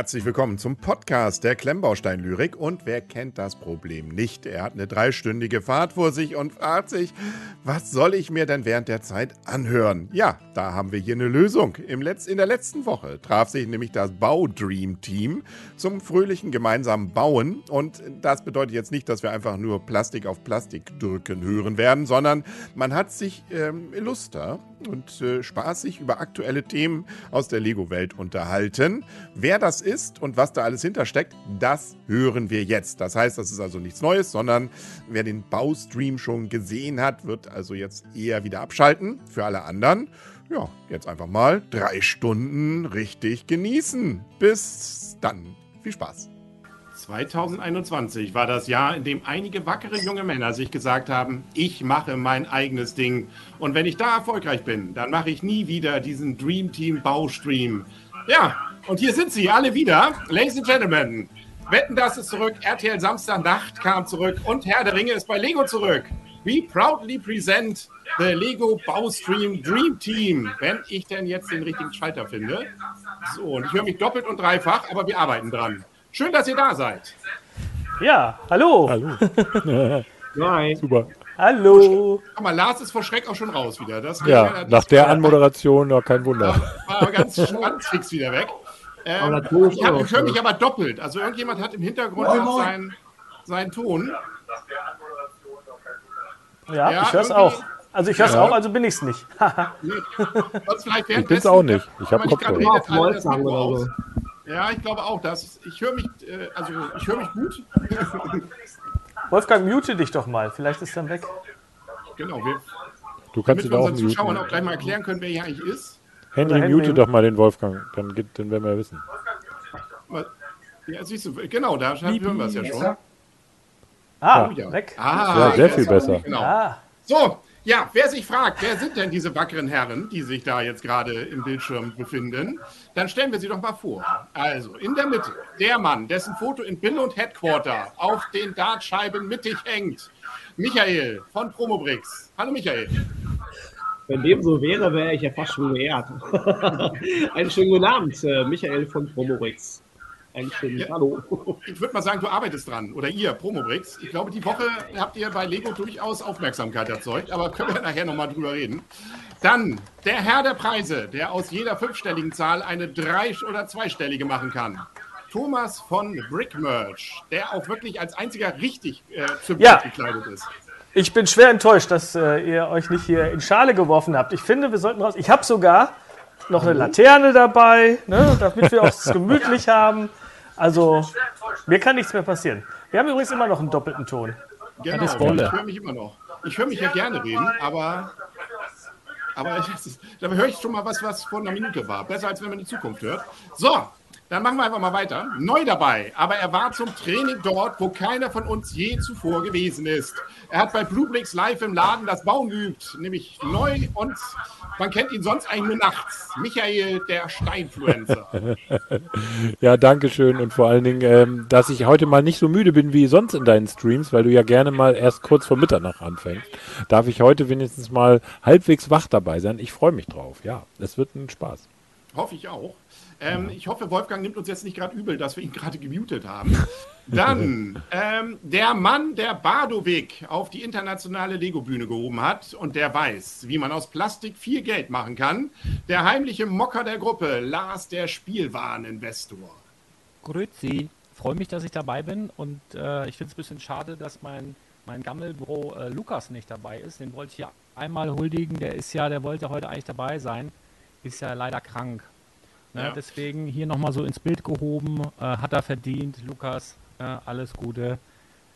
Herzlich willkommen zum Podcast der Klemmbaustein-Lyrik. Und wer kennt das Problem nicht? Er hat eine dreistündige Fahrt vor sich und fragt sich, was soll ich mir denn während der Zeit anhören? Ja, da haben wir hier eine Lösung. Im Letz in der letzten Woche traf sich nämlich das Bau-Dream-Team zum fröhlichen gemeinsamen Bauen. Und das bedeutet jetzt nicht, dass wir einfach nur Plastik auf Plastik drücken hören werden, sondern man hat sich ähm, illuster und äh, spaßig über aktuelle Themen aus der Lego-Welt unterhalten. Wer das ist und was da alles hintersteckt, das hören wir jetzt. Das heißt, das ist also nichts Neues, sondern wer den Baustream schon gesehen hat, wird also jetzt eher wieder abschalten. Für alle anderen, ja, jetzt einfach mal drei Stunden richtig genießen. Bis dann. Viel Spaß. 2021 war das Jahr, in dem einige wackere junge Männer sich gesagt haben, ich mache mein eigenes Ding. Und wenn ich da erfolgreich bin, dann mache ich nie wieder diesen Dream Team Baustream. Ja, und hier sind sie alle wieder. Ladies and Gentlemen, Wetten, das ist zurück. RTL Samstagnacht kam zurück und Herr der Ringe ist bei Lego zurück. We proudly present the Lego Baustream Dream Team. Wenn ich denn jetzt den richtigen Schalter finde. So, und ich höre mich doppelt und dreifach, aber wir arbeiten dran. Schön, dass ihr da seid. Ja, hallo. Hallo. Nein. Super. Hallo. Guck mal, Lars ist vor Schreck auch schon raus wieder. Das Ja, nach der Anmoderation, ja, kein Wunder. war aber ganz schwanzfix wieder weg. Ähm, ich hab- ich höre mich aber doppelt. Also irgendjemand hat im Hintergrund moin. seinen, seinen Ton. Ja, Ja, ich höre es auch. Also ich höre es Ja. auch, also bin ich es nicht. Ich bin's auch nicht. Ich hab wenn gerade Kopfhörer. so. Ja, ich glaube auch, dass ich höre mich, äh, also ich höre mich gut. Wolfgang, mute dich doch mal. Vielleicht ist dann weg. genau, wir, Du kannst damit wir auch unseren Zuschauern auch gleich mal erklären können, wer hier eigentlich ist. Henry, Oder mute Henry. doch mal den Wolfgang, dann, geht, dann werden wir wissen. Ja, siehst du, genau, da hören wir es ja schon. Ah, Oh ja. weg. Ah, Ja, sehr viel besser. Genau. Ah, So, ja, wer sich fragt, wer sind denn diese wackeren Herren, die sich da jetzt gerade im Bildschirm befinden, dann stellen wir sie doch mal vor. Also, in der Mitte, der Mann, dessen Foto in Bill und Headquarter auf den Dartscheiben mittig hängt. Michael von Promobrix. Hallo Michael. Wenn dem so wäre, wäre ich ja fast schon geehrt. Einen schönen guten Abend, äh, Michael von Promorix. Einen schönen Ja. Hallo. Ich würde mal sagen, du arbeitest dran. Oder ihr, Promobrix. Ich glaube, die Woche habt ihr bei Lego durchaus Aufmerksamkeit erzeugt, aber können wir nachher nochmal drüber reden. Dann der Herr der Preise, der aus jeder fünfstelligen Zahl eine drei- oder zweistellige machen kann. Thomas von Brickmerch, der auch wirklich als einziger richtig äh, zum Ja. gekleidet ist. Ich bin schwer enttäuscht, dass äh, ihr euch nicht hier in Schale geworfen habt. Ich finde, wir sollten raus. Ich habe sogar noch eine Laterne dabei, ne, damit wir es gemütlich haben. Also, mir kann nichts mehr passieren. Wir haben übrigens immer noch einen doppelten Ton. Genau, ich höre mich immer noch. Ich höre mich ja gerne reden, aber, aber ich, das ist- da höre ich schon mal was, was vor einer Minute war. Besser, als wenn man die Zukunft hört. So, dann machen wir einfach mal weiter. Neu dabei, aber er war zum Training dort, wo keiner von uns je zuvor gewesen ist. Er hat bei Bluebricks live im Laden das Bauen geübt, nämlich neu und man kennt ihn sonst eigentlich nur nachts. Michael, der Steinfluencer. Ja, danke schön und vor allen Dingen, ähm, dass ich heute mal nicht so müde bin wie sonst in deinen Streams, weil du ja gerne mal erst kurz vor Mitternacht anfängst, darf ich heute wenigstens mal halbwegs wach dabei sein. Ich freue mich drauf. Ja, es wird ein Spaß. Hoffe ich auch. Ähm, ich hoffe, Wolfgang nimmt uns jetzt nicht gerade übel, dass wir ihn gerade gemutet haben. Dann ähm, der Mann, der Badowig auf die internationale Lego-Bühne gehoben hat und der weiß, wie man aus Plastik viel Geld machen kann. Der heimliche Mocker der Gruppe, Lars, der Spielwareninvestor. Grüezi. Freue mich, dass ich dabei bin und äh, ich finde es ein bisschen schade, dass mein, mein Gammelbro äh, Lukas nicht dabei ist. Den wollte ich ja einmal huldigen. Der ist ja, der wollte heute eigentlich dabei sein. Ist ja leider krank. Ja. Deswegen hier nochmal so ins Bild gehoben. Äh, hat er verdient, Lukas. Äh, alles Gute.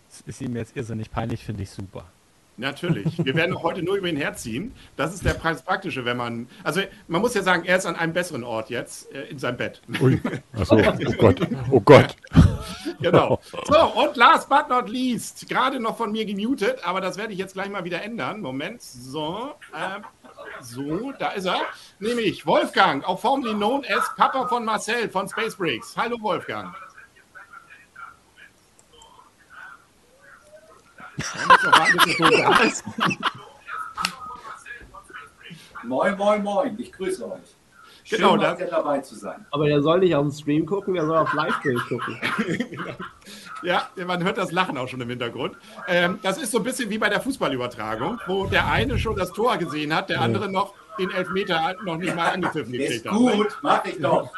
Es ist ihm jetzt irrsinnig peinlich, finde ich super. Natürlich. Wir werden auch heute nur über ihn herziehen. Das ist der Preis praktische, wenn man. Also, man muss ja sagen, er ist an einem besseren Ort jetzt, äh, in seinem Bett. Ui, achso, oh Gott, oh Gott. Genau. So, und last but not least, gerade noch von mir gemutet, aber das werde ich jetzt gleich mal wieder ändern. Moment. So, ähm, so, da ist er. Nämlich Wolfgang, auch formerly known as Papa von Marcel von Space Breaks. Hallo Wolfgang. Da. Moin, moin, moin. Ich grüße euch. Genau, Schön, da, mal wieder dabei zu sein. Aber der soll nicht auf dem Stream gucken, der soll auf Livestream gucken. Ja, man hört das Lachen auch schon im Hintergrund. Ähm, das ist so ein bisschen wie bei der Fußballübertragung, wo der eine schon das Tor gesehen hat, der andere noch den Elfmeter noch nicht mal angepfiffen gekriegt hat. gut, mach ich doch.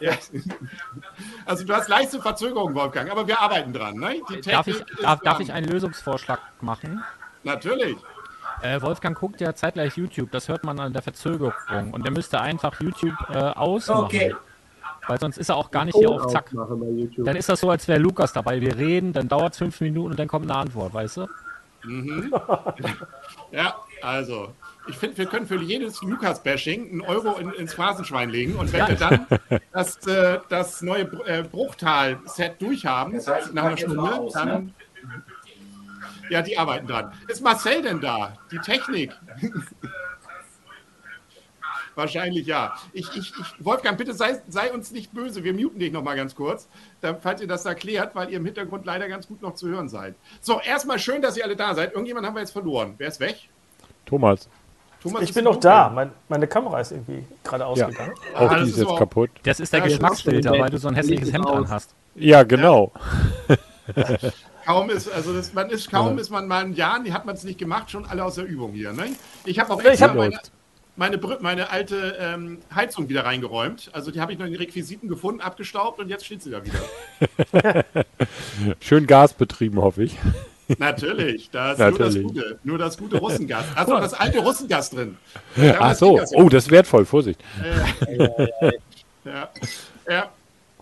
Ja. Also du hast leichte Verzögerung, Wolfgang, aber wir arbeiten dran. Ne? Die Darf ich, darf, darf ich einen Lösungsvorschlag machen? Natürlich. Äh, Wolfgang guckt ja zeitgleich YouTube, das hört man an der Verzögerung. Und der müsste einfach YouTube äh, ausmachen. Okay. Weil sonst ist er auch gar nicht hier auf Zack. Dann ist das so, als wäre Lukas dabei. Wir reden, dann dauert es fünf Minuten und dann kommt eine Antwort, weißt du? Ja, also. Ich finde, wir können für jedes Lukas-Bashing einen Euro in, ins Phrasenschwein legen. Und wenn wir dann das, äh, das neue Br- äh, Bruchtal-Set durchhaben, Das heißt, nach einer Stunde, aus, dann. ne? Ja, die arbeiten dran. Ist Marcel denn da? Die Technik? Wahrscheinlich ja. Ich, ich, ich, Wolfgang, bitte sei, sei uns nicht böse. Wir muten dich noch mal ganz kurz, dann, falls ihr das erklärt, weil ihr im Hintergrund leider ganz gut noch zu hören seid. So, erstmal schön, dass ihr alle da seid. Irgendjemand haben wir jetzt verloren. Wer ist weg? Thomas, Thomas Ich bin noch da. Mein, meine Kamera ist irgendwie gerade ausgegangen. auch Ah, die ist jetzt kaputt. Das ist der Ja, Geschmacksfilter, weil du so ein hässliches Hemd Aus. anhast. Ja, genau. Kaum ist, also das, man ist kaum Ja. ist man mal ein Jahr, die hat man es nicht gemacht, schon alle aus der Übung hier. Ne? Ich habe auch Ja, ich extra hab- meine, meine, meine alte ähm, Heizung wieder reingeräumt. Also die habe ich noch in den Requisiten gefunden, abgestaubt und jetzt steht sie da wieder. Schön Gas betrieben, hoffe ich. Natürlich, da ist nur das Natürlich. Gute, nur das gute Russengas. Da ist noch das alte Russengas drin. Ach so. Oh, das ist wertvoll. Vorsicht. Ja, ja.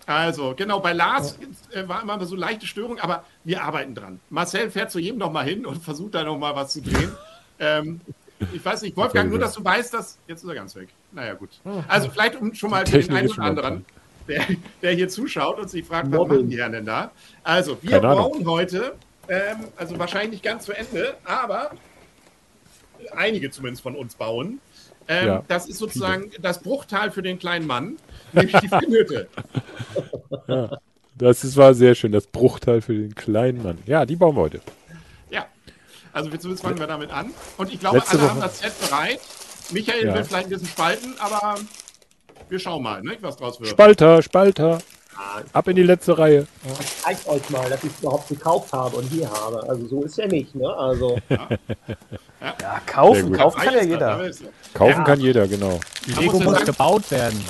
Also, genau, bei Lars äh, war immer so leichte Störung, aber wir arbeiten dran. Marcel fährt zu jedem noch mal hin und versucht da noch mal was zu drehen. ähm, ich weiß nicht, Wolfgang, nur dass du weißt, dass. Jetzt ist er ganz weg. Naja, gut. Also, vielleicht um schon mal für den einen oder anderen, der, der hier zuschaut und sich fragt, was Mobbing. machen die Herren denn da? Also, wir bauen heute, ähm, also wahrscheinlich nicht ganz zu Ende, aber einige zumindest von uns bauen. Ähm, Ja, das ist sozusagen das Bruchtal für den kleinen Mann, nämlich die Finnhütte. Das ist, war sehr schön. Das Bruchteil für den kleinen Mann. Ja, die bauen wir heute. Ja, also wir- zumindest fangen wir damit an. Und ich glaube, Letzte alle haben Woche- das Set bereit. Michael Ja. will vielleicht ein bisschen spalten, aber wir schauen mal, ne, was draus wird. Spalter, Spalter. Ab in die letzte Reihe. Ich zeig euch mal, dass ich es überhaupt gekauft habe und hier habe. Also so ist ja nicht, ne? Also Ja, Sehr kaufen, kaufen kann ja jeder. Kaufen Ja. kann jeder, genau. Die Lego muss ja sagen- gebaut werden.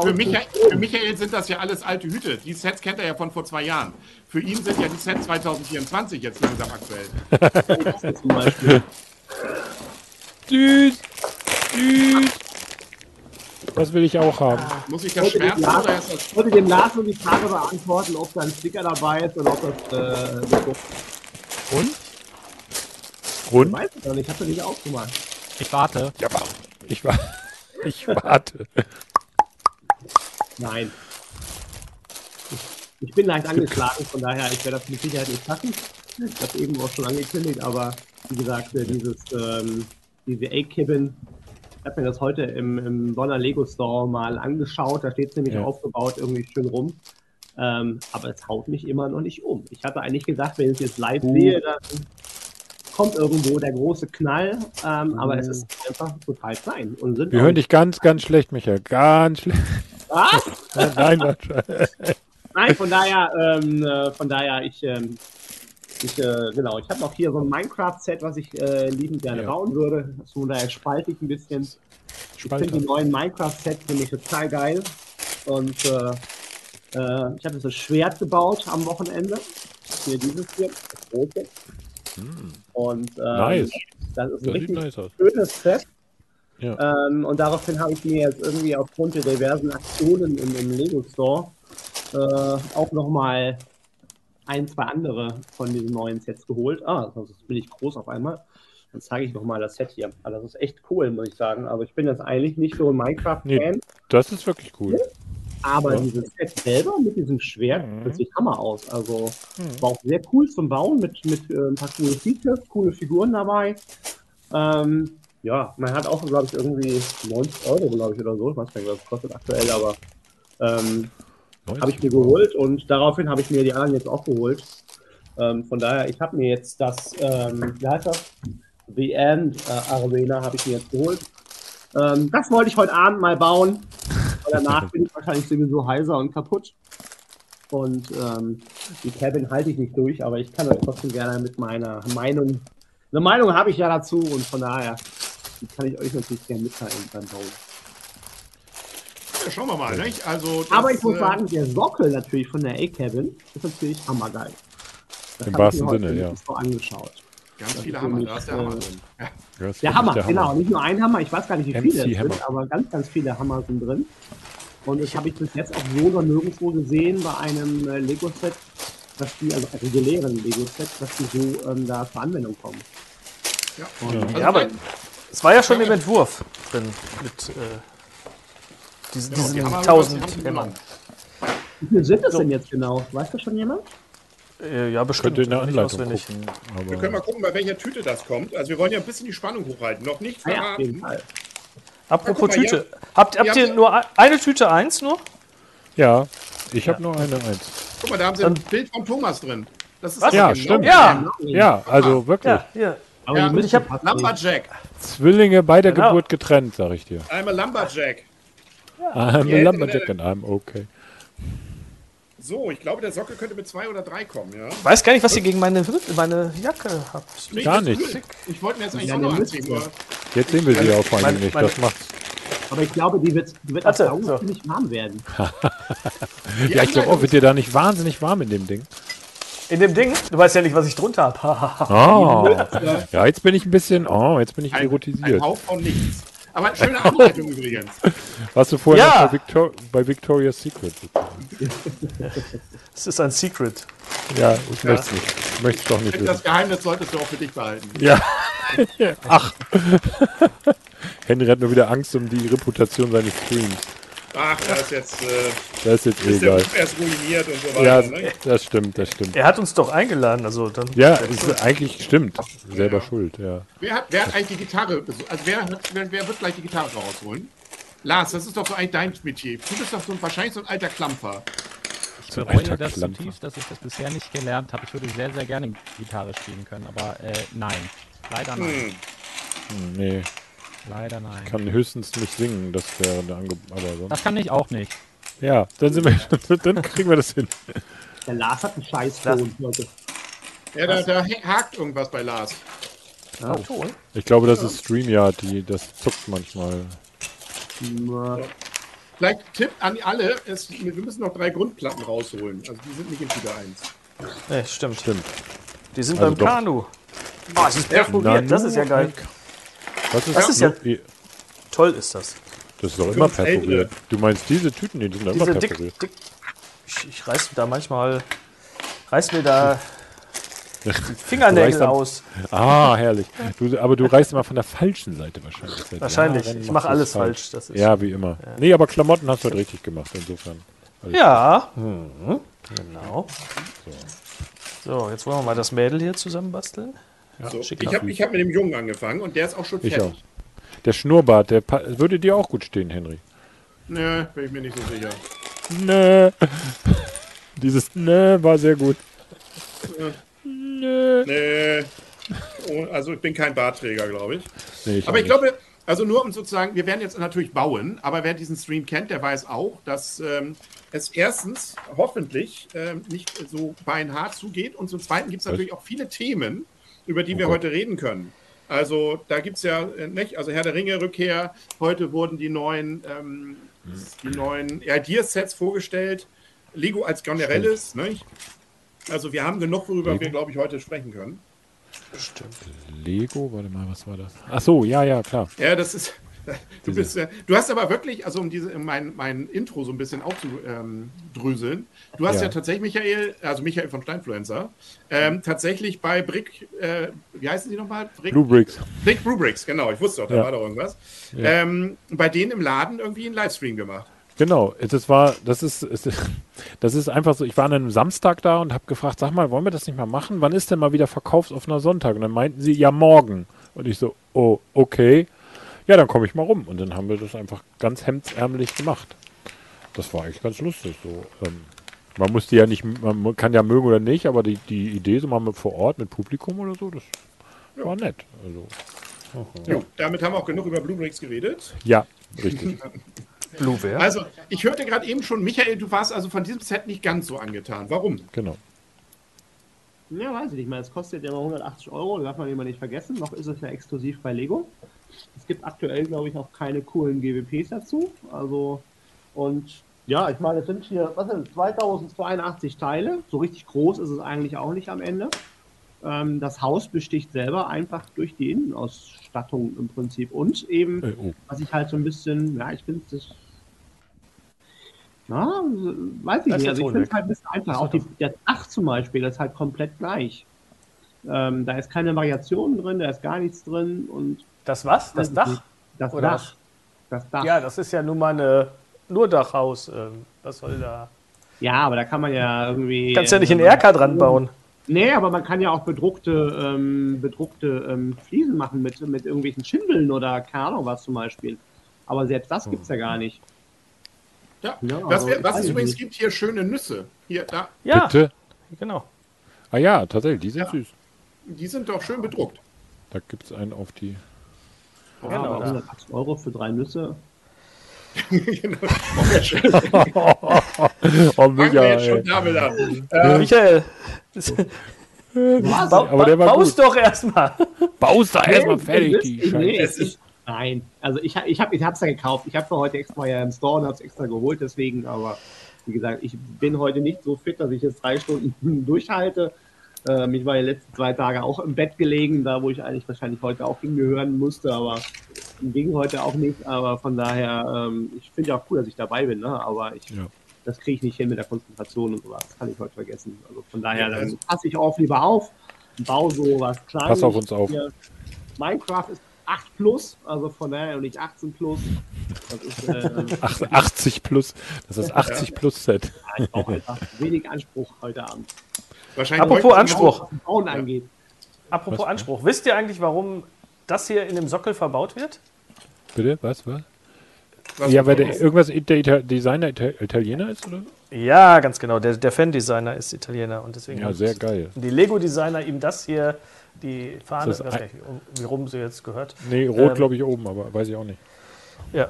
Für Michael, für Michael sind das ja alles alte Hüte. Die Sets kennt er ja von vor zwei Jahren. Für ihn sind ja die Sets 2024 jetzt langsam aktuell. das zum Beispiel. Süß. Süß. Das will ich auch haben. Muss ich das schwärzen den oder ist das Ich wollte dem Lars nur die Frage beantworten, ob da ein Sticker dabei ist und ob das äh. Und? Ich Und? weiß es noch nicht, ich habe nicht aufgemacht. Ich warte. Ja, warte. Ich, wa ich warte. Nein. Ich, bin leicht angeschlagen, von daher, ich werde das mit Sicherheit nicht schaffen. Ich habe eben auch schon angekündigt, aber wie gesagt, äh, dieses, ähm, diese A-Kibben, ich habe mir das heute im, im Bonner Lego Store mal angeschaut, da steht es nämlich Ja. aufgebaut, irgendwie schön rum. Ähm, aber es haut mich immer noch nicht um. Ich hatte eigentlich gedacht, wenn ich es jetzt live sehe, dann kommt irgendwo der große Knall, ähm, aber es ist einfach total klein. Und sind Wir hören dich ganz, ganz schlecht, Michael. Ganz schlecht. Was? Nein, nein. Nein, von daher, ähm, äh, von daher, ich, ähm, ich äh, genau, ich habe noch hier so ein Minecraft-Set, was ich äh, liebend gerne Ja. bauen würde. Von daher spalte ich ein bisschen. Ich finde die neuen Minecraft-Sets nämlich total geil. Und äh, äh, ich habe jetzt das Schwert gebaut am Wochenende. Hier dieses hier, das große. Und ähm, Nice. das ist ein Das sieht richtig nice aus. schönes Set. Ja. Ähm, und daraufhin habe ich mir jetzt irgendwie aufgrund der diversen Aktionen im, im Lego Store äh, auch nochmal ein, zwei andere von diesen neuen Sets geholt. Ah, sonst bin ich groß auf einmal. Dann zeige ich nochmal das Set hier. Ah, das ist echt cool, muss ich sagen. Aber ich bin jetzt eigentlich nicht so ein Minecraft-Fan. Nee. Das ist wirklich cool. Aber Ja. dieses Set selber mit diesem Schwert, Mhm. das sieht Hammer aus. Also war auch sehr cool zum Bauen mit, mit äh, ein paar coole Features, coole Figuren dabei. Ähm, ja, man hat auch, glaube ich, irgendwie 90 Euro, glaube ich, oder so. Ich weiß gar nicht, was es kostet aktuell, aber ähm, habe ich mir geholt und daraufhin habe ich mir die anderen jetzt auch geholt. Ähm, von daher, ich habe mir jetzt das, ähm, wie heißt das? The End äh, Arena habe ich mir jetzt geholt. Ähm, das wollte ich heute Abend mal bauen. Danach bin ich wahrscheinlich sowieso heiser und kaputt. Und ähm, die Cabin halte ich nicht durch, aber ich kann euch trotzdem gerne mit meiner Meinung. Eine Meinung habe ich ja dazu und von daher die kann ich euch natürlich gerne mitteilen beim Bauen. Ja, schauen wir mal, nicht? Also, das, Aber ich muss äh, sagen, der Sockel natürlich von der A-Cabin ist natürlich hammergeil. Das Im ich wahrsten Sinne, ja. so angeschaut. Ganz das viele Hammer, da ist der äh, Hammer drin. Ja. Ja, ist Der Hammer, genau. Nicht nur ein Hammer, ich weiß gar nicht, wie MC viele es Hammer. sind, aber ganz, ganz viele Hammer sind drin. Und das habe ich bis jetzt auch so noch nirgendwo gesehen bei einem äh, Lego-Set, dass die, also regulären Lego-Set, dass die so ähm, da zur Anwendung kommen. Ja. Und, Also Ja, aber es war ja schon im Entwurf drin mit äh, diesen, Genau, die diesen Hammer- haben 1000 sie Hämmern. genommen. Wie viele sind das denn jetzt genau? Weiß das schon jemand? Äh, ja, bestimmt. Könnte in der Anleitung auswendig. gucken. Wir können mal gucken, bei welcher Tüte das kommt. Also wir wollen ja ein bisschen die Spannung hochhalten. Noch nicht Ah ja, verraten. Fall. Apropos Ja, guck mal, Tüte. Habt, habt Ihr nur ein- eine Tüte eins nur? Ja, ich habe nur eine Eins. Guck mal, da haben sie ein Bild von Thomas drin. Das ist Was? Ja, genau stimmt. Ja. Ja, also wirklich. Ja, hier. Aber Ja, ich hab- fast Lumberjack. Zwillinge bei der Genau. Geburt getrennt, sag ich dir. I'm a Lumberjack. I'm Ja, a Lumberjack and I'm okay. So, ich glaube, der Sockel könnte mit zwei oder drei kommen, ja? Weiß gar nicht, was ihr gegen meine, meine Jacke habt. Nee, Gar nichts. cool. Ich wollte mir jetzt eigentlich Ja, auch noch anziehen. Nur- Jetzt sehen wir sie auch vor allem nicht. meine- Das macht's. Aber ich glaube, die wird, die wird Warte, auf so. Ziemlich warm werden. Ja, ich glaube auch, wird dir da nicht wahnsinnig warm in dem Ding. In dem Ding? Du weißt ja nicht, was ich drunter habe. Oh. Ja, jetzt bin ich ein bisschen, oh, jetzt bin ich Ein, ein erotisiert. Hauch von nichts. Aber schöne Anleitung übrigens. Warst du vorher Ja. noch bei, Victor bei Victoria's Secret? Es ist ein Secret. Ja, ich möchte es nicht. Ich möchte es doch nicht Das. Geheimnis solltest du auch für dich behalten. Ja. Ach. Henry hat nur wieder Angst um die Reputation seines Streams. Ach, da ist jetzt äh, Das ist jetzt ist egal. Erst ruiniert und so Ja, weiter. ne? das stimmt, das stimmt. Er hat uns doch eingeladen, also dann. Ja, ist eigentlich stimmt. Selber schuld, ja. Wer, hat, wer hat eigentlich die Gitarre? Also wer, hat, wer, wer wird gleich die Gitarre rausholen? Lars, das ist doch so eigentlich dein Metier. Du bist doch so, ein- wahrscheinlich so ein alter Klampfer. Ich ein bereue das Klampfer. zutiefst, dass ich das bisher nicht gelernt habe. Ich würde sehr, sehr gerne Gitarre spielen können, aber äh, nein. Leider nein. Hm. Hm, Nee, Leider nein. kann höchstens nicht singen, das wäre eine Ange aber sonst. Das kann ich auch nicht. Ja, dann sind wir, dann kriegen wir das hin. Der Lars hat einen Scheißton, Leute. Ja, da, da hakt irgendwas bei Lars. Ah, Ton. Ich glaube, das ist StreamYard, die, das zuckt manchmal. Vielleicht Tipp an alle, ist, wir müssen noch drei Grundplatten rausholen. Also die sind nicht in Tüte 1. Nee, stimmt. Stimmt. Die sind Also beim doch. Kanu. Oh, es ist perforiert. Das ist ja geil. Was ist Das ist ja- Toll ist das. Das ist doch immer perforiert. Du meinst diese Tüten, die sind doch immer Diese dick, perforiert. dick. Ich, ich reiß da manchmal. Reiß mir da Fingernägel aus. Ah, herrlich. Du, aber du reißt immer von der falschen Seite wahrscheinlich. Seit Wahrscheinlich. Jahren Ich mache alles falsch. Das ist Ja, wie immer. Nee, aber Klamotten hast du halt richtig gemacht, insofern. Ja, mhm. genau. So, jetzt wollen wir mal das Mädel hier zusammenbasteln. So, ich habe ich hab mit dem Jungen angefangen und der ist auch schon Ich fertig. auch. Der Schnurrbart, der würde dir auch gut stehen, Henry. Nö, bin ich mir nicht so sicher. Nö. Dieses Nö war sehr gut. Nö. Nee. Oh, Also ich bin kein Bartträger, glaube ich. Nee, ich Aber ich glaube, also nur um sozusagen, wir werden jetzt natürlich bauen, aber wer diesen Stream kennt, der weiß auch, dass ähm, es erstens hoffentlich ähm, nicht so beinhart zugeht und zum Zweiten gibt es natürlich auch viele Themen, über die Oh wir Gott. heute reden können. Also da gibt es ja äh, nicht, also Herr der Ringe Rückkehr, heute wurden die neuen, ähm, die neuen Ideasets vorgestellt, Lego als generelles, nicht? Also wir haben genug, worüber Lego? wir, glaube ich, heute sprechen können. Lego, warte mal, was war das? Ach so, ja, ja, klar. Ja, das ist. Du, bist, äh, du hast aber wirklich, also um diese, mein, mein Intro so ein bisschen aufzudröseln, ähm, du hast ja. Ja. tatsächlich Michael, also Michael von Steinfluencer, ähm, tatsächlich bei Brick, äh, wie heißen die nochmal? Brick, Blue Bricks. Brick Brew Bricks, genau, ich wusste doch, da Ja. war doch irgendwas. Ja. Ähm, bei denen im Laden irgendwie einen Livestream gemacht. Genau, das war, das ist, das ist einfach so. Ich war an einem Samstag da und habe gefragt, sag mal, wollen wir das nicht mal machen? Wann ist denn mal wieder verkaufsoffener Sonntag? Und dann meinten sie, ja, morgen. Und ich so, oh, okay. Ja, dann komme ich mal rum. Und dann haben wir das einfach ganz hemdsärmelig gemacht. Das war eigentlich ganz lustig. So, ähm, man musste ja nicht, man kann ja mögen oder nicht, aber die, die Idee so mal mit vor Ort mit Publikum oder so, das war nett. Also, Jo, damit haben wir auch genug über Blue Bricks geredet. Ja, richtig. Blueware. Also, ich hörte gerade eben schon, Michael, du warst also von diesem Set nicht ganz so angetan. Warum? genau. Ja, weiß ich nicht mehr. Es kostet ja immer 180 Euro, darf man immer nicht vergessen. Noch ist es ja exklusiv bei Lego. Es gibt aktuell, glaube ich, auch keine coolen GWPs dazu. Also, und ja, ich meine, es sind hier, was sind 2082 Teile. So richtig groß ist es eigentlich auch nicht am Ende. Ähm, das Haus besticht selber einfach durch die Innenausstattung im Prinzip. Und eben, Äh, oh. was ich halt so ein bisschen, ja, ich finde das. Na, weiß ich Da ist nicht. der Also ich finde es halt ein bisschen einfach. Auch die, das Dach zum Beispiel, das ist halt komplett gleich. Ähm, da ist keine Variation drin, da ist gar nichts drin und Das was? Das Dach? das Oder Dach. Das Dach. Ja, das ist ja nun mal eine nur Dachhaus. Ähm, was soll da? Ja, aber da kann man ja irgendwie. Kannst ja nicht in äh, Erker dran bauen. Nee, aber man kann ja auch bedruckte, ähm, bedruckte ähm, Fliesen machen mit, mit irgendwelchen Schindeln oder keine Ahnung was zum Beispiel. Aber selbst das gibt's ja gar nicht. Ja. Ja, was also, wir, was es übrigens nicht. gibt, hier schöne Nüsse. Hier, da. Ja, Bitte? genau. Ah ja, tatsächlich, die sind Ja. süß. Die sind doch schön bedruckt. Da gibt es einen auf die. Ja, Genau, aber da. 180 Euro für drei Nüsse. genau. Oh, schön. Oh, Fangen wir Micha, jetzt schon ey. damit an. Äh, Michael, Was? ba Aber der war baust gut. doch erstmal. Baust da erstmal fertig, es die Scheiße. es nein, also ich, ich habe ich hab's ja gekauft. Ich habe für heute extra ja im Store und habe es extra geholt, deswegen, aber wie gesagt, ich bin heute nicht so fit, dass ich jetzt drei Stunden durchhalte. Ähm, ich war die letzten zwei Tage auch im Bett gelegen, da wo ich eigentlich wahrscheinlich heute auch hingehören musste, aber ging heute auch nicht. Aber von daher, ähm, ich finde ja auch cool, dass ich dabei bin, ne? aber ich, Ja. das kriege ich nicht hin mit der Konzentration und sowas. Das kann ich heute vergessen. Also von daher, Ja, dann also- passe ich auf lieber auf, bau so was Kleines. Pass auf uns auf. Minecraft ist 8 plus, also von daher und nicht 18 plus. Das ist äh, Ach, 80 plus. Das ist 80 plus Set. auch einfach wenig Anspruch heute Abend, wahrscheinlich Apropos Anspruch. was das Bauen angeht. Apropos Was? Anspruch. Wisst ihr eigentlich, warum das hier in dem Sockel verbaut wird? Bitte? Was? Was? was Ja, weil wir- der irgendwas der Ita Designer Ita Italiener ist, oder? Ja, ganz genau. Der, der Fan-Designer ist Italiener und deswegen Ja, sehr geil. die Lego-Designer ihm das hier, die Fahne, Ist ich weiß nicht, wie rum sie jetzt gehört. Nee, rot Ähm, glaube ich oben, aber weiß ich auch nicht. Ja,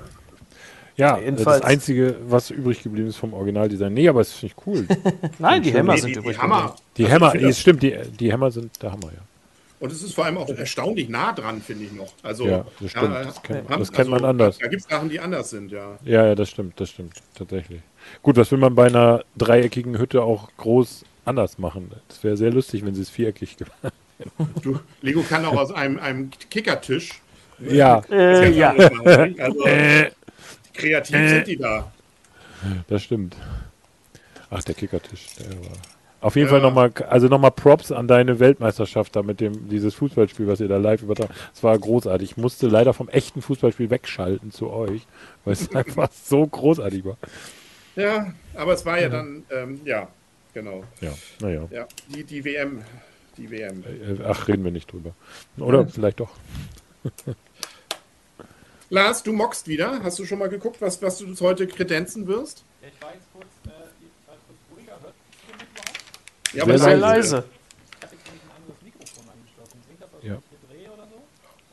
Ja, jedenfalls- das Einzige, was übrig geblieben ist vom Originaldesign. Nee, aber das finde ich cool. nein, die. Hämmer Nee, sind die, die übrig. Hammer. Die Also Hämmer, nee, stimmt, die, die Hämmer sind der Hammer, ja. Und es ist vor allem auch erstaunlich nah dran, finde ich noch. Also, Ja, das stimmt. äh, Das kennt- haben- das kennt man anders. Da gibt es Sachen, die anders sind, ja. Ja, ja, das stimmt, das stimmt, tatsächlich. Gut, was will man bei einer dreieckigen Hütte auch groß anders machen? Das wäre sehr lustig, wenn sie es viereckig gemacht Du, Lego kann auch aus einem, einem Kickertisch. Ja, Äh, ja. Also, Äh. Kreativ sind die da. das stimmt. Ach, der Kickertisch, der war. Auf jeden Ja. Fall nochmal, also nochmal Props an deine Weltmeisterschaft da mit dem, dieses Fußballspiel, was ihr da live übertragen. Es war großartig. Ich musste leider vom echten Fußballspiel wegschalten zu euch, weil es einfach so großartig war. Ja, aber es war ja dann, ähm, ja, genau. Ja, naja. Ja, die, die WM. Die WM. Äh, Ach, reden wir nicht drüber. Oder vielleicht doch. Lars, du mockst wieder. Hast du schon mal geguckt, was, was du heute kredenzen wirst? Ich war jetzt kurz, äh, ich war kurz ruhiger, hört Ja, Sehr Sehr leise. leise. ich habe jetzt nämlich ein anderes Mikrofon angeschlossen. Singt das, als Ja. wenn ich hier drehe oder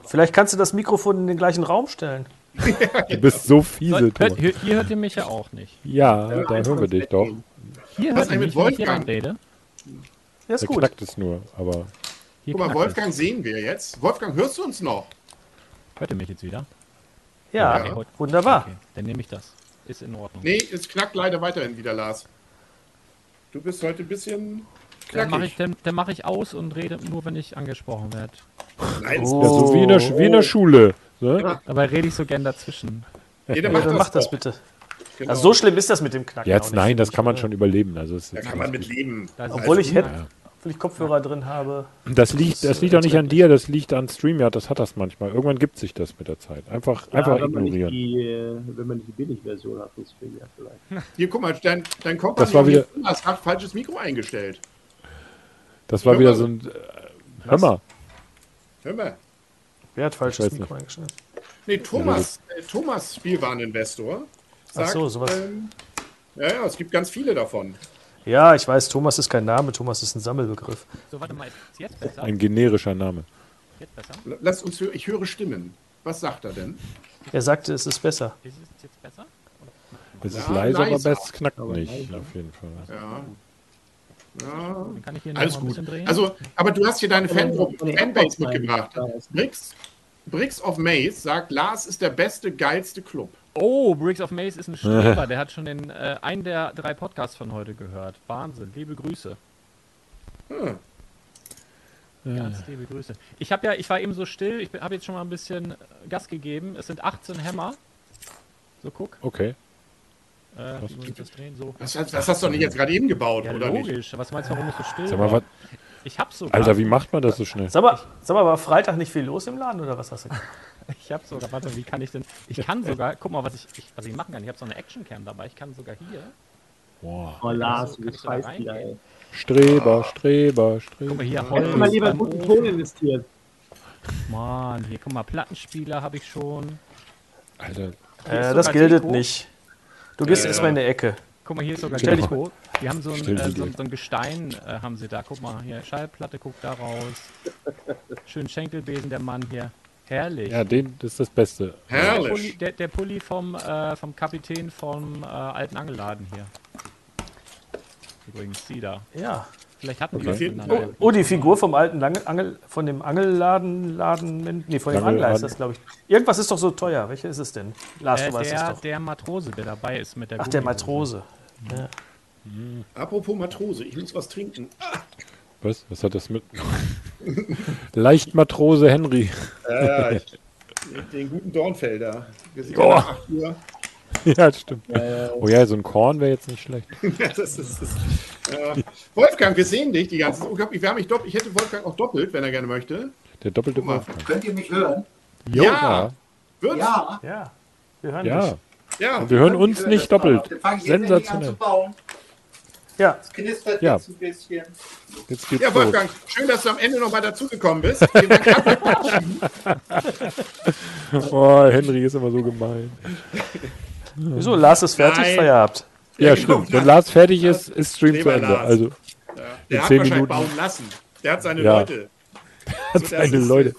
so? Vielleicht kannst du das Mikrofon in den gleichen Raum stellen. Du bist so fiese, Hört, Thomas. hier, hier hört ihr mich ja auch nicht. Ja, da hören wir dich doch. Hier Was hört ihr mich, mit wenn ich hier Wolfgang? rede. Ja, ist Da gut. knackt es nur, aber Hier Guck mal, Wolfgang sehen wir jetzt. Wolfgang, hörst du uns noch? es. Hört ihr mich jetzt wieder? Ja, Ja. wunderbar. Okay, dann nehme ich das. Ist in Ordnung. Nee, es knackt leider weiterhin wieder, Lars. Du bist heute ein bisschen Dann mache knackig. ich, dann, dann mach ich aus und rede nur, wenn ich angesprochen werde. Nein, Oh. ja, so wie in der, wie in der Schule. Ne? Dabei rede ich so gern dazwischen. jeder Ja, macht dann das, mach das bitte. Genau. Also so schlimm ist das mit dem Knacken. auch Jetzt nicht, nein, das kann man schon überleben. Also es ist Da kann man mit leben. Obwohl ich, hätte, Ja. Obwohl ich Kopfhörer drin habe. das liegt, das liegt auch nicht an dir, das liegt an StreamYard, das hat das manchmal. Irgendwann gibt sich das mit der Zeit. Einfach, einfach wenn, man nicht ignorieren. die, äh, wenn man nicht die Billigversion hat, das Stream ja vielleicht. Hier, guck mal, dein, dein Das war wieder- hier hat falsches Mikro eingestellt. Das war Hör wieder mal. so ein. Äh, hör mal. Hör mal. Wer hat falsches Mikro eingestellt? Nee, Thomas, äh, Thomas Spielwareninvestor sagt, Ach so, sowas. ähm, ja, ja, es gibt ganz viele davon. Ja, ich weiß, Thomas ist kein Name, Thomas ist ein Sammelbegriff. So, warte mal, ist jetzt besser? Ein generischer Name. Jetzt besser? Lasst uns hören. Ich höre Stimmen. Was sagt er denn? Er sagte, es ist besser. Ist es jetzt besser? Es ist Ja, leise, aber es knackt nicht, auf jeden Fall. Ja. Ja. Dann kann ich hier noch Alles gut. Also, aber du hast hier deine Fangruppe, den Fanbase Updates mitgebracht. Bricks, Bricks of Maze sagt, Lars ist der beste, geilste Club. Oh, Bricks of Maze ist ein Streber. Der hat schon den, äh, einen der drei Podcasts von heute gehört. Wahnsinn. Liebe Grüße. Hm. Ganz liebe Grüße. Ich habe ja, ich war eben so still. Ich habe jetzt schon mal ein bisschen äh, Gas gegeben. Es sind 18 Hämmer. So, guck. Okay. Äh, muss ich das drehen? So. Das, das, das hast du doch nicht jetzt gerade eben gebaut, Ja, oder nicht? logisch. Was meinst du, warum ich so still Sag mal, war? was, Ich hab sogar. Alter, wie macht man das so schnell? Sag mal, sag mal, war Freitag nicht viel los im Laden oder was hast du gesagt? Ich habe sogar, warte, wie kann ich denn? Ich kann sogar, guck mal, was ich, ich was ich machen kann. Ich habe so eine Actioncam dabei. Ich kann sogar hier. Boah. Oh, Lars, du ich bist da scheiß wieder, ey. Streber, Streber, Guck mal Streber. hier, Holz. du mal lieber in beim guten. Ton investiert. Mann, hier, guck mal, Plattenspieler habe ich schon. Alter, Äh, das gilt nicht. Du gehst Ja, erstmal in die Ecke. Guck mal, hier ist sogar Stell dich Deko. Die haben so ein, äh, so, so ein Gestein, äh, haben sie da. Guck mal, hier, Schallplatte, guck da raus. Schön Schenkelbesen, der Mann hier. Herrlich. ja, den das ist das Beste. Der Pulli, Herrlich. der, der Pulli vom, äh, vom Kapitän vom äh, alten Angelladen hier. Übrigens, die da. Ja. Vielleicht hatten die Okay. das Oh, miteinander. Oh, die Figur vom alten Lange, Angel, von dem Angelladen, Laden, nee, von dem. Angler ist das, glaube ich. Irgendwas ist doch so teuer. Welcher ist es denn? Lars, Äh, du weißt der, das doch. der Matrose, der dabei ist mit der Ach, der Gummihose. Matrose. Ja. Apropos Matrose, ich muss was trinken. Was? Was hat das mit? Leichtmatrose Henry. Ja, ja, ich, den guten Dornfelder. Oh. ja nach 8 Uhr. ja, stimmt. Oh ja, so ein Korn wäre jetzt nicht schlecht. Ja, das ist, das, ja. Wolfgang, wir sehen dich die ganze Zeit. Haben mich doppelt. Ich hätte Wolfgang auch doppelt, wenn er gerne möchte. Der doppelte. Wolfgang. Könnt ihr mich hören? Ja, wird. Ja. ja, wir hören Ja. dich. ja. Und wir hören uns nicht doppelt. Sensationell. Ja, Es knistert Ja. jetzt ein bisschen. Jetzt geht's Ja, los. Wolfgang, schön, dass du am Ende nochmal dazugekommen bist. Oh, Henry ist immer so gemein. wieso? Lars ist fertig, Nein. Feierabend. Ja, stimmt. Wenn Lars fertig ist, ist Stream zu Ende. Lars. Also, Der hat zehn wahrscheinlich Minuten. bauen lassen. Der hat seine Ja. Leute. hat das seine ist- Leute.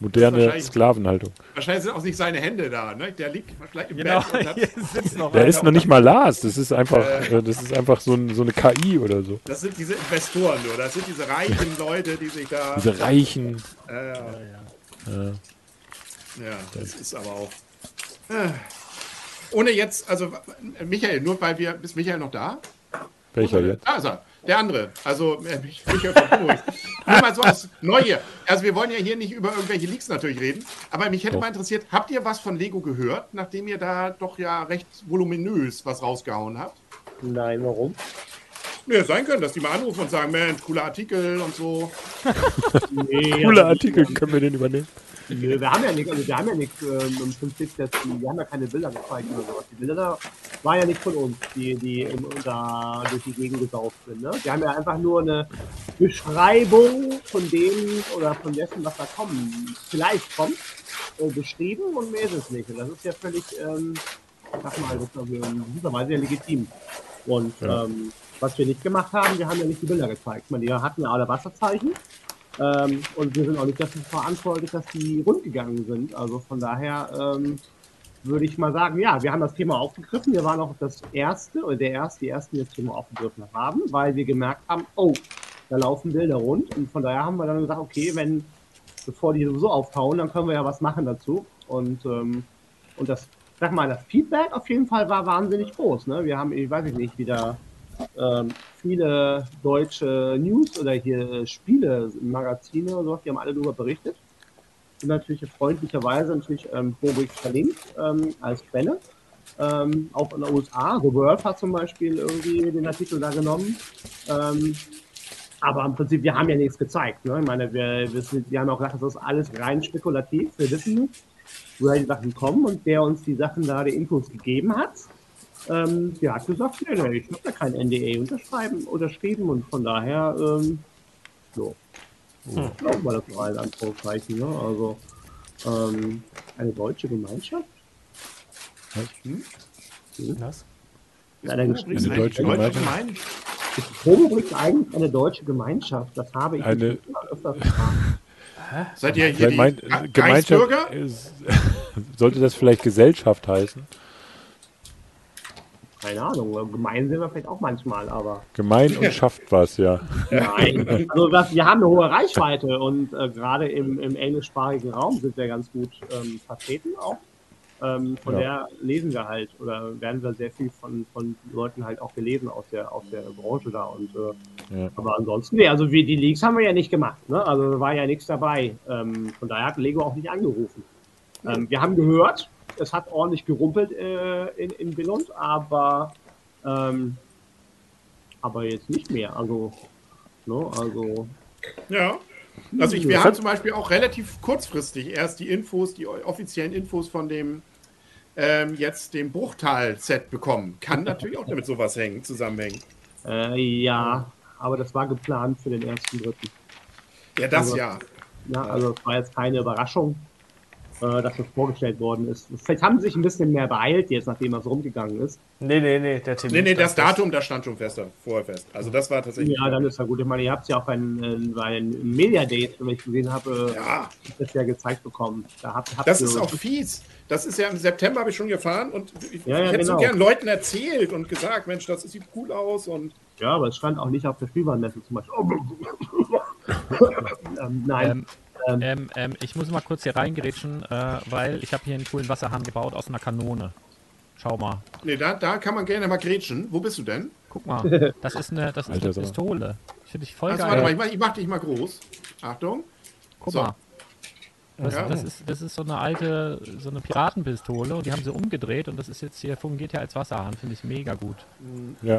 Moderne wahrscheinlich- Sklavenhaltung. Wahrscheinlich sind auch nicht seine Hände da. Ne? Der liegt vielleicht im Genau, Bett und hat, hier sitzt noch Der ist noch nicht mal Lars. Das ist einfach, äh, das ist einfach so, ein, so eine KI oder so. Das sind diese Investoren nur. Das sind diese reichen Leute, die sich da. Diese reichen. Äh, ja. ja, das ist aber auch. Äh. Ohne jetzt, also Michael, nur weil wir. Ist Michael noch da? Welcher jetzt? Da ist er. Der andere. Also äh, Michael von Kuhn. Nur mal so als Neugier. Also wir wollen ja hier nicht über irgendwelche Leaks natürlich reden. Aber mich hätte mal interessiert, habt ihr was von Lego gehört, nachdem ihr da doch ja recht voluminös was rausgehauen habt? Nein, warum? Ja, sein können, dass die mal anrufen und sagen, Mensch, cooler Artikel und so. Nee, Cooler aber- Artikel, können wir den übernehmen? Nö, wir haben ja nichts, also wir haben ja nichts ähm, im Prinzip, das, wir haben ja keine Bilder gezeigt oder sowas. Die Bilder da waren ja nicht von uns, die, die im, da durch die Gegend gesaugt sind. Ne? Wir haben ja einfach nur eine Beschreibung von dem oder von dessen, was da kommen, vielleicht kommt, äh, beschrieben und mehr ist es nicht. Und das ist ja völlig, ähm, ich sag mal, das ist also in dieser Weise ja legitim. Und ähm, was wir nicht gemacht haben, wir haben ja nicht die Bilder gezeigt. Ich meine, die hatten ja alle Wasserzeichen. Ähm, und wir sind auch nicht dafür verantwortlich, dass die rund gegangen sind. Also von daher ähm, würde ich mal sagen, ja, wir haben das Thema aufgegriffen. Wir waren auch das erste oder der erste, die ersten, die das Thema aufgegriffen haben, weil wir gemerkt haben, oh, da laufen Bilder rund. Und von daher haben wir dann gesagt, okay, wenn, bevor die sowieso auftauen, dann können wir ja was machen dazu. Und, ähm, und das, sag mal, das Feedback auf jeden Fall war wahnsinnig groß. Ne? Wir haben, ich weiß nicht, wieder ähm, viele deutsche News oder hier Spiele, Magazine und sowas, die haben alle darüber berichtet. Sind natürlich freundlicherweise natürlich ähm, verlinkt ähm, als Quelle. Ähm, auch in den USA, The World hat zum Beispiel irgendwie den Artikel da genommen. Ähm, aber im Prinzip, wir haben ja nichts gezeigt. Ne? Ich meine, wir, sind, wir haben auch gesagt, das ist alles rein spekulativ. Wir wissen nicht, woher die Sachen kommen und der uns die Sachen da, die Infos gegeben hat, ähm, der hat gesagt, nee, nee, ich habe da kein NDA unterschreiben, unterschrieben und von daher, ähm, so. Glauben wir das mal in Anführungszeichen, ne? Also, ähm, eine deutsche Gemeinschaft? Was? In einer Eine Eine deutsche Ist Homobrix eigentlich eine deutsche Gemeinschaft? Das habe ich Eine- öfter gefragt. Seid ihr hier Vielleicht die Ge- Gemeinschaft, ist- sollte das vielleicht Gesellschaft heißen? Keine Ahnung, gemein sind wir vielleicht auch manchmal, aber Gemein und schafft was, ja. nein. Also was, wir haben eine hohe Reichweite und äh, gerade im, im englischsprachigen Raum sind wir ganz gut ähm, vertreten auch. Ähm, von Ja. der lesen wir halt oder werden wir sehr viel von, von Leuten halt auch gelesen aus der aus der Branche da und äh, Ja. aber ansonsten, nee, also wir, die Leaks haben wir ja nicht gemacht, ne? Also da war ja nichts dabei. Ähm, von daher hat Lego auch nicht angerufen. Ähm, wir haben gehört, es hat ordentlich gerumpelt äh, in, in Billund, aber ähm, aber jetzt nicht mehr. Also, ne, also Ja. Also ich, wir haben zum Beispiel auch relativ kurzfristig erst die Infos, die offiziellen Infos von dem ähm, jetzt dem Bruchtal-Set bekommen. Kann natürlich auch damit sowas hängen, zusammenhängen. äh, ja, aber das war geplant für den ersten dritten. Ja, das Also- ja. Ja, also es war jetzt keine Überraschung, äh, dass das vorgestellt worden ist. Vielleicht haben sie sich ein bisschen mehr beeilt jetzt, nachdem das rumgegangen ist. Nee, nee, nee, der Termin. Nee, nee, das. Datum, das stand schon fest, vorher fest. Also das war tatsächlich. Ja, dann ist ja gut. Ich meine, ihr habt es ja auch bei den, bei den Media Days, wenn ich gesehen habe, Ja, das ja gezeigt bekommen. Da habt, habt das ihr- ist auch fies. Das ist ja im September habe ich schon gefahren und ich, Ja, ja, ich hätte so genau. gern Leuten erzählt und gesagt, Mensch, das sieht cool aus und Ja, aber es stand auch nicht auf der Spielwarenmesse zum Beispiel. ähm, nein. Ähm, ähm, ähm, ich muss mal kurz hier reingerätschen, äh, weil ich habe hier einen coolen Wasserhahn gebaut aus einer Kanone. Schau mal. nee, da, da kann man gerne mal grätschen. Wo bist du denn? Guck mal. Das ist eine, das ist Alter, eine. Pistole. Ich finde ich voll Also, geil. warte mal, ich mach, ich mach dich mal groß. Achtung. Guck so. mal. Das, Ja. das, ist, das ist so eine alte, so eine Piratenpistole und die haben sie umgedreht und das ist jetzt hier, fungiert ja als Wasserhahn, finde ich mega gut.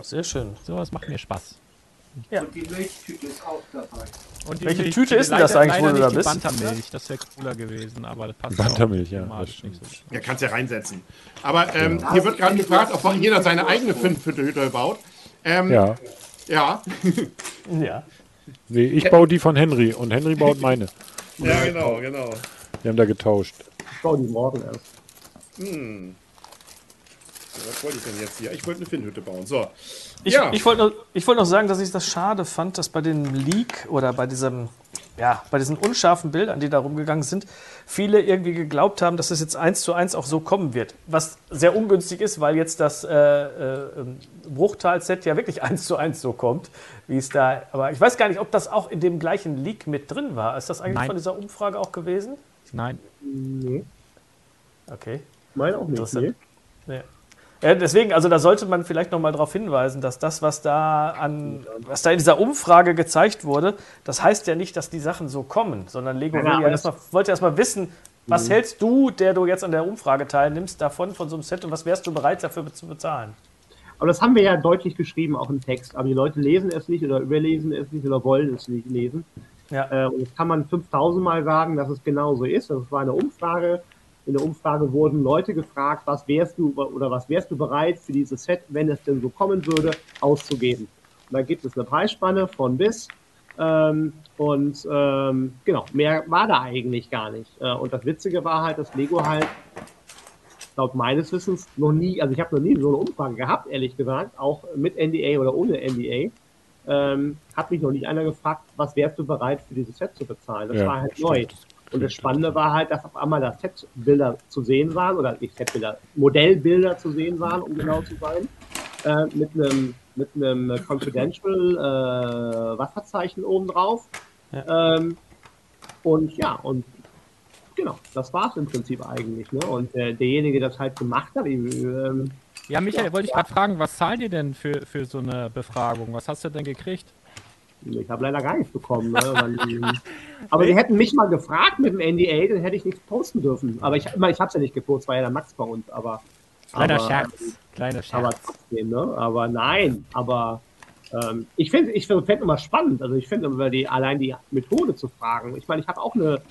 Sehr schön. Sowas macht mir Spaß. Und die Milchtüte ist auch dabei. Und die Welche Milch- Tüte ist denn das eigentlich, wo du da bist? Die Bantermilch, das wäre cooler gewesen, aber das passt Bantermilch, auch ja, das nicht so. Ja, kannst ja reinsetzen. Aber ähm, hier wird gerade gefragt, ob jeder seine eigene Fünf-Hütte baut. Ähm, ja. Ja. ja. Ja. Nee, ich baue die von Henry und Henry baut meine. Ja, genau, genau. Wir haben da getauscht. Ich baue die morgen erst. Hm. Was wollte ich denn jetzt hier? Ich wollte eine Finnhütte bauen. So. Ich, Ja. ich wollte noch, ich wollte noch sagen, dass ich das schade fand, dass bei dem Leak oder bei diesem, ja, bei diesen unscharfen Bildern, die da rumgegangen sind, viele irgendwie geglaubt haben, dass es jetzt eins zu eins auch so kommen wird. Was sehr ungünstig ist, weil jetzt das äh, äh, ähm, Bruchtal-Set ja wirklich eins zu eins so kommt, wie es da. Aber ich weiß gar nicht, ob das auch in dem gleichen Leak mit drin war. Ist das eigentlich Nein. von dieser Umfrage auch gewesen? Nein, Nee, Okay. meine auch nicht. Interessant. Nee. Ja, deswegen, also da sollte man vielleicht noch mal darauf hinweisen, dass das, was da an, was da in dieser Umfrage gezeigt wurde, das heißt ja nicht, dass die Sachen so kommen, sondern Lego Ja, ja erstmal, wollte erstmal wissen, was hältst du, der du jetzt an der Umfrage teilnimmst, davon, von so einem Set und was wärst du bereit dafür zu bezahlen? Aber das haben wir ja deutlich geschrieben, auch im Text. Aber die Leute lesen es nicht oder überlesen es nicht oder wollen es nicht lesen. Ja. Äh, und das kann man 5000 Mal sagen, dass es genau so ist. Das war eine Umfrage. In der Umfrage wurden Leute gefragt, was wärst du oder was wärst du bereit für dieses Set, wenn es denn so kommen würde, auszugeben. Und da gibt es eine Preisspanne von bis. Ähm, und ähm, genau, mehr war da eigentlich gar nicht. Äh, und das Witzige war halt, dass Lego halt laut meines Wissens noch nie, also ich habe noch nie so eine Umfrage gehabt, ehrlich gesagt, auch mit NDA oder ohne NDA. Ähm, hat mich noch nicht einer gefragt, was wärst du bereit für dieses Set zu bezahlen? Das Ja, war halt stimmt. Und das Spannende war halt, dass auf einmal da Setbilder zu sehen waren, oder nicht Setbilder, Modellbilder zu sehen waren, um genau zu sein, äh, mit einem mit einem Confidential äh, Wasserzeichen oben drauf. Ähm, und ja, und genau, das war es im Prinzip eigentlich. Ne? Und äh, derjenige, der das halt gemacht hat, ähm, Ja, Michael, wollte ich gerade fragen, was zahlt ihr denn für, für so eine Befragung? Was hast du denn gekriegt? Ich habe leider gar nichts bekommen. Ne? Weil, aber sie hätten mich mal gefragt mit dem NDA, dann hätte ich nichts posten dürfen. Aber ich, ich habe es ja nicht gepostet, war ja der Max bei uns. Aber, Kleiner aber, Scherz. Kleiner Aber Scherz. trotzdem, ne? Aber nein, aber ähm, ich finde ich finde find immer spannend. Also ich finde immer die allein die Methode zu fragen. Ich meine, ich habe auch eine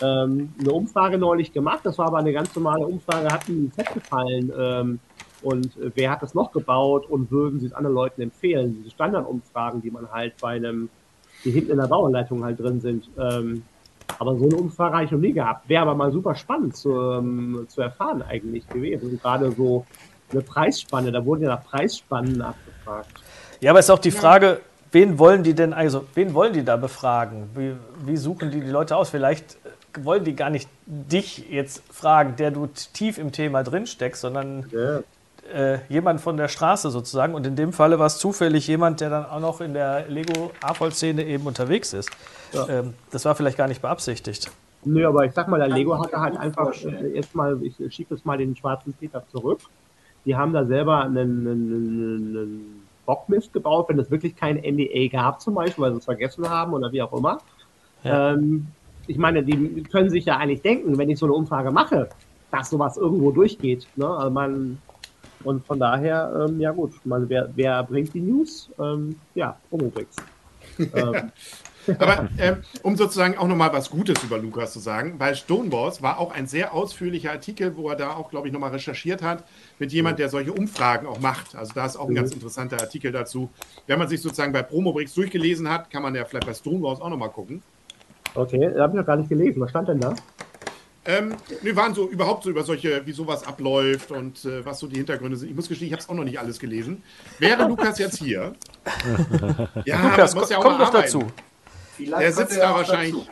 ähm, eine Umfrage neulich gemacht. Das war aber eine ganz normale Umfrage. Hat Ihnen ein Set gefallen? Ähm, und äh, wer hat das noch gebaut und würden Sie es anderen Leuten empfehlen? Diese Standardumfragen, die man halt bei einem, die hinten in der Bauanleitung halt drin sind. Ähm, aber so eine Umfrage habe ich noch nie gehabt. Wäre aber mal super spannend zu, ähm, zu erfahren eigentlich gewesen. Und gerade so eine Preisspanne, da wurden ja nach Preisspannen abgefragt. Ja, aber ist auch die Frage, wen wollen die denn, also wen wollen die da befragen? Wie, wie suchen die die Leute aus? Vielleicht äh, wollen die gar nicht dich jetzt fragen, der du tief im Thema drin steckst, sondern Ja. Äh, jemand von der Straße sozusagen. Und in dem Falle war es zufällig jemand, der dann auch noch in der Lego-AFOL-Szene eben unterwegs ist. Ja. Ähm, das war vielleicht gar nicht beabsichtigt. Nö, aber ich sag mal, der Lego hatte halt einfach äh, jetzt mal, ich schiebe jetzt mal den schwarzen Peter zurück. Die haben da selber einen, einen, einen, einen Bockmist gebaut, wenn es wirklich kein NDA gab zum Beispiel, weil sie es vergessen haben oder wie auch immer. Ja. Ähm, ich meine, die können sich ja eigentlich denken, wenn ich so eine Umfrage mache, dass sowas irgendwo durchgeht. Ne? Also man, und von daher, ähm, ja gut, man, wer, wer bringt die News? Ähm, ja, Promotrix. ähm, Aber ähm, um sozusagen auch nochmal was Gutes über Lukas zu sagen, bei Stonewalls war auch ein sehr ausführlicher Artikel, wo er da auch, glaube ich, nochmal recherchiert hat mit jemand, der solche Umfragen auch macht. Also da ist auch ein Mhm. ganz interessanter Artikel dazu. Wenn man sich sozusagen bei Promobrix durchgelesen hat, kann man ja vielleicht bei Stonewalls auch nochmal gucken. okay, da habe ich noch gar nicht gelesen. Was stand denn da? Ähm, wir waren so überhaupt so über solche, wie sowas abläuft und äh, was so die Hintergründe sind. Ich muss gestehen, ich habe es auch noch nicht alles gelesen. Wäre Lukas jetzt hier? ja, Lukas, muss ja auch komm doch dazu. Vielleicht Der sitzt da wahrscheinlich. dazu.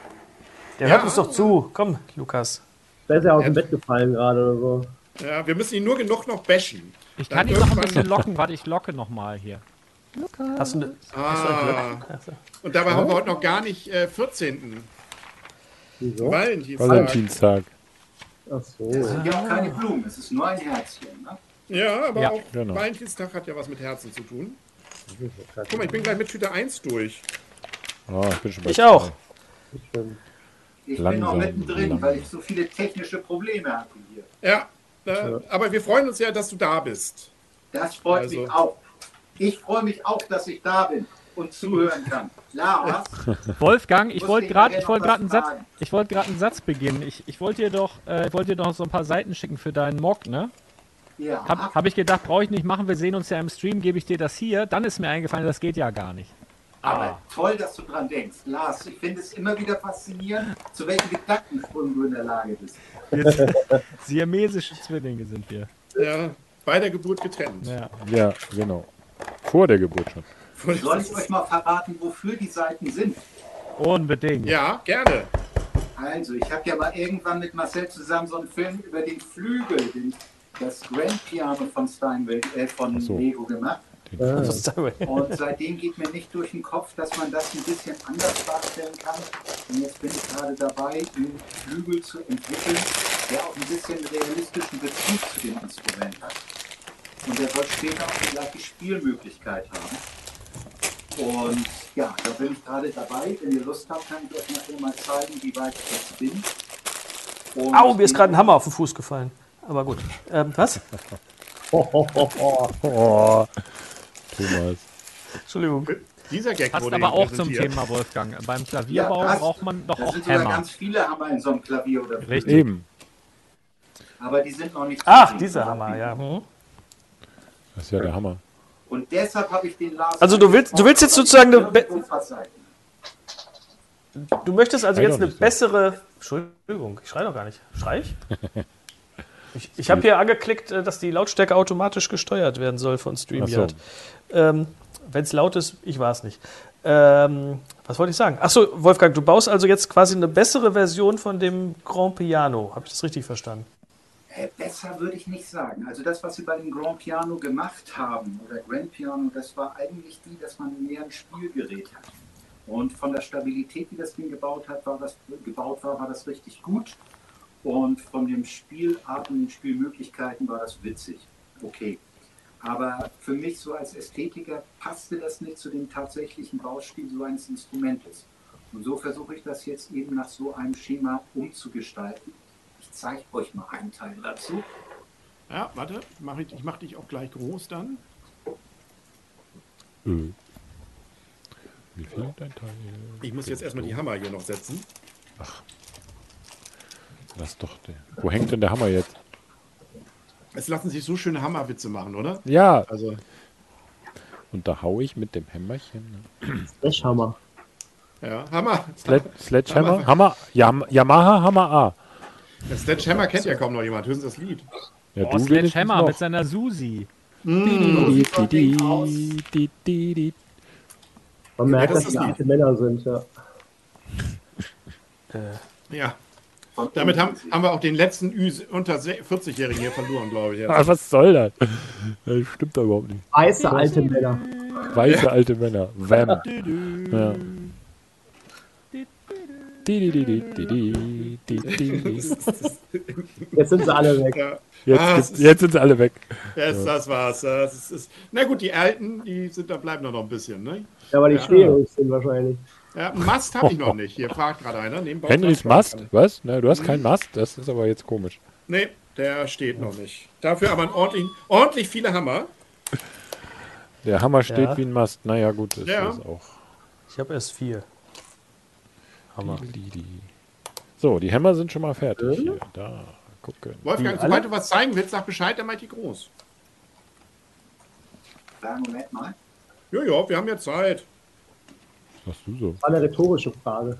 Der Ja. hört uns doch zu. Komm, Lukas. Da ist er aus dem Ja. Bett gefallen gerade oder so. Ja, wir müssen ihn nur genug noch bashen. Ich Dann kann ihn noch ein bisschen locken. Warte, ich locke noch mal hier. Hast du ne, Ah, und dabei haben wir heute noch gar nicht äh, 14. Wieso? Valentinstag. Valentinstag. Ach so. Es sind ja auch keine Blumen, es ist nur ein Herzchen. Ne? Ja, aber Ja, auch genau. Valentinstag hat ja was mit Herzen zu tun. Guck mal, ich bin gleich mit Tüte 1 durch. Oh, ich bin schon bei Ich auch. zwei. Stimmt. Ich bin noch mittendrin, langsam. weil ich so viele technische Probleme hatte hier. Ja, äh, aber wir freuen uns ja, dass du da bist. Das freut Also- mich auch. Ich freue mich auch, dass ich da bin und zuhören kann. Lars, Wolfgang, ich wollte gerade ich wollte noch gerade einen Satz fragen? ich wollte gerade einen Satz beginnen. Ich, ich wollte dir doch äh, ich wollte dir doch so ein paar Seiten schicken für deinen Mock, ne? ja, Hab, hab ich gedacht, brauche ich nicht machen, wir sehen uns ja im Stream, gebe ich dir das hier. Dann ist mir eingefallen, das geht ja gar nicht. aber toll, dass du dran denkst. Lars, ich finde es immer wieder faszinierend, zu welchen Gedankensprüngen du in der Lage bist. Siamesische Zwillinge sind wir. Ja, bei der Geburt getrennt. Ja. Ja, genau. Vor der Geburt schon. Soll ich euch mal verraten, wofür die Seiten sind? Unbedingt. Ja, gerne. Also, ich habe ja mal irgendwann mit Marcel zusammen so einen Film über den Flügel, den, das Grand Piano von Steinway, äh, von so. Lego gemacht. Äh, Und seitdem geht mir nicht durch den Kopf, dass man das ein bisschen anders darstellen kann. Und jetzt bin ich gerade dabei, einen Flügel zu entwickeln, der auch ein bisschen realistischen Bezug zu dem Instrument hat. Und der soll später auch die gleiche Spielmöglichkeit haben. Und ja, da bin ich gerade dabei. Wenn ihr Lust habt, kann ich euch nachher mal zeigen, wie weit ich jetzt bin. Und Au, mir ist gerade ein Hammer auf den Fuß gefallen. Aber gut. Ähm, was? ho, ho, ho, ho. Oh, Thomas. Entschuldigung. Dieser Gag Passt wurde aber auch zum. Thema, Wolfgang. Beim Klavierbau Ja, braucht man doch Da auch sind Hämmer. ganz viele Hammer in so einem Klavier oder. Richtig. Eben. Aber die sind noch nicht Ach, dieser Hammer, ja. Hm. Das ist ja der Hammer. Und deshalb habe ich den Lars. Also du willst- du willst jetzt sozusagen eine Du möchtest also jetzt eine so. bessere. Entschuldigung, ich schreie doch gar nicht. Schrei ich? Ich, ich habe hier angeklickt, äh, dass die Lautstärke automatisch gesteuert werden soll von StreamYard. Ähm, Wenn es laut ist, ich war es nicht. Ähm, was wollte ich sagen? Achso, Wolfgang, du baust also jetzt quasi eine bessere Version von dem Grand Piano. Habe ich das richtig verstanden? Äh, besser würde ich nicht sagen. Also das, was sie bei dem Grand Piano gemacht haben, oder Grand Piano, das war eigentlich die, dass man mehr ein Spielgerät hat. Und von der Stabilität, wie das Ding gebaut, hat, war das, gebaut war, war das richtig gut. Und von dem Spielart und den Spielmöglichkeiten war das witzig. Okay. Aber für mich so als Ästhetiker passte das nicht zu dem tatsächlichen Baustil so eines Instrumentes. Und so versuche ich das jetzt eben nach so einem Schema umzugestalten. Ich zeige euch mal einen Teil dazu. Ja, warte, mach ich, ich mache dich auch gleich groß dann. Äh. Wie viel dein Teil? Ich muss jetzt erstmal die Hammer hier noch setzen. Lass doch den. Wo hängt denn der Hammer jetzt? Es lassen sich so schöne Hammerwitze machen, oder? Ja. Also, Und da hau ich mit dem Hämmerchen. Ne? Flashhammer. ja, Hammer. Sled Sledgehammer? Hammer? Yam Yamaha Hammer A. Das Sledgehammer kennt ja kaum noch jemand, höchstens das Lied. Ja, Oh, Sledgehammer mit seiner Susi. Di. Man merkt, das dass lieb. alte Männer sind, ja. Ja. Von Damit haben, haben wir auch den letzten Ü unter 40-Jährigen hier verloren, glaube ich. Ah, was soll das? Das stimmt doch überhaupt nicht. Weiße alte Männer. Weiße alte Männer. Wham. Ja. Jetzt sind sie alle weg. Ja. Jetzt, Ah, jetzt sind sie alle weg. Das, das war's. Das ist, ist, na gut, die Alten, die sind, da bleiben noch ein bisschen. Ne? Ja, aber die Ja. schwierig sind wahrscheinlich. Ja, einen Mast habe ich noch nicht. Hier fragt gerade einer. Nebenbei Henrys Mast? Was? Na, du hast keinen Mast? Das ist aber jetzt komisch. Nee, der steht noch nicht. Dafür aber ein ordentlich, ordentlich viele Hammer. Der Hammer steht Ja. wie ein Mast. Naja, gut, ist Ja. das auch. Ich habe erst vier. Hammer. Didi. So, die Hämmer sind schon mal fertig. Hier, da, gucken. Wolfgang, Die sobald alle? du was zeigen willst, sag Bescheid, dann meint die groß. Moment mal. Ja, ja, wir haben ja Zeit. Was hast du so? War eine rhetorische Frage.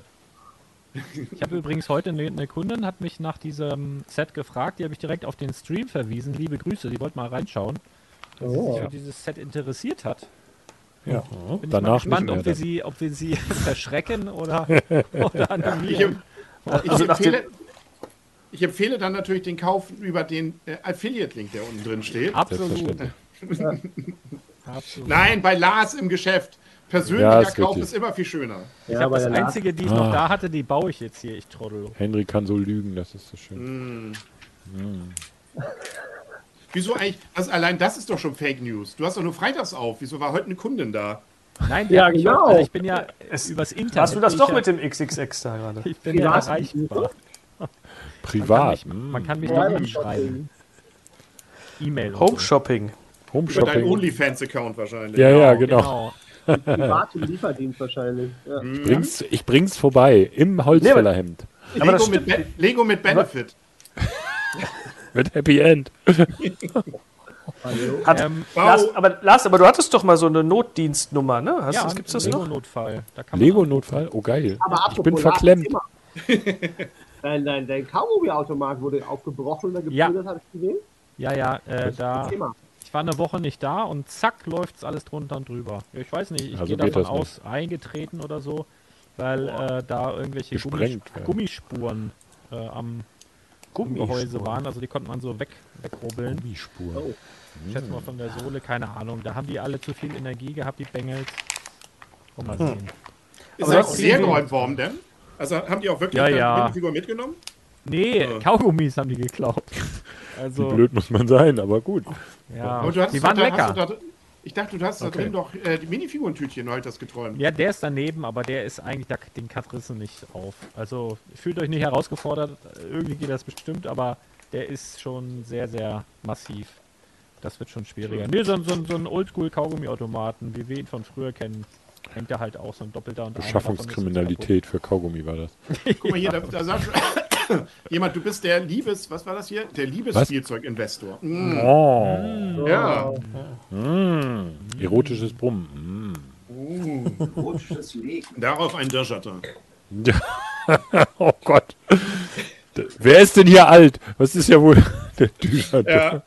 Ich habe übrigens heute eine, Kundin, hat mich nach diesem Set gefragt, die habe ich direkt auf den Stream verwiesen. Liebe Grüße, die wollte mal reinschauen, dass sie Oh. sich für dieses Set interessiert hat. Ja, Bin ich mal danach nicht gespannt, ob wir sie, ob wir sie verschrecken oder, oder Ich, animieren. ich, Also nach empfehle, ich empfehle dann natürlich den Kauf über den äh, Affiliate-Link, der unten drin steht. Absolut. Absolut. Nein, bei Lars im Geschäft. Persönlicher Ja, Kauf ist immer viel schöner. Ich Ja, habe das einzige, die ich Ah. noch da hatte, die baue ich jetzt hier, ich Trottel. Henry kann so lügen, das ist so schön. Wieso eigentlich? Also allein das ist doch schon Fake News. Du hast doch nur freitags auf. Wieso war heute eine Kundin da? Nein, die Ja, genau. auch- Also ich bin ja übers Internet. Hast du das doch ich mit ja, dem XXX da gerade? Ich bin ja Privat? erreichbar. Privat. Man kann mich, man kann mich doch schreiben. E-Mail. Home so. Shopping. Home Über deinen Shopping. OnlyFans-Account wahrscheinlich. Ja, ja, genau. Private Lieferdienst wahrscheinlich. Ja. Bring's, ich bring's vorbei. Im Holzfällerhemd. Aber das Lego, mit Lego mit Benefit. Mit Happy End. Hat, Ähm. Lars, aber, Lars, aber du hattest doch mal so eine Notdienstnummer, ne? Hast, ja, du, gibt's das noch? Lego-Notfall. Da kann man Lego-Notfall? Oh, geil. Aber Ich bin verklemmt. Dein, dein, dein Kaugummi-Automat wurde aufgebrochen oder Ja. habe ich gesehen. Ja, ja, äh, da. Ich war eine Woche nicht da und zack läuft's alles drunter und drüber. Ja, Ich weiß nicht, ich Also gehe davon das aus, eingetreten oder so, weil äh, da irgendwelche Gummis werden. Gummispuren äh, am im Gehäuse waren. Also die konnte man so weg, wegrubbeln. Gummispur. Oh. Ich schätze mal von der Sohle, keine Ahnung. Da haben die alle zu viel Energie gehabt, die Bengels. Oh, mal sehen. Ist Aber das das- sehr geräumt worden denn? Also haben die auch wirklich Ja, ja. die Figur mitgenommen? Nee, Ja. Kaugummis haben die geklaut. Wie Also, blöd muss man sein, aber gut. ja, Aber du hattest die waren lecker. Hast du da, ich dachte, du hast da Okay. drin doch äh, die Minifigurentütchen, du das geträumt. Ja, der ist daneben, aber der ist eigentlich, da, den Katrissen nicht auf. Also fühlt euch nicht herausgefordert, irgendwie geht das bestimmt, aber der ist schon sehr, sehr massiv. Das wird schon schwieriger. Nee, so, ein- so, so ein Oldschool-Kaugummi-Automaten, wie wir ihn von früher kennen, hängt da halt auch so ein doppelter und Beschaffungskriminalität für Kaugummi war das. Guck mal hier, da, da sagt jemand, du bist der Liebes, was war das hier? Der Liebesspielzeuginvestor. Mm, Oh. ja. Mm. Erotisches Brummen. Erotisches Legen. Darauf ein Dirschatter. Mm. oh Gott. Wer ist denn hier alt? Was ist ja wohl der? Ja.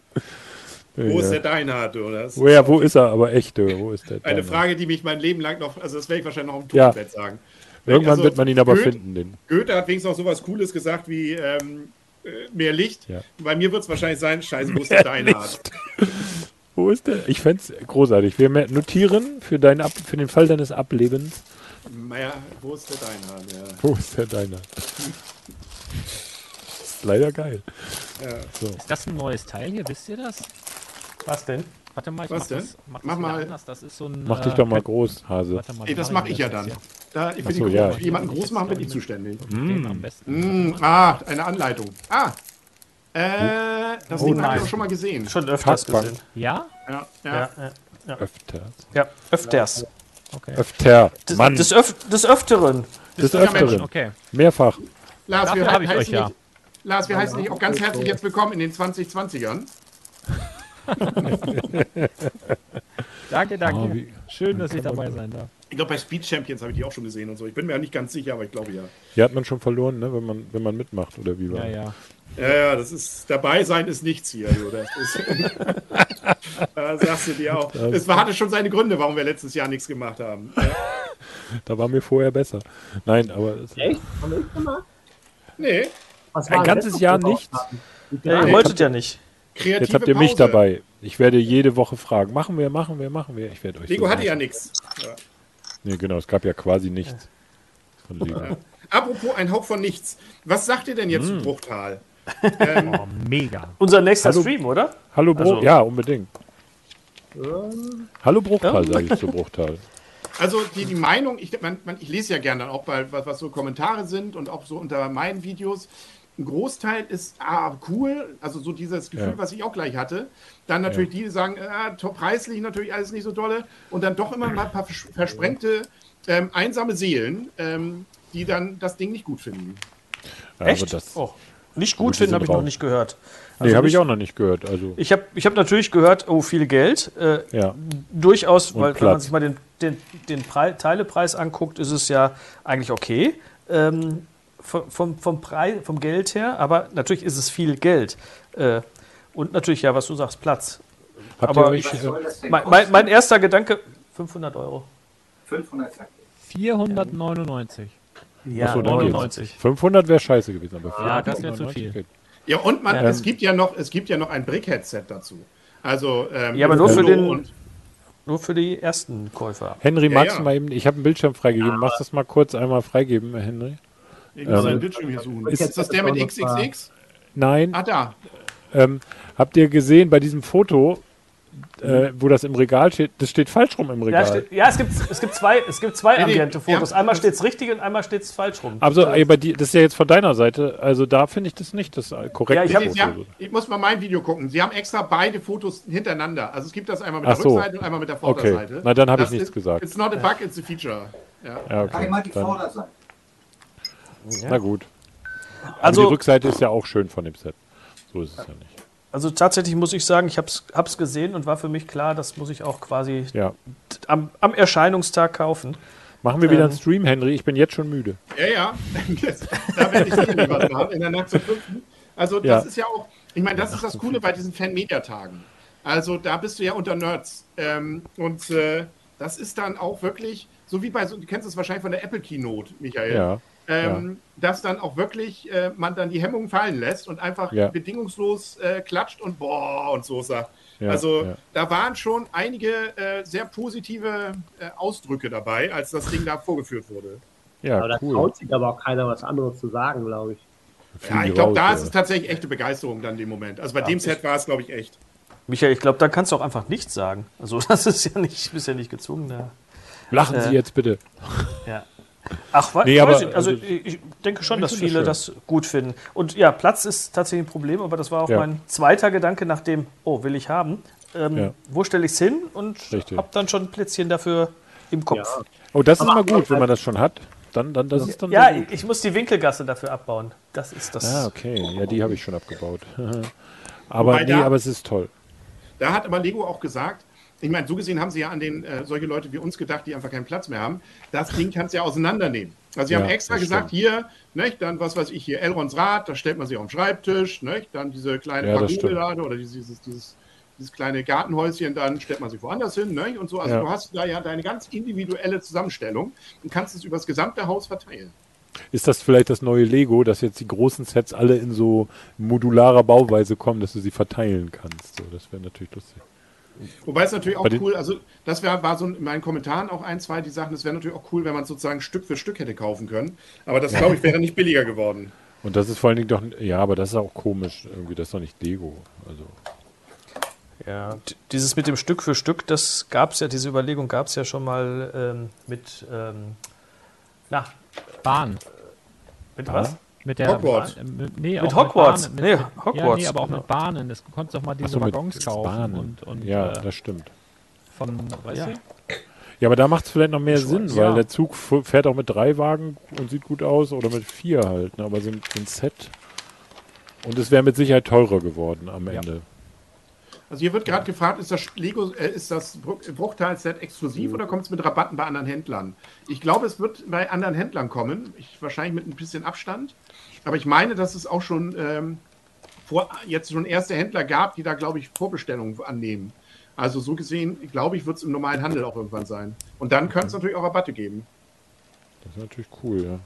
Wo ist Ja. der Deinhard, oder? Ist Woher, wo ist er? Aber echt, äh, wo ist der? Eine Deiner? Frage, die mich mein Leben lang noch, also das werde ich wahrscheinlich noch im Ja. Totenbett sagen. Irgendwann Also, wird man ihn aber Goethe- finden. Den. Goethe hat wenigstens noch sowas Cooles gesagt wie ähm, äh, mehr Licht. Ja. Bei mir wird es wahrscheinlich sein, scheiße, wo ist der Deinhard? Wo ist der? Ich fände es großartig. Wir notieren für, dein Ab für den Fall deines Ablebens. Naja, wo ist der Deinhard? Ja. Wo ist der deiner? ist leider geil. Ist das ein neues Teil hier? Wisst ihr das? Was denn? Warte mal, ich Was mach denn? das, mach, Mach das mal- anders. Das ist so ein. Mach äh, dich doch mal groß, Hase. Mal, Ey, das mache ich ja dann. Da, ich Ach bin so, die ja. Groß- jemanden groß machen, bin ich zuständig. Den am besten. Mm, ah, eine Anleitung. Ah, äh, das Oh Ding habe ich auch schon mal gesehen. Schon öfters Parkbank. gesehen. Ja? Ja, ja. Ja, ja, Öfter. ja, öfters. Okay. Öfter. Des, Mann, des, Öf des Öfteren. des Mensch, Öfteren. Okay. Mehrfach. Lars, Dafür wir habe ich heißen euch ja. Lars, wir heißen dich auch ganz herzlich jetzt willkommen in den 2020ern. Danke, danke. Oh, wie- Schön, dass ich dabei sein darf. Ich glaube, bei Speed Champions habe ich die auch schon gesehen und so. Ich bin mir ja nicht ganz sicher, aber ich glaube ja. Hier hat man schon verloren, ne, wenn man, wenn man mitmacht, oder wie war Ja, ja. Ja, ja, das ist, dabei sein ist nichts hier, du. Das ist, da sagst du dir auch. Es war- hatte schon seine Gründe, warum wir letztes Jahr nichts gemacht haben. Da war mir vorher besser. Nein, aber es, Echt? Haben wir nicht gemacht? Nee, Was Ein ganzes Jahr nichts? Ihr wolltet ja nicht. Kreative jetzt habt ihr mich Pause. dabei. Ich werde jede Woche fragen, machen wir, machen wir, machen wir. Ich werde euch Lego so hatte ja nichts. Nee, genau, es gab ja quasi nichts von Lego. Apropos ein Hauch von nichts. Was sagt ihr denn jetzt Hm. zu Bruchtal? Oh, mega. Unser nächster Hallo. Stream, oder? Hallo Bruch, Also- ja, unbedingt. Hallo Bruchtal, sage ich zu Bruchtal. Also die, die Meinung, ich, man, man, ich lese ja gerne dann auch, bei, was, was so Kommentare sind und auch so unter meinen Videos. Ein Großteil ist ah, cool, also so dieses Gefühl, Ja. was ich auch gleich hatte. Dann natürlich die, die sagen, ah, preislich natürlich alles nicht so dolle. Und dann doch immer mal ein paar vers- versprengte, ähm, einsame Seelen, ähm, die dann das Ding nicht gut finden. Ja, Echt? Aber das, oh, nicht gut finden habe ich noch nicht gehört. nee, Also habe ich auch noch nicht gehört. Also, Ich habe ich hab natürlich gehört, oh, viel Geld. Äh, ja. durchaus, Und weil wenn man Platz. sich mal den, den, den Pre Teilepreis anguckt, ist es ja eigentlich okay. Ähm, vom, vom, vom, Preis, vom Geld her, aber natürlich ist es viel Geld. Äh, und natürlich, ja, was du sagst, Platz. Habt Aber euch, Mein, mein, mein erster Gedanke, 500 Euro. 500 sagt ihr. 499. Ja, Achso, dann 99. geht's. 500 wäre scheiße gewesen, aber Ja, das wär 499 zu viel. Ja, und man, Ja. es gibt ja noch, es gibt ja noch ein Brick-Headset dazu. Also, ähm, Ja, aber nur für den- Nur für die ersten Käufer. Henry, Ja, magst ja. du mal eben, ich habe einen Bildschirm freigegeben, machst das mal kurz einmal freigeben, Henry? Ich muss Ähm, einen Bildschirm hier suchen. ich Ist das der mit XXX? Nein, Ah, da. ähm, habt ihr gesehen bei diesem Foto, äh, wo das im Regal steht, das steht falsch rum im Ja, Regal. steht, ja es, gibt, es gibt zwei, es gibt zwei Nee, nee, Ambiente-Fotos. ja. Einmal steht es richtig und einmal steht es falsch rum. also, ey, bei dir, das ist ja jetzt von deiner Seite, also da finde ich das nicht das korrekte Ja, ich hab- Sie, Foto. Sie haben, ich muss mal mein Video gucken. Sie haben extra beide Fotos hintereinander. Also es gibt das einmal mit Ach der so. Rückseite und einmal mit der Okay. Vorderseite. Na, dann hab ich nichts ist- gesagt. It's not a bug, it's a feature. Ja. Ja, okay. die Dann, Vorderseite. na gut. Also, Also- die Rückseite ist ja auch schön von dem Set. So ist es ja nicht. Also tatsächlich muss ich sagen, ich habe es gesehen und war für mich klar, das muss ich auch quasi Ja. am, am Erscheinungstag kaufen. Machen wir wieder Ähm. einen Stream, Henry. Ich bin jetzt schon müde. Ja, ja. da werde ich sicherlich was machen, in der Nacht fünften. Also das Ja. ist ja auch, ich meine, das ist das Coole bei diesen Fan-Media-Tagen. Also da bist du ja unter Nerds. Ähm, und äh, das ist dann auch wirklich, so wie bei, so, du kennst es wahrscheinlich von der Apple Keynote, Michael. Ja. Ähm, dass dann auch wirklich äh, man dann die Hemmungen fallen lässt und einfach Ja. bedingungslos äh, klatscht und boah und so sagt. Ja, also ja. da waren schon einige äh, sehr positive äh, Ausdrücke dabei, als das Ding da vorgeführt wurde. Ja, Aber da cool. traut sich aber auch keiner was anderes zu sagen, glaube ich. Ja, ich glaube, da ist ja. es tatsächlich echte Begeisterung dann in dem Moment. Also bei dem Set war es, glaube ich, echt. Michael, ich glaube, da kannst du auch einfach nichts sagen. Also das ist ja nicht, bist ja nicht gezwungen. Da. Lachen Äh. Sie jetzt bitte. Ja. Ach, wa Nee, weiß aber- ich, also also- ich denke schon, Ich dass viele das das gut finden. Und ja, Platz ist tatsächlich ein Problem, aber das war auch Ja. mein zweiter Gedanke nach dem, oh, will ich haben. Ähm, Ja. Wo stelle ich es hin? Und habe dann schon ein Plätzchen dafür im Kopf. Ja. Oh, das ist Aber- mal gut, wenn man das schon hat. Dann, dann, das ist dann Ja, ich, ich muss die Winkelgasse dafür abbauen. Das ist das. Ah, okay. Ja, die habe ich schon abgebaut. aber Wobei nee, da- aber es ist toll. Da hat aber Lego auch gesagt, ich meine, so gesehen haben sie ja an den äh, solche Leute wie uns gedacht, die einfach keinen Platz mehr haben. Das Ding kannst du ja auseinandernehmen. Also sie Ja, haben extra gesagt, stimmt. hier, nicht, dann was weiß ich hier, Elrons Rad, da stellt man sich auf den Schreibtisch, nicht, dann diese kleine Ja, Pagode oder dieses, dieses, dieses, kleine Gartenhäuschen, dann stellt man sich woanders hin, nicht, und so. Also Ja. du hast da ja deine ganz individuelle Zusammenstellung und kannst es über das gesamte Haus verteilen. Ist das vielleicht das neue Lego, dass jetzt die großen Sets alle in so modularer Bauweise kommen, dass du sie verteilen kannst? So, das wäre natürlich lustig. Wobei es natürlich auch cool, also das wär, war so in meinen Kommentaren auch ein, zwei, die Sachen, es wäre natürlich auch cool, wenn man es sozusagen Stück für Stück hätte kaufen können. Aber das, glaube ich, wäre nicht billiger geworden. Und das ist vor allen Dingen doch, ja, aber das ist auch komisch irgendwie, das ist doch nicht Lego. Also, Ja, dieses mit dem Stück für Stück, das gab es ja, diese Überlegung gab es ja schon mal ähm, mit, ähm, na, Bahn. mit Ah. was? Mit der Hogwarts. Bahn, äh, mit, nee, Mit auch Hogwarts. Mit Nee, Bahnen, mit, Ja, Hogwarts, nee, aber auch mit Bahnen. Das, du konntest doch mal diese so, Waggons kaufen. Und, und ja, äh, das stimmt. von, weißt Ja. du? Ja, aber da macht es vielleicht noch mehr Sinn, weil ja. der Zug f- fährt auch mit drei Wagen und sieht gut aus oder mit vier halt. Ne? Aber so ein, so ein Set. Und es wäre mit Sicherheit teurer geworden am Ende. Also hier wird gerade gefragt, ist das Lego, äh, ist das Bruch- Bruchteil-Set exklusiv oder kommt es mit Rabatten bei anderen Händlern? Ich glaube, es wird bei anderen Händlern kommen, ich, wahrscheinlich mit ein bisschen Abstand. Aber ich meine, dass es auch schon ähm, vor, jetzt schon erste Händler gab, die da, glaube ich, Vorbestellungen annehmen. Also so gesehen, glaube ich, wird es im normalen Handel auch irgendwann sein. Und dann könnte es natürlich auch Rabatte geben. Das ist natürlich cool, ja.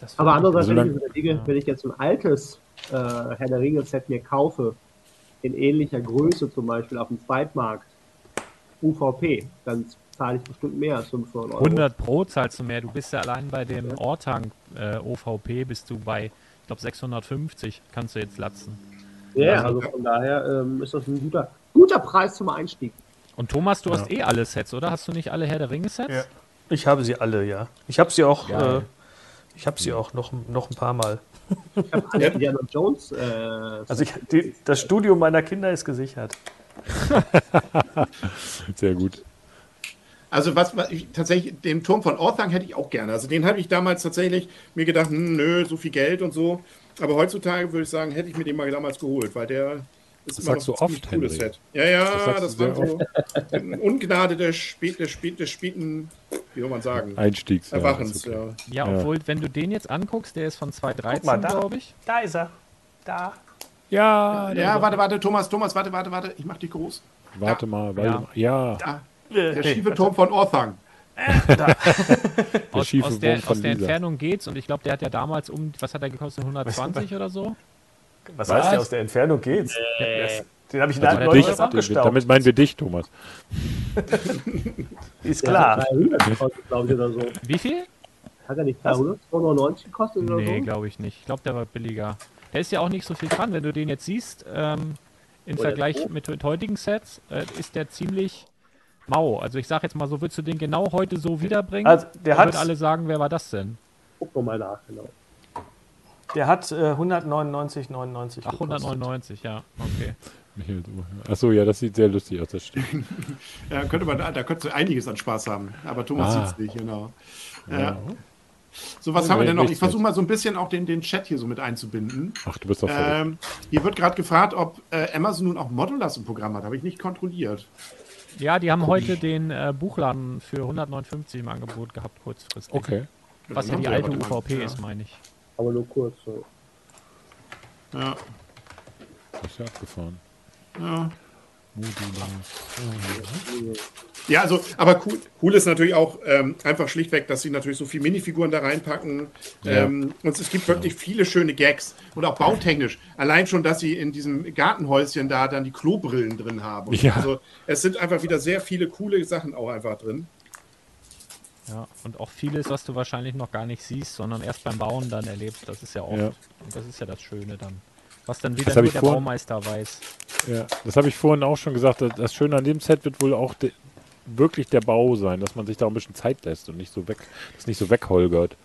Das Aber andererseits, Also wenn, ich wenn ich jetzt ein altes äh, Herr der Ringe-Set mir kaufe, in ähnlicher Größe zum Beispiel auf dem Zweitmarkt, UVP, dann zahle ich bestimmt mehr als 500 Euro. 100 Pro zahlst du mehr. Du bist ja allein bei dem Ortang äh, OVP bist du bei, ich glaube 650 kannst du jetzt latzen. Ja, also von daher ähm, ist das ein guter, guter Preis zum Einstieg. Und Thomas, du hast eh alle Sets, oder? Hast du nicht alle Herr der Ringe Sets? Ja. Ich habe sie alle, ja. Ich habe sie auch, äh, ich habe sie auch noch, noch ein paar Mal. Ich habe alle Indiana Jones. Äh, Also ich, die, das Studium meiner Kinder ist gesichert. Sehr gut. Also was, was ich tatsächlich, den Turm von Orthang hätte ich auch gerne. Also den habe ich damals tatsächlich mir gedacht, hm, nö, so viel Geld und so. Aber heutzutage würde ich sagen, hätte ich mir den mal damals geholt, weil der ist Das immer sagst du oft, cooles Henry. Set. Ja, ja, Das das, war so Ungnade des, spät, des, spät, des späten, wie soll man sagen, Einstiegs. ja, Erwachens. ist okay. Ja. Ja, Ja. obwohl, wenn du den jetzt anguckst, der ist von Guck mal, 2013, da. glaube ich. Da ist er. Da. Ja, Ja, warte, warte, Thomas, Thomas, warte, warte, warte, ich mach dich groß. warte mal, Waldemar. Ja, Da, Äh, der nee, schiefe Turm von Orthang. Aus, schiefe aus der, Wurm von aus der. Entfernung geht's und ich glaube, der hat ja damals um, was hat er gekostet, 120 oder so? Was, heißt der aus der Entfernung geht's? Das- Den habe ich in also einem dich, abgestaubt. damit meinen wir dich, Thomas. Ist klar. 300 gekostet, glaube ich, oder so. Wie viel? Hat er nicht 300, 299 gekostet oder Nee, so? glaube ich nicht. Ich glaube, der war billiger. Da ist ja auch nicht so viel dran. Wenn du den jetzt siehst, ähm, im Oh, der Vergleich mit, mit heutigen Sets, äh, ist der ziemlich mau. Also ich sage jetzt mal so, würdest du den genau heute so wiederbringen? Also, der hat- alle sagen, wer war das denn? Guck noch mal nach, genau. Der hat äh, 199,99 Ach, 199, ja. Okay. Achso, ja, das sieht sehr lustig aus, das stimmt. Ja, könnte man, da, könntest du einiges an Spaß haben. Aber Thomas Ah. sieht's nicht, genau. Ja. So, was haben wir denn noch? Ich versuche mal so ein bisschen auch den, den Chat hier so mit einzubinden. Ach, du bist doch. Ähm, hier wird gerade gefragt, ob äh, Amazon nun auch Modulas im Programm hat. Habe ich nicht kontrolliert. Ja, die haben heute den äh, Buchladen für 159 im Angebot gehabt, kurzfristig. Okay. Was ja die alte. UVP ist, meine ich. Aber nur kurz. So. Ja. Das ist ja abgefahren. Ja. Ja, also, aber cool, cool ist natürlich auch ähm, einfach schlichtweg, dass sie natürlich so viele Minifiguren da reinpacken. Ja. Ähm, und es gibt wirklich viele schöne Gags und auch bautechnisch. Allein schon, dass sie in diesem Gartenhäuschen da dann die Klobrillen drin haben. Ja. Also, es sind einfach wieder sehr viele coole Sachen auch einfach drin. Ja, und auch vieles, was du wahrscheinlich noch gar nicht siehst, sondern erst beim Bauen dann erlebst. Das ist ja oft. Ja. Und das ist ja das Schöne dann. Was dann wieder Das nur ich der vor- Baumeister weiß. Ja, das habe ich vorhin auch schon gesagt. Das- Das Schöne an dem Set wird wohl auch de wirklich der Bau sein, dass man sich da ein bisschen Zeit lässt und nicht so weg, das nicht so wegholgert.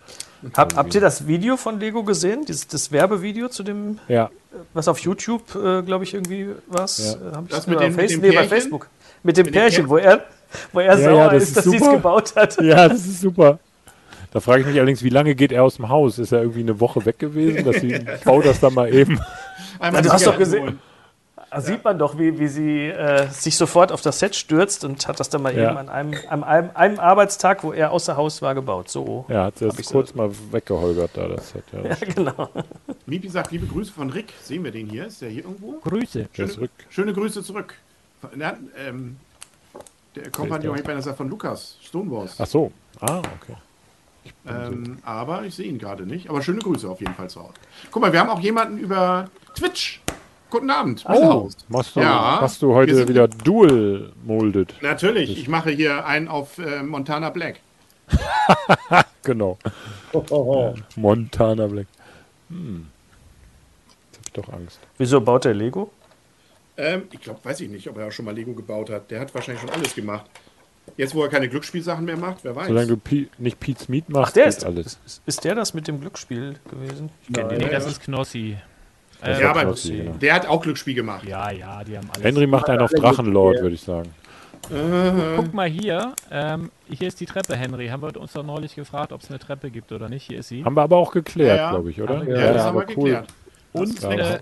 Hab, habt ihr das Video von Lego gesehen? Dieses, das Werbevideo zu dem, Ja, was auf YouTube, äh, glaube ich, irgendwie was? Ja. Äh, hab ich Das oder mit dem- mit Facebook, dem nee, bei Pärchen? Facebook. Mit dem Mit dem Pärchen, Pär- wo er, wo er Ja, sauer ja, das ist, ist dass sie es super. gebaut hat. ja, das ist super. Da frage ich mich allerdings, wie lange geht er aus dem Haus? Ist er irgendwie eine Woche weg gewesen? Dass sie baut das dann mal eben. Einmal du hast doch gesehen- holen. Da sieht man doch, wie, wie sie äh, sich sofort auf das Set stürzt und hat das dann mal Ja. eben an einem, an einem, einem Arbeitstag, wo er außer Haus war, gebaut. So. Ja, hat das ich so- kurz mal weggeholgert da, das Set. Ja, Ja, genau. Mipi sagt, liebe Grüße von Rick. Sehen wir den hier? Ist der hier irgendwo? Grüße. Der ist zurück. Schöne Grüße zurück. Na, ähm, der Kompagnon, der? ich meine, das ist von Lukas, Stonewalls. Ach so. Ah, okay. Ähm, aber ich sehe ihn gerade nicht. Aber schöne Grüße auf jeden Fall zu Hause. Guck mal, wir haben auch jemanden über Twitch. Guten Abend, Oh, machst du, Ja, hast du heute wieder Dual molded? Natürlich, ich mache hier einen auf äh, Montana Black. Genau. Oh, oh, oh. Montana Black. Hm. Jetzt hab ich doch Angst. Wieso baut der Lego? Ähm, ich glaube, weiß ich nicht, ob er auch schon mal Lego gebaut hat. Der hat wahrscheinlich schon alles gemacht. Jetzt, wo er keine Glücksspielsachen mehr macht, wer weiß. Solange du Pi nicht Pete's Meat machst, Ach, der ist, alles. ist, ist der das mit dem Glücksspiel gewesen? Ich kenn den Nee, das ja. ist Knossi. Das Äh, ja, aber Knossi, genau. der hat auch Glücksspiel gemacht. ja, ja, die haben alles. Henry macht einen auf Drachenlord, würde ich sagen. Guck mal hier. Ähm, hier ist die Treppe, Henry. Haben wir uns doch neulich gefragt, ob es eine Treppe gibt oder nicht. Hier ist sie. Haben wir aber auch geklärt, Ja, ja. glaube ich, oder? Ja, das haben wir geklärt. Und Ja. äh,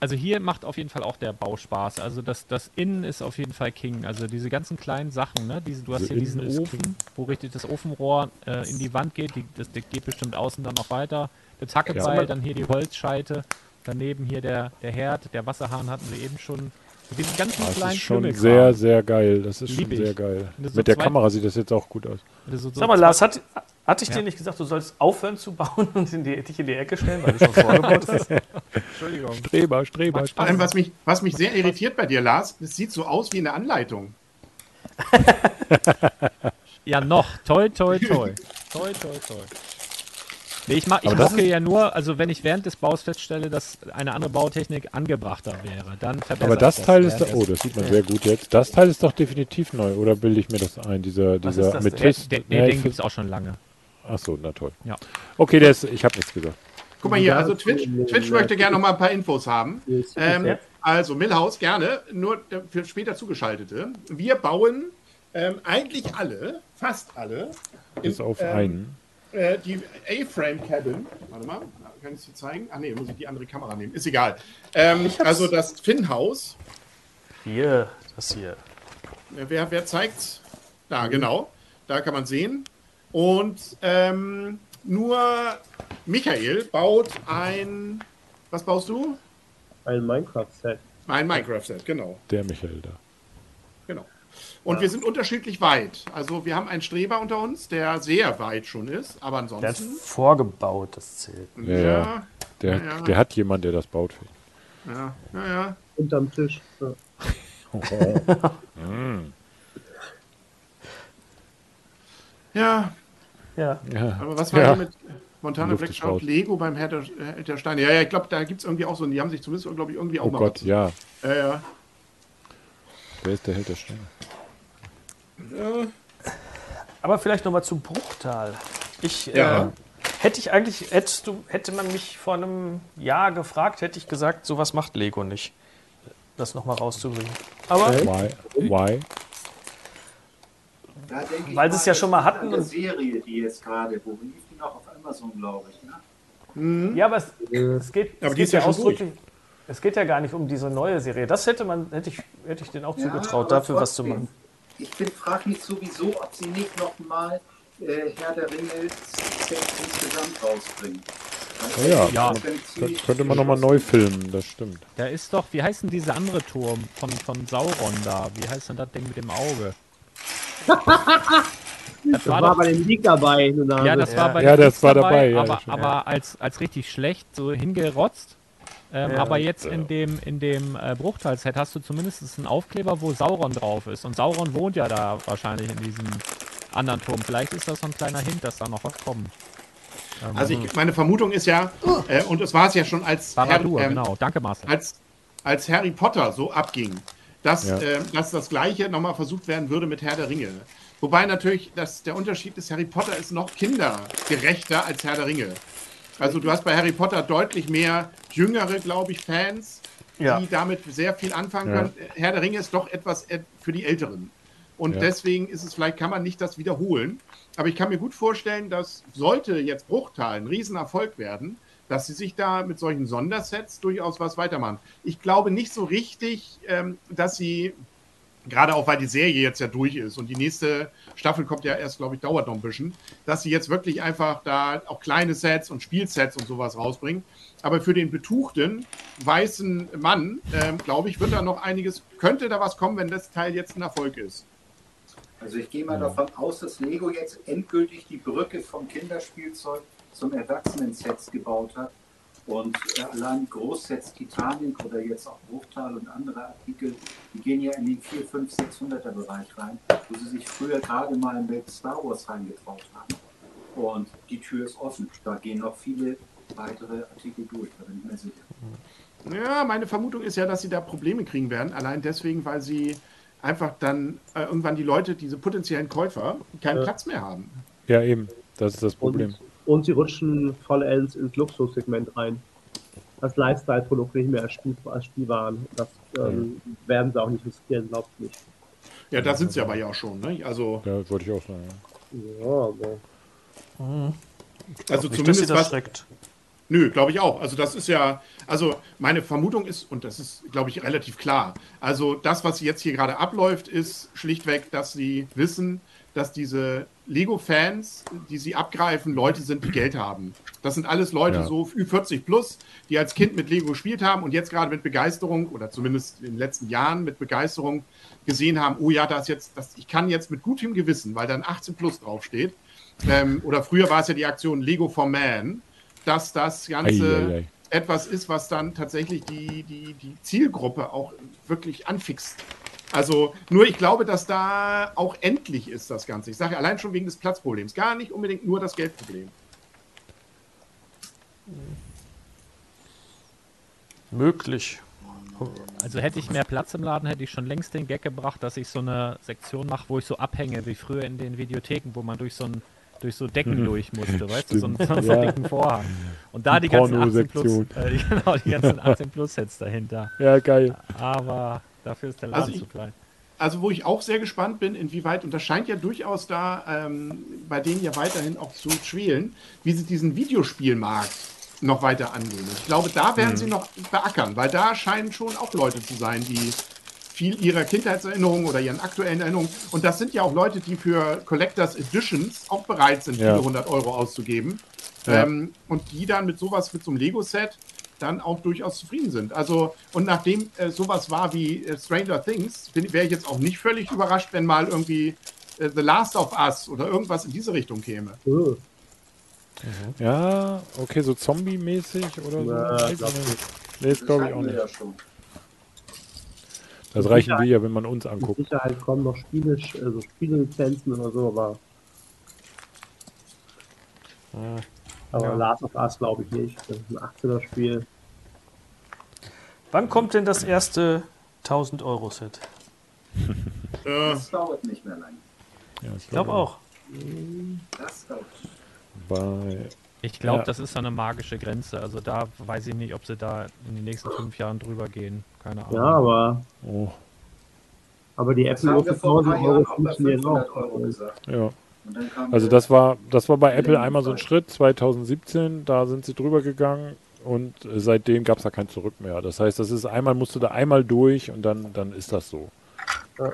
also hier macht auf jeden Fall auch der Bau Spaß. Also das, das Innen ist auf jeden Fall King. Also diese ganzen kleinen Sachen, ne? Diese, du hast Also hier diesen Ofen, King. wo richtig das Ofenrohr äh, in die Wand geht. Die, das, das geht bestimmt außen dann noch weiter. Der Ja. Zackebeil, dann hier die Holzscheite. Daneben hier der, der Herd, der Wasserhahn hatten wir eben schon. Mit diesen ganzen Das kleinen ist schon sehr, sehr geil. Das ist Lieb schon ich. sehr geil. So Mit der Kamera sieht das jetzt auch gut aus. So- Sag mal, Lars, hat, Hatte ich dir nicht gesagt, du sollst aufhören zu bauen und in die, dich in die Ecke stellen, weil du schon vorgebaut hast? Entschuldigung. Streber, Streber, Vor Streber. allem, was mich, was mich sehr irritiert bei dir, Lars, es sieht so aus wie eine Anleitung. Ja, noch. Toi, toi, toi. toi, toi, toi. Nee, ich mach, ich das mocke ja nur, also wenn ich während des Baus feststelle, dass eine andere Bautechnik angebrachter wäre, dann verbessere Aber das ich Teil ist da, oh, das sieht man sehr gut jetzt. Das Teil ist doch definitiv neu, oder bilde ich mir das ein? Dieser, Was dieser das? Amethyst. Den, Ja, nee, den find- gibt es auch schon lange. Ach so, na toll. Ja. Okay, der ist, ich habe nichts gesagt. Guck mal hier, also Twitch, Twitch möchte gerne noch mal ein paar Infos haben. Ähm, also Millhaus gerne, nur für später zugeschaltete. Wir bauen ähm, eigentlich alle, fast alle, Bis auf ähm, einen. äh, die A-Frame Cabin. Warte mal, kann ich es dir zeigen? Ach nee, muss ich die andere Kamera nehmen. Ist egal. Ähm, also das Finn-Haus. Hier, das hier. Wer, wer zeigt's? Da, genau. Da kann man sehen. Und ähm, nur Michael baut ein. Was baust du? Ein Minecraft-Set. Ein Minecraft-Set, genau. Der Michael da. genau. Und wir sind unterschiedlich weit. Also wir haben einen Streber unter uns, der sehr weit schon ist, aber Der hat ansonsten. vorgebaut, das zählt. Ja, ja. Der, Ja. der hat jemand, der das baut. ja, ja, ja. Unterm Tisch. Ja. ja. Ja. Ja. Aber was war Ja. hier mit Montana Black raus. Lego beim Herr der, Herr der Steine? Ja, ja, ich glaube, da gibt es irgendwie auch so, die haben sich zumindest, glaube ich, irgendwie auch Oh mal Gott, was- ja. Ja, ja. Wer ist der Held der Steine? Aber vielleicht nochmal zu Bruchtal. Ich, Ja. äh, hätte ich eigentlich, hättest du, hätte man mich vor einem Jahr gefragt, hätte ich gesagt, sowas macht Lego nicht. Das nochmal rauszubringen. Aber Why? Why? Da Weil sie es ja schon mal hatten und- Serie, die jetzt gerade, wo lief die noch auf Amazon, glaube ich. Ne? ja, aber es, es geht, Aber es die geht ist ja ja schon durch. ausdrücklich. Es geht ja gar nicht um diese neue Serie. Das hätte man, hätte ich, hätte ich denen auch zugetraut, aber dafür was zu trotzdem. machen. Ich bin frage mich sowieso, ob sie nicht noch mal äh, Herr der Ringe insgesamt rausbringen. Weil Ja, ich ja. das könnte man nochmal neu filmen, das stimmt. Da ist doch, wie heißt denn dieser andere Turm von, von Sauron da? Wie heißt denn das Ding mit dem Auge? Das Das war war doch, bei dem League dabei. ja, das war bei Ja, das war dabei, ja, aber, aber als, als richtig schlecht, so hingerotzt. Ähm, Ja, aber jetzt in dem, in dem äh, Bruchteil-Set hast du zumindest einen Aufkleber, wo Sauron drauf ist. Und Sauron wohnt ja da wahrscheinlich in diesem anderen Turm. Vielleicht ist das so ein kleiner Hint, dass da noch was kommt. Ähm, Also ich, meine Vermutung ist ja, äh, und es war es ja schon als, Baradur, ähm, genau. Danke, Marcel. als, als Harry Potter so abging, dass, Ja. ähm, dass das Gleiche nochmal versucht werden würde mit Herr der Ringe. Wobei natürlich dass der Unterschied ist, Harry Potter ist noch kindergerechter als Herr der Ringe. Also du hast bei Harry Potter deutlich mehr jüngere, glaube ich, Fans, Ja. die damit sehr viel anfangen Ja. können. Herr der Ringe ist doch etwas äh, für die Älteren. Und Ja. deswegen ist es vielleicht, kann man nicht das wiederholen. Aber ich kann mir gut vorstellen, dass sollte jetzt Bruchtal ein Riesenerfolg werden, dass sie sich da mit solchen Sondersets durchaus was weitermachen. Ich glaube nicht so richtig, ähm, dass sie, gerade auch weil die Serie jetzt ja durch ist und die nächste Staffel kommt ja erst, glaube ich, dauert noch ein bisschen, dass sie jetzt wirklich einfach da auch kleine Sets und Spielsets und sowas rausbringen. Aber für den betuchten weißen Mann, ähm, glaube ich, wird da noch einiges, könnte da was kommen, wenn das Teil jetzt ein Erfolg ist. Also ich gehe mal davon aus, dass Lego jetzt endgültig die Brücke vom Kinderspielzeug zum Erwachsenen-Sets gebaut hat. Und äh, allein Großsets Titanic oder jetzt auch Bruchtal und andere Artikel, die gehen ja in den 4, 5, 600er Bereich rein, wo sie sich früher gerade mal mit Star Wars reingetraut haben. Und die Tür ist offen. Da gehen noch viele weitere Artikel durch, da bin ich mir sicher. Ja, meine Vermutung ist ja, dass sie da Probleme kriegen werden. Allein deswegen, weil sie einfach dann äh, irgendwann die Leute, diese potenziellen Käufer, keinen Ja. Platz mehr haben. Ja, eben. Das ist das Problem. Und, und sie rutschen vollends ins Luxussegment rein. Das Lifestyle-Produkt nicht mehr als, Spiel, als Spielwaren. Das ähm, werden sie auch nicht riskieren, glaubt nicht. Ja, da sind sie aber ja auch schon. Ne? Also, Ja, wollte ich auch sagen. Ja. Ja, aber also Nicht, dass sie zumindest das was. schreckt. Nö, glaube ich auch. Also das ist ja, also meine Vermutung ist, und das ist, glaube ich, relativ klar. Also das, was jetzt hier gerade abläuft, ist schlichtweg, dass sie wissen, dass diese Lego-Fans, die sie abgreifen, Leute sind, die Geld haben. Das sind alles Leute Ja. so Ü40 plus, die als Kind mit Lego gespielt haben und jetzt gerade mit Begeisterung oder zumindest in den letzten Jahren mit Begeisterung gesehen haben, oh ja, da ist jetzt, das, ich kann jetzt mit gutem Gewissen, weil dann 18 plus draufsteht, ähm, oder früher war es ja die Aktion Lego for Man, dass das Ganze Ei, ei, ei. etwas ist, was dann tatsächlich die, die, die Zielgruppe auch wirklich anfixt. Also nur ich glaube, dass da auch endlich ist das Ganze. Ich sage allein schon wegen des Platzproblems, gar nicht unbedingt nur das Geldproblem. Möglich. Also hätte ich mehr Platz im Laden, hätte ich schon längst den Gag gebracht, dass ich so eine Sektion mache, wo ich so abhänge, wie früher in den Videotheken, wo man durch so ein durch so Decken durch musste, weißt du, so einen, so einen Ja. dicken Vorhang. Und da Die die ganzen 18 Plus, äh, genau, die ganzen 18 Plus Sets dahinter. Ja, geil. Aber dafür ist der Laden Also ich- zu klein. Also wo ich auch sehr gespannt bin, inwieweit, und das scheint ja durchaus da ähm, bei denen ja weiterhin auch zu schwelen, wie sie diesen Videospielmarkt noch weiter angehen. Ich glaube, da werden sie noch beackern, weil da scheinen schon auch Leute zu sein, die viel ihrer Kindheitserinnerungen oder ihren aktuellen Erinnerungen, und das sind ja auch Leute, die für Collectors Editions auch bereit sind, Ja. viele hundert Euro auszugeben. Ja. Ähm, und die dann mit sowas, mit so einem Lego-Set, dann auch durchaus zufrieden sind. Also, und nachdem äh, sowas war wie äh, Stranger Things, wäre ich jetzt auch nicht völlig überrascht, wenn mal irgendwie äh, The Last of Us oder irgendwas in diese Richtung käme. Äh, Ja, okay, so Zombie-mäßig oder so. Glaub. Nee, das glaube ich auch nicht. ja. Das reichen wir ja, wenn man uns mit anguckt. Sicherheit kommen noch Spiele, also Spielelizenzen oder so, aber, aber Last of Us glaube ich nicht. Das ist ein 18er-Spiel. Wann kommt denn das erste 1000 Euro Set? Äh, Das dauert nicht mehr lang. Ja, Ich glaube auch. Das dauert. Bei, Ich glaube, Ja. das ist so eine magische Grenze. Also da weiß ich nicht, ob sie da in den nächsten fünf Jahren drüber gehen. Keine Ahnung. Ja, aber, oh, aber die Das Apple haben Uhr wir für vor ein 1000 paar Euro funktionieren 500 auch. Euro gesagt. ja. Also das war, das war bei Apple einmal so ein. Schritt, 2017, da sind sie drüber gegangen und äh, seitdem gab es da kein Zurück mehr. Das heißt, das ist einmal, musst du da einmal durch und dann, dann ist das so.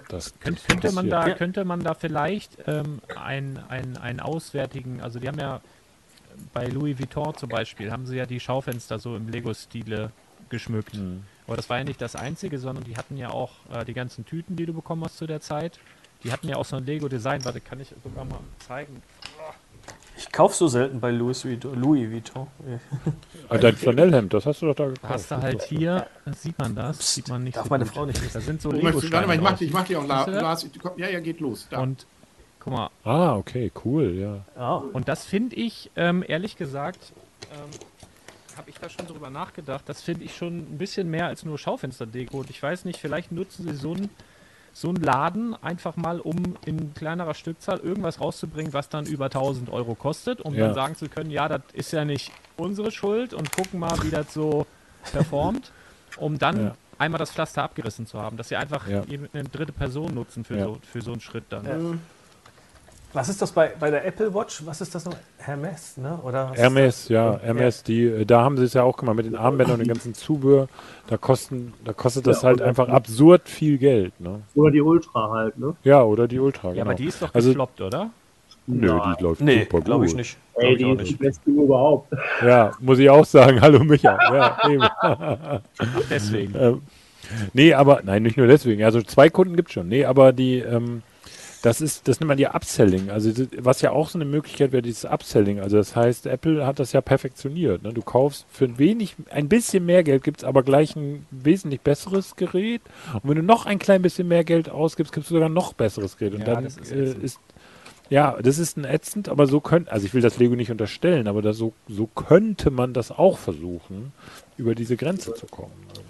Das, Könnt, das könnte, man passiert. da, könnte man da vielleicht ähm, einen, einen, einen auswärtigen, also die haben ja bei Louis Vuitton zum Beispiel, haben sie ja die Schaufenster so im Lego-Stile geschmückt. Hm. Aber das war ja nicht das Einzige, sondern die hatten ja auch äh, die ganzen Tüten, die du bekommen hast zu der Zeit. Die hatten ja auch so ein Lego-Design. Warte, kann ich sogar mal zeigen. Ich kaufe so selten bei Louis Vuitton. Louis Vuitton. Ah, dein Flanellhemd, das hast du doch da gekauft. hast du halt hier, sieht man das? Sieht man nicht Darf so meine gut. Frau nicht. Da sind so du möchtest, warte mal, ich mach, Lego-Steine ich mach dir auch? Lars. komm, Ja, ja, geht los. Da. Und guck mal, Ah, okay, cool, ja. Ja. Und das finde ich, ähm, ehrlich gesagt, ähm, habe ich da schon drüber nachgedacht, das finde ich schon ein bisschen mehr als nur Schaufensterdeko. Und ich weiß nicht, vielleicht nutzen sie so einen so einen Laden einfach mal, um in kleinerer Stückzahl irgendwas rauszubringen, was dann über 1000 Euro kostet, um Ja. dann sagen zu können, ja, das ist ja nicht unsere Schuld und gucken mal, wie das so performt, um dann Ja. einmal das Pflaster abgerissen zu haben, dass sie einfach Ja. eine dritte Person nutzen für, Ja. so, für so einen Schritt dann. Was ist das bei, bei der Apple Watch? Was ist das noch? Hermes, ne? Oder Hermes, ja, Hermes, die, äh, da haben sie es ja auch gemacht mit den Armbändern und dem ganzen Zubehör. Da kosten, da kostet das Ja, halt einfach absurd viel Geld, ne? Oder die Ultra halt, ne? Ja, oder die Ultra, Ja, genau. aber die ist doch Also- gefloppt, oder? Nö, Nein. die läuft Nee, super gut. glaube ich nicht. Ey, die ist nicht. die beste überhaupt. Ja, muss ich auch sagen. Hallo Micha. Ja, eben. Deswegen. ähm, nee, aber, nein, nicht nur deswegen. Also zwei Kunden gibt es schon. Nee, aber die, ähm, das ist, das nennt man ja Upselling. Also was ja auch so eine Möglichkeit wäre, dieses Upselling. Also das heißt, Apple hat das ja perfektioniert. Ne? Du kaufst für ein wenig, ein bisschen mehr Geld, gibt es aber gleich ein wesentlich besseres Gerät. Und wenn du noch ein klein bisschen mehr Geld ausgibst, gibst du sogar noch besseres Gerät. Und Ja, dann ist äh, ist ja, das ist ein ätzend, aber so könnte, also ich will das Lego nicht unterstellen, aber so, so könnte man das auch versuchen, über diese Grenze zu kommen. irgendwann.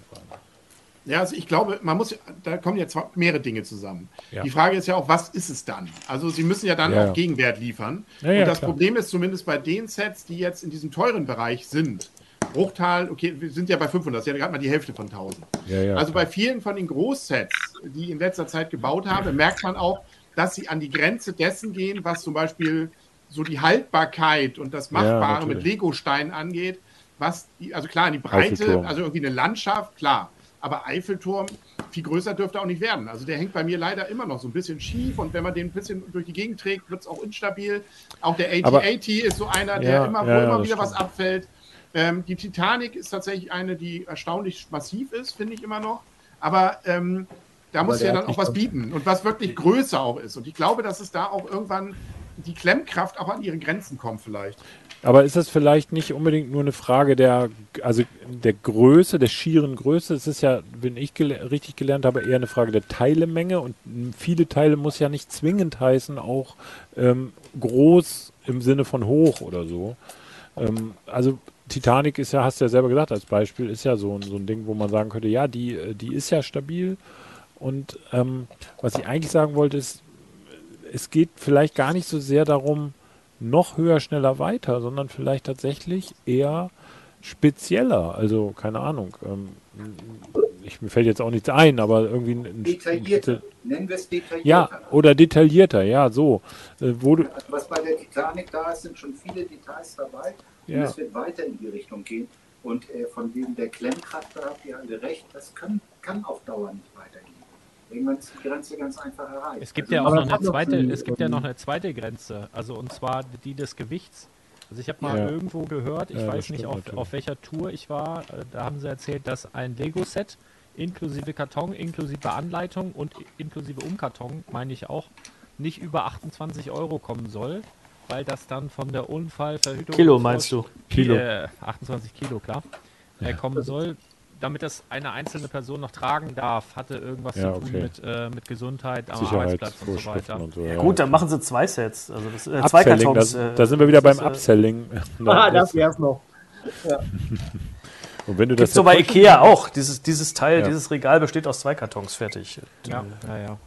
Ja, also ich glaube, man muss, da kommen ja zwei, mehrere Dinge zusammen. Ja. Die Frage ist ja auch, was ist es dann? Also sie müssen ja dann Ja, auch. Gegenwert liefern. Ja, und das klar. Problem ist zumindest bei den Sets, die jetzt in diesem teuren Bereich sind. Bruchtal, okay, wir sind ja bei 500, das ist ja gerade mal die Hälfte von 1000. Ja, ja, also bei vielen von den Großsets, die ich in letzter Zeit gebaut habe, merkt man auch, dass sie an die Grenze dessen gehen, was zum Beispiel so die Haltbarkeit und das Machbare mit. Lego-Steinen angeht. Was die, also klar, die Breite, also irgendwie eine Landschaft, klar. Aber Eiffelturm, viel größer dürfte auch nicht werden. Also der hängt bei mir leider immer noch so ein bisschen schief und wenn man den ein bisschen durch die Gegend trägt, wird es auch instabil. Auch der AT-AT ist so einer, der Ja, immer, wo ja, immer wieder was stimmt. abfällt. Ähm, die Titanic ist tatsächlich eine, die erstaunlich massiv ist, finde ich immer noch. Aber ähm, da muss ja dann auch was bieten und was wirklich größer auch ist. Und ich glaube, dass es da auch irgendwann die Klemmkraft auch an ihre Grenzen kommt vielleicht. Aber ist das vielleicht nicht unbedingt nur eine Frage der, also der Größe, der schieren Größe? Es ist ja, wenn ich gel richtig gelernt habe, eher eine Frage der Teilemenge und viele Teile muss ja nicht zwingend heißen, auch ähm, groß im Sinne von hoch oder so. Ähm, also Titanic ist ja, hast du ja selber gesagt als Beispiel, ist ja so, ein- so ein Ding, wo man sagen könnte, ja, die, äh, die ist ja stabil. Und ähm, was ich eigentlich sagen wollte, ist, es geht vielleicht gar nicht so sehr darum, noch höher, schneller, weiter, sondern vielleicht tatsächlich eher spezieller. Also, keine Ahnung. Ähm, ich, mir fällt jetzt auch nichts ein, aber irgendwie ein, ein Detaillierter. Nennen wir es detaillierter. Ja, oder detaillierter, ja, so. Äh, wo du, Also was bei der Titanic da ist, sind schon viele Details dabei. Und Ja. es wird weiter in die Richtung gehen. Und äh, von wegen der Klemmkraft, da habt ihr alle recht, das kann, kann auf Dauer nicht weitergehen. Irgendwann ist die Grenze ganz einfach erreicht. Es gibt Also, ja auch noch eine noch zweite, es gibt ja ähm, noch eine zweite Grenze, also und zwar die des Gewichts. Also ich habe mal Ja. irgendwo gehört, ich Ja, weiß nicht auf, natürlich. auf welcher Tour ich war, äh, da haben sie erzählt, dass ein Lego-Set inklusive Karton, inklusive Anleitung und inklusive Umkarton, meine ich auch, nicht über 28 Euro kommen soll, weil das dann von der Unfallverhütung... Kilo meinst du? Kilo. Äh, 28 Kilo, klar. Äh, kommen soll, damit das eine einzelne Person noch tragen darf, hatte irgendwas Ja, zu tun okay. mit, äh, mit Gesundheit am Arbeitsplatz und so weiter. und so. Ja. Gut, dann machen sie zwei Sets. Also das, äh, zwei Kartons. da, äh, da sind wir wieder beim das ist, äh, Upselling. Ah, Das- das wär's noch. und wenn du Gibt das so bei jetzt- Ikea auch. Dieses, dieses Teil, Ja. dieses Regal besteht aus zwei Kartons. Fertig. Ja, ja, ja.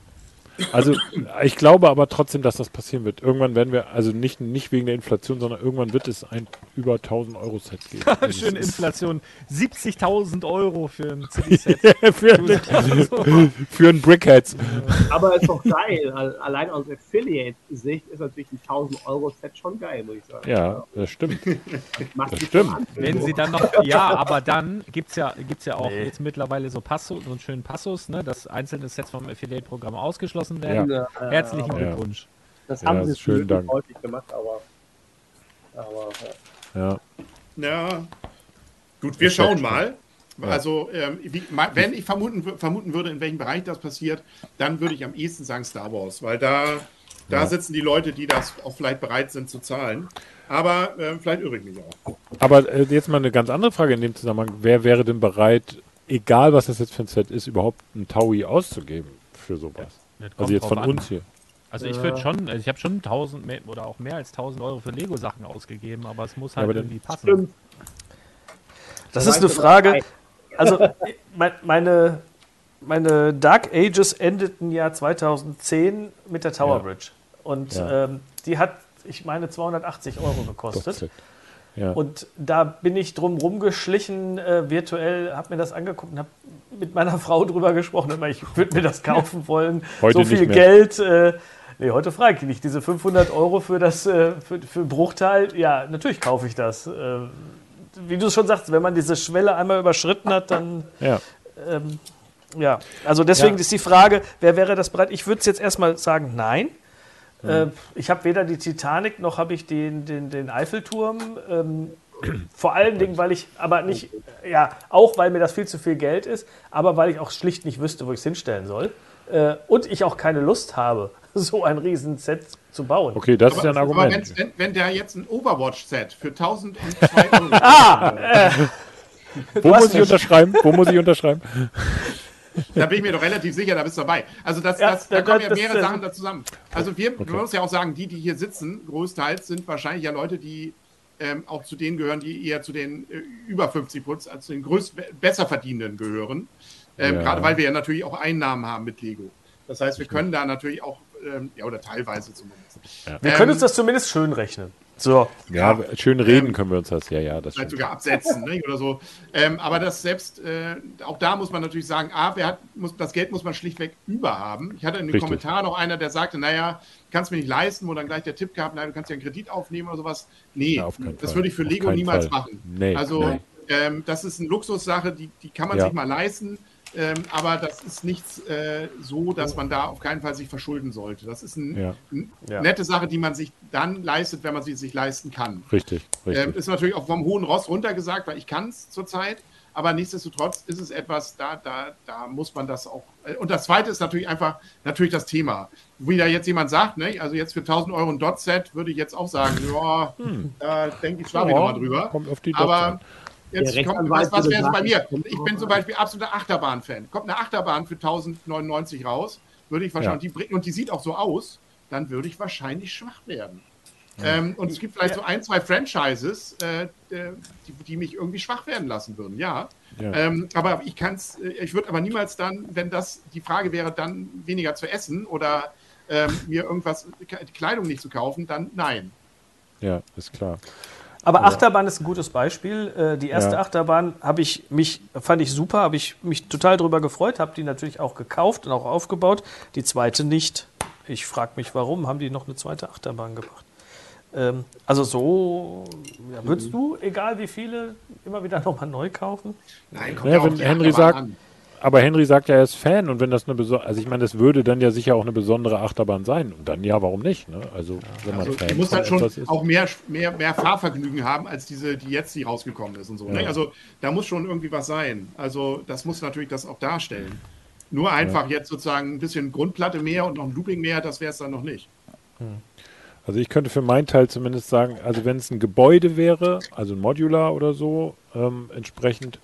Also ich glaube aber trotzdem, dass das passieren wird. Irgendwann werden wir, also nicht, nicht wegen der Inflation, sondern irgendwann wird es ein über 1000 Euro Set geben. Schöne Inflation. 70.000 Euro für ein CD-Set. für, für ein Brickheads. Aber ist doch geil. Al- Allein aus Affiliate-Sicht ist natürlich ein 1000 Euro Set schon geil, muss ich sagen. Ja, das stimmt. Macht das sich stimmt. Wenn sie dann noch, ja, aber dann gibt es ja, gibt's ja auch Nee. jetzt mittlerweile so Passus, so einen schönen Passus, ne, dass einzelne Sets vom Affiliate-Programm ausgeschlossen werden. Ja, äh, Herzlichen Ja. Glückwunsch. Das haben sie schön häufig gemacht, aber. aber ja. Ja. Ja. Gut, wir Das schauen mal. Also, ähm, wie, wenn ich vermuten, vermuten würde, in welchem Bereich das passiert, dann würde ich am ehesten sagen Star Wars, weil da, da Ja. sitzen die Leute, die das auch vielleicht bereit sind zu zahlen. Aber ähm, vielleicht irre ich mich auch. Aber äh, jetzt mal eine ganz andere Frage in dem Zusammenhang. Wer wäre denn bereit, egal was das jetzt für ein Set ist, überhaupt ein Taui auszugeben für sowas? Also jetzt von an. uns hier. Also ich würde schon, also ich habe schon 1000 mehr, oder auch mehr als 1000 Euro für Lego-Sachen ausgegeben, aber es muss Ja, halt dann- irgendwie passen. Stimmt. Das ist eine Frage. Also, mein- meine, meine Dark Ages endeten ja 2010 mit der Tower Ja. Bridge. Und Ja. ähm, die hat, ich meine, 280 Euro gekostet. Ja. Und da bin ich drum rumgeschlichen, äh, virtuell, habe mir das angeguckt und habe mit meiner Frau drüber gesprochen. Immer, ich würde mir das kaufen wollen. Heute so viel. Geld. Äh, nee, heute frage ich nicht. Diese 500 Euro für das äh, für, für Bruchteil, ja, natürlich kaufe ich das. Äh, wie du es schon sagst, wenn man diese Schwelle einmal überschritten hat, dann ja. ähm, ja. Also deswegen Ja. ist die Frage, wer wäre das bereit? Ich würde es jetzt erstmal sagen, nein. Äh, ich habe weder die Titanic noch habe ich den, den, den Eiffelturm. Ähm, vor allen Dingen, weil ich, aber nicht, ja, auch weil mir das viel zu viel Geld ist, aber weil ich auch schlicht nicht wüsste, wo ich es hinstellen soll. Äh, und ich auch keine Lust habe, so ein Riesenset zu bauen. Okay, das ist ja ein aber Argument. wenn, wenn, wenn der jetzt ein Overwatch-Set für 1002 Euro. Ah, äh, Wo muss ich unterschreiben? Wo muss ich unterschreiben? Da bin ich mir doch relativ sicher, da bist du dabei. Also das, Ja, das, da da- kommen ja mehrere Sachen da zusammen. Also wir, man muss ja auch sagen, die, die hier sitzen, großteils sind wahrscheinlich ja Leute, die ähm, auch zu denen gehören, die eher zu den äh, über 50 Prozent, also zu den größt, besser verdienenden gehören. Ähm, Ja. Gerade weil wir ja natürlich auch Einnahmen haben mit Lego. Das heißt, wir können da natürlich auch, ähm, ja, oder teilweise zumindest. wir Ähm, können uns das zumindest schön rechnen. So. Ja, schön reden können wir uns das. Ja, ja, das vielleicht sogar absetzen ne, oder so. Ähm, aber das selbst, äh, auch da muss man natürlich sagen, A, wer hat, muss, das Geld muss man schlichtweg über haben. Ich hatte in den Richtig. Kommentaren noch einer, der sagte, naja, kannst mir nicht leisten, wo dann gleich der Tipp gab, nein, du kannst ja einen Kredit aufnehmen oder sowas. Nee, Ja, das würde ich für Lego niemals Fall. machen. Nee, also nee. Ähm, das ist eine Luxussache, die, die kann man Ja. sich mal leisten. Ähm, aber das ist nichts äh, so, dass man da auf keinen Fall sich verschulden sollte. Das ist eine Ja. nette Sache, die man sich dann leistet, wenn man sie sich leisten kann. Richtig, richtig. Ähm, ist natürlich auch vom hohen Ross runtergesagt, weil ich kann es zurzeit. aber nichtsdestotrotz ist es etwas, da, da, da muss man das auch. äh, Und das zweite ist natürlich einfach natürlich das Thema. Wie da jetzt jemand sagt, ne, also jetzt für 1000 Euro ein Dot-Set würde ich jetzt auch sagen, ja, da denke ich, schlafe ich Ja, nochmal drüber. Kommt auf die Aber Dots jetzt Der kommt, was, was wäre es bei mir? Ich bin zum. Beispiel absoluter Achterbahn-Fan. Kommt eine Achterbahn für 1099 raus, würde ich wahrscheinlich, die, bringt- und die sieht auch so aus, dann würde ich wahrscheinlich schwach werden. Ähm, und es gibt vielleicht so ein, zwei Franchises, äh, äh, die, die mich irgendwie schwach werden lassen würden, ja. Ja. Ähm, aber ich kann es, ich würde aber niemals dann, wenn das die Frage wäre, dann weniger zu essen oder ähm, mir irgendwas, die Kleidung nicht zu kaufen, dann nein. Ja, ist klar. Aber Achterbahn ist ein gutes Beispiel. Äh, Die erste Ja. Achterbahn habe ich mich fand ich super, habe ich mich total drüber gefreut, habe die natürlich auch gekauft und auch aufgebaut. Die zweite nicht. Ich frage mich, warum haben die noch eine zweite Achterbahn gemacht? Ähm, also so, ja, würdest du, egal wie viele, immer wieder nochmal neu kaufen? Nein, Ja, auf wenn Henry sagt- an. Aber Henry sagt ja, er ist Fan und wenn das eine besondere, also ich meine, das würde dann ja sicher auch eine besondere Achterbahn sein. Und dann ja, warum nicht? Ne? Also wenn man Also, Fan muss von halt schon ist. auch mehr, mehr, mehr Fahrvergnügen haben, als diese, die jetzt die rausgekommen ist und so. Ja. Ne? Also da muss schon irgendwie was sein. Also das muss natürlich das auch darstellen. Nur einfach jetzt sozusagen ein bisschen Grundplatte mehr und noch ein Looping mehr, das wäre es dann noch nicht. Also ich könnte für meinen Teil zumindest sagen, also wenn es ein Gebäude wäre, also ein Modular oder so, ähm, entsprechend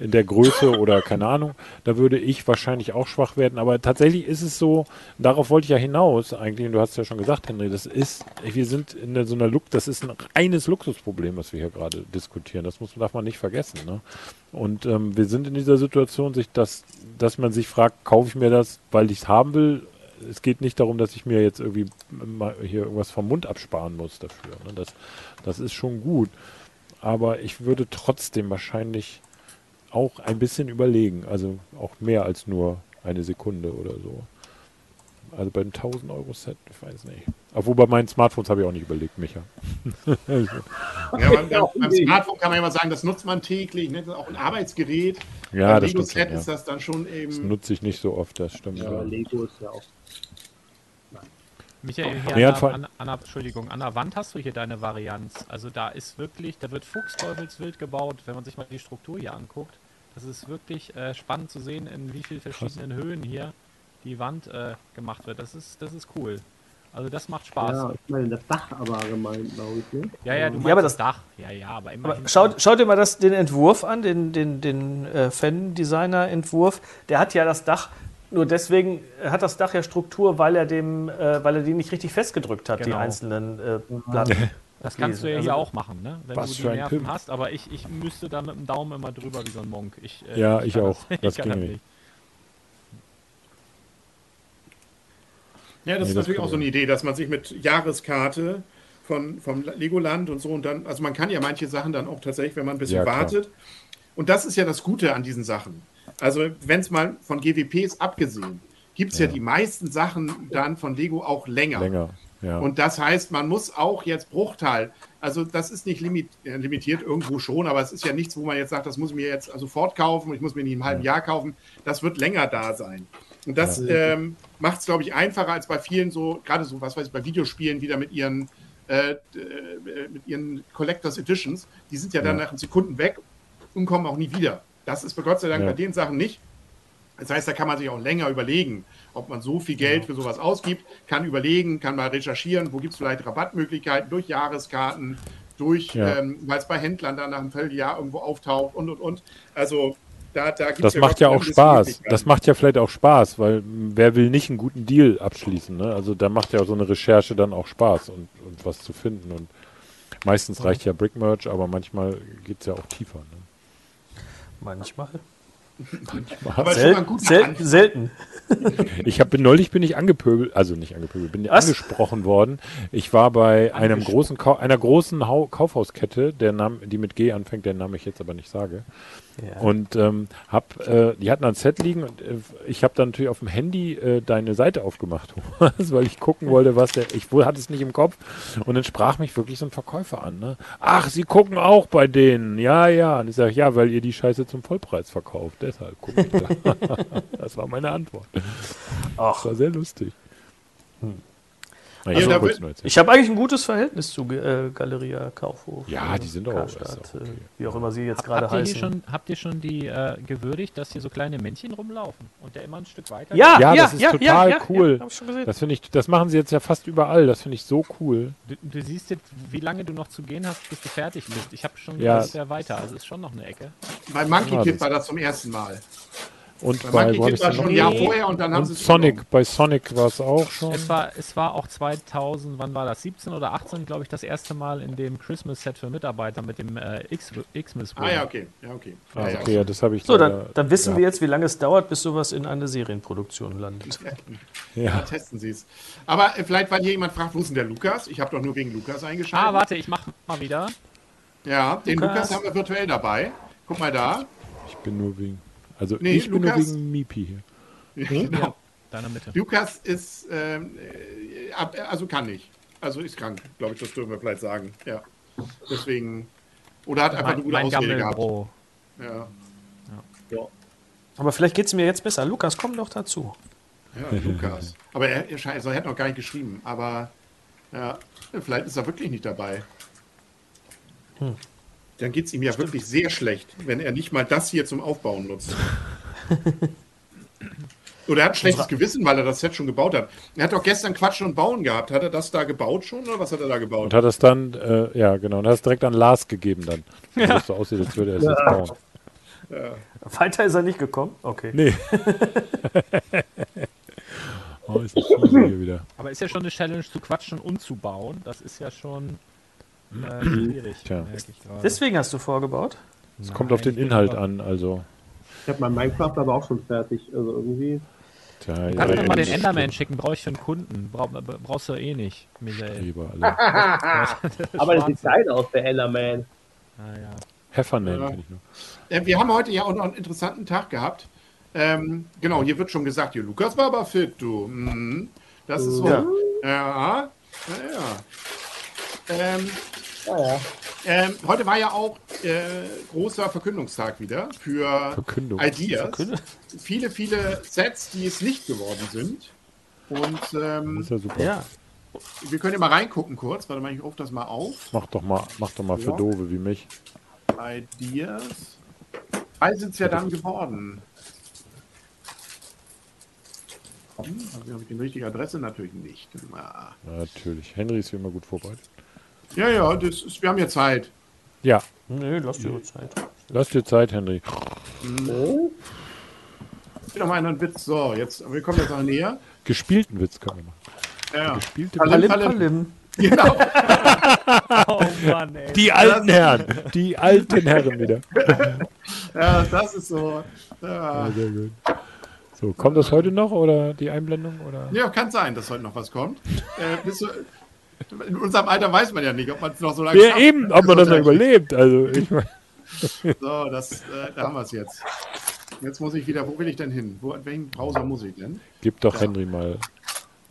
in der Größe oder keine Ahnung, da würde ich wahrscheinlich auch schwach werden. Aber tatsächlich ist es so, darauf wollte ich ja hinaus eigentlich, und du hast ja schon gesagt, Henry, das ist, wir sind in so einer Look, das ist ein reines Luxusproblem, was wir hier gerade diskutieren. Das muss, darf man nicht vergessen. Ne? Und ähm, wir sind in dieser Situation, sich das, dass man sich fragt, kaufe ich mir das, weil ich es haben will? Es geht nicht darum, dass ich mir jetzt irgendwie hier irgendwas vom Mund absparen muss dafür. Ne? Das, das ist schon gut. Aber ich würde trotzdem wahrscheinlich auch ein bisschen überlegen. Also auch mehr als nur eine Sekunde oder so. Also beim 1000 Euro Set, ich weiß nicht. Obwohl bei meinen Smartphones habe ich auch nicht überlegt, Micha. Ja, beim, beim, Smartphone kann man immer sagen, das nutzt man täglich, ne? das ist auch ein Arbeitsgerät. Ja, beim das Lego stimmt Set schon, ist ja. das dann schon Das eben. nutze ich nicht so oft, das stimmt. Ja, Ja. Lego ist ja auch. Michael, hier Nee, an, der, an, an, der- Entschuldigung, an der Wand hast du hier deine Varianz. Also da ist wirklich, da wird Fuchsteufelswild gebaut, wenn man sich mal die Struktur hier anguckt. Das ist wirklich äh, spannend zu sehen, in wie vielen verschiedenen Höhen hier die Wand äh, gemacht wird. Das ist, das ist cool. Also das macht Spaß. Ja, Ja, ich meine, das Dach aber gemeint, glaube ich. Ne? ja, du meinst Ja, aber das das- Dach. Ja, ja, aber immerhin. Aber schaut, schaut dir mal das, den Entwurf an, den, den, den äh, Fan-Designer-Entwurf. Der hat ja das Dach, nur deswegen hat das Dach ja Struktur, weil er dem, äh, weil er die nicht richtig festgedrückt hat, die Genau. einzelnen äh, Platten. Das kannst du ja Also- hier auch machen, ne? wenn Was du die für ein Nerven Pimp. hast. Aber ich, ich müsste da mit dem Daumen immer drüber wie so ein Monk. Ich, äh, Ja, ich kann auch. Das, Das ich kann ging das nicht. Ja, das Nee, ist das natürlich auch so eine. Idee, dass man sich mit Jahreskarte von, vom Legoland und so und dann, also man kann ja manche Sachen dann auch tatsächlich, wenn man ein bisschen Ja, wartet. Und das ist ja das Gute an diesen Sachen. Also, wenn es mal von GWPs abgesehen, gibt es ja. Ja. die meisten Sachen dann von Lego auch länger. Länger. Ja. Und das heißt, man muss auch jetzt Bruchteil, also das ist nicht limit, äh, limitiert irgendwo schon, aber es ist ja nichts, wo man jetzt sagt, das muss ich mir jetzt sofort kaufen, ich muss mir nicht im halben Jahr kaufen. Das wird länger da sein. Und das ähm, macht es, glaube ich, einfacher als bei vielen so, gerade so, was weiß ich, bei Videospielen wieder mit ihren, äh, äh, mit ihren Collectors Editions. Die sind ja dann Ja. nach Sekunden weg und kommen auch nie wieder. Das ist bei Gott sei Dank Ja. bei den Sachen nicht. Das heißt, da kann man sich auch länger überlegen, ob man so viel Geld für sowas ausgibt, kann überlegen, kann mal recherchieren, wo gibt es vielleicht Rabattmöglichkeiten durch Jahreskarten, durch, Ja. ähm, weil es bei Händlern dann nach einem Vierteljahr irgendwo auftaucht und und und. Also da, da gibt's Das ja macht ja auch Spaß. Das macht ja vielleicht auch Spaß, weil wer will nicht einen guten Deal abschließen? Ne? Also da macht ja so eine Recherche dann auch Spaß und, und was zu finden. Und meistens reicht ja Brickmerch, aber manchmal geht es ja auch tiefer. Ne? Manchmal. Aber schon Sel sel selten. Ich habe neulich bin ich angepöbelt, also nicht angepöbelt, bin Was? angesprochen worden. Ich war bei einem großen einer großen Hau Kaufhauskette, der Name, die mit G anfängt, den Namen ich jetzt aber nicht sage. Ja. Und ähm, hab, äh, die hatten ein Set liegen und äh, ich habe dann natürlich auf dem Handy äh, deine Seite aufgemacht, Thomas, weil ich gucken wollte, was der. Ich wohl hatte es nicht im Kopf und dann sprach mich wirklich so ein Verkäufer an. Ne? Ach, Sie gucken auch bei denen, ja, ja. Und ich sage, ja, weil ihr die Scheiße zum Vollpreis verkauft. Deshalb gucke ich da. das war meine Antwort. Ach, Das war sehr lustig. Naja, Also, erzählen. Ich habe eigentlich ein gutes Verhältnis zu äh, Galeria Kaufhof. Ja, äh, die sind auch- Karstadt, auch okay. äh, Wie auch immer sie jetzt gerade Habt ihr, hier heißen. schon, habt ihr schon die äh, gewürdigt, dass hier so kleine Männchen rumlaufen und der immer ein Stück weiter Ja, Ja, ja, das ist ja, total ja, ja, cool. Ja. Das finde ich, das machen sie jetzt ja fast überall. Das finde ich so cool. Du, du siehst jetzt, wie lange du noch zu gehen hast, bis du fertig bist. Ich habe schon Ja. ja. sehr weiter, also ist schon noch eine Ecke. Bei Monkey Ja, Kid war das zum ersten Mal. Und Bei bei, Monkey Kid war schon ein Jahr vorher und dann haben sie Und Sonic, bei Sonic war es auch schon. Es war, es war auch 2000, wann war das? 17 oder 18, glaube ich, das erste Mal in dem Christmas-Set für Mitarbeiter mit dem äh, X- Xmas. Ah ja, okay. Ja, okay. Ah, Ja, ja. okay, ja, das habe ich So, dann, dann wissen ja. wir jetzt, wie lange es dauert, bis sowas in eine Serienproduktion landet. Ja, Ja. testen Sie es. Aber äh, vielleicht, weil hier jemand fragt, wo ist denn der Lukas? Ich habe doch nur wegen Lukas eingeschaltet. Ah, warte, ich mach mal wieder. Ja, den Lukas. Lukas haben wir virtuell dabei. Guck mal da. Ich bin nur wegen. Also Nee, ich bin Lukas- nur wegen Mipi hier. Genau. Deiner Mitte. Lukas ist, ähm, äh, also kann nicht. Also ist krank, glaube ich, das dürfen wir vielleicht sagen. Ja. Deswegen. Oder hat einfach eine Mein, gute mein Ausrede gehabt. Gammelbro. Ja. Aber vielleicht geht es mir jetzt besser. Lukas, komm doch dazu. ja, Lukas. Aber er, er, scheint- also er hat noch gar nicht geschrieben. Aber ja, vielleicht ist er wirklich nicht dabei. Dann geht es ihm ja wirklich sehr schlecht, wenn er nicht mal das hier zum Aufbauen nutzt. Oder er hat ein schlechtes Gewissen, weil er das Set schon gebaut hat. Er hat doch gestern Quatschen und Bauen gehabt. Hat er das da gebaut schon oder was hat er da gebaut? Und hat es dann, äh, ja genau, und hat es direkt an Lars gegeben dann. Ja. Das so aussieht, als würde er es jetzt bauen. Weiter ist er nicht gekommen? Okay. Nee. oh, ist das hier wieder. Aber ist ja schon eine Challenge zu quatschen und zu bauen. Das ist ja schon äh, schwierig. Tja. Deswegen hast du vorgebaut? Es kommt auf den Inhalt an, also. Ich habe mein Minecraft aber auch schon fertig. Also irgendwie. Tja, Kannst ja, du mal den Enderman schicken? Brauche ich für einen Kunden. Brauch, brauchst du eh nicht, Michael. Lieber alle. Aber das sieht geil aus, der Enderman. Ah, ja. Heffernan Ja. ich noch. Äh, wir haben heute ja auch noch einen interessanten Tag gehabt. Ähm, genau, hier wird schon gesagt, hier, Lukas war aber fit, du. Mhm. Das ist so. Ja. Ja. Ja, ja. Ähm, Ja, ja. ähm, heute war ja auch äh, großer Verkündungstag wieder für Verkündung. Ideas. Viele, viele Sets, die es nicht geworden sind. Und Das ähm, ist ja super. Ja. wir können ja mal reingucken kurz. Warte mal, ich rufe das mal auf. Mach doch mal, mach doch mal für Ja. Dove wie mich. Ideas. Drei sind es ja dann geworden. Hm, Also habe ich die richtige Adresse natürlich nicht. Ah. Natürlich. Henry ist wie immer gut vorbereitet. Ja, ja, das ist, wir haben ja Zeit. Ja, Nö, lass dir Zeit. lass dir Zeit, Henry. Wieder mal einen Witz. So, jetzt, wir kommen jetzt noch näher. Gespielten Witz können wir machen. Ja, Gespielte Palim, Palim, palim. palim. genau. Oh Mann, ey. Die alten Herren. Die alten Herren wieder. Ja, das ist so. Ja. Ja, sehr gut. So, kommt das heute noch oder die Einblendung? Oder? ja, kann sein, dass heute noch was kommt. Äh, bist du, in unserem Alter weiß man ja nicht, ob man es noch so lange Ja, schafft. eben, ob man das noch überlebt. Also, ich mein, So, das, äh, da haben wir es jetzt. Jetzt muss ich wieder, wo will ich denn hin? Wo, in welchen Browser muss ich denn? gib doch Henry mal.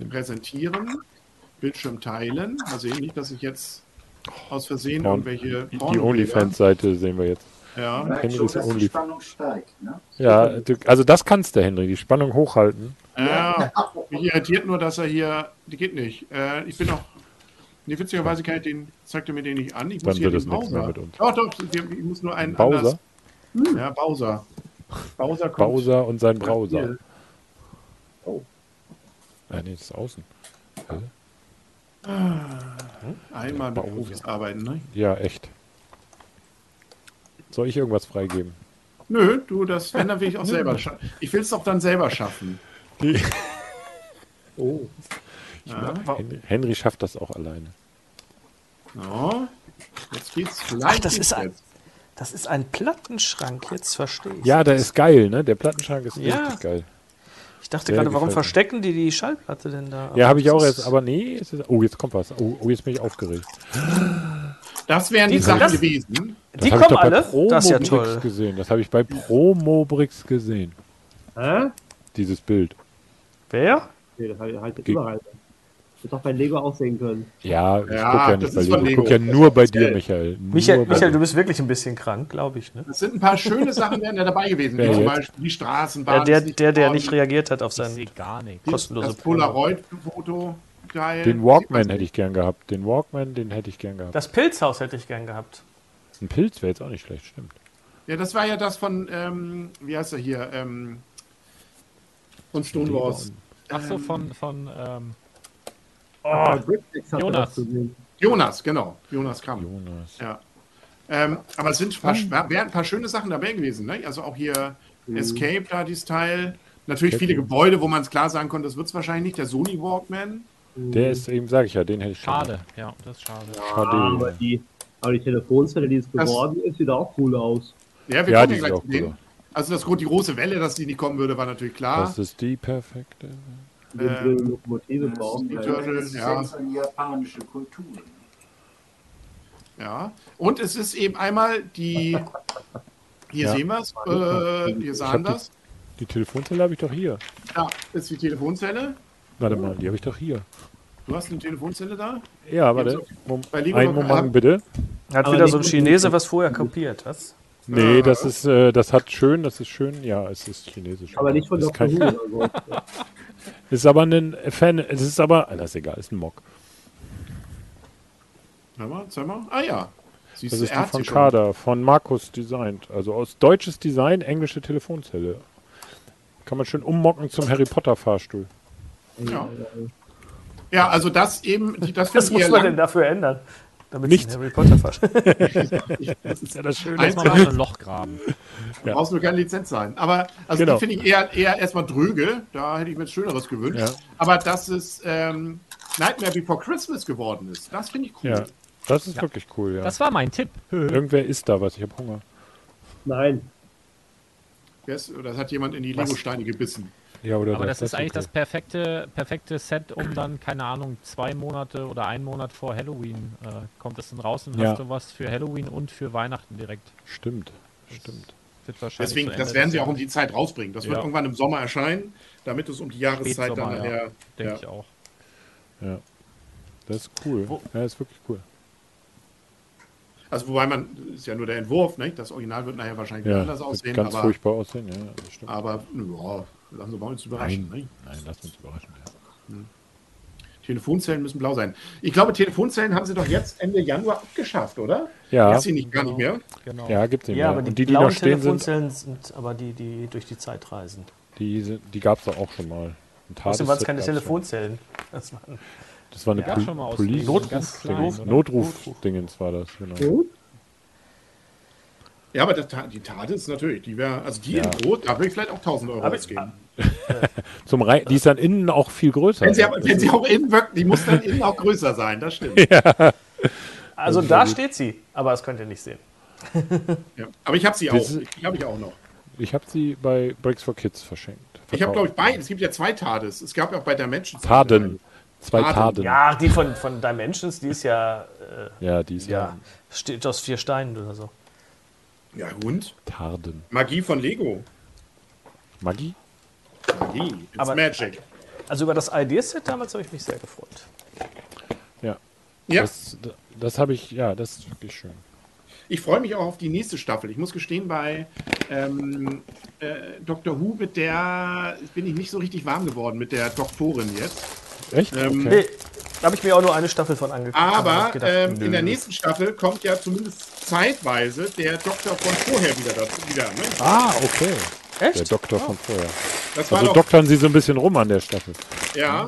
Präsentieren, Bildschirm teilen. Mal sehen, nicht, dass ich jetzt aus Versehen Porn- irgendwelche Die Pornobilder- Onlyfans-Seite sehen wir jetzt. Ja, Henry schon, ist ja dass die only- Spannung steigt. Ne? Ja, du, also das kannst du, Henry. Die Spannung hochhalten. ja. Mich irritiert nur, dass er hier, die geht nicht. Äh, ich bin noch, nee, witzigerweise kann ich den, zeigt er mir den nicht an. Ich muss Dann hier wird den es nichts mehr Bowser. mit uns. Doch, doch, ich muss nur einen Bowser? anders- Ja, Bowser. Bowser kommt. Bowser und sein Browser. Hier. Ah, nee, das ist außen. Einmal mit Bowser. Profis arbeiten, ne? Ja, echt. Soll ich irgendwas freigeben? Nö, du, das, wenn, dann will ich auch selber schaffen. Ich will es doch dann selber schaffen. Oh. Ja. Henry, Henry schafft das auch alleine. So. Jetzt geht's vielleicht. das geht's ist ein- jetzt. Das ist ein Plattenschrank, jetzt verstehe ich. Ja, der ist geil, ne? Der Plattenschrank ist Ja. richtig geil. Ich dachte Der gerade, warum verstecken die die Schallplatte denn da? Ja, habe ich das auch erst, aber nee, es ist, oh, jetzt kommt was. Oh, oh, jetzt bin ich aufgeregt. Das wären die, Die- Sachen das- gewesen. Das Die hab ich kommen alle? Das ist ja toll. gesehen. Das habe ich bei Promobrix gesehen. Hä? Dieses Bild. Wer? Nee, das halt, halt Ge- überall. Wird doch bei Lego auch sehen können. Ja, ich Ja, gucke ja nicht bei von Lego. Ich Lego. gucke ja nur bei dir. Michael. Michael, Nur bei Michael, du bist wirklich ein bisschen krank, glaube ich. Ne? Das sind ein paar schöne Sachen, wären ja dabei gewesen. Wie zum? Beispiel die Straßenbahn. Ja, der, der, der geworden. nicht reagiert hat auf sein gar nichts. kostenlose Das Promo. Polaroid-Foto. Teil. Den Walkman hätte ich gern gehabt. Den Walkman, den hätte ich gern gehabt. Das Pilzhaus hätte ich gern gehabt. Ein Pilz wäre jetzt auch nicht schlecht, stimmt. Ja, das war ja das von, ähm, wie heißt er hier? Ähm, von Stone Wars. Ach so, von, von ähm, Oh, Jonas. das. Jonas, genau. Jonas Kamm. Jonas. Ja. Ähm, aber es sind ein paar, wären ein paar schöne Sachen dabei gewesen. Ne? Also auch hier Escape, da dieses Teil. Natürlich viele Gebäude, wo man es klar sagen konnte, das wird es wahrscheinlich nicht. Der Sony Walkman. Der ist eben, sage ich ja, den hätte ich schade. Ja, das ist schade. Ah, aber Schade. die, aber die Telefonzelle, die es Das- geworden ist, sieht auch cool aus. Ja, wir Ja, die ja gleich aus. Also das, die große Welle, dass die nicht kommen würde, war natürlich klar. Das ist die perfekte. Die ähm, Ähm, Lokomotive brauchen. die wir. Turtle, Das ist ja. japanische Kultur. Ja. Und es ist eben einmal die. Hier Ja. sehen wir es. Äh, hier sahen hab die- das. Die Telefonzelle habe ich doch hier. Ja, ist die Telefonzelle. Warte mal, die habe ich doch hier. Du hast eine Telefonzelle da? Ja, warte. Einen Moment bitte. Hat Aber wieder so ein Chinese was vorher kopiert, was? Nee, Äh. das ist, äh, das hat schön, das ist schön. Ja, es ist chinesisch. Aber nicht von Dr. kein, Who. Ist aber ein Fan, es ist aber, ah, das ist egal, ist ein Mock. Hör mal, zeig mal. Ah ja. Siehst Das ist die von. Kader, von Markus designt. Also aus deutsches Design, englische Telefonzelle. Kann man schön ummocken zum Harry Potter Fahrstuhl. Ja. ja, also das eben, das Was finde ich muss man denn dafür ändern? Damit ein Harry Potter fasst. Das ist ja das Schöne. Eins- Mal mal ein Loch graben. Du brauchst nur keine Lizenz sein. Aber also Genau. die finde ich eher, eher erstmal dröge. Da hätte ich mir jetzt Schöneres gewünscht. Ja. Aber dass es ähm, Nightmare Before Christmas geworden ist, das finde ich cool. Ja, das ist wirklich cool, ja. Das war mein Tipp. Irgendwer isst da was, ich habe Hunger. Nein. Oder das hat jemand in die Lego-Steine gebissen. Ja, oder Aber das, ist eigentlich okay. das perfekte, perfekte Set, um dann, keine Ahnung, zwei Monate oder einen Monat vor Halloween äh, kommt es dann raus und Ja. hast du was für Halloween und für Weihnachten direkt. Stimmt, stimmt. Wird wahrscheinlich Deswegen, das werden sie auch um die Zeit rausbringen. Das wird Ja. irgendwann im Sommer erscheinen, damit es um die Jahreszeit dann Spätsommer, ja. nachher. denke ja. ich auch. Ja. Das ist cool. Wo- Ja, ist wirklich cool. Also, wobei man, ist ja nur der Entwurf, nicht? Das Original wird nachher wahrscheinlich Ja, anders wird aussehen. ganz aber, furchtbar aussehen, ja, das stimmt. aber ja, lassen Sie mal uns überraschen. Nein, nicht? nein, lass uns überraschen. Ja. Telefonzellen müssen blau sein. Ich glaube, Telefonzellen haben sie doch jetzt Ende Januar abgeschafft, oder? Ja, Ist sie nicht gar nicht mehr? Genau. ja gibt's nicht Ja, mehr. aber die, Und die, die blauen noch stehen sind, Telefonzellen sind aber die, die durch die Zeit reisen. die, sind- die gab es doch auch schon mal. Außerdem waren es keine. Telefonzellen. Das waren Das war eine Ja, Pol schon mal aus Police Lego, ganz klein, Dingens. oder? Notruf-Dingens war das, genau. Gut. Ja, aber das, die Tate ist natürlich, die wäre, also die Ja. in Rot, da würde ich vielleicht auch 1000 Euro Aber ausgeben. Zum Rei die ist dann innen auch viel größer. Wenn sie, ja. aber, wenn sie auch innen wirkt, die muss dann innen auch größer sein, das stimmt. also ist da ja gut. steht sie, aber das könnt ihr nicht sehen. Ja. Aber ich habe sie auch. Das Die habe ich auch noch. Ich habe sie bei Bricks for Kids verschenkt. Ich habe, glaube ich, Verkauft. beide. Es gibt ja zwei Tades. Es gab ja auch bei Menschen. Taden. Zwei Taden. Taden. Ja, die von, von Dimensions, die ist ja, äh, Ja, die ist ja, ja, steht aus vier Steinen oder so. Ja, und? Tarden. Magie von Lego. Magie? Magie. It's Aber- Magic. Also über das ID-Set damals habe ich mich sehr gefreut. Ja. Ja, Das, das habe ich, ja, das ist wirklich schön. ich freue mich auch auf die nächste Staffel. Ich muss gestehen, bei ähm, äh, Dr. Who mit der bin ich nicht so richtig warm geworden, mit der Doktorin jetzt. Echt? Ähm, okay. Da habe ich mir auch nur eine Staffel von angeguckt. Aber und hab gedacht, ähm, in der nächsten Staffel kommt ja zumindest zeitweise der Doktor von vorher wieder dazu. Wieder, ne? Ah, okay. Der Echt? Doktor von vorher. Das Also doktern sie so ein bisschen rum an der Staffel. ja.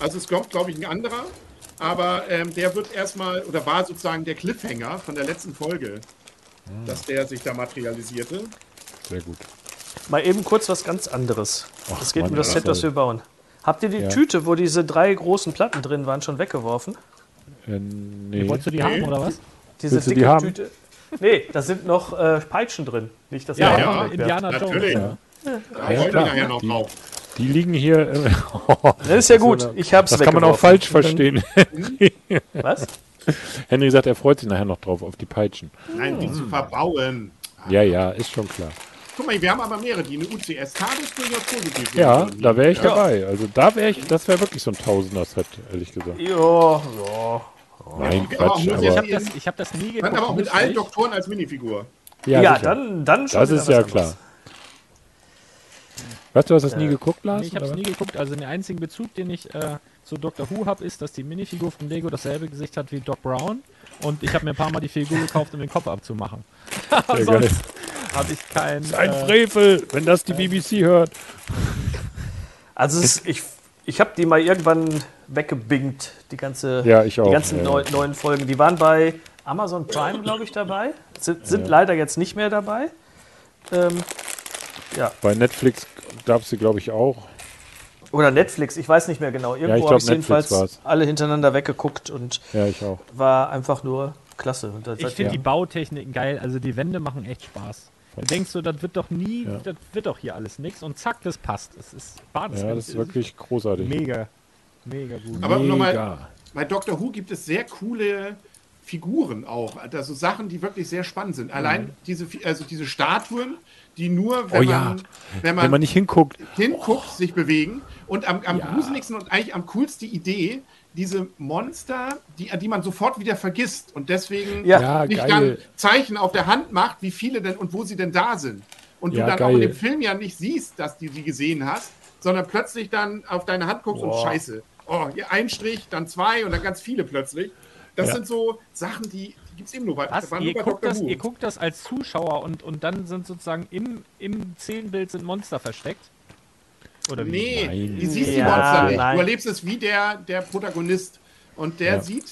Also es kommt, glaube ich, ein anderer. Aber ähm, der wird erstmal, oder war sozusagen der Cliffhanger von der letzten Folge, Hm. dass der sich da materialisierte. Sehr gut. Mal eben kurz was ganz anderes. Ach, Es geht um das Set, das wir bauen. Habt ihr die Ja. Tüte, wo diese drei großen Platten drin waren, schon weggeworfen? Äh, nee. Wolltest du die haben oder was? Diese Willst die dicke haben? Tüte? Nee, da sind noch äh, Peitschen drin. Nicht, dass Ja, ja. Indiana Jones. Natürlich. Ja. Ja, nachher noch Die- drauf. Die liegen hier. Äh, Das ist ja gut. Ich hab's das kann man auch falsch verstehen. Was? Henry sagt, er freut sich nachher noch drauf, auf die Peitschen. Nein, die zu verbauen. Ja, ja, ist schon klar. Guck mal, wir haben aber mehrere, die eine UCS-Karte durchaus positiv Ja, da wäre ich Ja. dabei. Also da wäre ich, das wäre wirklich so ein Tausender-Set, ehrlich gesagt. Ja, ja. Nein, aber auch Quatsch, Ich sehr aber habe das, ich hab das nie Dann geguckt. aber auch mit allen ich. Doktoren als Minifigur. Ja, sicher. dann, dann schon Das ist ja anderes. klar. Weißt du, hast du das nie Äh, geguckt, Lars? Nee, ich habe es nie geguckt. Also den einzigen Bezug, den ich äh, zu Dr. Who habe, ist, dass die Minifigur von Lego dasselbe Gesicht hat wie Doc Brown. Und ich habe mir ein paar Mal die Figur gekauft, um den Kopf abzumachen. Sonst habe ich kein. Ein äh, Frevel, wenn das die BBC hört. Also es ist, ich, ich habe die mal irgendwann weggebingt, die ganze, Ja, ich auch, die ganzen ja. neu, neuen Folgen. Die waren bei Amazon Prime, glaube ich, dabei. Sind, sind leider jetzt nicht mehr dabei. Ähm, Bei Netflix gab es sie, glaube ich, auch. oder Netflix, ich weiß nicht mehr genau. Irgendwo habe ich Netflix jedenfalls war's. alle hintereinander weggeguckt und Ja, ich auch. war einfach nur klasse. Ich finde die Bautechniken geil, also die Wände machen echt Spaß. Du denkst so, das wird doch nie, Ja. das wird doch hier alles nichts und zack, das passt. Es ist Ja, das ist wirklich großartig. mega, mega gut. Aber nochmal, bei Doctor Who gibt es sehr coole Figuren auch. Also Sachen, die wirklich sehr spannend sind. Allein diese, Fi- also diese Statuen, die nur, wenn, Mhm. Oh ja. man, wenn man Wenn man nicht hinguckt, hinguckt, sich bewegen. Und am, am Ja. gruseligsten und eigentlich am coolsten Idee, diese Monster, die, die man sofort wieder vergisst und deswegen Ja. Nicht geil. dann Zeichen auf der Hand macht, wie viele denn und wo sie denn da sind. Und Ja, du dann auch geil. in dem Film ja nicht siehst, dass du sie gesehen hast, sondern plötzlich dann auf deine Hand guckst und Boah. scheiße. Oh, hier ein Strich, dann zwei und dann ganz viele plötzlich. Das Ja. sind so Sachen, die, die gibt es eben nur bei, Was? waren Ihr nur bei guckt, das, ihr guckt das als Zuschauer und, und dann sind sozusagen im, im Szenenbild sind Monster versteckt? Oder? Nee, Nein. du siehst die Ja, Monster nicht. nein. Du erlebst es wie der, der Protagonist. Und der Ja. sieht.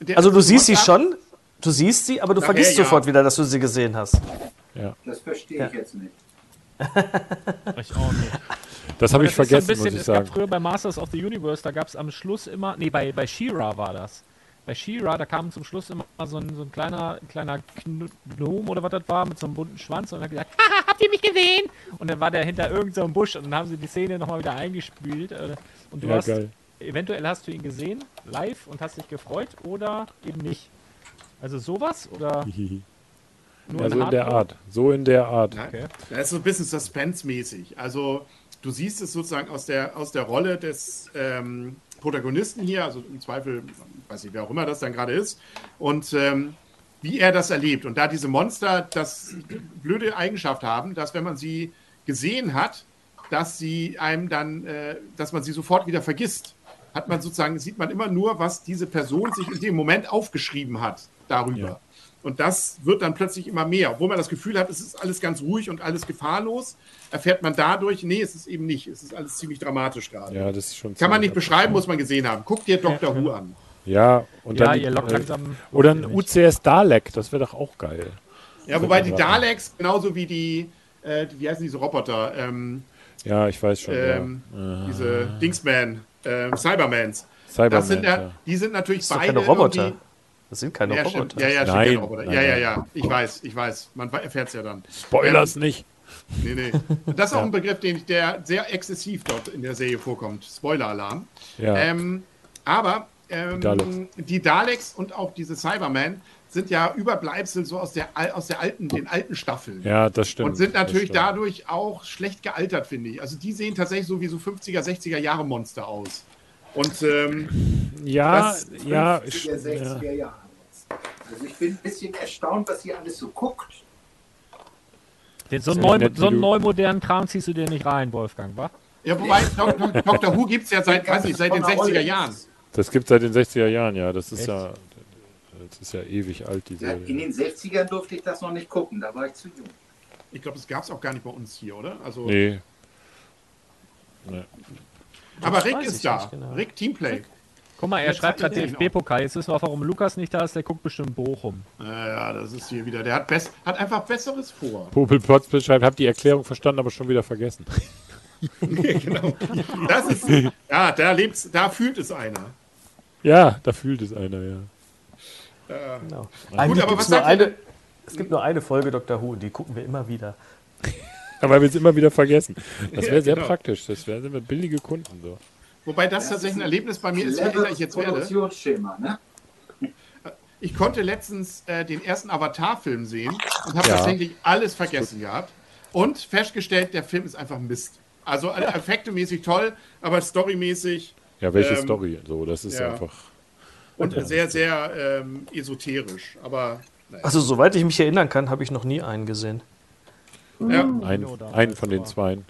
Der Also du siehst sie schon, du siehst sie, aber du Nachher vergisst ja. sofort wieder, dass du sie gesehen hast. Das verstehe ich jetzt nicht. Ich auch nicht. das habe ich ist so vergessen, bisschen, muss ich es gab sagen. früher bei Masters of the Universe, da gab es am Schluss immer, nee, bei, bei She-Ra war das. Bei She-Ra, da kam zum Schluss immer so ein, so ein kleiner, kleiner Gnome oder was das war, mit so einem bunten Schwanz und hat gesagt, haha, habt ihr mich gesehen? Und dann war der hinter irgendeinem Busch und dann haben sie die Szene nochmal wieder eingespielt. äh, Und du Ja, hast, geil. eventuell hast du ihn gesehen, live, und hast dich gefreut oder eben nicht. Also sowas oder nur Ja, so in der? Art. So in der Art. Okay. Das ist so ein bisschen Suspense-mäßig. Also, du siehst es sozusagen aus der, aus der Rolle des ähm, Protagonisten hier, also im Zweifel, weiß ich, wer auch immer das dann gerade ist, und ähm, wie er das erlebt. Und da diese Monster das blöde Eigenschaft haben, dass wenn man sie gesehen hat, dass sie einem dann, äh, dass man sie sofort wieder vergisst. Hat man sozusagen, sieht man immer nur, was diese Person sich in dem Moment aufgeschrieben hat darüber. Ja. Und das wird dann plötzlich immer mehr. Obwohl man das Gefühl hat, es ist alles ganz ruhig und alles gefahrlos, erfährt man dadurch, nee, es ist eben nicht. Es ist alles ziemlich dramatisch gerade. Ja, das ist schon Kann man nicht beschreiben, muss man gesehen haben. Guck dir Dr. Who an. Ja, und Ja, dann, ihr lockt äh, langsam. oder ein UCS Dalek, das wäre doch auch geil. Ja, wobei die. Daleks, genauso wie die, äh, wie heißen diese Roboter, ähm, Ja, ich weiß schon. ähm, ja. diese Dingsman, äh, Cybermans. Cyberman, Das sind ja, ja. die sind natürlich Das beide keine Roboter. Das sind keine Ja, Roboter. stimmt. Ja, ja, stimmt, Nein, keine Roboter. nein, ja, ja, ja. Ich weiß, ich weiß. Man erfährt es ja dann. Spoilers nicht. Nee, nee. Und das ist auch ein Begriff, den, der sehr exzessiv dort in der Serie vorkommt. Spoiler-Alarm. Ja. Ähm, aber ähm, Die Daleks. die Daleks und auch diese Cybermen sind ja Überbleibsel so aus der, al- aus der alten, den alten Staffeln. ja, das stimmt. Und sind natürlich dadurch auch schlecht gealtert, finde ich. Also die sehen tatsächlich so wie so 50er, 60er Jahre Monster aus. Und ähm, Ja, das- ja, 50er, ich- 60er Jahre. Also ich bin ein bisschen erstaunt, was ihr alles so guckt. Den, so, einen neu, nett, so einen Kram ziehst du dir nicht rein, Wolfgang, wa? ja, wobei Dr. Who gibt es ja seit, weiß nicht, seit den 60er Jahren. Das gibt seit den 60er Jahren, ja. Das ist ja, das ist ja ewig alt, die Ja, in Serie. den 60ern durfte ich das noch nicht gucken, da war ich zu jung. Ich glaube, das gab es auch gar nicht bei uns hier, oder? Also, Nee. aber Rick ist da. genau. Rick Teamplay. Guck mal, er Jetzt schreibt gerade er DFB-Pokal. Jetzt wissen wir auch, warum Lukas nicht da ist. Der guckt bestimmt Bochum. Ja, das ist hier wieder. Der hat, best, hat einfach Besseres vor. Popel Potts beschreibt, hab die Erklärung verstanden, aber schon wieder vergessen. genau. Das ist, ja, da lebt's, da fühlt es einer. Ja, da fühlt es einer, ja. Genau. Gut, Eigentlich aber gibt's was nur sagt ihr eine, es gibt nur eine Folge Dr. Who und die gucken wir immer wieder. Aber wir es immer wieder vergessen. Das wäre Ja, sehr genau. praktisch. Das wären wir billige Kunden so. Wobei das tatsächlich ein Erlebnis bei mir ist, je älter ich jetzt werde. Ne? Ich konnte letztens äh, den ersten Avatar-Film sehen und habe Ja. tatsächlich alles vergessen gehabt. Und festgestellt, der Film ist einfach Mist. Also äh, effektemäßig toll, aber storymäßig Ja, welche Ähm, Story? So, das ist ja. einfach. und sehr, sehr ähm, esoterisch. Aber naja. Also soweit ich mich erinnern kann, habe ich noch nie einen gesehen. ja. Ein, einen von den zweien.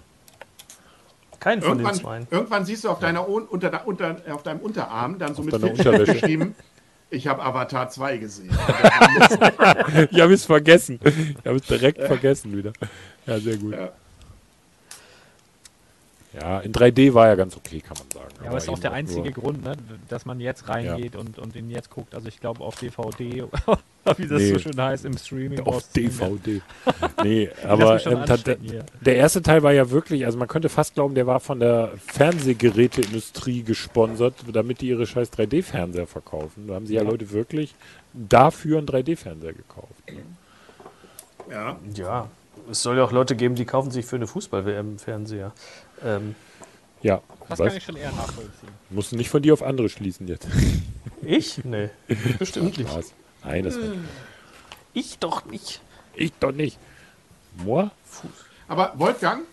Keinen von den Irgendwann, Zweien. irgendwann siehst du auf, deiner, Un- unter, unter, auf deinem Unterarm dann so mit deiner Filzstift Unterwäsche. geschrieben, ich habe Avatar 2 gesehen. Ich habe es vergessen. Ich habe es direkt vergessen wieder. Ja, sehr gut. Ja. Ja, in 3D war ja ganz okay, kann man sagen. Ja, aber ist auch der einzige nur- Grund, ne, dass man jetzt reingeht und, und ihn jetzt guckt. Also ich glaube auf DVD, wie das Nee. so schön heißt, im Streaming. Auf. DVD. Nee, Ich lass aber ähm, der erste Teil war ja wirklich, also man könnte fast glauben, der war von der Fernsehgeräteindustrie gesponsert, damit die ihre scheiß 3D-Fernseher verkaufen. Da haben sie ja Leute wirklich dafür einen 3D-Fernseher gekauft. Ne? Ja. Ja, es soll ja auch Leute geben, die kaufen sich für eine Fußball-WM einen Fernseher. Ähm, Ja, Das was? kann ich schon eher nachvollziehen. Musst du nicht von dir auf andere schließen jetzt. ich? Nee, bestimmt nicht. Spaß. Nein, das Ich doch nicht. ich doch nicht. Moi? Aber Wolfgang,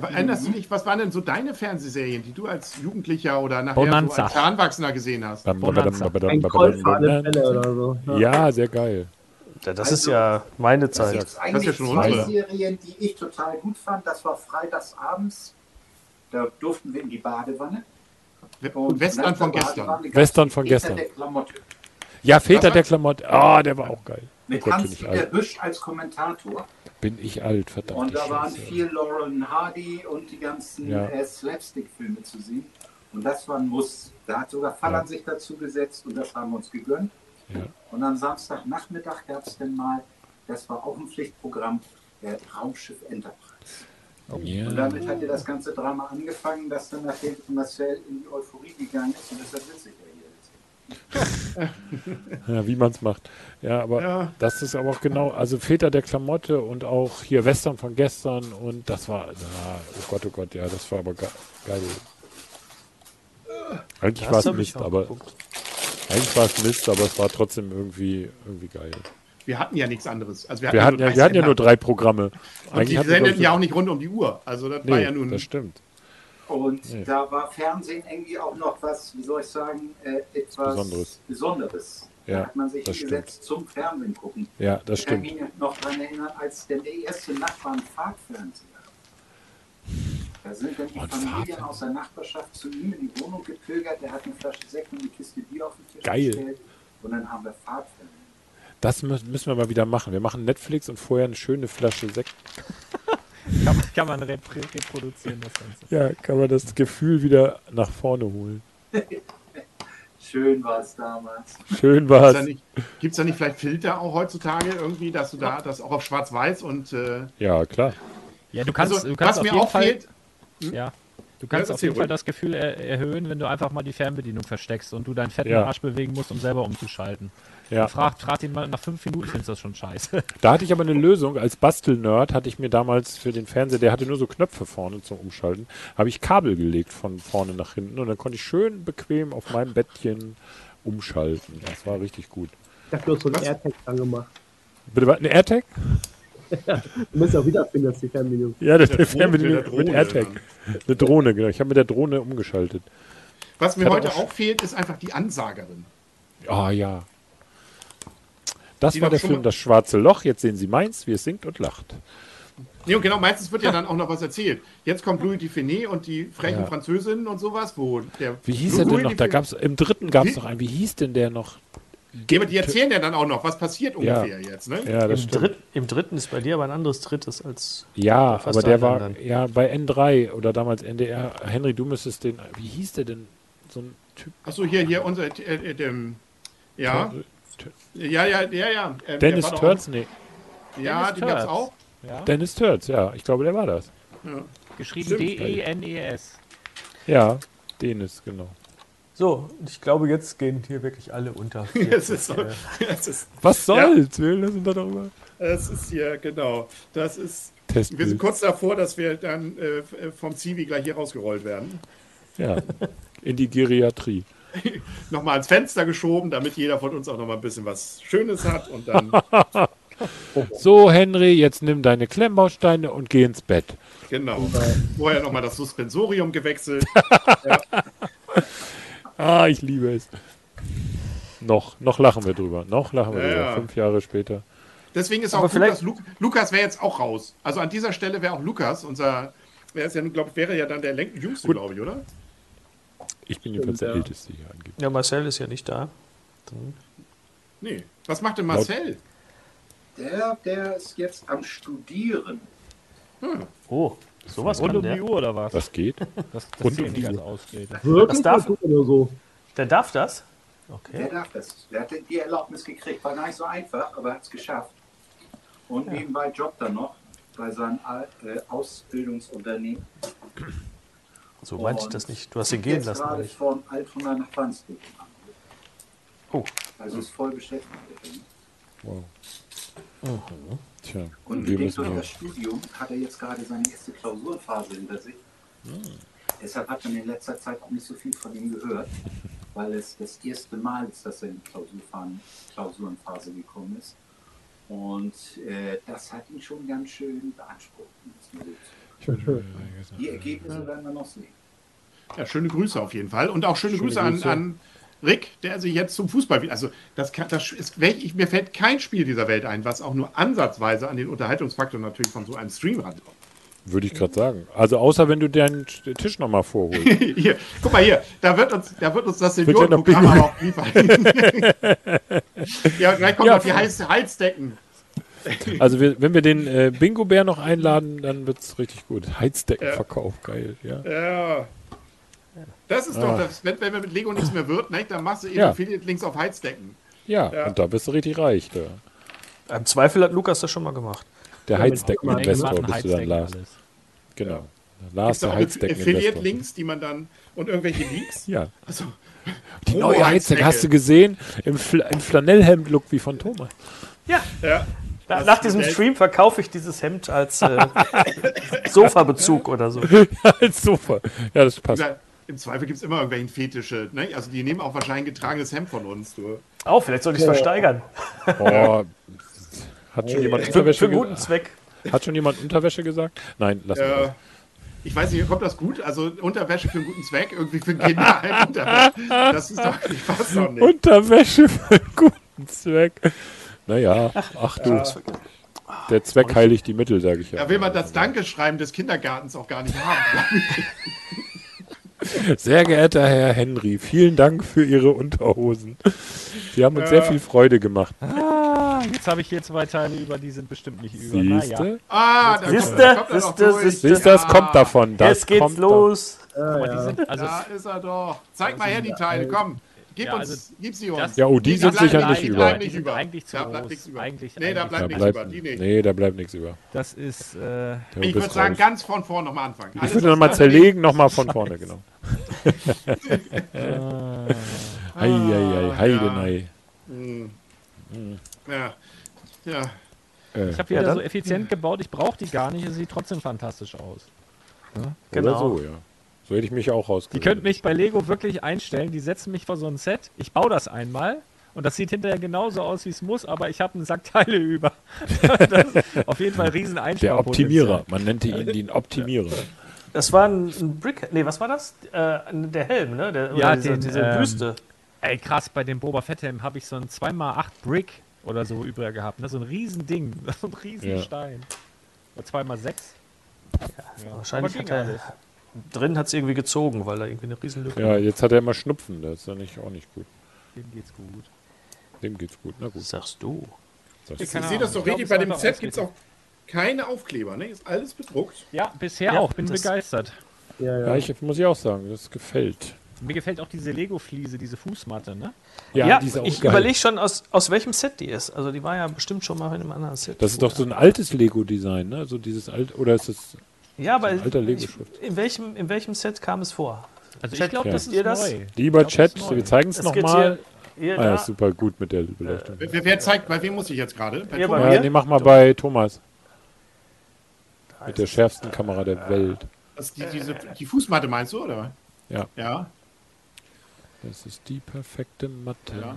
erinnerst du dich, was waren denn so deine Fernsehserien, die du als Jugendlicher oder nachher so als Heranwachsender gesehen hast? Ein Kreuz für alle Fälle oder so. Ja, sehr geil. Ja, das Also- ist ja meine Das ist ja- Zeit. Eigentlich ja schon zwei unsere. Serien, die ich total gut fand. Das war freitags abends. Da durften wir in die Badewanne. Und Western von der gestern. Western von Väter gestern. Der Klamotte. Ja, Väter der Klamotte. Ah, der war auch geil. Mit Gott, ich Hans-Dieter alt. Büsch als Kommentator. Bin ich alt, verdammt. Und da waren viel Lauren Hardy und die ganzen Ja. äh, Slapstick-Filme zu sehen. Und das war ein Muss. Da hat sogar Fallern sich dazu gesetzt und das haben wir uns gegönnt. Ja. Und am Samstagnachmittag gab es dann mal, das war auch ein Pflichtprogramm, äh, Raumschiff Enterprise. Ja. Und damit hatte das ganze Drama angefangen, das dann nachdem Marcel in die Euphorie gegangen ist. Und deshalb sitze ich ja hier. Ja, wie man es macht. Ja, aber Ja. das ist aber auch genau, also Väter der Klamotte und auch hier Western von gestern und das war, na, oh Gott, oh Gott, ja, das war aber ge geil. Eigentlich war es Mist, aber geguckt. eigentlich war es Mist, aber es war trotzdem irgendwie irgendwie geil. Wir hatten ja nichts anderes. Also Wir hatten ja, wir hatten ja nur drei Programme. Und die hatten wir, sendeten ich, ja auch nicht rund um die Uhr. Also das war Nee, ja nun. das stimmt. Und Nee. da war Fernsehen irgendwie auch noch was, wie soll ich sagen, äh, etwas Besonderes. Besonderes. Ja, da hat man sich hingesetzt zum Fernsehen gucken. Ja, das ich kann stimmt. mich noch daran erinnern, als denn der erste Nachbar ein Farbfernseher Da sind dann die Und Familien Farbfernseher. aus der Nachbarschaft zu ihm in die Wohnung gepilgert. Der hat eine Flasche Sekt und eine Kiste Bier auf den Tisch Geil. gestellt. Und dann haben wir Farbfernsehen. Das mü- müssen wir mal wieder machen. Wir machen Netflix und vorher eine schöne Flasche Sekt. Kann, man- kann man repro reproduzieren, das Ganze. Ja, kann man das Gefühl wieder nach vorne holen. Schön war es damals. Schön Gibt war's. es da, nicht- gibt's da nicht vielleicht Filter auch heutzutage irgendwie, dass du da das auch auf Schwarz-Weiß und äh, Ja, klar. Ja, du kannst, also, du kannst was auf mir jeden auch Fall, fehlt, ja, du kannst Ja, auf jeden Fall das Gefühl er erhöhen, wenn du einfach mal die Fernbedienung versteckst und du deinen fetten Ja. Arsch bewegen musst, um selber umzuschalten. Ja. Frag, frag ihn mal nach fünf Minuten, findest du das schon scheiße. Da hatte ich aber eine Lösung. Als Bastelnerd hatte ich mir damals für den Fernseher, der hatte nur so Knöpfe vorne zum Umschalten, habe ich Kabel gelegt von vorne nach hinten und dann konnte ich schön bequem auf meinem Bettchen umschalten. Das war richtig gut. Ich habe bloß so einen Was? AirTag dran gemacht. Bitte, was? Eine AirTag? Du musst auch wiederfinden, dass die Fernbedienung. Ja, das der der Drohne- Fernbedienung mit der mit Drohne AirTag. Eine Drohne, genau. Ich habe mit der Drohne umgeschaltet. was mir heute auch- auch fehlt, ist einfach die Ansagerin. Ah ja. Das war der Film Das Schwarze Loch. Jetzt sehen Sie meins, wie es singt und lacht. Nee, und genau, meistens wird ja dann auch noch was erzählt. Jetzt kommt Louis Dufiné und die frechen Ja. Französinnen und sowas, wo der. Wie hieß er Louis denn noch? Da gab's, Im dritten gab es noch einen. Wie hieß denn der noch? Ja, aber die erzählen ja dann auch noch, was passiert ungefähr jetzt, ne? Ja, das Im, stimmt. Dritt, Im dritten ist bei dir aber ein anderes drittes als. Ja, fast aber der war anderen. ja bei N3 oder damals NDR. Henry, du müsstest den. Wie hieß der denn? So ein Typ. Achso, hier, hier, unser. Äh, äh, dem, ja, ja, ja, ja, ja. äh, der Dennis Turz? Nee. Ja, Dennis den gab's auch. Ja? Dennis Turz, ja. Ich glaube, der war das. Geschrieben Stimmt. D-E-N-E-S. Ja, Dennis, genau. So, ich glaube, jetzt gehen hier wirklich alle unter. Es ist, so, es, ist, Was soll's? Wir lassen da darüber. es ist hier, genau. Das ist. Wir sind Testbild. kurz davor, dass wir dann äh, vom Zivi gleich hier rausgerollt werden. Ja. In die Geriatrie. Nochmal ans Fenster geschoben, damit jeder von uns auch nochmal ein bisschen was Schönes hat. Und dann, So, Henry, jetzt nimm deine Klemmbausteine und geh ins Bett. genau. Vorher nochmal das Suspensorium gewechselt. Ah, ich liebe es. Noch, noch lachen wir drüber. Noch lachen wir Ja, drüber. ja. Fünf Jahre später. Deswegen ist auch Aber vielleicht- dass Lu Lukas wäre jetzt auch raus. Also an dieser Stelle wäre auch Lukas, unser Er ist ja, glaube wäre ja dann der Lenk- jüngste, glaube ich, oder? Ich bin jedenfalls der ja. Älteste hier angeblich. Ja, Marcel ist ja nicht da. Nee. Was macht denn Marcel? Der, der ist jetzt am Studieren. Oh, sowas Rund kann um die der. Uhr oder was? Das geht. Das, das Rund um die Uhr. Ausrede. Wirklich? darf- Oder so. Der darf das? Der Okay. darf das. Der hat die Erlaubnis gekriegt. War gar nicht so einfach, aber hat es geschafft. Und nebenbei jobbt er noch bei seinem äh, Ausbildungsunternehmen. So meinte ich das nicht. Du hast ihn Zieht gehen lassen. gerade eigentlich. von Altona nach Wandsbek an. Oh. Also ist voll beschäftigt. Wow. Tja, Und wir bedingt durch das Studium hat er jetzt gerade seine erste Klausurphase hinter sich. Deshalb hat man in letzter Zeit auch nicht so viel von ihm gehört, weil es das erste Mal ist, dass er in die Klausurenphase gekommen ist. Und äh, das hat ihn schon ganz schön beansprucht. Die Ergebnisse werden wir noch sehen. Ja, schöne Grüße auf jeden Fall. Und auch schöne, Schöne Grüße, an, Grüße. an Rick, der sich jetzt zum Fußball wieder. Also, das, kann, das ist, mir fällt kein Spiel dieser Welt ein, was auch nur ansatzweise an den Unterhaltungsfaktor natürlich von so einem Stream rankommt. Würde ich gerade sagen. Also außer wenn du deinen Tisch nochmal vorholst. Hier, guck mal hier, da wird uns, da wird uns das ja Seniorenprogramm aber auch liefern. ja, gleich kommen Ja, noch die Heiz Heizdecken. Also wir, wenn wir den äh, Bingo-Bär noch einladen, dann wird es richtig gut. Heizdeckenverkauf, geil. Ja. Ja. Das ist doch, das, wenn, wenn mir mit Lego nichts mehr wird, ne, dann machst du eben Ja. Affiliate Links auf Heizdecken. Ja, Ja. und da bist du richtig reich. Da. Im Zweifel hat Lukas das schon mal gemacht. Der Ja, Heizdeckeninvestor bist du dann, Lars. alles. Genau. Lars, Gibt's der Heizdeckeninvestor. Links, die man dann und irgendwelche Leaks. Ja. Also, Die Oh, neue Heizdecke, hast du gesehen? Im, Fl im Flanellhemd-Look wie von Thomas. Ja. Na, Das nach diesem Modell- Stream verkaufe ich dieses Hemd als äh, Sofabezug oder so. Als Sofa. Ja, das passt. Na, Im Zweifel gibt es immer irgendwelchen Fetische. Ne? Also die nehmen auch wahrscheinlich ein getragenes Hemd von uns. Du. Oh, vielleicht sollte ich es versteigern. Oh, hat schon jemand Für, für Unterwäsche einen guten gesagt? Zweck. Hat schon jemand Unterwäsche gesagt? Nein, lass Äh, mal. ich weiß nicht, kommt das gut? Also Unterwäsche für einen guten Zweck, irgendwie für Kinder. halt Unterwäsche. Das ist doch, ich weiß doch nicht. Unterwäsche für einen guten Zweck. Naja, ach du. Der Zweck heiligt die Mittel, sage ich ja. Da will man das Dankeschreiben des Kindergartens auch gar nicht haben. Sehr geehrter Herr Henry, vielen Dank für Ihre Unterhosen. Sie haben uns sehr viel Freude gemacht. Ah, jetzt habe ich hier zwei Teile über, die sind bestimmt nicht über. Siehste? Naja. Ah, da Siehste, kommt, da kommt er doch siehste, siehste. Siehst du, das kommt davon. Das Jetzt geht's kommt los. Die sind, also Da ist er doch. Zeig mal her die Teile, komm. Gib Ja, uns, also gib sie uns. das- Ja, oh, die Nee, sind bleibt sicher nicht- die über. Die nicht sind über. eigentlich zu da bleibt groß. nichts über. Eigentlich- nee, da eigentlich- bleibt Da nichts über. bleibt, Die nicht. nee, da bleibt nichts über. das ist, äh, Ich würde sagen, raus. ganz von vorn nochmal anfangen. Ich würde nochmal zerlegen, nochmal von vorne, genau. Eieiei, Heidenei. Ja. Ja. Äh, ich habe wieder Ja, dann- so effizient gebaut, ich brauche die gar nicht, es sieht trotzdem fantastisch aus. Genau. Oder so, ja. So hätte ich mich auch Die rausgesucht. könnt mich bei Lego wirklich einstellen, die setzen mich vor so ein Set, ich baue das einmal und das sieht hinterher genauso aus, wie es muss, aber ich habe einen Sack Teile über. das ist auf jeden Fall riesen Der. Optimierer. Man nannte ihn den Optimierer. Das war ein, ein Brick. Nee, was war das? Äh, der Helm, ne? Der, Ja, diese, den, diese ähm, Büste. Ey, krass, bei dem Boba Fett Helm habe ich so ein 2x8 Brick oder so übrig gehabt. Ne? So ein riesen Ding, so ein riesen Ja. Oder 2x6. Wahrscheinlich aber hat er. Drin hat es irgendwie gezogen, weil da irgendwie eine Riesenlücke Ja, jetzt hat er immer Schnupfen. Das ist ja nicht, auch nicht gut. Dem geht's gut. Dem geht's gut. Na gut. Sagst du. Sag Ich ich. sehe das doch glaub, richtig. Bei war dem Set gibt es auch keine Aufkleber. Ne? Ist alles bedruckt. Ja, bisher Ja, auch. Bin das- begeistert. Ja, Ja, ja. ich muss ich auch sagen, das gefällt. Mir gefällt auch diese Lego-Fliese, diese Fußmatte, ne? Ja, die ist auch ich überlege schon, aus, aus welchem Set die ist. Also die war ja bestimmt schon mal in einem anderen Set. Das ist doch so ein altes Lego-Design, ne? So dieses alt oder ist es Ja, aber ein alter ich, in, welchem, in welchem Set kam es vor? Also ich Chat, glaube, ja. das ist Ihr das? neu. Lieber glaub, Chat, wir zeigen es nochmal. Ah, ja, super gut mit der Beleuchtung. Wer, wer zeigt, bei wem muss ich jetzt gerade? Bei bei. Ja, nee, mach mal bei Thomas. Mit der schärfsten Kamera der Welt. Das, die, diese, die Fußmatte meinst du, oder? Ja. Ja. Das ist die perfekte Matte. Ja.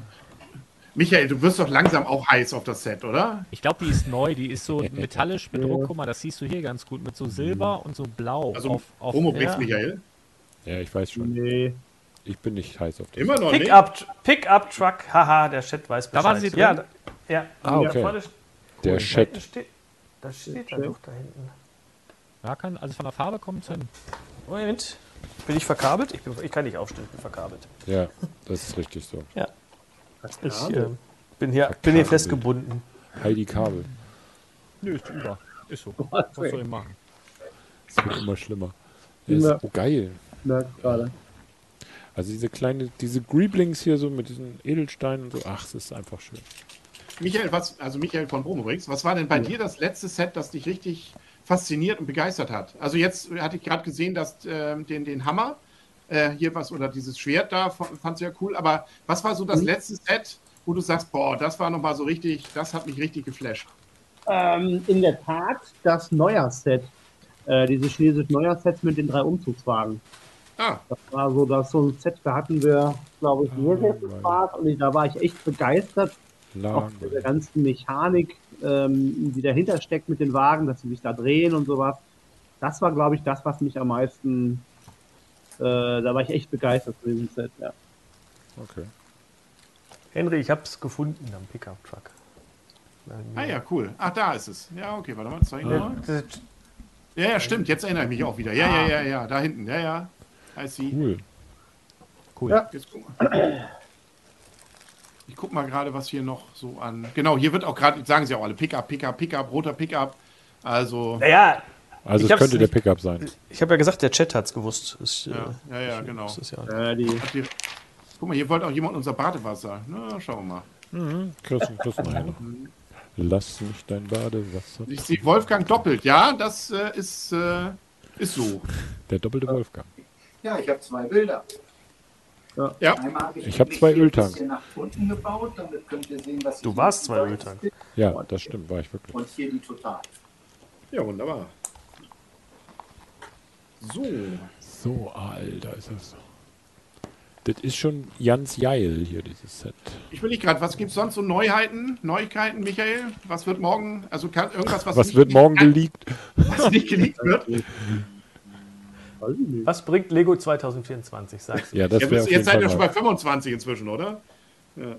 Michael, du wirst doch langsam auch heiß auf das Set, oder? Ich glaube, die ist neu. Die ist so metallisch bedruckt. Guck mal, das siehst du hier ganz gut. Mit so Silber und so Blau. Also auf, auf, Homo-Bricks, ja. Michael. Ja, ich weiß schon. Nee. Ich bin nicht heiß auf das. Immer noch nicht. Pickup, Pickup Truck, haha, der Chat weiß Bescheid. Da waren sie drin? Ja, da, ja. Ah, Da okay. Der Da Chat. hinten steht, da doch da hinten. Ja, kann, also von der Farbe kommt es hin. Moment. Bin ich verkabelt? Ich, bin, ich kann nicht aufstehen, ich bin verkabelt. Ja, das ist richtig so. Ja. Ich äh, bin, hier, bin hier festgebunden. Heidi Kabel. Nö, ist über. Ist so. Was soll ich machen? Es wird immer schlimmer. Ja, ist Ja. oh, geil. Merkt gerade. Also diese kleine, diese Greeblings hier so mit diesen Edelsteinen und so. Ach, es ist einfach schön. Michael, was, also Michael von Bromobrix, was war denn bei dir das letzte Set, das dich richtig fasziniert und begeistert hat? Also jetzt hatte ich gerade gesehen, dass ähm, den, den Hammer, äh, hier was, oder dieses Schwert da, f- fand's ja cool, aber was war so das letzte Set, wo du sagst, boah, das war nochmal so richtig, das hat mich richtig geflasht? Ähm, in der Tat das Neujahrsset. Äh, diese chinesischen Neujahrsets mit den drei Umzugswagen. Ah, Das war so, das so ein Set, da hatten wir, glaube ich, sehr, sehr viel Spaß und ich, da war ich echt begeistert. Auch Lang. mit der ganzen Mechanik, ähm, die dahinter steckt mit den Wagen, dass sie sich da drehen und sowas. Das war, glaube ich, das, was mich am meisten, äh, da war ich echt begeistert von diesem Set, ja. Okay. Henry, ich hab's gefunden am Pickup-Truck. ah ja, cool. Ach, da ist es. Ja, okay, warte mal, zeig mal. Ja, ja, stimmt, jetzt erinnere ich mich auch wieder. Ja, ja, ja, ja, da hinten, ja, ja. I see. Cool. Jetzt guck mal. Ich guck mal gerade, was hier noch so an. Genau, hier wird auch gerade, sagen sie auch alle, Pickup, Pickup, Pickup, roter Pickup. Also, Naja, Also Ich es könnte der nicht- Pickup sein. ich habe ja gesagt, der Chat hat's gewusst. Ist, äh, ja, ja, ja, genau. das ist ja Äh, die, Guck mal, hier wollte auch jemand unser Badewasser. Na, schauen wir mal. Chris, Chris Nein. Lass mich dein Badewasser. Ich sehe Wolfgang doppelt. Ja, das äh, ist, äh, ist so. Der doppelte Wolfgang. Ja, ich habe zwei Bilder. Ja, Einmal habe ich, Ich hab den zwei Öltanks. Du ich warst zwei. Öltanks. Ja, das stimmt, war ich wirklich. Und hier die Total. ja, wunderbar. So. So, Alter, ist das. Das ist schon ganz geil hier, dieses Set. Ich will nicht gerade, was gibt es sonst so Neuheiten, Neuigkeiten, Michael? Was wird morgen, also kann irgendwas, was, Was nicht, wird morgen geleakt? was nicht geleakt wird? Was bringt Lego 2024? Sag's. Ja, das Ja, jetzt seid ihr schon bei mal. 25 inzwischen, oder? Ja.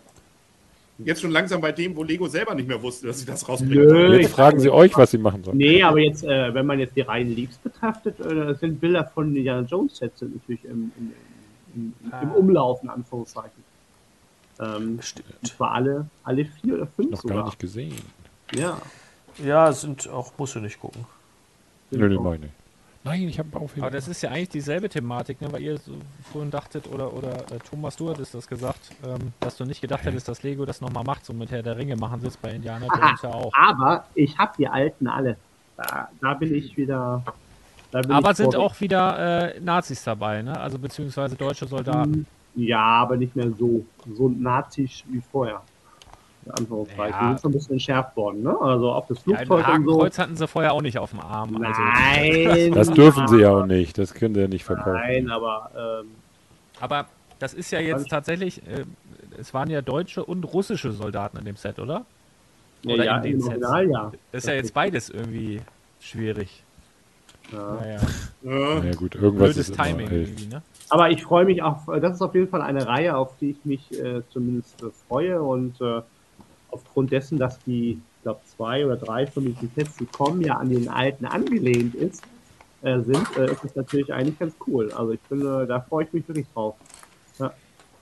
Jetzt schon langsam bei dem, wo Lego selber nicht mehr wusste, dass sie das rausbringen. Nö, Jetzt fragen sie euch, was sie machen sollen. Nee, aber jetzt, äh, wenn man jetzt die reinen Leaks betrachtet, äh, sind Bilder von Indiana Jones Sets sind natürlich im, im, im, im Umlauf, in Anführungszeichen. Ähm, Stimmt. und zwar alle, alle vier oder fünf Noch sogar. gar nicht gesehen. Ja. Ja, sind auch, musst du nicht gucken. Nö, nee, mach ich nicht. Nein, ich habe einen Aufheber. Aber das ist ja eigentlich dieselbe Thematik, ne? weil ihr so vorhin dachtet, oder, oder äh, Thomas, du hattest das gesagt, ähm, dass du nicht gedacht hättest, dass Lego das nochmal macht, so mit Herr der Ringe machen sie es bei Indiana Jones ja auch. Aber ich habe die alten alle. Da, da bin ich wieder. Da bin Aber ich sind auch wieder äh, Nazis dabei, ne? Also beziehungsweise deutsche Soldaten. Ja, aber nicht mehr so, so nazisch wie vorher. In Anführungszeichen. Ja. Schon ein bisschen entschärft worden, ne? Also auf das Ja, Flugzeug und so. Hakenkreuz hatten sie vorher auch nicht auf dem Arm. Also, Nein. Das dürfen sie ja auch nicht. Das können sie ja nicht verkaufen. Nein, aber ähm, aber das ist ja jetzt tatsächlich, äh, es waren ja deutsche und russische Soldaten in dem Set, oder? ja, Oder ja, in den Sets. Original ja. Das ist ja jetzt beides irgendwie schwierig. ja. Naja, Ja. Na ja, gut, irgendwas blödes ist Timing irgendwie, ne? Aber ich freue mich auf, das ist auf jeden Fall eine Reihe, auf die ich mich äh, zumindest äh, freue und äh, aufgrund dessen, dass die, ich glaube, zwei oder drei von diesen Sets, die kommen, ja an den alten angelehnt ist, äh, sind, äh, ist es natürlich eigentlich ganz cool. Also ich finde, da freue ich mich wirklich drauf.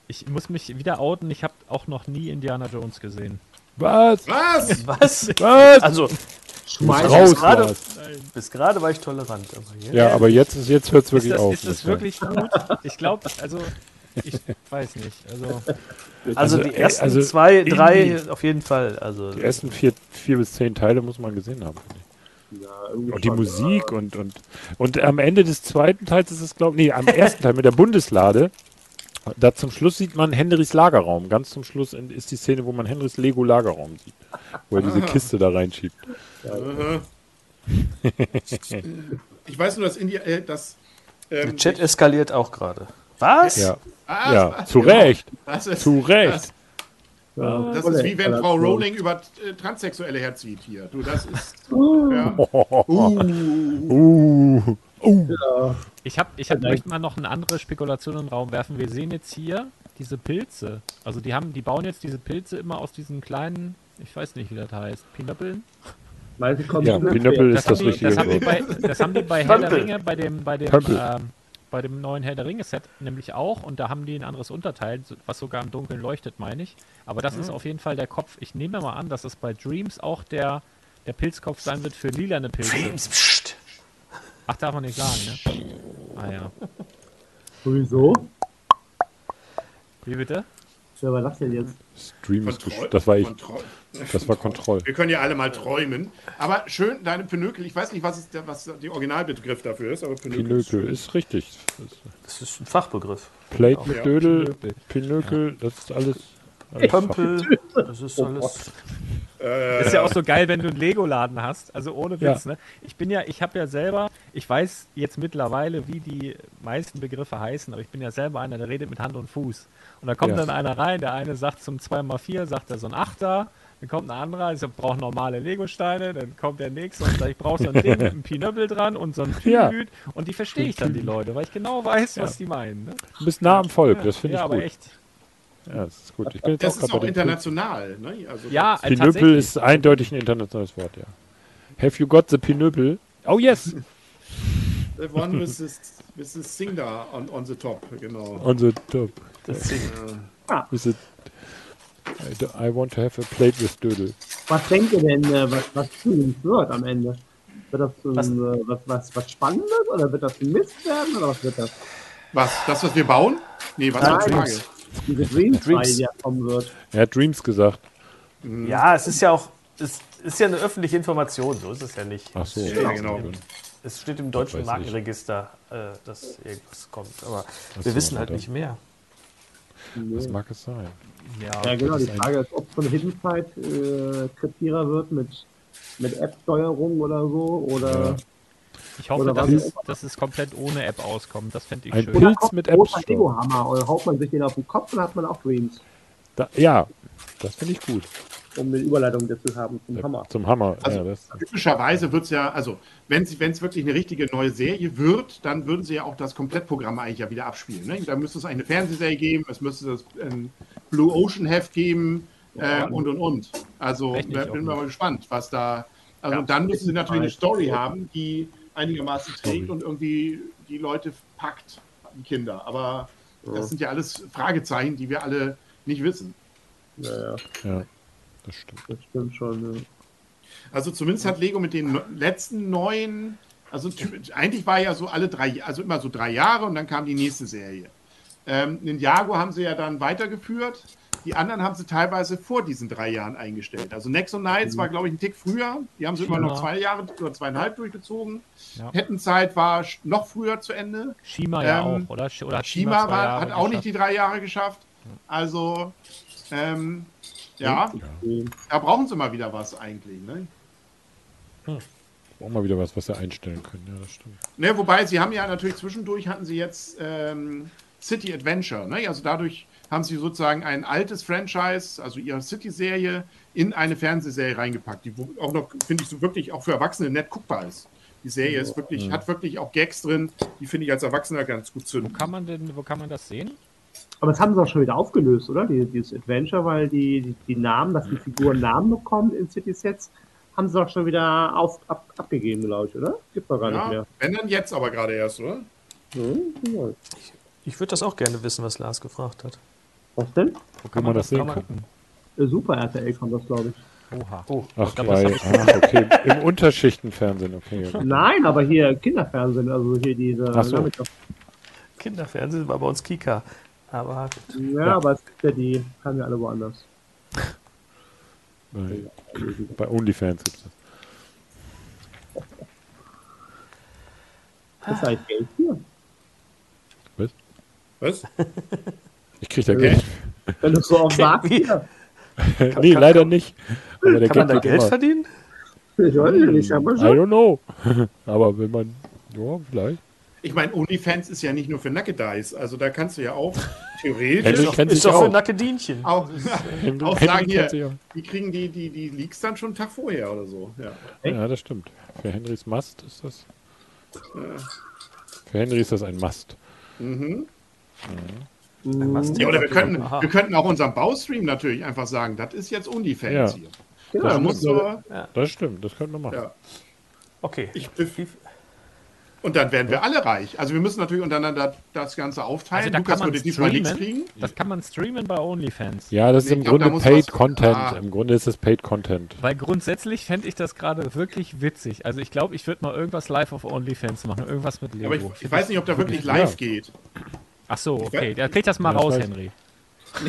Ich muss mich wieder outen, ich habe auch noch nie Indiana Jones gesehen. Was? Was? Was? Was? Also, Schmeiß Raus gerade- war's. bis gerade war ich tolerant. Hier. Ja, aber jetzt, ist- jetzt hört es Ist wirklich das, auf. ist das wirklich gut? Ich glaube, also, ich weiß nicht. Also, also, also, die ey, ersten also zwei, drei auf jeden Fall. Also, Die ersten vier, vier bis zehn Teile muss man gesehen haben. finde ich. Ja, Und die. Musik und, und, und am Ende des zweiten Teils ist es, glaube ich, nee, am ersten Teil mit der Bundeslade, da zum Schluss sieht man Henrys Lagerraum. Ganz zum Schluss ist die Szene, wo man Henrys Lego-Lagerraum sieht. Wo er diese Kiste da reinschiebt. Ich weiß nur, dass India, äh, dass. der Ähm, Chat eskaliert auch gerade. Was? Ja, Ah, ja das- zu genau. Recht, Das ist, zu Recht. Ja, das voll ist wie wenn Frau also, Rowling über äh, Transsexuelle herzieht hier. Du, das ist. Ja. Uh, uh. ich habe, ich hab, möchte mal noch eine andere Spekulation in den Raum werfen. Wir sehen jetzt hier diese Pilze. Also, die haben, die bauen jetzt diese Pilze immer aus diesen kleinen, ich weiß nicht, wie das heißt, Pinöppeln? Ja, Pinöppel. Ist Das, das haben die, richtige das, haben die Wort. bei, das haben die bei Herr der. Ringe, bei dem, bei dem, ähm, bei dem neuen Herr der Ringe-Set nämlich auch. Und da haben die ein anderes Unterteil, was sogar im Dunkeln leuchtet, meine ich. Aber das ist auf jeden Fall der Kopf. Ich nehme mal an, dass es bei Dreams auch der, der Pilzkopf sein wird für lilane Pilze. Dreams, pst. Ach, darf man nicht sagen, ne? Ah ja. Sowieso. Wie bitte? War das denn jetzt? Stream ist Kontroll- gesch- Das war ich. Kontroll- Das war Kontroll. Wir können ja alle mal träumen. Aber schön, deine Pinökel, ich weiß nicht, was, ist der, was der Originalbegriff dafür ist, aber Pinökel. ist Pinökel schön. ist richtig. Das ist Das ist ein Fachbegriff. Plate mit Ja. Dödel, Pinökel, das ist alles. alles Pömpel, das ist alles. Äh, Ist ja auch so geil, wenn du einen Lego-Laden hast. Also ohne Ja. Witz, ne? Ich bin ja, ich habe ja selber, ich weiß jetzt mittlerweile, wie die meisten Begriffe heißen, aber ich bin ja selber einer, der redet mit Hand und Fuß. Und da kommt Ja. dann einer rein, der eine sagt zum 2x4, sagt er so ein Achter, dann kommt ein anderer, ich sag, brauche normale Lego-Steine, dann kommt der nächste und sagt, ich brauche so ein Ding mit einem Pinöppel dran und so ein Ja. Tüdelüt. Und die verstehe ich dann, die Leute, weil ich genau weiß, was die meinen. Ne? Du bist nah am Volk, das finde ja, ich aber gut. echt. Ja, das ist gut. Ich bin jetzt das auch ist auch international. Ne? Also Ja, äh, Pinöppel ist eindeutig ein internationales Wort, ja. Have you got the Pinöppel? Oh yes! The one with the, with the da on, on the top, genau. On the top. Das Ding. Is it I, do- I want to have a plate with Dödel. Was denkt ihr denn, äh, was, was Dreams wird am Ende? Wird das ein, Was? äh, was, was, was Spannendes oder wird das ein Mist werden oder was wird das? Was? Das, was wir bauen? Nee, was war die Nein. Frage? Diese Dreams-Reihe, Dreams. die ja kommen wird. Er hat Dreams gesagt. Ja, es ist ja auch, es ist ja eine öffentliche Information, so ist es ja nicht. Ach so. Ja, genau. Es steht im deutschen. Markenregister, äh, dass irgendwas kommt, aber wir so, wissen halt nicht mehr. Was mag es sein? Ja, genau. Die Frage ist, ob eine Hidden äh, Krepierer wird mit, mit App-Steuerung oder so. Oder Ja. Ich hoffe, Oder dass es, dass es komplett ohne App auskommt. Das fände ich Ein schön. Pilz kommt mit App oder haut man sich den auf den Kopf und hat man auch Dreams, Da, ja, das finde ich gut. Um eine Überleitung dazu haben zum Hammer. Zum Hammer. Also- ja, das, Typischerweise wird es ja, also wenn es wirklich eine richtige neue Serie wird, dann würden sie ja auch das Komplettprogramm eigentlich ja wieder abspielen. Ne? Da müsste es eine Fernsehserie geben, es müsste das ein Blue Ocean Heft geben äh, und und und. Also bin bin mal gespannt, was da. Also Ja. und dann müssen sie natürlich eine. Story haben, die einigermaßen Story. trägt und irgendwie die Leute packt, die Kinder. Aber Ja. das sind ja alles Fragezeichen, die wir alle nicht wissen. Ja, ja, ja, das stimmt. das stimmt schon. Ja. Also zumindest hat Lego mit den letzten neuen, also eigentlich war ja so alle drei, also immer so drei Jahre und dann kam die nächste Serie. Ähm, Ninjago haben sie ja dann weitergeführt. Die anderen haben sie teilweise vor diesen drei Jahren eingestellt. Also Nexo Knights war, glaube ich, ein Tick früher. Die haben sie immer noch Ja. zwei Jahre oder zweieinhalb durchgezogen. Ja. Hettenzeit war noch früher zu Ende. Shima ja Ähm, auch, oder? Oder hat Shima zwei war, hat auch nicht die drei Jahre geschafft. Also, ähm, ja, Okay. da brauchen sie mal wieder was eigentlich. Ne? Auch mal wieder was, was sie einstellen können. Ja, das stimmt. Ne, wobei sie haben ja natürlich zwischendurch hatten sie jetzt ähm, City Adventure. Ne? Also dadurch haben sie sozusagen ein altes Franchise, also ihre City-Serie, in eine Fernsehserie reingepackt, die wo- auch noch, finde ich, so wirklich auch für Erwachsene nett guckbar ist. Die Serie ist wirklich, hat wirklich auch Gags drin, die finde ich als Erwachsener ganz gut Wo zünden. kann man denn, wo kann man das sehen? Aber das haben sie auch schon wieder aufgelöst, oder? Die, dieses Adventure, weil die, die, die Namen, dass die Figuren Namen bekommen in City Sets, haben sie auch schon wieder auf, ab, abgegeben, glaube ich, oder? Gibt doch gar nicht Ja, mehr. wenn dann jetzt aber gerade erst, oder? Hm, ja. Ich würde das auch gerne wissen, was Lars gefragt hat. Was denn? Wo Kann man das sehen? kann man- gucken? Äh, Super RTL kommt das, glaube ich. Oha. Oh, Ach, ich glaub, bei, ah, okay. Im Unterschichtenfernsehen, okay. Nein, aber hier Kinderfernsehen, also hier diese. Ach so. Ich Kinderfernsehen war bei uns Kika. Aber Ja, Ja. aber es gibt ja die, haben wir alle woanders. Bei, bei OnlyFans gibt es das. Ist eigentlich Geld hier. Was? Ich krieg da Geld. Wenn du so auch sagst, ja. nee, leider nicht. Aber der kann man da Geld immer- verdienen? Ich weiß ja nicht, aber I schon. don't know. Aber wenn man, ja, vielleicht. Ich meine, OnlyFans ist ja nicht nur für Nacke Dice, also da kannst du ja auch Henry theoretisch kennt Ist sich doch für auch. Nackedinchen. auch, Henry- auch Henry sagen kennt hier, die kriegen die, die, die Leaks dann schon einen Tag vorher oder so. Ja. Ja, das stimmt. Für Henrys Mast ist das. Für Henry ist das ein Mast. Mhm. Was Ja, oder wir könnten, Aha. wir könnten auch unserem Baustream natürlich einfach sagen, das ist jetzt OnlyFans Ja. hier. Genau, Da da muss muss nur, Das stimmt, das könnte man machen. ja. Okay. Ich, und dann werden wir alle reich. Also wir müssen natürlich untereinander das Ganze aufteilen. Also da Lukas kann man würde diesmal nichts kriegen. Das kann man streamen bei OnlyFans. Ja, das Nee, ist im glaub, da Grunde muss Paid was- Content. Ah. Im Grunde ist es Paid Content. Weil grundsätzlich fände ich das gerade wirklich witzig. Also ich glaube, ich würde mal irgendwas live auf OnlyFans machen. Irgendwas mit Lego. Aber ich, ich weiß nicht, ob da wirklich Ja. live geht. Ach so, okay. Da kriegt das mal Ja, raus, Henry.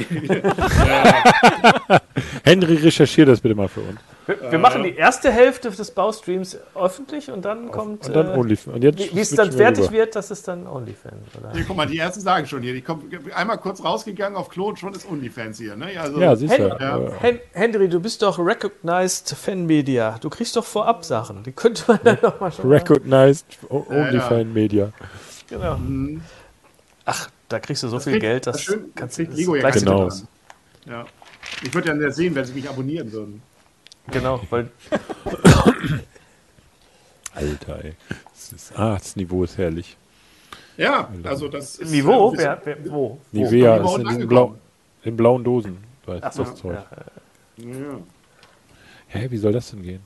Henry, recherchier das bitte mal für uns. Wir, wir machen die erste Hälfte des Baustreams öffentlich und dann kommt. Und dann äh, OnlyFans. Und jetzt wie es dann wir fertig rüber. wird, das ist dann OnlyFans. Oder? Hier, guck mal, die ersten sagen schon hier. Die kommen einmal kurz rausgegangen auf Klo und schon ist OnlyFans hier. Ne? Also, Ja, siehst du. Hen- Ja. Äh, Hen Henry, du bist doch Recognized Fan Media. Du kriegst doch vorab Sachen. Die könnte man dann noch mal schon. Recognized O- Ja, ja. OnlyFans Media. Genau. Ach, da kriegst du so viel kriegt- Geld, das, das schön- kannst du kriegt Lego ja Genau. Ja. Ich würde ja sehen, wenn sie mich abonnieren würden. Genau, weil Alter, ey. Das, ist, ah, das Niveau ist herrlich. Ja, also das ist. Niveau, äh, wer, wer, wo? Nivea Niveau ist in diesen blau, in blauen Dosen. Weißt Ach so, das Zeug. ja. Ja. Hä, wie soll das denn gehen?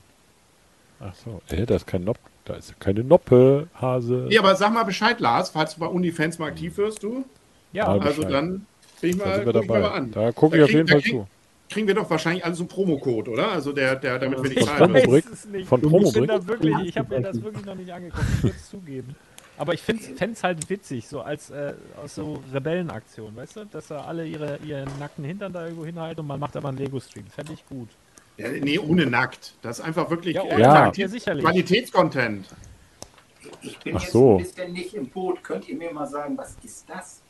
Ach so, äh, da ist kein Nopp, da ist keine Noppe, Hase. ja, aber sag mal Bescheid, Lars, falls du bei OnlyFans mal aktiv wirst, du. Ja, Also Bescheid. dann bin ich da mal, sind wir guck ich mal an. Da gucke Da ich auf jeden da Fall krieg- zu. Kriegen wir doch wahrscheinlich alle so einen Promocode, oder? Also der, der damit wir die zahlen nicht. Von Ich bin Promobrick? da wirklich, ich habe mir das wirklich noch nicht angeguckt, ich würde es zugeben. Aber ich fände es halt witzig, so als äh, aus so Rebellenaktion, weißt du? Dass da alle ihre, ihren nackten Hintern da irgendwo hinhalten und man macht aber einen Lego-Stream. Fände ich gut. Ja, nee, ohne nackt. Das ist einfach wirklich Ja, äh, ohne Ja. Qualitätscontent. Ich bin Ach jetzt so. ein bisschen nicht im Boot. Könnt ihr mir mal sagen, was ist das?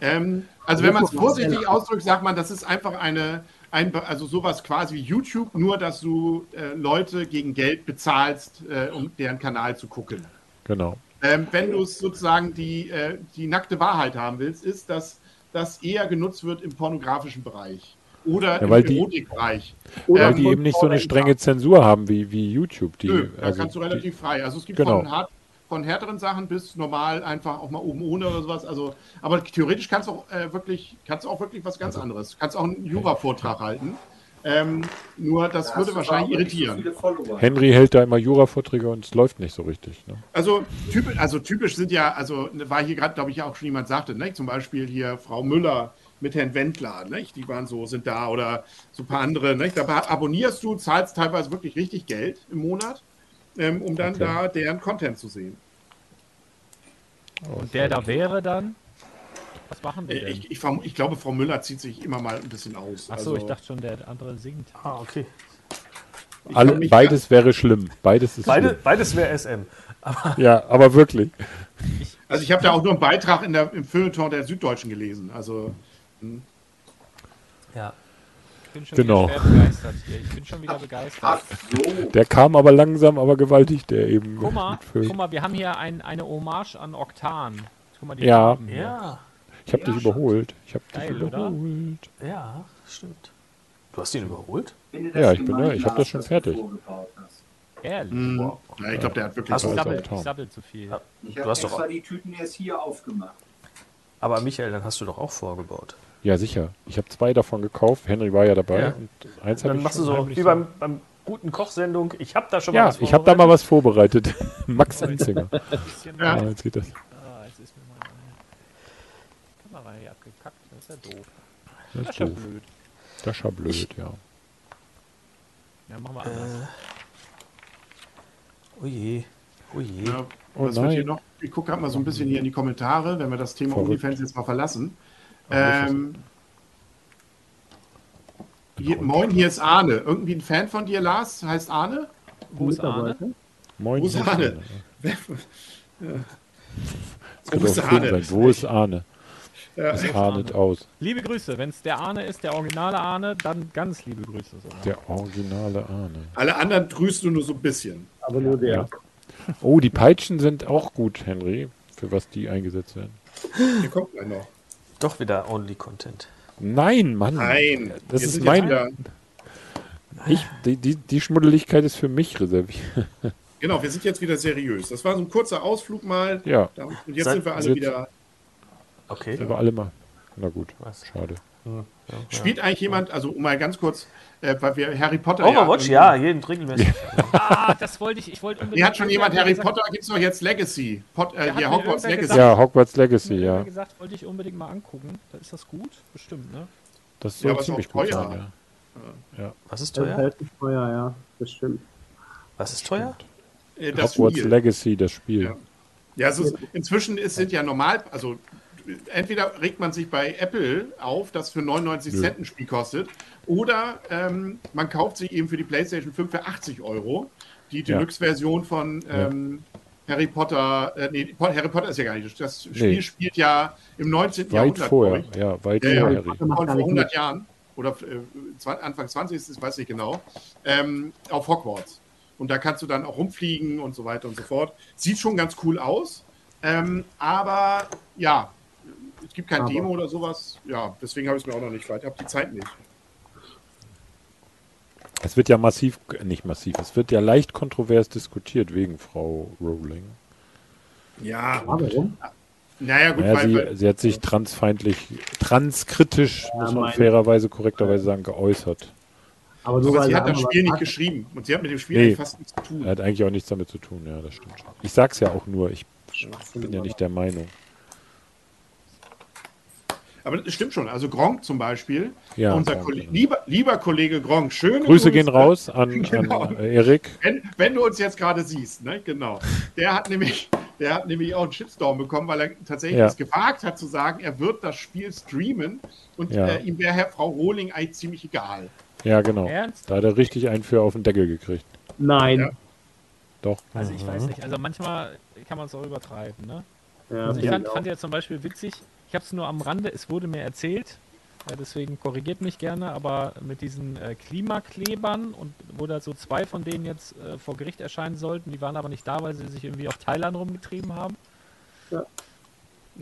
Ähm, also wenn man es vorsichtig ausdrückt, sagt man, das ist einfach eine, ein, also sowas quasi wie YouTube, nur dass du äh, Leute gegen Geld bezahlst, äh, um deren Kanal zu gucken. Genau. Ähm, wenn du es sozusagen die, äh, die nackte Wahrheit haben willst, ist, dass das eher genutzt wird im pornografischen Bereich oder Ja, weil im die- Erotikbereich. Oder Weil die eben nicht so eine strenge Zensur haben wie, wie YouTube. Die, Nö, da also kannst du die- relativ frei. Also es gibt Genau. von, hart, von härteren Sachen bis normal einfach auch mal oben ohne oder sowas. Also, aber theoretisch kannst du auch äh, wirklich, kannst du auch wirklich was ganz anderes. Du kannst auch einen Jura-Vortrag halten. Ähm, nur das Da würde wahrscheinlich so irritieren. Follower. Henry hält da immer Jura-Vorträge und es läuft nicht so richtig. Ne? Also, typisch, also typisch sind ja, also war hier gerade, glaube ich, auch schon jemand sagte, ne? zum Beispiel hier Frau Müller mit Herrn Wendler, ne? die waren so, sind da oder so ein paar andere. Ne? Da abonnierst du, zahlst teilweise wirklich richtig Geld im Monat, ähm, um dann Okay. da deren Content zu sehen. Und der da wäre dann, was machen die Äh, denn? Ich, ich, ich glaube, Frau Müller zieht sich immer mal ein bisschen aus. Achso, Also, ich dachte schon, der andere singt. Ah, okay. Alle, beides wäre schlimm. Beides ist Beide, schlimm. beides wäre SM. Ja, aber wirklich. Also ich habe da auch nur einen Beitrag in der, im Feuilleton der Süddeutschen gelesen. Also Ja. Ich bin schon Genau. wieder begeistert hier. Ich bin schon wieder begeistert. Ach so. Der kam aber langsam, aber gewaltig, der eben. Guck mal, guck mal, wir haben hier ein, eine Hommage an Oktan. Guck mal, die Ja. Ja, Ich habe dich überholt. Ich habe dich Geil, oder? überholt. ja, stimmt. Du hast ihn überholt? Das Ja, ich bin da, ich hab Lars, das schon fertig. Ehrlich. mh, ja, ich glaube, der hat wirklich. Hast Ich du- sabbel, Oktan. ich sabbel zu viel. Ja. Ich Du habe hast doch extra auch- die Tüten erst hier aufgemacht. Aber Michael, dann hast du doch auch vorgebaut. Ja, sicher. Ich habe zwei davon gekauft. Henry war ja dabei. Ja. Und eins habe Dann ich machst du so wie beim, beim guten Kochsendung. Ich habe da schon mal Ja, was ich habe da mal was vorbereitet. Max Oh, Enzinger. Bisschen Ja. Ah, jetzt geht das. Ah, jetzt ist mir meine Kamera hier abgekackt. Das ist ja doof. Das Das ist ja doof. blöd. Das ist ja blöd, ja. Ja, machen wir anders. Oh je, oh je. Ja, Oh was wird hier noch? Ich gucke gerade mal so ein bisschen hier in die Kommentare, wenn wir das Thema Verrückt. OnlyFans jetzt mal verlassen. Ähm, hier, moin, hier ist Arne. Irgendwie ein Fan von dir, Lars? Heißt Arne? Wo ist Arne? Moin. Wo ist Arne? Wo ist Arne? sein. Wo ist Arne? Ja. Das ahnet aus. Liebe Grüße. Wenn es der Arne ist, der originale Arne, dann ganz liebe Grüße. sogar. Der originale Arne. Alle anderen grüßt du nur so ein bisschen. Aber nur der. Ja. Oh, die Peitschen sind auch gut, Henry. Für was die eingesetzt werden. Hier kommt noch. Doch wieder Only Content. Nein, Mann. Nein, Das ist sind mein- Ich, die, die, die Schmuddeligkeit ist für mich reserviert. Genau, wir sind jetzt wieder seriös. Das war so ein kurzer Ausflug mal. Ja, Und jetzt Seit- sind wir alle jetzt- wieder. Okay. sind wir alle mal. Na gut, Was? schade. Spielt eigentlich jemand, also um mal ganz kurz, äh, weil wir Harry Potter. Overwatch, ja, jeden regelmäßig. Ah, das wollte ich. Ich wollte unbedingt. Hier hat schon jemand Harry gesagt- Potter, gibt es doch jetzt Legacy. Pot, äh, hier mir Hogwarts Legacy. gesagt- Ja, Hogwarts Legacy, mir ja. gesagt, wollte ich unbedingt mal angucken. Da ist das gut? Bestimmt, ne? Das Ja, soll ist ziemlich auch gut teuer. sein, ja. Was ist Das ist teuer? teuer, ja. Das stimmt. Was ist teuer? Äh, das Hogwarts Spiel. Legacy, das Spiel. Ja. Ja, es ist, inzwischen ist, sind ja normal, also entweder regt man sich bei Apple auf, das für 99 Nö. Cent ein Spiel kostet, oder ähm, man kauft sich eben für die PlayStation 5 für 80 Euro die Ja. Deluxe-Version von ähm, Harry Potter. Äh, nee, Harry Potter ist ja gar nicht. Das Spiel Nee. spielt ja im 19. Weit Jahrhundert. vorher, ja, weit ja. vorher. Vor nicht 100 mit. Jahren oder äh, Anfang 20 ist es, weiß ich genau, ähm, auf Hogwarts. Und da kannst du dann auch rumfliegen und so weiter und so fort. Sieht schon ganz cool aus, ähm, aber ja, es gibt kein Aber. Demo oder sowas. Ja, deswegen habe ich es mir auch noch nicht weiter. Ich habe die Zeit nicht. Es wird ja massiv, äh, nicht massiv, es wird ja leicht kontrovers diskutiert wegen Frau Rowling. Ja, warum? naja, gut, Naja, weil, sie, weil, sie hat sich transfeindlich, transkritisch, muss man meine- fairerweise, korrekterweise sagen, geäußert. Aber nur aber sie hat das Spiel nicht geschrieben. Und sie hat mit dem Spiel Nee. eigentlich fast nichts zu tun. Er hat eigentlich auch nichts damit zu tun, ja, das stimmt schon. Ich sag's ja auch nur, ich bin ja nicht der Meinung. Aber das stimmt schon. Also Gronk zum Beispiel, Ja, unser Gronk, Kollege, genau. lieber, lieber Kollege Gronk, schöne Grüße gehen raus an, Genau. an äh, Erik. Wenn, wenn du uns jetzt gerade siehst, ne? genau. Der hat nämlich, der hat nämlich auch einen Shitstorm bekommen, weil er tatsächlich Ja. es gewagt hat zu sagen, er wird das Spiel streamen und Ja. äh, ihm wäre Herr Frau Rohling eigentlich ziemlich egal. Ja, genau. Ernst? Da hat er richtig einen für auf den Deckel gekriegt. Nein. Ja. Doch. Also ich weiß nicht. Also manchmal kann man es auch übertreiben, ne? Ja, Also ich ja, fand, fand ja zum Beispiel witzig, ich habe es nur am Rande, es wurde mir erzählt, ja, deswegen korrigiert mich gerne, aber mit diesen äh, Klimaklebern und wo da so zwei von denen jetzt äh, vor Gericht erscheinen sollten, die waren aber nicht da, weil sie sich irgendwie auf Thailand rumgetrieben haben. Ja.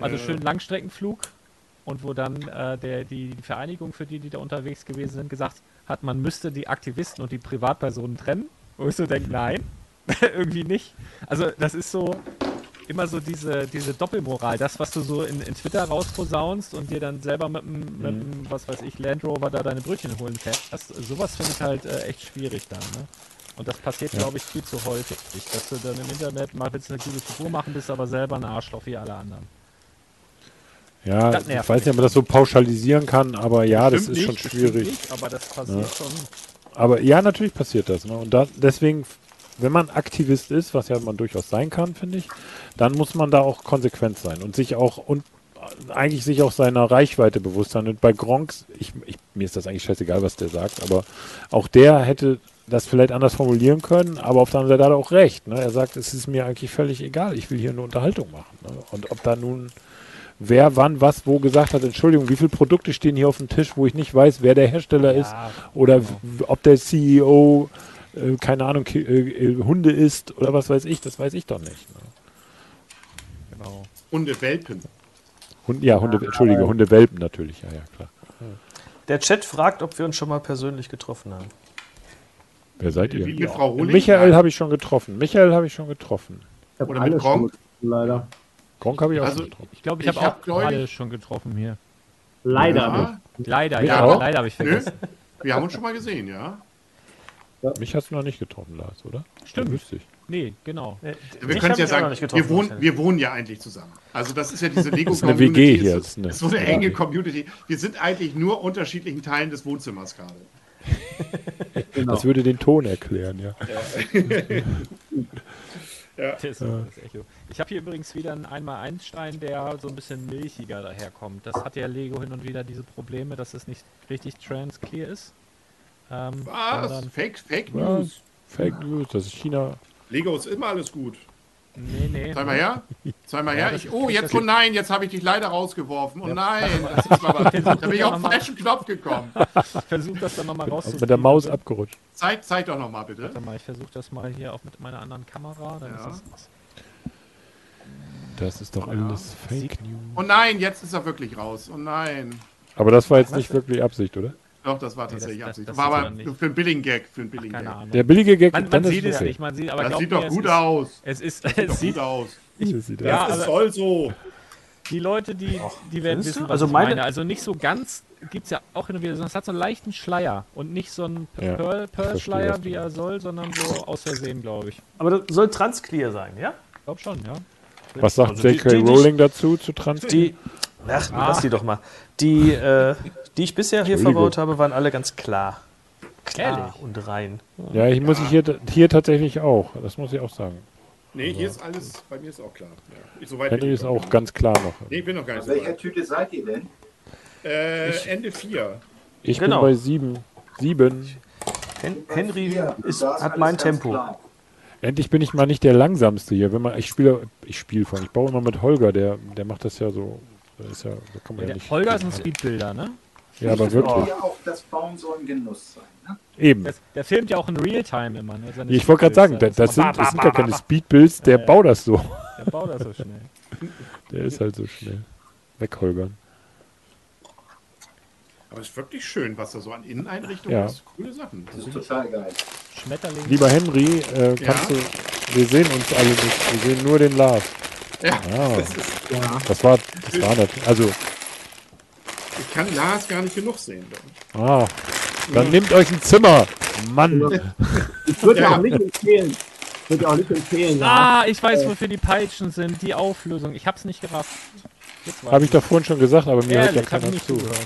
Also Äh. schön Langstreckenflug und wo dann äh, der, die, die Vereinigung für die, die da unterwegs gewesen sind, gesagt hat, man müsste die Aktivisten und die Privatpersonen trennen. Wo ich so denke, nein, irgendwie nicht. Also das ist so, immer so diese, diese Doppelmoral, das, was du so in, in Twitter rausposaunst und dir dann selber mit dem, mit dem, was weiß ich, Land Rover da deine Brötchen holen fährst, sowas finde ich halt äh, echt schwierig dann, ne? Und das passiert, glaube ich, viel zu häufig, dass du dann im Internet mal willst eine gute Figur machen, bist aber selber ein Arschloch wie alle anderen. Ja, ich weiß nicht, ob man das so pauschalisieren kann, aber ja, das Stimmt ist schon nicht, schwierig. Nicht, aber das passiert Ja. schon. Aber ja, natürlich passiert das. Ne? Und da, deswegen, wenn man Aktivist ist, was ja man durchaus sein kann, finde ich, dann muss man da auch konsequent sein und sich auch und eigentlich sich auch seiner Reichweite bewusst sein. Und bei Gronks, ich, ich, mir ist das eigentlich scheißegal, was der sagt, aber auch der hätte das vielleicht anders formulieren können, aber auf der anderen Seite hat er auch recht. Ne? Er sagt, es ist mir eigentlich völlig egal, ich will hier eine Unterhaltung machen. Ne? Und ob da nun wer wann was wo gesagt hat, Entschuldigung, wie viele Produkte stehen hier auf dem Tisch, wo ich nicht weiß, wer der Hersteller ist Ja, oder w- ob der CEO, äh, keine Ahnung, äh, äh, Hunde ist oder was weiß ich, das weiß ich doch nicht. Ne? genau. Hundewelpen. Hund, ja, Hunde, Entschuldige, Hundewelpen natürlich, ja, ja, klar. Der Chat fragt, ob wir uns schon mal persönlich getroffen haben. Wer seid ihr? Wie Frau Rohling? Michael habe ich schon getroffen. Michael habe ich schon getroffen. Ich Oder mit Gronk? Leider. Gronk habe ich auch Also- schon getroffen. Ich glaube, ich, Ich habe hab, auch alle schon getroffen hier. Leider. Ja, Leider, ja, auch? leider habe ich nö. vergessen. Wir haben uns schon mal gesehen, ja. Mich hast du noch nicht getroffen, Lars, oder? Stimmt. Ja, wüsste ich. Nee, genau. Wir Mich können ja sagen, wir wohnen, wir wohnen ja eigentlich zusammen. Also das ist ja diese lego ist eine WG hier, Es ist eine- ist so eine Ja. enge Community. Wir sind eigentlich nur unterschiedlichen Teilen des Wohnzimmers gerade. Genau. Das würde den Ton erklären, ja. Das das Echo. Ich habe hier übrigens wieder einen 1x1-Stein, der so ein bisschen milchiger daherkommt. Das hat ja Lego hin und wieder diese Probleme, dass es nicht richtig transclear ist. Ähm, Was? sondern- Fake, Fake? News. Fake News, das ist China. Lego ist immer alles gut. Nee, nee. Zeig mal her. Zeig mal Ja, her. Ich, oh, jetzt, oh nein, jetzt habe ich dich leider rausgeworfen. Oh nein, das ist aber, da bin ich auf den falschen Knopf gekommen. Ich versuche das dann nochmal rauszufinden. Mit der Maus abgerutscht. Zeig, zeig doch nochmal bitte. Warte mal, ich versuche das mal hier auch mit meiner anderen Kamera. Dann Ja. ist das Das ist doch alles Fake News. Oh nein, jetzt ist er wirklich raus. Oh nein. Aber das war jetzt nicht wirklich Absicht, oder? Doch, das war Nee, das- tatsächlich das- Absicht. das war sieht aber für einen billigen Gag. Für einen billigen keine Gag. Ahnung. Der billige Gag, Man, man ist sieht es nicht, man sieht, aber Das sieht mir, doch es gut ist, aus. Es ist, Das es sieht sieht, doch gut aus. Das sieht Ja, Das aber- soll so. die Leute, die, die werden wissen, was Also ich meine-. Also nicht so ganz gibt es ja auch hin und wieder. Das hat so einen leichten Schleier und nicht so einen Pearl- Pearl-Schleier, du wie er soll, sondern so aus Versehen, glaube ich. Aber das soll transclear sein, ja? Ich glaube schon, ja. Was sagt Also J.K. Rowling dazu, zu Trans? Die, ach, lass die doch mal. Die, äh, die ich bisher hier verbaut habe, waren alle ganz klar. Klar Ehrlich? und rein. Ja, ich muss ich hier, hier tatsächlich auch. Das muss ich auch sagen. Nee, hier ist alles, bei mir ist auch klar. Ja. Ich, soweit Henry ist ich auch ganz klar noch. Nee, ich bin noch gar nicht so welcher. Tüte seid ihr denn? Äh, Ende 4. Ich Genau. bin bei sieben. Sieben. Hen Henry ist, hat mein Tempo. klar. Endlich bin ich mal nicht der langsamste hier. Wenn man, ich spiele, ich spiele von. Ich baue immer mit Holger. Der, der macht das ja so. Ist ja, da kann man ja Der nicht. Holger ist ein Speedbuilder, ne? Ja, aber Ich wirklich. ja auch, das Bauen soll ein Genuss sein. Ne? Eben. Der, der filmt ja auch in Realtime immer. Ne? Seine Ich wollte gerade sagen, das, das, sind, das sind gar keine Speedbuilds. Der baut das so. Der baut das so schnell. Der ist halt so schnell. Weg, Holger. Aber es ist wirklich schön, was da so an Inneneinrichtungen Ja. ist. Coole Sachen. Das ist total geil. Schmetterling. Lieber Henry, äh, kannst Ja? du. Wir sehen uns alle nicht. Wir sehen nur den Lars. Ja, Ah, das ist, Ja. das war, das war nicht. Also, ich kann Lars gar nicht genug sehen. ah, dann nehmt euch ein Zimmer. Mann. Ich würde Ja. auch nicht empfehlen. Ich würde auch nicht empfehlen. Lars. Ah, ich weiß, wofür die Peitschen sind. Die Auflösung. Ich hab's nicht gerafft. Habe ich doch vorhin schon gesagt, aber mir hört ja Ehrlich, hab ich keiner nicht zu. zugehört.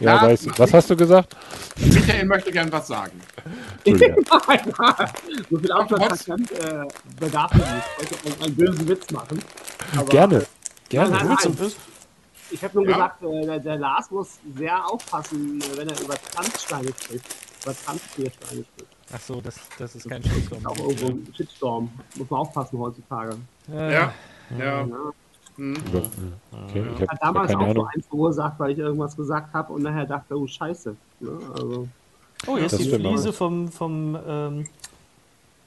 Ja, Ja. weißt du. Was hast du gesagt? Michael möchte gern was sagen. So viel Aufmerksamkeit äh, bedarf mir nicht. Ich wollte einen, einen bösen Witz machen. Aber Gerne. Gerne. Nein, nein, nein. Ich habe nur Ja. gesagt, äh, der, der Lars muss sehr aufpassen, äh, wenn er über Tanzsteine spricht. Über Tanztiersteine spricht. Ach so, das, das ist kein Shitstorm. Auch irgendwo ein Shitstorm. Muss man aufpassen heutzutage. Ja. Ja. Ja. Okay, ich habe damals auch so eins verursacht, weil ich irgendwas gesagt habe und nachher dachte, oh Scheiße. Ne? Also, Oh, hier ist Das die Fliese vom, vom ähm,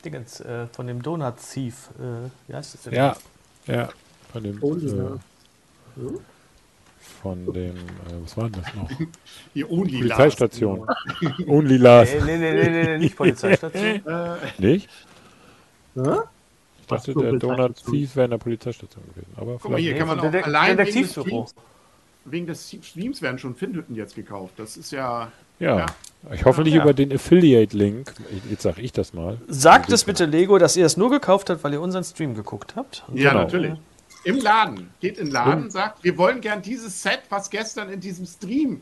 Dingens, äh, von dem Donut Thief. Äh, wie heißt das denn? Ja, ja. Von dem. Only, Äh, ja. Von dem. Äh, was war denn das noch? Ihr Only Polizeistation. Only Lars. Nee, nee, nee, nee, nee, nee, nicht Polizeistation. Nicht? Hä? Ich dachte, der Donut Polizeistation? Thief wäre in der Polizeistation gewesen. Aber Guck mal, hier kann man auch allein wegen des. Streams, wegen des Streams werden schon Finnhütten jetzt gekauft. Das ist ja. Ja. Ja. Ich hoffe nicht Ja. über den Affiliate-Link. Jetzt sag ich das mal. Sagt es bitte Lego, dass ihr es nur gekauft habt, weil ihr unseren Stream geguckt habt. Und Ja, Genau. natürlich. Im Laden. Geht in den Laden, sagt, wir wollen gern dieses Set, was gestern in diesem Stream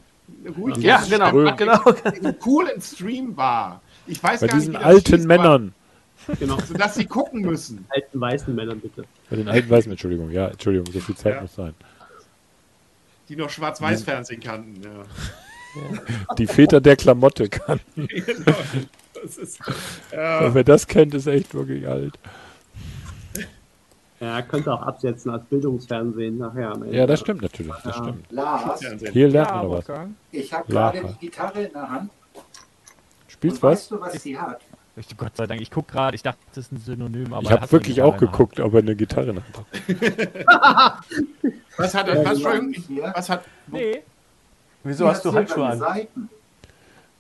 ruhig Ja, gestern genau, stand, genau. in diesem coolen Stream war. Ich weiß Bei gar nicht, diesen wie das alten hieß, Männern. Genau. Sodass sie gucken müssen. Alten weißen Männern bitte. Bei den alten Weißen, Entschuldigung. Ja, Entschuldigung, so viel Zeit Ja. muss sein. Die noch Schwarz-Weiß-Fernsehen kannten. Ja. Die Väter der Klamotte kann. Genau. Das ist, ja, Wer das kennt, ist echt wirklich alt. Ja, könnte auch absetzen als Bildungsfernsehen nachher. am Ende. Ja, das stimmt natürlich. Das stimmt. Lars. Hier lernt Ja, man was. Ich habe gerade die Gitarre in der Hand. Spielst und was? weißt du, was sie hat? Ich, Gott sei Dank, ich guck gerade, ich dachte, das ist ein Synonym, aber Ich er habe wirklich auch geguckt, ob er eine Gitarre in der Hand hat. was hat Ja, was, was hat. Nee, Wieso hast du Handschuhe an? Seiten.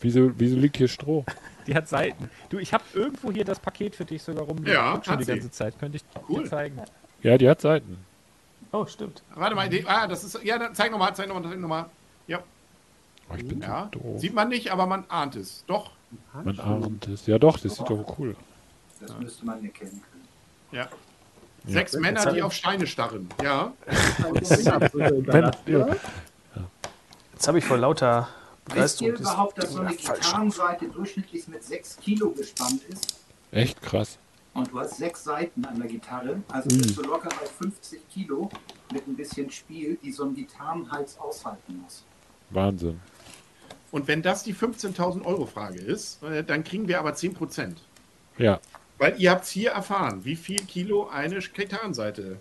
Wieso, wieso liegt hier Stroh? die hat Seiten. Du, ich habe irgendwo hier das Paket für dich sogar rum. Ja, schon die sie. ganze Zeit. Könnte ich Cool. dir zeigen. Ja, die hat Seiten. Oh, stimmt. Warte mal, die, ah, das ist. Ja, dann zeig nochmal, zeig nochmal, zeig nochmal. Ja, Oh, ich bin ja. so doof. Sieht man nicht, aber man ahnt es. Doch. Man ahnt es. Ja doch, das sieht doch cool. Das müsste man erkennen können. Ja. Sechs Männer, die auf Steine starren. Ja. Ja. Jetzt habe ich vor lauter Wisst ihr Begeisterung. das- überhaupt, dass so eine Gitarrenseite durchschnittlich mit 6 Kilo gespannt ist? Echt krass. Und du hast sechs Seiten an der Gitarre, also Mhm. bist du locker bei 50 Kilo mit ein bisschen Spiel, die so ein Gitarrenhals aushalten muss. Wahnsinn. Und wenn das die 15.000 Euro Frage ist, äh, dann kriegen wir aber 10 Prozent. Ja. Weil ihr habt hier erfahren, wie viel Kilo eine Gitarrenseite.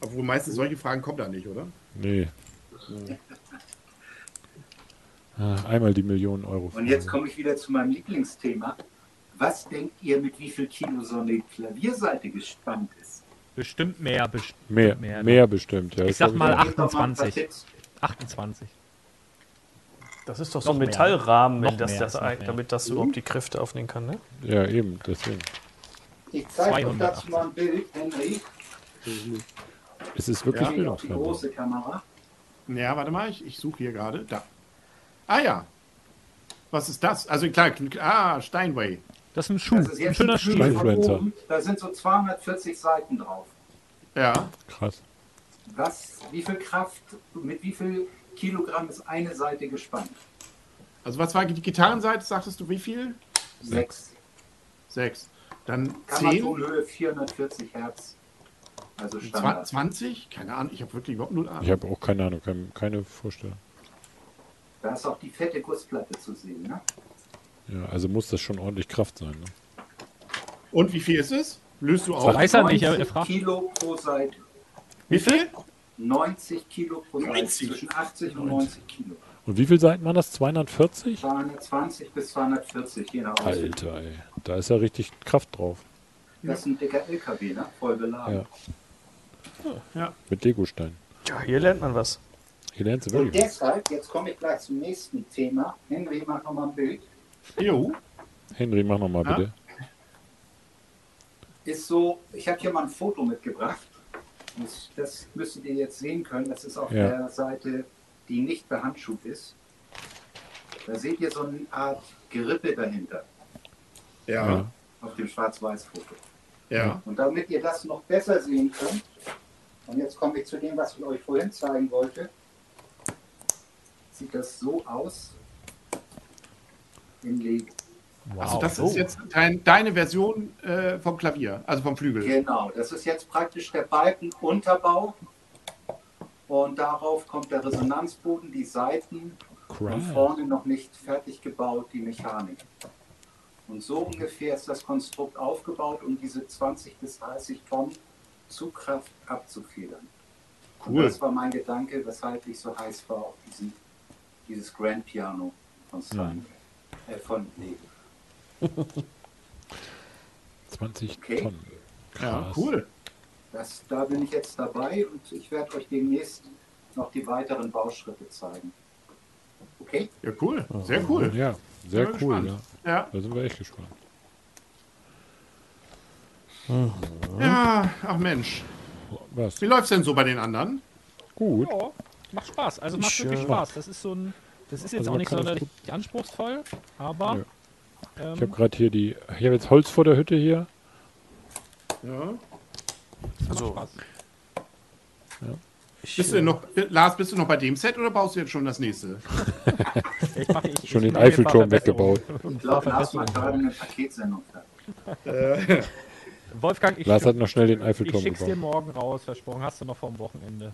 Obwohl meistens solche Fragen kommen da nicht, oder? Nee. Einmal die Millionen Euro. Und jetzt komme ich wieder zu meinem Lieblingsthema. Was denkt ihr, mit wie viel Kilo so eine Klavierseite gespannt ist? Bestimmt mehr. Bestimmt mehr, mehr, mehr, ne? bestimmt. Ja, Ich sag mal auch. Gebt doch mal ein paar 28. Tipps. 28. Das ist doch so ein mehr. Metallrahmen, wenn das, mehr das mehr. damit das überhaupt die Kräfte aufnehmen kann, ne? Ja, eben, deswegen. Ich zeige euch 280. dazu mal ein Bild, Henry. Es ist wirklich Ja, auf die große Kamera. Ja, warte mal, ich, ich suche hier gerade. Da. Ah ja. Was ist das? Also klar, ah, Steinway. Das ist ein Schuh. Das ist Ein jetzt schöner Schuh. Oben. Da sind so 240 Seiten drauf. Ja. Krass. Was, wie viel Kraft, mit wie viel Kilogramm ist eine Seite gespannt? Also was war die Gitarrenseite, sagtest du, wie viel? Sechs. Sechs. Dann zehn? Kammertonhöhe 440 Hertz. Also Standard. 20? Keine Ahnung, ich habe wirklich überhaupt null Ahnung. Ich habe auch keine Ahnung, kein, keine Vorstellung. Da ist auch die fette Gussplatte zu sehen. Ne? Ja, also muss das schon ordentlich Kraft sein. Ne? Und wie viel ist es? Löst du auch? Weiß er nicht, er, 90 fragt. Kilo pro Seite. Wie viel? 90 Kilo pro Seite. 90. Zwischen 80 und 90 Kilo. Und wie viel Seiten waren das? 240? 220 bis 240, je nach Ausführung. Alter, ey. Da ist ja richtig Kraft drauf. Das ist ein dicker LKW, ne? voll beladen. Ja. Mit Legostein. Tja, hier lernt man was. Und deshalb, jetzt komme ich gleich zum nächsten Thema. Henry, mach nochmal ein Bild. Jo. Henry, mach nochmal Ja. bitte. Ist so, ich habe hier mal ein Foto mitgebracht. Das, das müsstet ihr jetzt sehen können. Das ist auf Ja. der Seite, die nicht behandschuht ist. Da seht ihr so eine Art Gerippe dahinter Ja. Ja. auf dem Schwarz-Weiß-Foto. Ja. Und damit ihr das noch besser sehen könnt, und jetzt komme ich zu dem, was ich euch vorhin zeigen wollte, sieht das so aus in Lego. Also das ist jetzt dein, deine Version äh, vom Klavier, also vom Flügel. Genau, das ist jetzt praktisch der Balkenunterbau. Und darauf kommt der Resonanzboden, die Seiten und Crap. vorne noch nicht fertig gebaut, die Mechanik. Und so ungefähr ist das Konstrukt aufgebaut, um diese 20 bis 30 Tonnen Zugkraft abzufedern. Und Cool. das war mein Gedanke, weshalb ich so heiß war auf diesen, dieses Grand Piano von Stein, äh, von Lego. 20 Okay. Tonnen. Ja, Krass. cool. Das, da bin ich jetzt dabei und ich werde euch demnächst noch die weiteren Bauschritte zeigen. Okay? Ja, cool. Sehr cool. Ja, sehr cool. Ja. Ja. Da sind wir echt gespannt. Ja, ach Mensch. Was? Wie läuft's denn so bei den anderen? Gut. Ja, macht Spaß. Also macht Ich, wirklich äh, Spaß. Das ist so ein. Das ist jetzt Also auch nicht sonderlich anspruchsvoll, aber. Ich habe Ähm, gerade hier die. Ich habe jetzt Holz vor der Hütte hier. Ja. Also, Spaß. Ich, Bist du denn noch, Lars, bist du noch bei dem Set oder baust du jetzt schon das nächste? Ich mache, ich, Schon ich den Eiffelturm weggebaut. Ich glaube, Lars macht gerade eine Paketsendung. Wolfgang, ich, Lars hat noch schnell den ich Eiffelturm schick's dir gebaut. morgen raus, versprochen. Hast du noch vor dem Wochenende.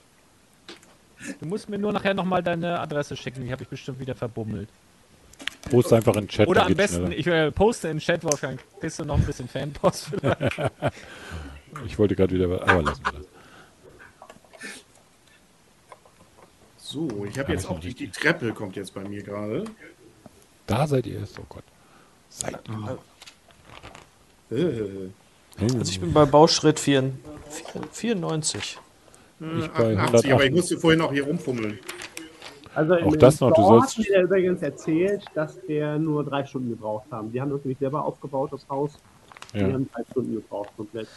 Du musst mir nur nachher nochmal deine Adresse schicken, die habe ich bestimmt wieder verbummelt. Post einfach in den Chat. Oder dann am besten, schneller. ich äh, poste im Chat, Wolfgang, kriegst du noch ein bisschen Fanpost vielleicht. Ich wollte gerade wieder. Aber lassen wir das. So, ich habe jetzt auch die, die. Treppe kommt jetzt bei mir gerade. Da seid ihr erst. Oh Gott. Seid ihr. Äh, also ich bin bei Bauschritt 4, 94. Ich bei 88, aber ich 108. musste vorhin noch hier rumfummeln. Also Auch im das noch, du sollst- hat mir übrigens erzählt, dass der nur drei Stunden gebraucht haben. Die haben das nämlich selber aufgebaut, das Haus. Die Ja. haben drei Stunden gebraucht komplett.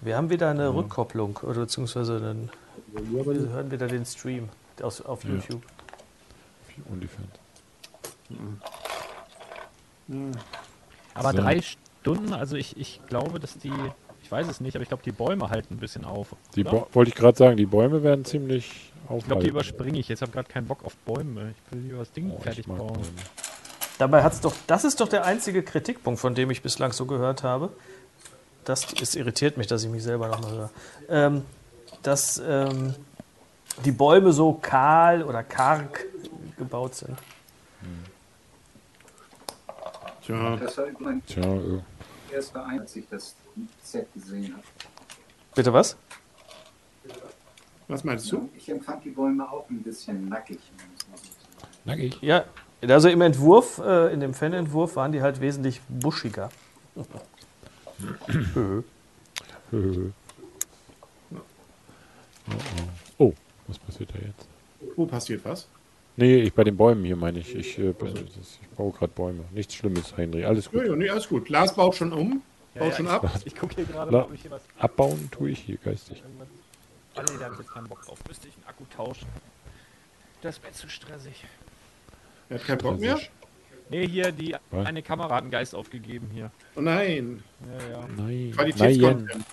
Wir haben wieder eine Rückkopplung, oder beziehungsweise einen, Also wir wir haben- hören wieder den Stream aus, auf YouTube. Ungefähr. Aber So. drei Stunden, also ich, ich glaube, dass die, ich weiß es nicht, aber ich glaube, die Bäume halten ein bisschen auf. Die wollte ich gerade sagen, die Bäume werden ziemlich ich glaube, die aufhalten. überspringe ich. Jetzt habe gerade keinen Bock auf Bäume. Ich will lieber das Ding Oh, fertig bauen. Bäume. Dabei hat's doch, das ist doch der einzige Kritikpunkt, von dem ich bislang so gehört habe. Das es irritiert mich, dass ich mich selber nochmal höre. Ähm, dass ähm, die Bäume so kahl oder karg gebaut sind. Tja, Das war mein Tja, erster Eindruck, als ich das Set gesehen habe. Bitte was? was meinst du? Ich empfand die Bäume auch ein bisschen nackig. nackig. Ja, also im Entwurf, äh, in dem Fanentwurf waren die halt wesentlich buschiger. Oh, oh. oh, was passiert da jetzt? Wo passiert was? Nee, ich bei den Bäumen hier meine ich. Ich, äh, ich baue gerade Bäume. Nichts Schlimmes, Henry. Alles Ja, gut. ja, nee, alles gut. Lars baut schon um. Baut schon ab. Ich gucke hier gerade, ob ich hier was. Abbauen tue ich hier geistig. Ah, nee, da habe ich jetzt keinen Bock drauf. Müsste ich einen Akku tauschen. Das wäre zu stressig. Er hat keinen Bock mehr? Nee, hier, die Was? eine Kamera hat einen Geist aufgegeben hier. Oh nein. Ja, ja. Nein. Nein. Qualitätscontent.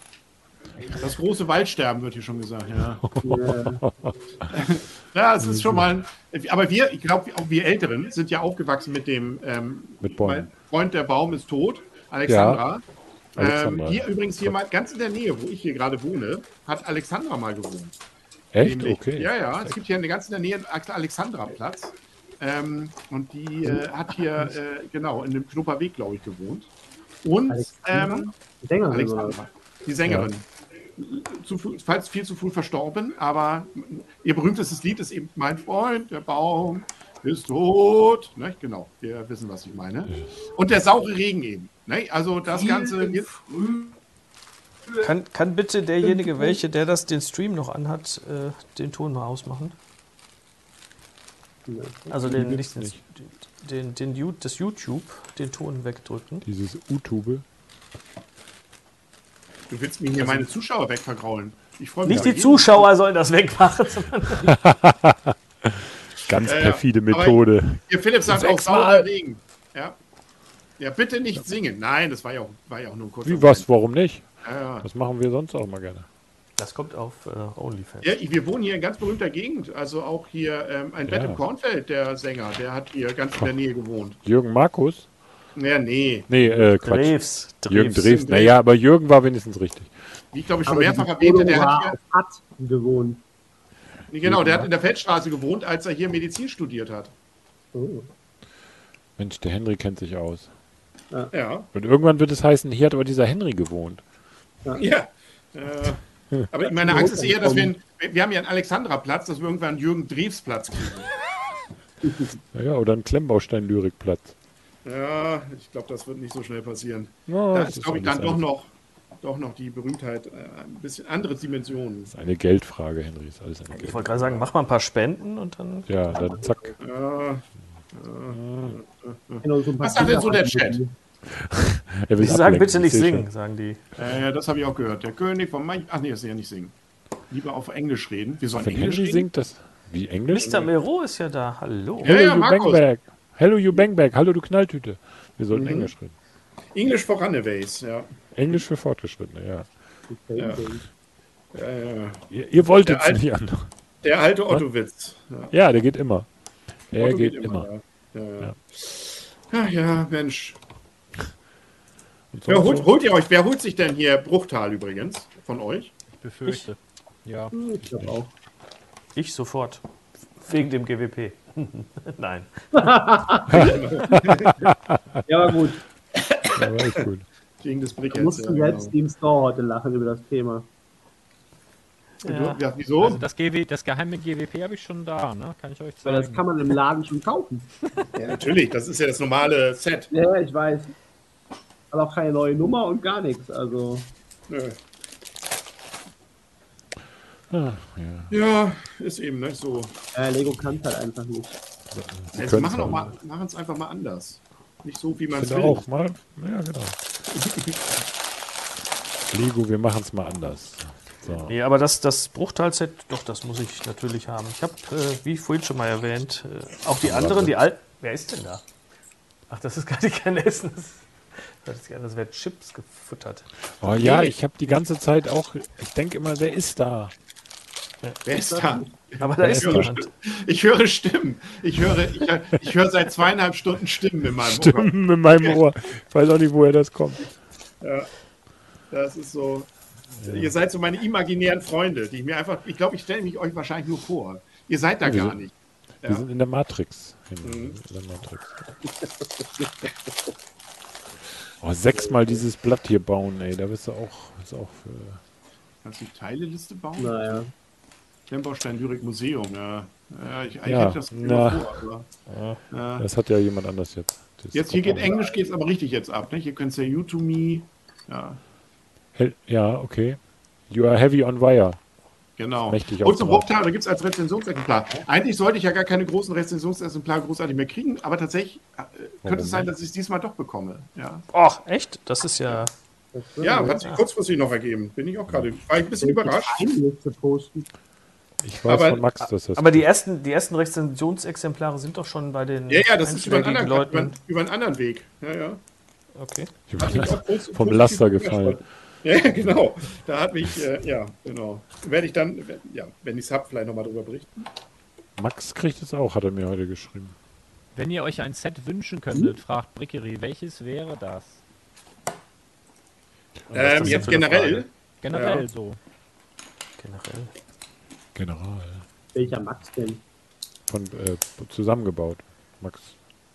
Das große Waldsterben wird hier schon gesagt, ja. Ja. Ja, es ist schon mal. Ein, aber wir, ich glaube, auch wir Älteren sind ja aufgewachsen mit dem ähm, Mit Bäumen. mein Freund der Baum ist tot, Alexandra. Alexandra. Ähm, hier übrigens hier mal ganz in der Nähe, wo ich hier gerade wohne, hat Alexandra mal gewohnt. Echt? Nämlich- Okay. Ja, ja, es gibt hier eine ganz in der Nähe einen Alexandra-Platz. Ähm, und die äh, hat hier, äh, genau, in dem Knupperweg, glaube ich, gewohnt. Und Alexandra? ähm? Alexandra, die Sängerin. Zu, falls viel zu früh verstorben, aber ihr berühmtestes Lied ist eben Mein Freund, der Baum ist tot. Ne? Genau, wir wissen, was ich meine. Und der saure Regen eben. Ne? Also das Ganze. Kann, kann bitte derjenige, welche, der das den Stream noch anhat, äh, den Ton mal ausmachen? Also den, nicht, den, den, den, You- das YouTube, den Ton wegdrücken. Dieses U-Tube. Du willst mir hier meine Zuschauer wegvergraulen. Ich freue mich. Nicht die jeden. Zuschauer sollen das wegmachen, sondern Ganz Ja, ja. perfide Aber- Methode. Hier, Philipp sagt auch saurer Regen. Ja. Ja, bitte nicht singen. Nein, das war ja auch, war ja auch nur ein kurzer Wie was? Warum nicht? Ja. Das machen wir sonst auch mal gerne. das kommt auf äh, OnlyFans. Ja, wir wohnen hier in ganz berühmter Gegend. Also auch hier ähm, ein Bett im Kornfeld, der Sänger, der hat hier ganz in der Nähe gewohnt. Jürgen Markus? Ja, nee. Nee, äh, Quatsch. Drews. Jürgen Drews. Drews. Naja, aber Jürgen war wenigstens richtig. Wie ich glaube ich schon Aber mehrfach erwähnte, der hat hier, hat gewohnt. nee, genau, der hat in der Feldstraße gewohnt, als er hier Medizin studiert hat. Oh. Mensch, der Henry kennt sich aus. Ja. Und irgendwann wird es heißen, hier hat aber dieser Henry gewohnt. Ja. Äh, aber meine Angst ist eher, dass wir, einen- wir haben ja einen Alexandra-Platz, dass wir irgendwann einen Jürgen Drews-Platz kriegen. Naja, oder ein Klemmbaustein-Lyrikplatz. Ja, ich glaube, das wird nicht so schnell passieren. Ja, Da das ist, ist glaube ich, dann doch noch, doch noch die Berühmtheit, äh, ein bisschen andere Dimensionen. Das ist eine Geldfrage, Henry. Ist alles eine Ich wollte gerade sagen, mach mal ein paar Spenden und dann. Ja, dann zack. Ja, Genau, so ein paar Was sagt denn so der Chat? Er sagen ablenken, bitte nicht ich singen, schon. sagen die. äh, das habe ich auch gehört. Der König von Manch. Ach nee, das ist ja nicht singen. Lieber auf Englisch reden. Wir sollen Wenn Englisch Henry reden. singt, das. Wie Englisch? Mr. Mero ist ja da. Hallo. Ja, Hello, ja, Markus. Hello, you Bangback. Hallo, du Knalltüte. Wir sollten Mhm. Englisch reden. English for Runaways, ja. Englisch für Fortgeschrittene, ja. Ja, ja. Ihr, ihr wolltet Der es nicht an. Der alte Otto-Witz. Ja, Ja, der geht immer. Der Otto geht, immer. Ja. Ja, ja. Ja. Ach ja, Mensch. Wer holt, holt ihr euch? Wer holt sich denn hier Bruchtal übrigens von euch? Ich befürchte. Ja. Ich glaube auch. Ich sofort. Wegen dem GWP. Nein. Ja, aber gut. Ja, war echt gut. Gegen das Wir Brickheads. mussten Ja, selbst genau. im Store heute lachen über das Thema. Ja. Ja, wieso? Also das, GW, das geheime GWP habe ich schon da, ne? Kann ich euch Weil zeigen. das kann man im Laden schon kaufen. ja, natürlich, das ist ja das normale Set. Ja, ja, ich weiß. Aber auch keine neue Nummer und gar nichts. Also, Nö. Ah, ja. Ja, ist eben nicht so. äh, Lego kann es halt einfach nicht. Sie können's machen auch. mal, machen es einfach mal anders. Nicht so, wie man es will. auch mal. Ja, genau. Lego, wir machen es mal anders. So. Nee, aber das, das Bruchteil-Set, doch, das muss ich natürlich haben. Ich habe, äh, wie vorhin schon mal erwähnt, äh, auch die anderen, die alten. Wer ist denn da? Ach, das ist gar nicht kein Essen. Das, ist, das wird Chips gefuttert. Oh ja, ich habe die ganze Zeit auch, ich denke immer, wer ist da? Wer ist da? Aber da ist höre niemand. Ich höre Stimmen. Ich höre, ich, ich höre seit zweieinhalb Stunden Stimmen in meinem Ohr. Stimmen in meinem Ohr. Ich weiß auch nicht, woher das kommt. Das ist so. Ihr seid so meine imaginären Freunde, die ich mir einfach. Ich glaube, ich stelle mich euch wahrscheinlich nur vor. Ihr seid da wir gar sind- nicht. Wir Ja. sind in der Matrix. In, Mhm. in der Matrix. Oh, sechsmal dieses Blatt hier bauen, ey. Da bist du auch, ist auch für, Kannst du die Teileliste bauen? Naja. Klemmbaustein Lyrik Museum, ja. ja ich, ich Ja, hätte das na. vor, aber, ja. Das hat ja jemand anders jetzt. Das Jetzt hier geht Englisch geht's aber richtig jetzt ab. Ne? Hier könnt ihr You to Me. Ja, Hel- Ja, okay. You are heavy on wire. genau. Mächtig Und zum. Bruchteil, da gibt es als Rezensionsexemplar. Eigentlich sollte ich ja gar keine großen Rezensionsexemplare großartig mehr kriegen, aber tatsächlich äh, könnte es sein, dass ich es diesmal doch bekomme. Ja, Ach, echt? Das ist ja. ja hat sich kurzfristig noch ergeben. Bin ich auch gerade. War ich ein bisschen überrascht. Posten. Ich weiß Aber- von Max, dass das. Aber die ersten, die ersten Rezensionsexemplare sind doch schon bei den Ja, ja, das ist über einen, anderen, über, Leuten. über einen anderen Weg. Ja, ja. Okay. Post- vom Laster gefallen. Ja, genau. Da hat mich, äh, ja, genau. Werde ich dann, ja, wenn ich es habe, vielleicht nochmal drüber berichten. Max kriegt es auch, hat er mir heute geschrieben. Wenn ihr euch ein Set wünschen könntet, fragt Brickery, welches wäre das? Ähm, jetzt generell? Generell Ja. so. Generell. General. Welcher Max denn? Von äh, zusammengebaut. Max.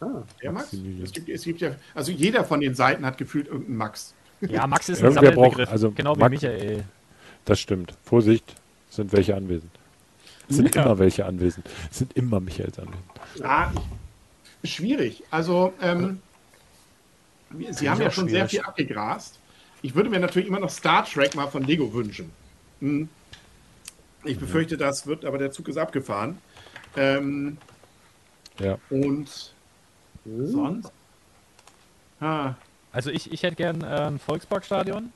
Ah, ja, Max, es gibt, es gibt ja, also jeder von den Seiten hat gefühlt irgendeinen Max. Ja, Max ist ein Irgendwer braucht- Sammelbegriff, also genau wie Max- Michael. Das stimmt. Vorsicht, es sind welche anwesend. Es sind Ja. immer welche anwesend. Es sind immer Michaels anwesend. Ah, schwierig. Also, ähm, Sie haben ja schon sehr schwierig. viel abgegrast. Ich würde mir natürlich immer noch Star Trek mal von Lego wünschen. Hm. Ich befürchte, das wird, aber der Zug ist abgefahren. Ähm, Ja. und sonst? Ah, Also ich, ich hätte gern äh, ein Volksparkstadion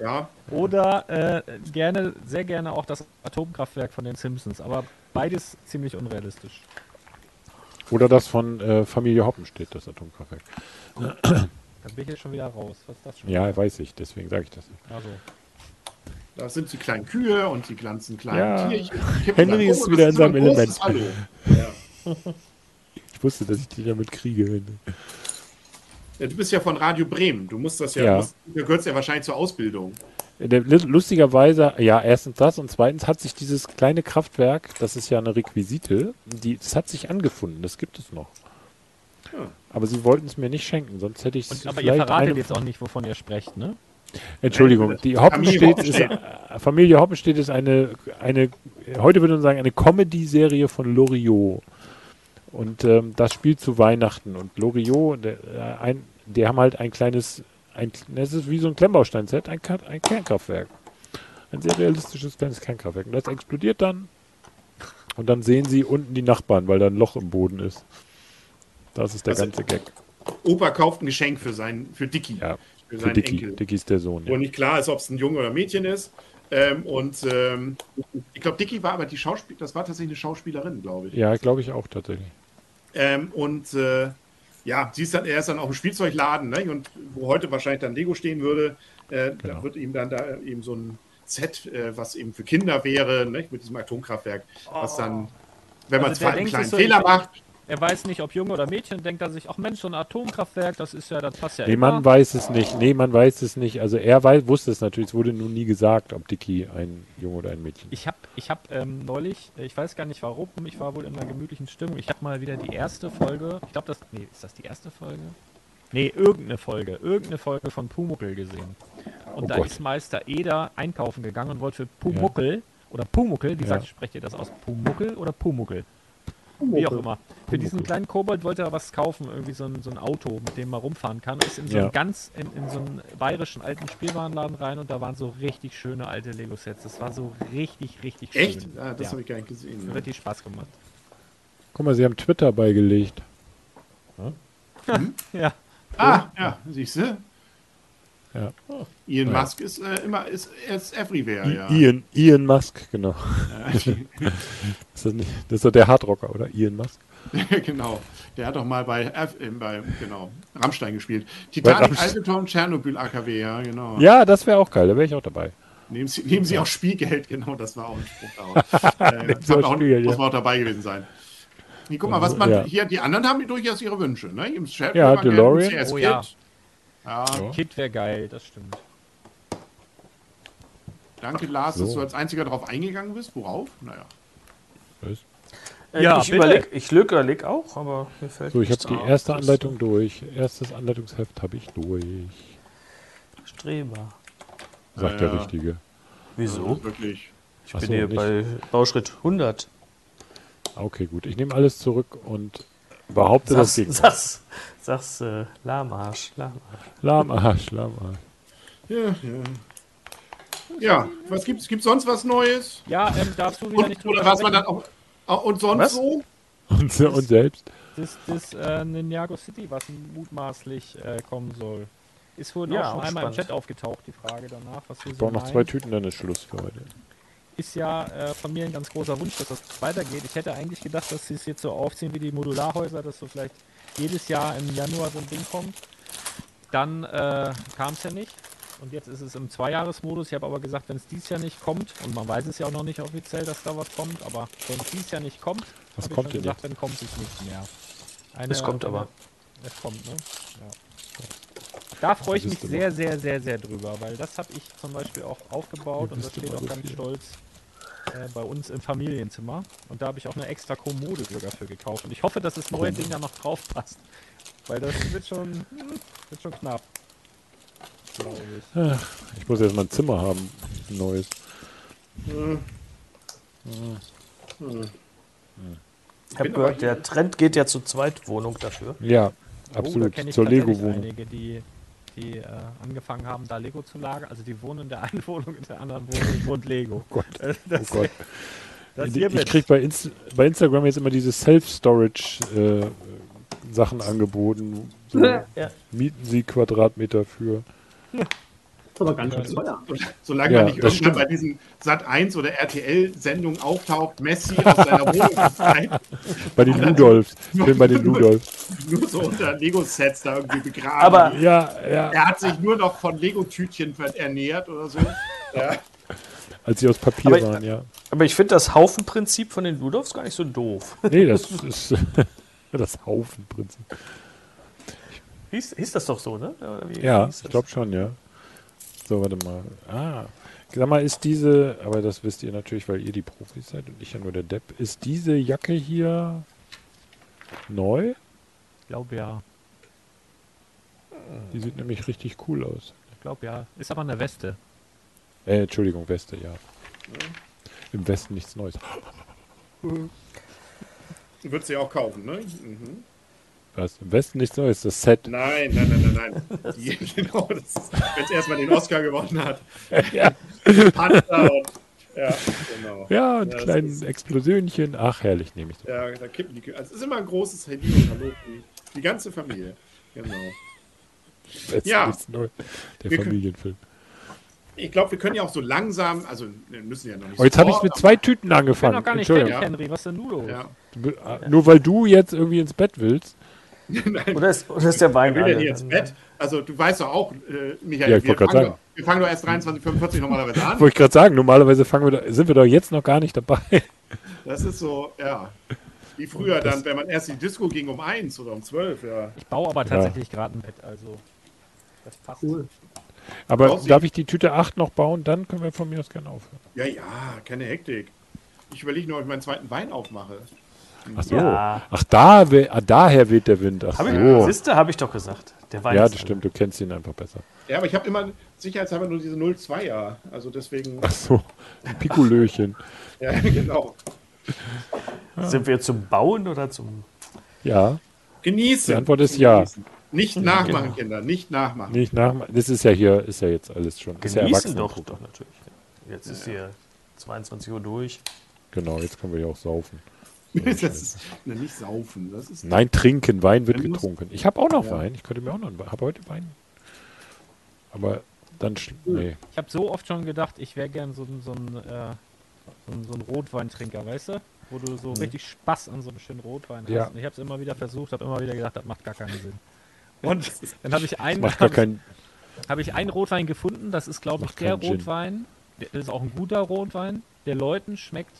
ja, oder äh, gerne, sehr gerne auch das Atomkraftwerk von den Simpsons, aber beides ziemlich unrealistisch. Oder das von äh, Familie Hoppenstedt, das Atomkraftwerk. Da bin ich jetzt schon wieder raus. Was ist das schon? Ja, weiß ich, deswegen sage ich das nicht. Also, da sind die kleinen Kühe und die ganzen kleinen Ja. Tierchen. Henry dann ist wieder in seinem Element. Hallo. Ja. Ich wusste, dass ich dich damit kriege. Ja, du bist ja von Radio Bremen. Du musst das ja, Ja. Du, musst, du gehörst ja wahrscheinlich zur Ausbildung. Der- Lustigerweise, ja, erstens das und zweitens hat sich dieses kleine Kraftwerk, das ist ja eine Requisite, die, das hat sich angefunden, das gibt es noch. Ja. Aber sie wollten es mir nicht schenken, sonst hätte ich es aber ihr verratet jetzt auch nicht, wovon ihr sprecht, ne? Entschuldigung, die Hoppenstedt ist, äh, Familie Hoppenstedt ist eine, eine, heute würde man sagen, eine Comedy-Serie von Loriot. Und ähm, das spielt zu Weihnachten. Und Loriot, der, äh, ein, die haben halt ein kleines, ein, das ist wie so ein Klemmbaustein-Set, ein, ein Kernkraftwerk. Ein sehr realistisches kleines Kernkraftwerk. Und das explodiert dann. Und dann sehen sie unten die Nachbarn, weil da ein Loch im Boden ist. Das ist der Also- ganze Gag. Opa kauft ein Geschenk für, seinen, für Dicky. Ja, für für seinen Dicky. Enkel. Dicky ist der Sohn. Wo Ja. nicht klar ist, ob es ein Junge oder ein Mädchen ist. Ähm, und ähm, ich glaube, Dicky war aber die Schauspielerin, das war tatsächlich eine Schauspielerin, glaube ich. Ja, glaube ich auch tatsächlich. Ähm, und äh, ja, sie ist dann, er ist dann auch im Spielzeugladen, ne? und wo heute wahrscheinlich dann Lego stehen würde, äh, Genau. da wird ihm dann da eben so ein Set, äh, was eben für Kinder wäre, ne? mit diesem Atomkraftwerk, was dann, wenn man Also zwar der einen kleinen so, Fehler macht, Er weiß nicht, ob Junge oder Mädchen, denkt er sich, ach Mensch, so ein Atomkraftwerk, das ist ja, das passt ja Nee, immer. man weiß es nicht. Nee, man weiß es nicht. Also er weiß, wusste es natürlich. Es wurde nun nie gesagt, ob Dicky ein Junge oder ein Mädchen ist. Ich habe ich hab, ähm, neulich, ich weiß gar nicht warum, ich war wohl in einer gemütlichen Stimmung. Ich habe mal wieder die erste Folge, ich glaube, das, nee, ist das die erste Folge? Nee, irgendeine Folge, irgendeine Folge von Pumuckel gesehen. Und Oh da Gott. ist Meister Eder einkaufen gegangen und wollte für Pumuckel, oder Pumuckel, wie Ja. sagt, sprecht ihr das aus? Pumuckel oder Pumuckel? Wie auch immer. Für diesen kleinen Kobold wollte er was kaufen, irgendwie so ein, so ein Auto, mit dem man rumfahren kann. Ist in so Ja. einen ganz, in, in so einen bayerischen alten Spielwarenladen rein und da waren so richtig schöne alte Lego-Sets. Das war so richtig, richtig schön. echt? Ah, das ja. habe ich gar nicht gesehen. Hat Ne? richtig Spaß gemacht. Guck mal, sie haben Twitter beigelegt. Ja. Ah, ja, siehst du? Ja. Elon Ja. Musk ist äh, immer ist, ist everywhere, ja. Ian, Ian Musk, genau. ist das, nicht, das ist doch der Hardrocker, oder? Ian Musk? genau. Der hat doch mal bei, F, äh, bei genau, Rammstein gespielt. Titanic. Albeton, Tschernobyl, AKW, ja, genau. Ja, das wäre auch geil. Da wäre ich auch dabei. Nehmen, Sie, nehmen Sie auch Spielgeld, genau, das war auch ein Spruch. da. äh, das auch Spielgeld, muss ja. man auch dabei gewesen sein. Nee, guck mal, was man Ja. hier, die anderen haben durchaus ihre Wünsche, ne? Im Chat Ja, DeLorean. Oh Kid. Ja. Kid wäre geil, das stimmt. danke Lars, dass So. du als einziger darauf eingegangen bist. Worauf? Naja. Was? Äh, Ja, ich bitte. überleg, ich überleg auch, aber mir fällt So, ich habe die auf. erste Das ist Anleitung durch. Erstes Anleitungsheft habe ich durch. Streber. Sagt Ja, der ja. Richtige. Wieso? Wirklich. Ich Ach bin so, hier nicht. bei Bauschritt 100. Okay, gut. Ich nehme alles zurück und behaupte das Sag's, Gegenteil. sag's, sag's äh, Lahmarsch, Lahmarsch. Lahmarsch, Lahmarsch. Ja, ja. Ja, was gibt's? Gibt sonst was Neues? Ja, ähm, darfst du wieder Und, nicht drüber oder was man dann auch. auch- Und sonst Was? so? Und, und selbst? Das, das äh, Ninjago City, was mutmaßlich äh, kommen soll. Ist vorhin Ja, auch schon auch einmal im spannend. Chat aufgetaucht, die Frage danach, was wir Ich so brauche noch meinen. zwei Tüten, dann ist Schluss für heute. ist ja äh, von mir ein ganz großer Wunsch, dass das weitergeht. Ich hätte eigentlich gedacht, dass sie es jetzt so aufziehen wie die Modularhäuser, dass so vielleicht jedes Jahr im Januar so ein Ding kommt. Dann äh, kam es ja nicht. Und jetzt ist es im Zweijahresmodus. Ich habe aber gesagt, wenn es dieses Jahr nicht kommt, und man weiß es ja auch noch nicht offiziell, dass da was kommt, aber wenn es dieses Jahr nicht kommt, Was ich kommt schon denn gesagt, dann kommt es nicht mehr. Eine- Es kommt aber. Es kommt, ne? Ja. Da freue ich mich sehr, sehr, sehr, sehr drüber, weil das habe ich zum Beispiel auch aufgebaut und das steht auch ganz viel. stolz äh, bei uns im Familienzimmer. Und da habe ich auch eine extra Kommode sogar für gekauft. Und ich hoffe, dass das neue Ding da noch drauf passt. Weil das wird schon, wird schon knapp. Ich. Ich muss jetzt mal ein Zimmer haben, ein neues. Ich habe gehört, der Trend geht ja zur Zweitwohnung dafür. Ja, Oh, da absolut. ich Zur Lego-Wohnung. einige, die, die äh, angefangen haben, da Lego zu lagern. Also die wohnen in der einen Wohnung, in der anderen Wohnung wohnt Lego. Oh Gott. Das, Oh Gott. das Ich, ich mit. krieg bei, Inst bei Instagram jetzt immer diese Self-Storage äh, Sachen angeboten. So Ja. mieten sie Quadratmeter für. Ist aber ganz schön teuer. Solange Ja, man nicht irgendwann stimmt. bei diesen Sat 1 oder RTL-Sendungen auftaucht, Messi aus seiner Wohnung befreit, Bei den Ludolfs. Ich bin bei den Ludolfs. nur so unter Lego-Sets da irgendwie begraben. Aber- Ja, ja. er hat sich nur noch von Lego-Tütchen ernährt oder so. Ja. Als sie aus Papier Aber ich- waren, ja. Aber ich finde das Haufenprinzip von den Ludolfs gar nicht so doof. Nee, das ist das Haufenprinzip. Hieß, hieß das doch so, ne? Oder wie Ja, ich glaube schon, ja. So, warte mal. Ah, sag mal, ist diese, aber das wisst ihr natürlich, weil ihr die Profis seid und ich ja nur der Depp, ist diese Jacke hier neu? Ich glaube ja. Die sieht nämlich richtig cool aus. Ich glaube ja. Ist aber eine Weste. Äh, Entschuldigung, Weste, ja. Im Westen nichts Neues. Würdest sie auch kaufen, ne? Mhm. Was? Im Westen nichts Neues, das Set. Nein, nein, nein, nein, nein. Die, genau, das ist, wenn es erstmal den Oscar gewonnen hat. Ja, Panther und. Ja, genau. ja und Ja, das kleinen ist- Explosionchen. Ach, herrlich, nehme ich so. Ja, da kippen die. Also es ist immer ein großes Handy und Hallo. Die, ganze Familie. Genau. Westen Ja. nichts Neues. Der Wir können- Familienfilm. Ich glaube, wir können ja auch so langsam, also wir müssen ja noch nicht Oh, jetzt habe ich mit zwei Tüten Ich bin angefangen. noch gar nicht Entschuldigung. fertig, Henry. Was denn du los? Ja. Ah, Nur weil du jetzt irgendwie ins Bett willst. Oder ist, oder ist der Wein wer will denn alle? hier ins Bett? Also du weißt doch auch, äh, Michael, Ja, ich wir, fangen sagen. doch, wir fangen doch erst 23.45 normalerweise an. Wollte ich gerade sagen, normalerweise fangen wir da, sind wir doch jetzt noch gar nicht dabei. Das ist so, ja. Wie früher dann, wenn man erst in die Disco ging um 1 oder um 12, ja. Ich baue aber tatsächlich gerade ein Bett, also das passt. Cool. Aber Aussieht- darf ich die Tüte 8 noch bauen? Dann können wir von mir aus gerne aufhören. Ja, ja, keine Hektik. Ich überlege nur, ob ich meinen zweiten Wein aufmache. Ach so. Ja. Ach, da, we- ah, daher weht der Wind. Ach Hab ich, so. Siehste, habe ich doch gesagt. Der Wein Ja, das stimmt. Du kennst ihn einfach besser. Ja, aber ich habe immer sicherheitshalber nur diese 02er. Also deswegen, Ach so. Ein Pikolöchen. ja, genau. Sind wir zum Bauen oder zum. Ja, Genießen. Die Antwort ist ja. Genießen. Nicht nachmachen, Genau. Kinder, nicht nachmachen. nicht nach. Das ist ja hier, ist ja jetzt alles schon. Ist ja Genießen doch, doch natürlich. Jetzt ist hier 22 Uhr durch. Genau, jetzt können wir ja auch saufen. Das ist na, nicht saufen. Das ist Nein, trinken. Wein wird getrunken. Ich habe auch noch Ja. Wein. Ich könnte mir auch noch einen Wein. habe heute Wein. Aber dann. Nee. Ich habe so oft schon gedacht, ich wäre gern so, ein- so, ein, äh, so, ein, so ein Rotweintrinker, weißt du? Wo du so richtig Spaß an so einem schönen Rotwein hast. Mhm. Ja. Und ich habe es immer wieder versucht, habe immer wieder gedacht, das macht gar keinen Sinn. Und dann habe ich einen, Macht gar keinen. habe ich einen Rotwein gefunden. Das ist, glaube ich, der. Rotwein. Der ist auch ein guter Rotwein, der Leuten schmeckt,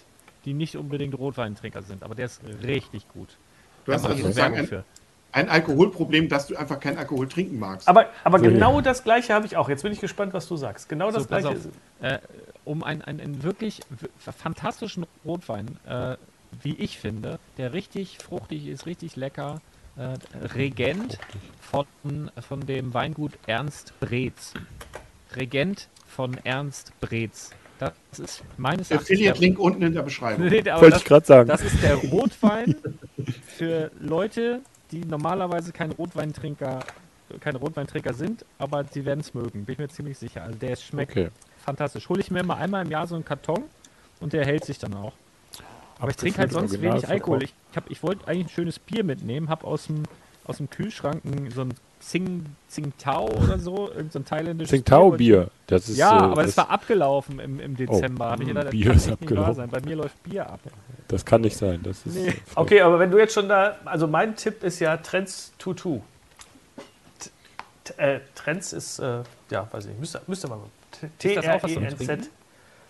die nicht unbedingt Rotweintrinker sind. Aber der ist richtig gut. Du hast also Werbung ein, für. ein Alkoholproblem, dass du einfach keinen Alkohol trinken magst. Aber, aber So, ja. genau das gleiche habe ich auch. Jetzt bin ich gespannt, was du sagst. Genau das So, gleiche auf. äh, um einen, einen, einen wirklich fantastischen Rotwein, äh, wie ich finde, der richtig fruchtig ist, richtig lecker. Äh, Regent von, von dem Weingut Ernst Breetz. Regent von Ernst Breetz. Das ist meines Erachtens. der- Affiliate-Link unten in der Beschreibung. Nee, Wollte das, ich gerade sagen. das ist der Rotwein für Leute, die normalerweise kein Rotweintrinker, keine Rotweintrinker sind, aber sie werden es mögen. Bin ich mir ziemlich sicher. Also der schmeckt Okay. fantastisch. Hole ich mir mal einmal im Jahr so einen Karton und der hält sich dann auch. Aber ich trinke halt sonst original wenig Alkohol. Ich, ich, hab- ich wollte eigentlich ein schönes Bier mitnehmen, habe aus dem, aus dem Kühlschrank so ein Tsing, Tsingtao oder so, irgendein so thailändisches Tsingtao-Bier. Das ist, Ja, äh, aber das, war abgelaufen im, im Dezember. Hab ich gedacht, das Bier ist echt nicht wahr abgelaufen. sein. Bei mir läuft Bier ab. das kann nicht sein. Das ist, Nee. Okay, aber wenn du jetzt schon da, also mein Tipp ist ja Trends Tutu. T- t- Äh, Trends ist, äh, ja, weiß ich nicht, müsste, müsste man. T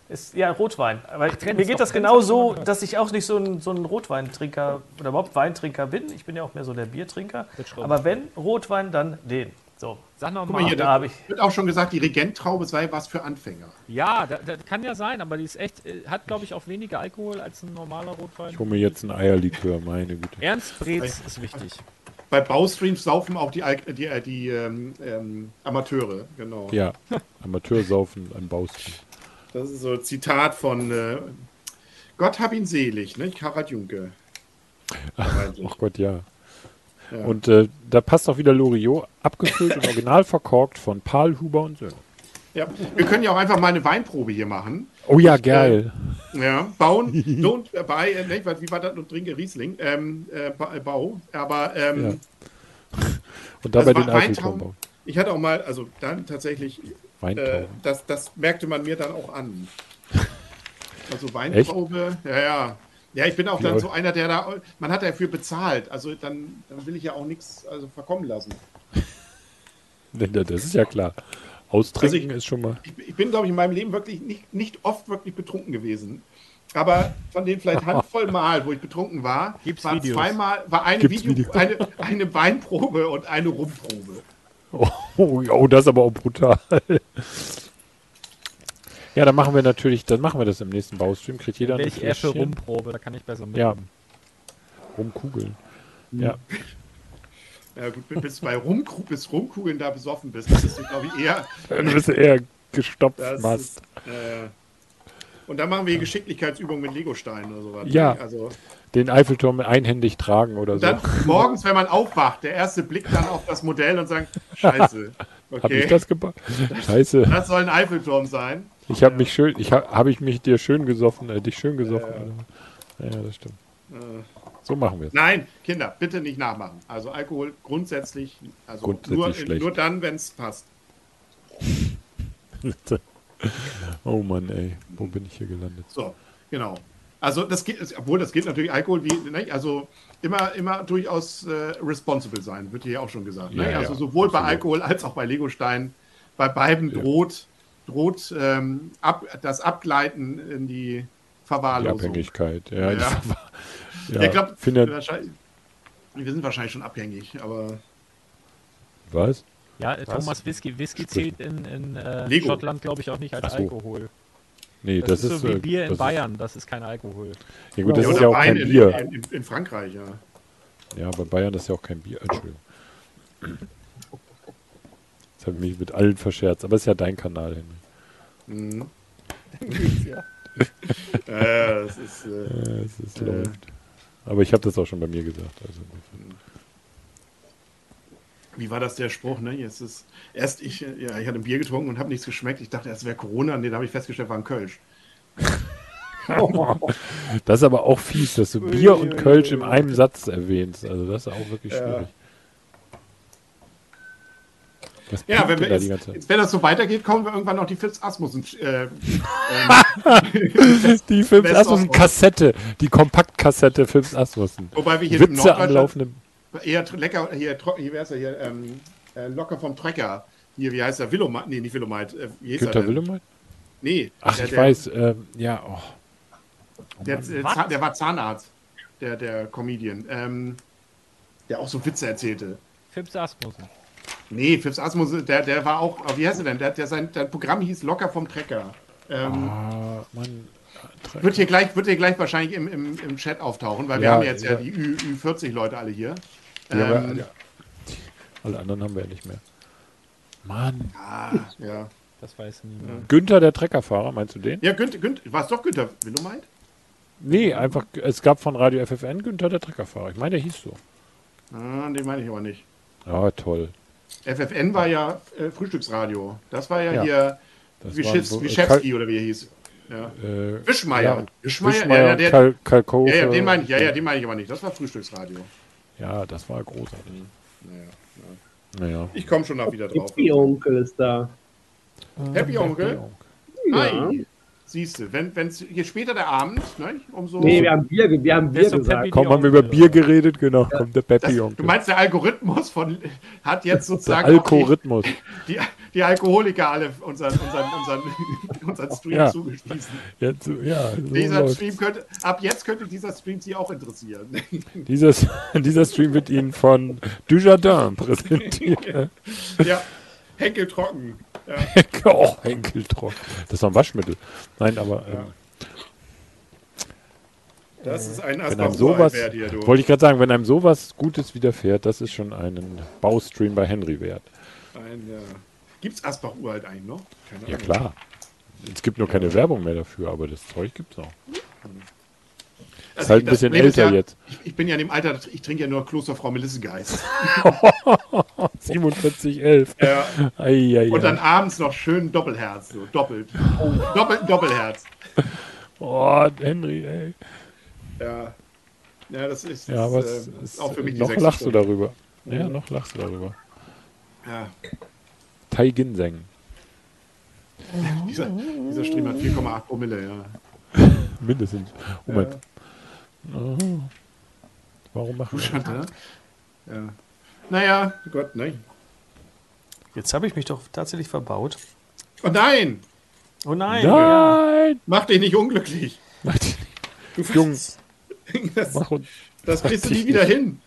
Ist ja Rotwein. Aber Trends, mir geht das genau so, dass ich auch nicht so ein, so ein Rotweintrinker oder überhaupt Weintrinker bin. Ich bin ja auch mehr so der Biertrinker. Aber wenn Rotwein, dann den. So, Sag noch Guck mal. mal hier, da da habe ich. wird auch schon gesagt, die Regenttraube sei was für Anfänger. Ja, das, das kann ja sein, aber die ist echt, äh, hat glaube ich auch weniger Alkohol als ein normaler Rotwein. ich hole mir jetzt ein Eierlikör, meine Güte. Ernst Brez ist wichtig. Bei Baustreams saufen auch die, Al- die, äh, die ähm, ähm, Amateure, genau. Ja, Amateursaufen an Baustellen. Das ist so ein Zitat von äh, Gott hab ihn selig, ne? Harald Junke. Ach Gott, ja. Ja. Und äh, da passt auch wieder Loriot, abgefüllt und original verkorkt von Paul Huber und Söhne. Ja, wir können ja auch einfach mal eine Weinprobe hier machen. Oh ja, geil. Ja, bauen, don't äh, buy, äh, ne, wie war das und trinke Riesling, ähm, äh, äh, Bau, aber ähm, Und dabei das den Weintrauben. bauen. Ich hatte auch mal, also dann tatsächlich, äh, das, das merkte man mir dann auch an. Also Weintraube, ja, ja. Ja, ich bin auch dann so einer, der da, man hat dafür bezahlt, also dann, dann will ich ja auch nichts also verkommen lassen. Das ist ja klar. Austrinken Also ich- ist schon mal. Ich, ich bin, glaube ich, in meinem Leben wirklich nicht, nicht oft wirklich betrunken gewesen. Aber von den vielleicht Handvoll Mal, wo ich betrunken war, Gibt's war Videos? zweimal war eine, Video, eine, eine Weinprobe und eine Rumprobe. Oh, oh, oh, das ist aber auch brutal. Ja, dann machen wir natürlich, dann machen wir das im nächsten Baustream. Kriegt jeder ein Wäre ich eher für Fläschchen. Rumprobe, da kann ich besser mit. Ja. Rumkugeln. Ja. Ja gut, bis bei Rumkru bis Rumkugeln da besoffen bist, das ist, glaube ich, eher. Dann bist du eher gestopft Das Mast. ist, äh, und dann machen wir hier Geschicklichkeitsübungen mit Legosteinen oder sowas. Ja. Also, Den Eiffelturm einhändig tragen oder und so. dann morgens, wenn man aufwacht, der erste Blick dann auf das Modell und sagen, Scheiße, Hab ich okay, das gebaut? Scheiße. das soll ein Eiffelturm sein. Ich habe mich schön, ich habe hab ich mich dir schön gesoffen, äh, dich schön gesoffen. oder? Ja, ja, das stimmt. So machen wir es. Nein, Kinder, bitte nicht nachmachen. Also Alkohol grundsätzlich, also Grundsätzlich nur, nur dann, wenn es passt. Oh Mann, ey, wo bin ich hier gelandet? So, genau. Also das geht, obwohl das geht natürlich Alkohol wie, ne, also immer, immer durchaus äh, responsible sein, wird hier ja auch schon gesagt. Ne? Ja, ja, also sowohl bei absolut. Alkohol als auch bei Legostein. Bei beiden droht, droht ähm, ab, das Abgleiten in die Die Verwahrlosung. Abhängigkeit. Ja, Ja. die- Ja, ja, ich glaube, wir sind wahrscheinlich schon abhängig, aber was? Ja, äh, Thomas Whisky, Whisky zählt in, in äh, Lego. Schottland, glaube ich, auch nicht als Ach so. Alkohol. Nee, Das, das, ist so wie äh, Bier in Bayern, das ist kein Alkohol. Ist, ja gut, das Ja, ist oder ja auch Wein kein in, Bier. In, in, in Frankreich, ja. Ja, bei Bayern ist ja auch kein Bier. Entschuldigung. Das habe ich mich mit allen verscherzt, aber es ist ja dein Kanal, Henry. Mhm. äh, das ist, äh, Ja, es ist, Äh. läuft. Aber ich habe das auch schon bei mir gesagt. Also. Wie war das der Spruch, ne? Jetzt ist erst ich, äh, ja, ich hatte ein Bier getrunken und habe nichts geschmeckt. Ich dachte, es wäre Corona, nee, da habe ich festgestellt, war ein Kölsch. Das ist aber auch fies, dass du Bier und Kölsch in einem Satz erwähnst. Also das ist auch wirklich schwierig. Was Ja, wenn, wir denn da die jetzt, ganze Zeit? jetzt, wenn das so weitergeht, kommen wir irgendwann noch die Fitz Asmussen. Äh, ähm, Die Films Best Asmussen Kassette, die Kompaktkassette Films Asmussen. wobei wir Witze am Norddeutschland laufenden. Eher lecker, hier, hier wer ist er hier, ähm, äh, locker vom Trecker. Hier, wie heißt er? Willomite? Nee, nicht Willomite. Äh, wie er Günther? Willemeit? Nee. Ach, der, ich der, weiß. Ähm, ja, oh. Der, der, Zahn- der war Zahnarzt, der, der Comedian. Ähm, der auch so Witze erzählte. Fips Asmussen. Nee, Fips Asmus, der, der war auch, oh, wie heißt er denn? Der, der, sein dein Programm hieß Locker vom Trecker. Ähm, Ah, Mann. wird, hier gleich, wird hier gleich wahrscheinlich im, im, im Chat auftauchen, weil wir Ja, haben jetzt ja, ja. die Ü, Ü40-Leute alle hier. Ja, Ähm, ja. Alle anderen haben wir ja nicht mehr. Mann. ah, ja. Das weiß niemand. Günther, der Treckerfahrer, meinst du den? Ja, Günther, Günther, war es doch Günther Willumeit? Nee, einfach, es gab von Radio FFN Günther, der Treckerfahrer. Ich meine, der hieß so. Ah, den meine ich aber nicht. Ja, toll. FFN war ja äh, Frühstücksradio. Das war ja, Ja. hier Das Wischewski, so- Wischewski oder wie er hieß. Ja. Äh, Wischmeier. Ja, Wischmeier, Wischmeier, ja, ja, der, Kal Kalkofe. ja, ja, den meine ich, ja, ja, den meine ich aber nicht. Das war Frühstücksradio. Ja, das war großartig. Naja, Naja. Ich komme schon noch wieder drauf. Happy Onkel ist da. Happy Onkel? Ja. Hi. Siehst du, wenn wenn's, je später der Abend, ne, umso. Nee, wir haben Bier, wir haben Bier gesagt. Peppy Komm, haben wir über Bier geredet? Genau, kommt der das, Peppi du meinst, der Algorithmus von hat jetzt sozusagen Algorithmus. die, die, die Alkoholiker alle unseren, unseren, unseren, unseren Stream Ja. zugespielt. Jetzt, ja, so Dieser läuft's. Stream könnte, ab jetzt könnte dieser Stream Sie auch interessieren. Dieser, dieser Stream wird Ihnen von Dujardin präsentiert. ja, Henkel trocken. Ja. oh, Henkeltrock. Das ist doch ein Waschmittel. Nein, aber ähm, Das ist ein wenn einem sowas, hier, du. wollte ich gerade sagen, wenn einem sowas Gutes widerfährt, das ist schon einen Baustream bei Henry wert. Ein, ja. Gibt's Asbach uralt eigentlich noch? Keine Ja Ahnung. klar. Es gibt nur keine Werbung mehr dafür, aber das Zeug gibt's noch. Ist Also halt ein bisschen ist älter ja, jetzt. Ich, ich bin ja in dem Alter, ich trinke ja nur Klosterfrau Melissengeist. 4711. ja. Ei, ei, Und dann abends noch schön Doppelherz, so doppelt. Doppelt Doppelherz. Oh, Henry, ey. Ja. Ja, das ist, Ja, aber äh, es ist, auch für mich die noch lachst du Stunde. darüber. Ja, noch lachst du darüber. Ja. Tai Ginseng. Dieser, dieser Stream hat 4,8 Promille, ja. Mindestens. Moment. Oh. Warum machen wir Chantal? Ja. Naja, Gott, nein. Jetzt habe ich mich doch tatsächlich verbaut. Oh nein! Oh nein. Ja. Nein! Mach dich nicht unglücklich. Mach dich nicht. Du Jung, Das, mach uns. das kriegst du nie wieder nicht. hin.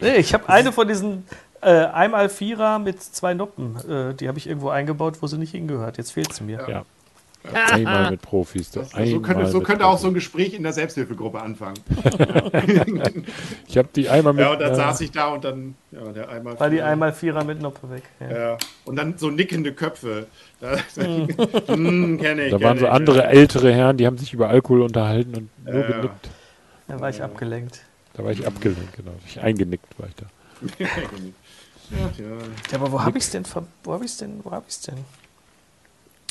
Nee, ich habe eine von diesen äh, einmal Vierer mit zwei Noppen. Äh, die habe ich irgendwo eingebaut, wo sie nicht hingehört. Jetzt fehlt sie mir. Ja. Einmal mit Profis. Das, einmal so könnte, so könnte auch so ein Gespräch in der Selbsthilfegruppe anfangen. Ich habe die einmal mit. Ja, und dann äh, saß ich da und dann, ja, der einmal. War die einmal Vierer mit Noppe weg. Ja. Ja. Und dann so nickende Köpfe. Da, hm, kenne ich. Da kenn waren so ich, andere ja. ältere Herren, die haben sich über Alkohol unterhalten und nur Ja. genickt. Da war ich abgelenkt. Da war ich abgelenkt, genau. Ich eingenickt war ich da. Ja, ja. Ja, aber wo habe ich es denn? ver- Wo habe ich es denn? Wo habe ich es denn?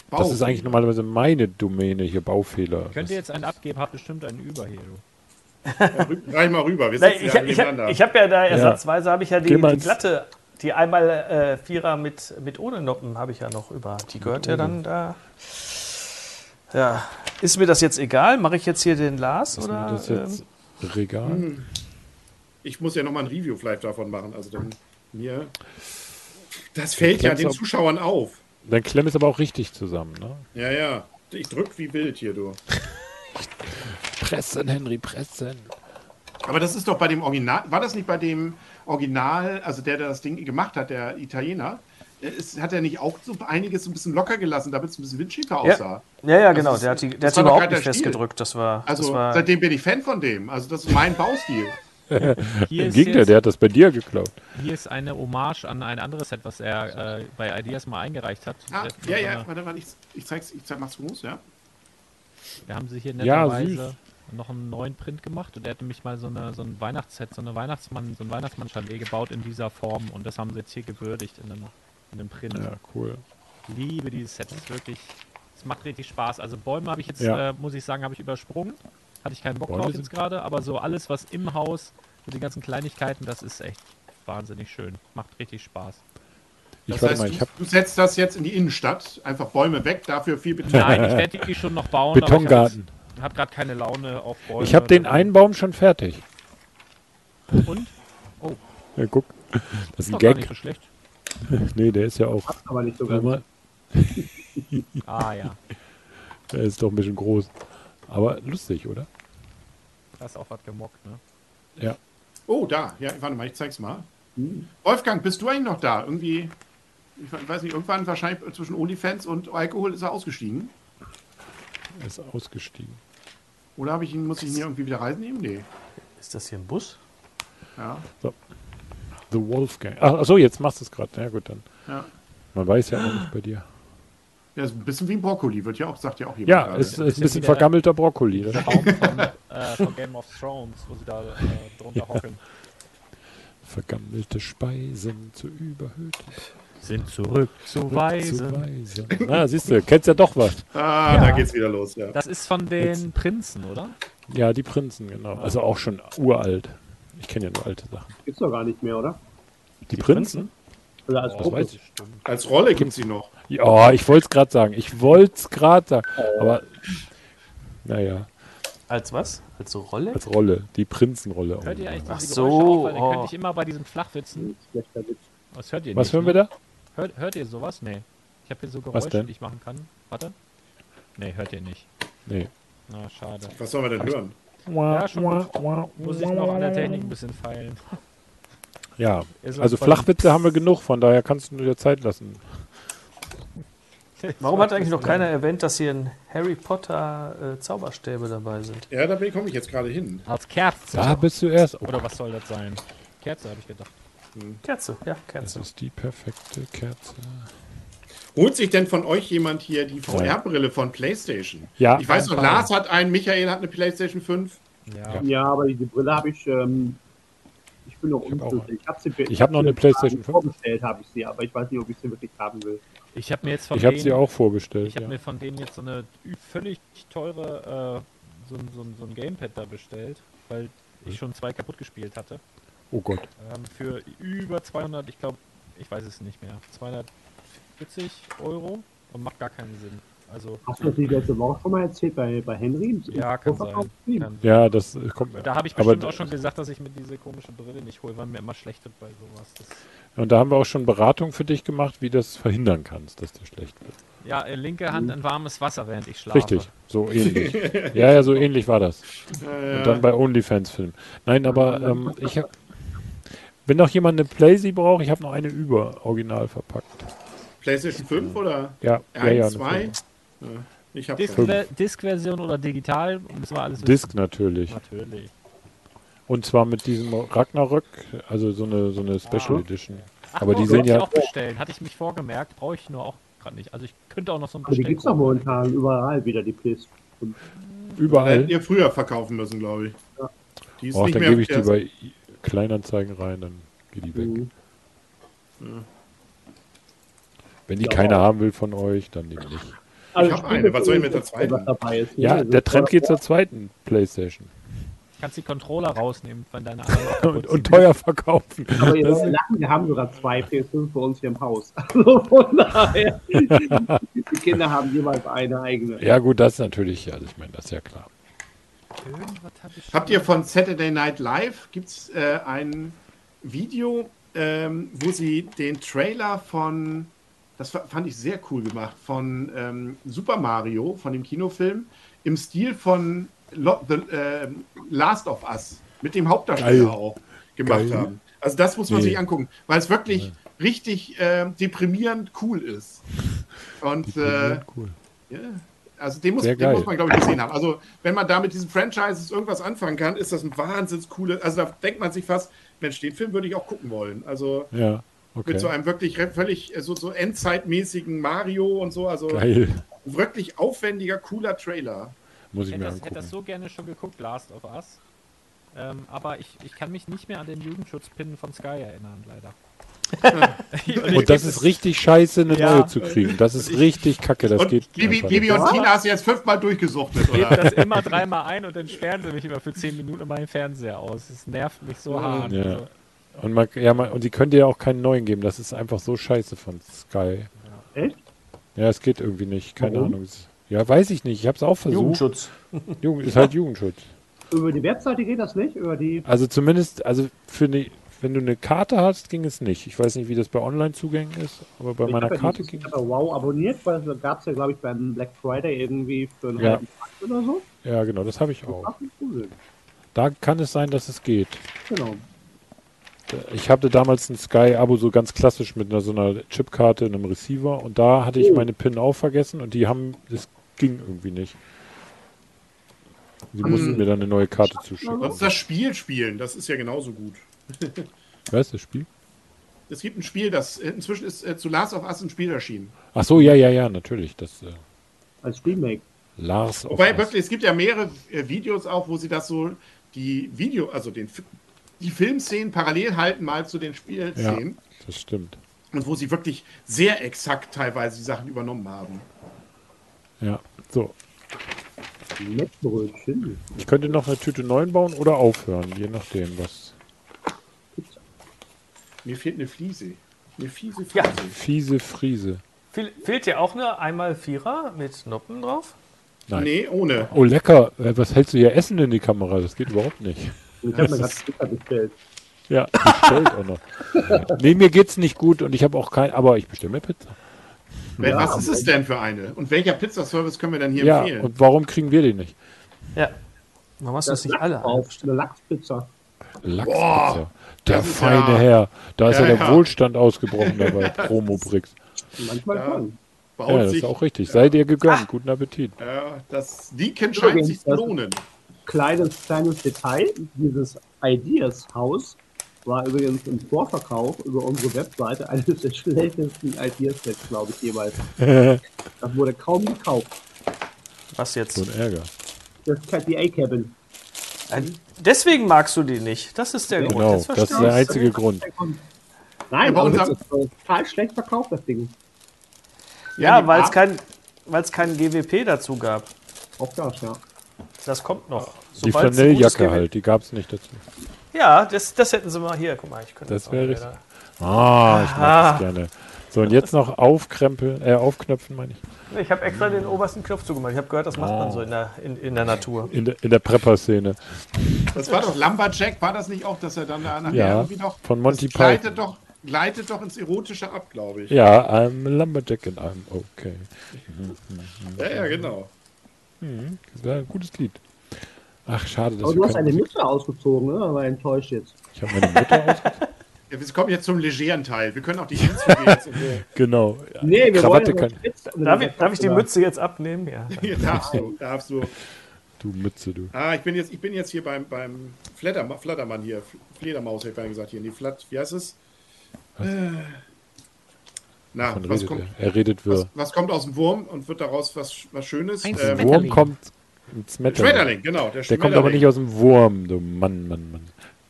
Bauch. Das ist eigentlich normalerweise meine Domäne hier, Baufehler. Könnt ihr jetzt einen abgeben, habt bestimmt einen über hier. Du. Reich mal rüber. Wir Nein, sitzen ich ja habe ich nebeneinander. hab, ich hab ja da ersatzweise habe ich ja die, die glatte, die einmal äh, Vierer mit, mit ohne Noppen habe ich ja noch über. Die gehört ja dann da. Ja, ist mir das jetzt egal? Mache ich jetzt hier den Lars ist oder? mir das jetzt ähm, Regal? ich muss ja nochmal ein Review vielleicht davon machen. Also dann mir. Das fällt ja den Zuschauern auf. Dein Klemm ist aber auch richtig zusammen, ne? Ja, ja. Ich drück wie wild hier, du. Pressen, Henry, pressen. Aber das ist doch bei dem Original. War das nicht bei dem Original, also der, der das Ding gemacht hat, der Italiener? Äh, Ist, hat er nicht auch so einiges so ein bisschen locker gelassen, damit es ein bisschen windschiefer aussah? ja, ja, genau. ist- der hat die, der das hat die war doch überhaupt nicht der festgedrückt. Das war. Also das war seitdem bin ich Fan von dem. Also das ist mein Baustil. Hier Im ist, Gegenteil, der hat das bei dir geklaut. hier ist eine Hommage an ein anderes Set, was er äh, bei Ideas mal eingereicht hat. Ah, Der- ja, ja, eine- warte, warte, ich, ich zeig's, ich zeig, mach's groß, ja. Wir haben sie hier Ja, netterweise noch einen neuen Print gemacht und er hat nämlich mal so, eine, so ein Weihnachtsset, so eine Weihnachtsmann, so ein Weihnachtsmann-Chalet gebaut in dieser Form und das haben sie jetzt hier gewürdigt in einem, in einem Print. Ja, cool. liebe dieses Set. Das ist wirklich, es macht richtig Spaß. Also Bäume habe ich jetzt, Ja. äh, muss ich sagen, habe ich übersprungen. Hatte ich keinen Bock Bäume drauf jetzt gerade, aber so alles, was im Haus, so die ganzen Kleinigkeiten, das ist echt wahnsinnig schön. Macht richtig Spaß. Ich Das heißt, mal, ich du, du setzt das jetzt in die Innenstadt, einfach Bäume weg, dafür viel Beton. Nein, ich werde die schon noch bauen. Betongarten. Aber ich habe gerade keine Laune auf Bäume. Ich habe den einen Baum schon fertig. Und? Ja, guck. Das Ist ist ein doch gar nicht Gag. so schlecht. Nee, der ist ja auch. Aber nicht so ganz. mal, Ah ja, der ist doch ein bisschen groß. Aber lustig, oder? da ist auch was gemockt, ne? Ja. Oh, da. Ja, warte mal, ich zeig's mal. Wolfgang, bist du eigentlich noch da? Irgendwie, ich weiß nicht, irgendwann wahrscheinlich zwischen OnlyFans und Alkohol ist er ausgestiegen. Er ist ausgestiegen. Oder habe ich ihn, muss ich ihn hier irgendwie wieder reisen nehmen? Nee. ist das hier ein Bus? Ja. The Wolfgang. Ach, ach so, jetzt machst du es gerade. Ja, gut, dann. Ja. Man weiß ja auch nicht bei dir. Ja, ist ein bisschen wie ein Brokkoli, wird ja auch, sagt ja auch jemand. Ja, gerade. es ist ein bisschen vergammelter Brokkoli. Der Das Baum von, äh, von Game of Thrones, wo sie da äh, drunter hocken. vergammelte Speisen zu überhöhten. Sind zurück zu Zu Weise. Weise. Ah, siehst du, kennst ja doch was. Ah, Ja. da geht's wieder los, ja. Das ist von den Prinzen, oder? Ja, die Prinzen, genau. Also auch schon uralt. Ich kenne ja nur alte Sachen. Gibt's doch gar nicht mehr, oder? Die, Prinzen? Also als ich. Als Rolle gibt sie noch. Ja, ich wollte es gerade sagen. Ich wollte es gerade sagen. Aber, naja, Als was? Als Rolle? als Rolle. Die Prinzenrolle. Hört ihr eigentlich Ach diese so, Geräusche auch? Weil dann oh. könnte ich immer bei diesen Flachwitzen. Was hört ihr Was nicht? hören wir ne? da? Hört, hört ihr sowas? Nee. Ich habe hier so Was Geräusche, die ich machen kann. Warte. Nee, hört ihr nicht. Nee. Na, schade. Was sollen wir denn hören? Ja, schon. Muss ich noch an der Technik ein bisschen feilen. Ja, also Flachwitze haben wir genug, von daher kannst du dir Zeit lassen. Warum hat eigentlich noch keiner erwähnt, dass hier ein Harry Potter äh, Zauberstäbe dabei sind? Ja, da komme ich jetzt gerade hin. Als Kerze. Da bist du erst. Oh, Oder was soll das sein? Kerze, habe ich gedacht. Kerze, ja, das Kerze. ist die perfekte Kerze. Holt sich denn von euch jemand hier die VR-Brille von PlayStation? Ja. Ich weiß noch, Lars hat einen, Michael hat eine PlayStation 5. Ja. Ja, aber diese Brille habe ich. Ähm, ich bin noch hab unschlüssig. Ich habe sie. Ich hab noch eine PlayStation 5. Vorbestellt habe ich sie, aber ich weiß nicht, ob ich sie wirklich haben will. Ich habe mir jetzt von Ich habe denen, sie auch vorbestellt. ich habe Ja. mir von denen jetzt so eine völlig teure äh, so, ein- so, ein- so ein Gamepad da bestellt, weil ich schon zwei kaputt gespielt hatte. Oh Gott. Ähm, für über 200, ich glaube, ich weiß es nicht mehr, 240 Euro und macht gar keinen Sinn. Also, Hast du das die letzte Woche schon mal erzählt bei, bei Henry? ja, kann sein. Kann Ja, das kommt. Da habe ich bestimmt auch schon gesagt, dass ich mir diese komische Brille nicht hole, weil mir immer schlecht wird bei sowas. Das, Und da haben wir auch schon Beratung für dich gemacht, wie du das verhindern kannst, dass dir schlecht wird. ja, äh, linke Hand in warmes Wasser, während ich schlafe. Richtig, so ähnlich. ja, ja, so ähnlich war das. Und dann bei OnlyFans Film. Nein, aber ähm, ich hab, wenn noch jemand eine Playsee braucht, ich habe noch eine über, original verpackt. PlayStation 5 oder Ja, ja, 1, ja. eine 2? Ich habe Disk- Disk-Version oder digital, müssen wir alles Disc natürlich. Natürlich. Und zwar mit diesem Ragnarök, also so eine, so eine Special Edition. Ach, Aber die doch, sehen wollte ich ja- auch bestellen. Hatte ich mich vorgemerkt, brauche ich nur auch gerade nicht. Also ich könnte auch noch so ein Aber die gibt es doch momentan überall wieder, die PlayStation. Hätten Überall. ihr früher verkaufen müssen, glaube ich. Die ist Och, nicht dann gebe ich die bei Kleinanzeigen rein, dann geht die weg. Mhm. Wenn die Ja. keiner haben will von euch, dann eben nicht. Also hab eine. Was soll ich mit der zweiten? dabei ist, Ja, der Trend geht zur zweiten Playstation. Kannst die Controller rausnehmen von deiner anderen Und, und teuer verkaufen. Aber ihr sollt lachen, wir haben sogar zwei PS5 bei uns hier im Haus. Also von daher, die Kinder haben jeweils eine eigene. ja gut, das natürlich, also ich meine, das ist ja klar. Hab ich Habt ihr von Saturday Night Live gibt es äh, ein Video, ähm, wo sie den Trailer von, das fa- fand ich sehr cool gemacht, von ähm, Super Mario, von dem Kinofilm, im Stil von Lo The, ähm, Last of Us, mit dem Hauptdarsteller Geil. auch gemacht Geil. haben. Also das muss man Nee. sich angucken, weil es wirklich richtig ähm, deprimierend cool ist. Und äh, cool. ja, also den muss, den muss man, glaube ich, gesehen haben. Also wenn man da mit diesen Franchises irgendwas anfangen kann, ist das ein wahnsinns coole. Also da denkt man sich fast, Mensch, den Film würde ich auch gucken wollen. Also Ja, okay. mit so einem wirklich re- völlig äh, so, so endzeitmäßigen Mario und so. Also Geil. wirklich aufwendiger, cooler Trailer. Muss ich hätte mir das, hätte das angucken. so gerne schon geguckt, Last of Us. Ähm, aber ich, ich kann mich nicht mehr an den Jugendschutzpin von Sky erinnern, leider. Und das ist richtig scheiße, eine Ja. neue zu kriegen. Das ist richtig kacke. Das und geht Bibi, Bibi und Tina hast du jetzt fünfmal durchgesuchtet, oder? das immer dreimal ein und dann sperren sie mich immer für 10 Minuten meinen Fernseher aus. Das nervt mich so hart. Ja. Also, Und, man, ja, man, und die können dir ja auch keinen neuen geben. Das ist einfach so scheiße von Sky. Echt? Ja, es geht irgendwie nicht. Keine Warum? Ahnung. Ja, weiß ich nicht. Ich habe es auch versucht. Jugendschutz. Jugend, ist halt Jugendschutz. Über die Webseite geht das nicht? Über die. Also zumindest, also für eine, wenn du eine Karte hast, ging es nicht. Ich weiß nicht, wie das bei Online-Zugängen ist, aber bei Ich meiner Karte ging Ich es. habe ja Wow abonniert, weil das gab es ja, glaube ich, beim Black Friday irgendwie für einen Ja. halben Tag oder so. Ja, genau, das habe ich auch. Da kann es sein, dass es geht. Genau. Ich hatte damals ein Sky-Abo so ganz klassisch mit einer so einer Chipkarte in einem Receiver und da hatte ich Oh. meine PIN auch vergessen und die haben, das ging irgendwie nicht. Sie mussten mir dann eine neue Karte zuschicken. Sonst das Spiel spielen, das ist ja genauso gut. Wer ist das Spiel? Es gibt ein Spiel, das inzwischen ist äh, zu Last of Us ein Spiel erschienen. Ach so, ja, ja, ja, natürlich. Das äh, Als Remake. Lars of Wobei Us. wirklich, es gibt ja mehrere äh, Videos auch, wo sie das so, die Video, also den, die Filmszenen parallel halten mal zu den Spielszenen. Das stimmt. Und wo sie wirklich sehr exakt teilweise die Sachen übernommen haben. Ja, so. Mettbrötchen. Ich könnte noch eine Tüte 9 bauen oder aufhören, je nachdem, was. Mir fehlt eine Fliese. Eine fiese Ja. Fiese. Fiese Friese. Fehl, fehlt dir auch eine einmal Vierer mit Noppen drauf? Nein. Nee, ohne. Oh, lecker. Äh, Was hältst du hier Essen in die Kamera? Das geht überhaupt nicht. Ich habe mir Das gerade Pizza bestellt. Ja, bestellt auch noch. Nee, mir geht's nicht gut und ich habe auch kein, aber ich bestelle mir Pizza. Wel- Ja, Was ist es denn für eine? Und welcher Pizzaservice können wir denn hier Ja, empfehlen? und warum kriegen wir die nicht? Ja. Warum hast du das nicht alle? Auf eine Lachspizza. Lachspizza. Der feine ja- Herr. Da ist ja, Ja, der ja. Wohlstand ausgebrochen dabei. Promobrix. Manchmal Ja. schon. Ja, das ist auch richtig. Sei dir gegönnt. Guten Appetit. ja, das Leaken scheint sich zu das- lohnen. Kleines, kleines Detail. Dieses Ideas-Haus war übrigens im Vorverkauf über unsere Webseite eines der schlechtesten Ideas-Sets, glaube ich, jeweils. Das wurde kaum gekauft. Was jetzt? So ein Ärger. Das KPA-Cabin. Deswegen magst du die nicht. Das ist der Grund. Genau, das ist der einzige Grund. Nein, Aber das ist total schlecht verkauft, das Ding. Ja, die weil es kein, weil's kein GWP dazu gab. Auch das, ja. Das kommt noch. Die Flanelljacke halt, die gab es nicht dazu. Ja, das, das hätten sie mal hier. Guck mal, ich könnte Das auch wäre wieder- richtig. Ah, ich mag das gerne. So, und jetzt noch aufkrempeln, äh, aufknöpfen, meine ich. Ich habe extra den obersten Knopf zugemacht. Ich habe gehört, das macht man so in der, in, in der Natur. In der, in der Prepper-Szene. Das war doch Lumberjack, war das nicht auch, dass er dann da nachher Ja, irgendwie noch. von Monty das gleitet Python. doch, gleitet doch ins Erotische ab, glaube ich. Ja, I'm Lumberjack and I'm okay. ja, ja, genau. Das war ein gutes Lied. Ach, schade, dass Aber du hast keine eine Musik- Mütze ausgezogen, ne? Aber enttäuscht jetzt. Ich habe meine Mutter aus. Ja, wir kommen jetzt zum legeren Teil. Wir können auch die Hinzüge jetzt. Genau. Nee, wir Krawatte wollen kann. Darf ich, darf ich die Mütze jetzt abnehmen? Ja. Darfst du, darfst du. Du Mütze, du. Ah, ich bin jetzt, ich bin jetzt hier beim, beim Flatterma Flattermann hier. Fledermaus, hätte ich gesagt hier. Nee, Flat, wie heißt es? Äh, na, was redet kommt, er. er redet was, wir. was kommt aus dem Wurm und wird daraus was, was Schönes? Ein Ähm. Wurm kommt ins Schmetterling. Schmetterling, genau. Der, Der kommt aber nicht aus dem Wurm, du Mann, Mann, Mann.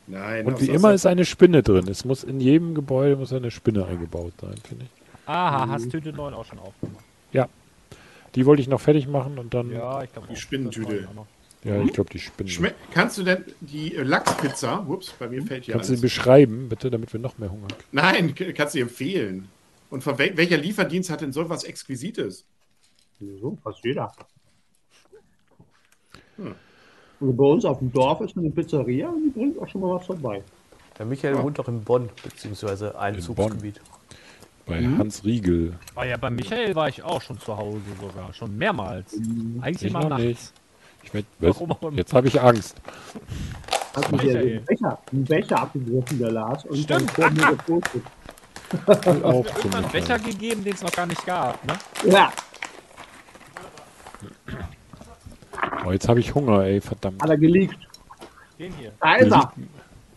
Nein, Und wie immer ist eine Spinne drin. Es muss in jedem Gebäude muss eine Spinne eingebaut sein, finde ich. Aha, hast Tüte 9 auch schon aufgemacht. Die wollte ich noch fertig machen und dann. Ja, ich glaube Die Spinnentüte. Ja, ich glaube, die Spinne. Schme kannst du denn die äh, Lachspizza, ups, bei mir fällt hier Kannst du sie beschreiben, bitte, damit wir noch mehr Hunger kriegen? Nein, kannst du dir empfehlen. Und von wel welcher Lieferdienst hat denn so was Exquisites? So, fast jeder. Und bei uns auf dem Dorf ist eine Pizzeria und die bringt auch schon mal was vorbei. Der Michael wohnt doch in Bonn, beziehungsweise Einzugsgebiet. Bei Hans Riegel. Ah ja, bei Michael war ich auch schon zu Hause sogar, schon mehrmals. Eigentlich Ich immer nachts. nicht. Ich was? Warum. Jetzt habe ich Angst. Hat mich Michael. den Becher, einen Becher abgegriffen, der Lars, und dann Stimmt. vor mir gepostet. Auch Irgendwann zum einen Becher gegeben, den es noch gar nicht gab. Ne? Ja, Oh, jetzt habe ich Hunger, ey, verdammt. hat er geleakt. Den hier. Da ist er.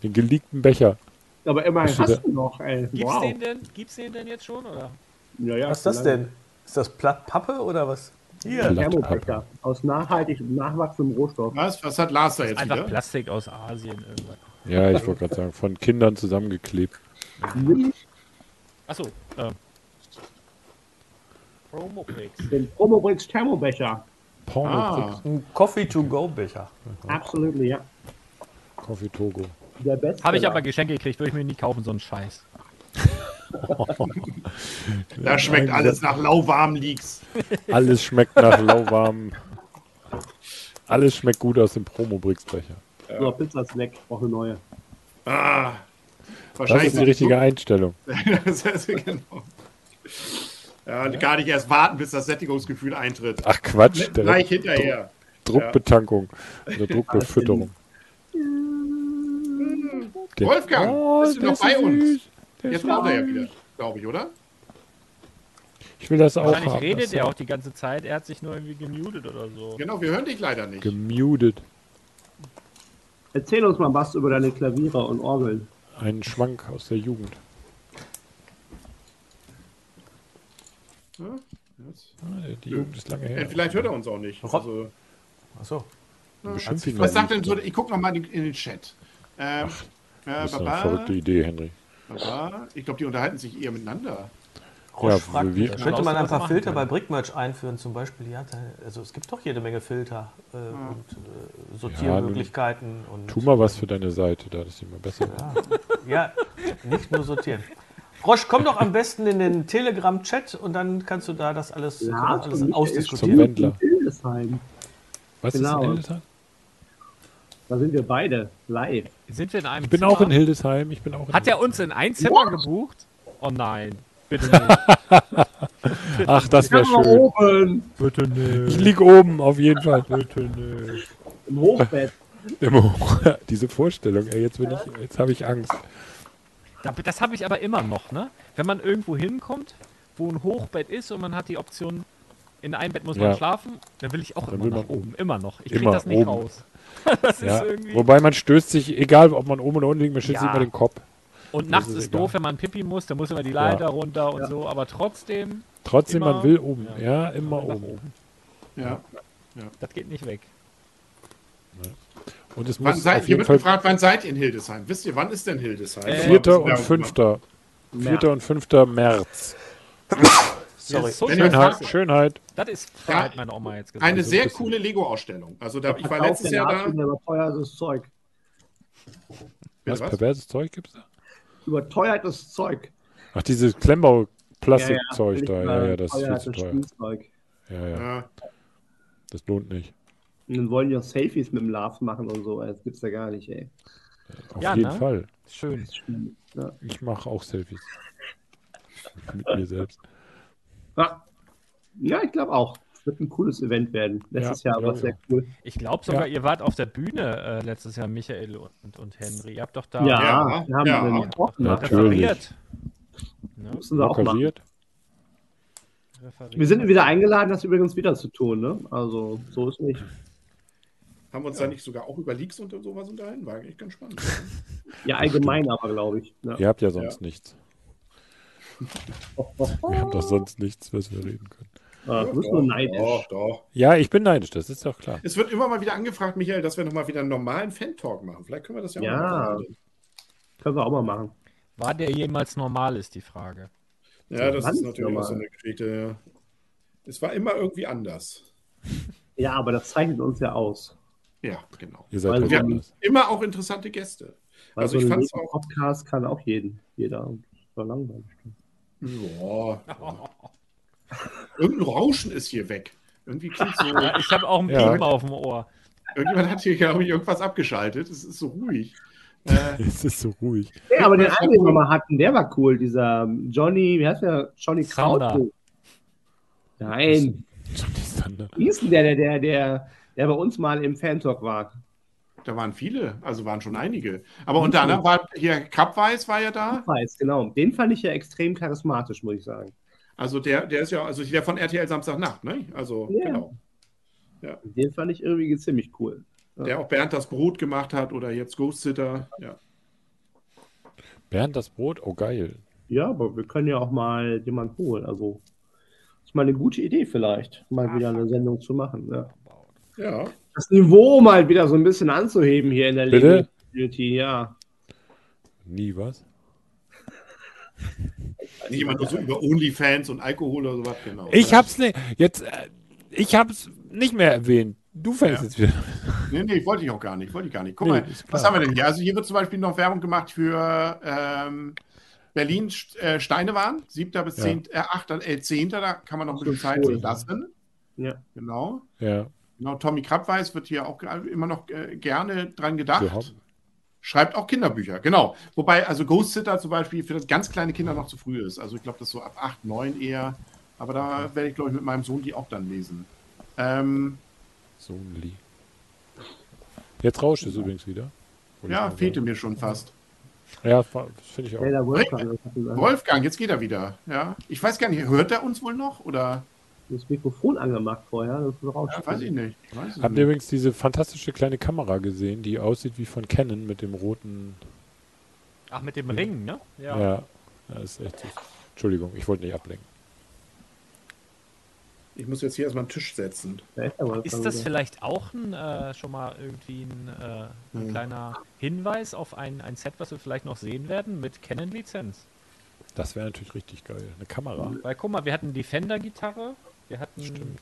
Den geleakten Becher. Aber immerhin Hast du hast du noch, ey. Gibt's Wow. den denn? Gibt's den denn jetzt schon oder? Ja, ja, Was ist das denn? Ist das Platt Pappe oder was? Hier. Thermobecher aus nachhaltig nachwachsendem Rohstoff. Was? Was hat Lars da jetzt Einfach wieder? Plastik aus Asien irgendwas. Ja, ich wollte gerade sagen, von Kindern zusammengeklebt. Achso, ähm. Promo-Picks. Den Promobrix Thermobecher. Porno, Ah, Ein Coffee-to-go-Becher. Absolut, ja. Coffee Togo. Der beste. Habe ich aber Geschenke gekriegt, würde ich mir nie kaufen, so einen Scheiß. da schmeckt alles nach lauwarmen Leaks. Alles schmeckt nach lauwarm. Alles schmeckt gut aus dem Promobrix-Becher. So, Pizza ist weg. Brauche eine neue. Ah, Das wahrscheinlich ist die richtige Einstellung. Das ist genau. Ja, und gar nicht erst warten, bis das Sättigungsgefühl eintritt. Ach Quatsch, Gleich direkt hinterher. Druckbetankung oder Druckbefütterung. Der- Wolfgang, Oh, bist du noch bei uns? Jetzt raucht er ja wieder, glaube ich, oder? Ich will das auch Wahrscheinlich haben. redet das er auch die ganze Zeit, er hat sich nur irgendwie gemutet oder so. Genau, wir hören dich leider nicht. Gemutet. Erzähl uns mal was über deine Klaviere und Orgeln. Ein Schwank aus der Jugend. Ah, die Jugend ist lange Äh, her. Vielleicht hört er uns auch nicht. Also, Achso. Ihn was sagt denn so? Ich gucke nochmal in in den Chat. Ähm, äh, Das ist eine Baba, verrückte Idee, Henry. Baba. Ich glaube, die unterhalten sich eher miteinander. Ja, fragt wie, Könnte man ein paar Filter können. bei Brickmerch einführen, zum Beispiel? Ja, da, also es gibt doch jede Menge Filter äh, und äh, Sortiermöglichkeiten. und, tu mal was für deine Seite, da das immer besser wird. Ja, nicht nur sortieren. Roche, komm doch am besten in den Telegram-Chat und dann kannst du da das alles, Ja, alles Michael Zum ausdiskutieren. Wendler. Hildesheim. Was Genau. ist in Hildesheim? Da sind wir beide live. Sind wir in einem Ich bin Zimmer? auch in Hildesheim. Ich bin auch in Hat er uns in ein Zimmer gebucht? Oh nein. Bitte nicht. Ach, das wäre schön. oben Bitte nicht. Ich lieg oben, auf jeden Fall. Bitte nicht. im Hochbett. Immer. Diese Vorstellung, ey, jetzt, bin ich, jetzt habe ich Angst. Da- Das habe ich aber immer noch, ne? Wenn man irgendwo hinkommt, wo ein Hochbett ist und man hat die Option, in einem Bett muss man Ja. schlafen, dann will ich auch Dann immer will nach man oben. Immer noch. Ich krieg Immer das nicht oben. raus. das Ja. ist irgendwie. Wobei man stößt sich, egal ob man oben oder unten liegt, man stößt sich Ja. immer den Kopf. Und nachts ist ist, doof, wenn man pipi muss, dann muss immer die Leiter runter und so, aber trotzdem, Trotzdem, Immer- man will oben. Ja. Ja, immer oben. oben. Ja. Das geht nicht weg. Und es Wann muss seid, auf hier jeden wird Fall gefragt, wann seid ihr in Hildesheim? Wisst ihr, wann ist denn Hildesheim? Äh, Vierter Mal und ein bisschen fünfter. Vierter und fünfter März. Sorry. So Schönheit, Schönheit. Das ist Freiheit, hat meine Oma jetzt gesagt. Eine Also sehr coole Lego-Ausstellung. Also da, ich war letztes der Jahr da. Nachrichten Überteuertes Zeug. Was, was? perverses Zeug gibt's da? Überteuertes Zeug. Ach, dieses Klemmbau-Plastikzeug Ja, da. Ja, ja, das ist viel zu teuer. Spielzeug. Ja, ja, Ja. das lohnt nicht. Und dann wollen die auch Selfies mit dem Love machen und so. Das gibt's ja gar nicht, ey. Auf Ja, jeden ne? Fall. Schön. Ja. Ich mache auch Selfies. Mit mir selbst. Ja, ja ich glaube auch. Wird ein cooles Event werden. Letztes Ja, Jahr war es sehr cool. Ich glaube sogar, Ja. ihr wart auf der Bühne äh, letztes Jahr, Michael und, und Henry. Ihr habt doch da Ja, Ja, wir haben ja. Talk gemacht. Natürlich. referiert. Ne? Müssen wir auch machen. Referiert. Wir sind wieder eingeladen, das übrigens wieder zu tun. Ne? Also so ist nicht. Haben wir uns da nicht sogar auch über Leaks und sowas unterhalten? War eigentlich ganz spannend. Ja, allgemein aber, glaube ich. Ja. Ihr habt ja sonst nichts. Wir haben doch sonst nichts, was wir reden können. Ah, du bist nur neidisch. Doch, doch. Ja, ich bin neidisch, das ist doch klar. Es wird immer mal wieder angefragt, Michael, dass wir nochmal wieder einen normalen Fan-Talk machen. Vielleicht können wir das ja auch Ja. mal machen. Können wir auch mal machen. War der jemals normal, ist die Frage. Ja, das ist natürlich auch so normal. eine Geschichte. Es war immer irgendwie anders. Ja, aber das zeichnet uns ja aus. Ja, genau. Ihr seid Weil halt wir- anders. Immer auch interessante Gäste. Weil Also so ich ein fand's auch. Podcast kann auch jeden, jeder. Das war langweilig. Ja. Irgendein Rauschen ist hier weg. Irgendwie klingt so. Ja, ich habe auch ein Ja. Piepen auf dem Ohr. Irgendjemand hat hier, glaube ich, irgendwas abgeschaltet. Es ist so ruhig. Äh, Es ist so ruhig. Ja, aber den einen, den wir mal hatten, der war cool. Dieser Johnny, wie heißt der? Johnny. Kraut. Nein, Johnny wie hieß denn der, der, der, der, der bei uns mal im Fan-Talk war? da waren viele, also waren schon einige. Aber unter anderem war hier Krabweis war ja da. Weiß, genau. Den fand ich ja extrem charismatisch, muss ich sagen. Also der, der ist ja, also der von RTL Samstagnacht, ne? Also Ja. genau. Den fand ich irgendwie ziemlich cool. Der auch Bernd das Brot gemacht hat oder jetzt Ghost Sitter. Ja. Bernd das Brot, oh geil. Ja, aber wir können ja auch mal jemanden holen. Also, ist mal eine gute Idee vielleicht, mal wieder eine Sendung zu machen. Ja. Ja. Das Niveau mal wieder so ein bisschen anzuheben hier in der Bitte? Community, ja. Nie was? Nicht jemand nur so über Onlyfans und Alkohol oder sowas, genau. Ich Ja. hab's nicht. Jetzt, äh, ich hab's nicht mehr erwähnt. Du fängst Ja. jetzt wieder. Nee, nee, wollte ich auch gar nicht. Wollte ich gar nicht. Guck Nee, mal, was haben wir denn hier? Also hier wird zum Beispiel noch Werbung gemacht für ähm, Berlin äh, Steinewahn, 7. bis Ja. 10., äh, 8., äh, 10. Da kann man noch ein bisschen Zeit lassen. Ja. Genau. Ja. Genau, Tommy Krabweis wird hier auch immer noch äh, gerne dran gedacht. Schreibt auch Kinderbücher, genau. Wobei, also Ghost Sitter zum Beispiel für das ganz kleine Kinder noch zu früh ist. Also ich glaube, das so ab 8, 9 eher. Aber da werde ich, glaube ich, mit meinem Sohn die auch dann lesen. Ähm, So ein Lee. Jetzt rauscht es übrigens wieder. Ja, fehlte sagen. mir schon fast. Ja, finde ich auch. Ja, der Wolfgang. Wolfgang, jetzt geht er wieder. Ja, ich weiß gar nicht, hört er uns wohl noch? Oder? Das Mikrofon angemacht vorher. Das ist raus. Ja, weiß ich nicht. Ich weiß Habt ihr übrigens diese fantastische kleine Kamera gesehen, die aussieht wie von Canon mit dem roten. Ach, mit dem Ring, ne? Ja. das ist echt süß. Entschuldigung, ich wollte nicht ablenken. Ich muss jetzt hier erstmal einen Tisch setzen. Ist, das vielleicht auch ein, äh, schon mal irgendwie ein, äh, ein Hm. kleiner Hinweis auf ein, ein Set, was wir vielleicht noch sehen werden mit Canon-Lizenz? Das wäre natürlich richtig geil. Eine Kamera. Weil guck mal, wir hatten die Fender-Gitarre, wir hatten.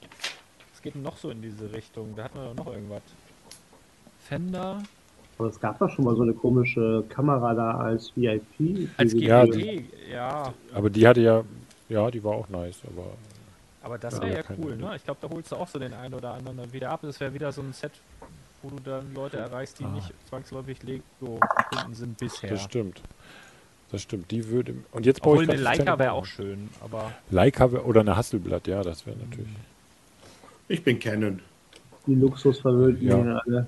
Was geht denn noch so in diese Richtung? Da hatten wir doch noch irgendwas. Fender. Aber es gab doch schon mal so eine komische Kamera da als VIP. Als Diese- Ja, ja. Aber die hatte ja, ja, die war auch nice, aber Aber das Ja, wäre ja keine cool, ne? Ich glaube, da holst du auch so den einen oder anderen dann wieder ab. Das wäre wieder so ein Set, wo du dann Leute erreichst, die Ah. nicht zwangsläufig Lego-Kunden sind bisher. das stimmt. Das stimmt. Die würde. Und jetzt baue Obwohl ich eine Leica wäre auch schön, aber Leica wär, oder eine Hasselblatt, ja, das wäre natürlich. Ich bin Canon. Die Luxusverwöhnten Ja. alle.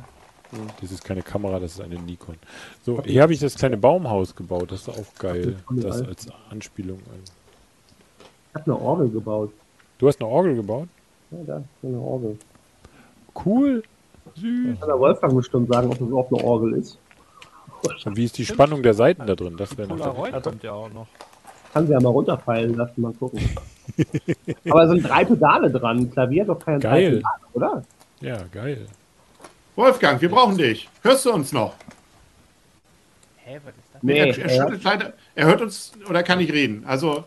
Das ist keine Kamera, das ist eine Nikon. So, hier habe ich das kleine Baumhaus gebaut. Das ist auch geil. Das als Anspielung. an- Ich habe eine Orgel gebaut. Du hast eine Orgel gebaut? Ja, da, so eine Orgel. Cool. Süß. Kann der Wolfgang bestimmt sagen, ob das überhaupt eine Orgel ist. Und wie ist die Spannung der Seiten da drin? Das wäre noch. Kommt ja auch noch. Kann sie ja mal runterfallen lassen, mal gucken. Aber es sind drei Pedale dran. Klavier hat doch keine drei Geil. Pedale, oder? Ja, geil. Wolfgang, wir brauchen dich. Hörst du uns noch? Hä, was ist das? Nee, er, er, schüttelt leider, er hört uns oder kann nicht reden. Also,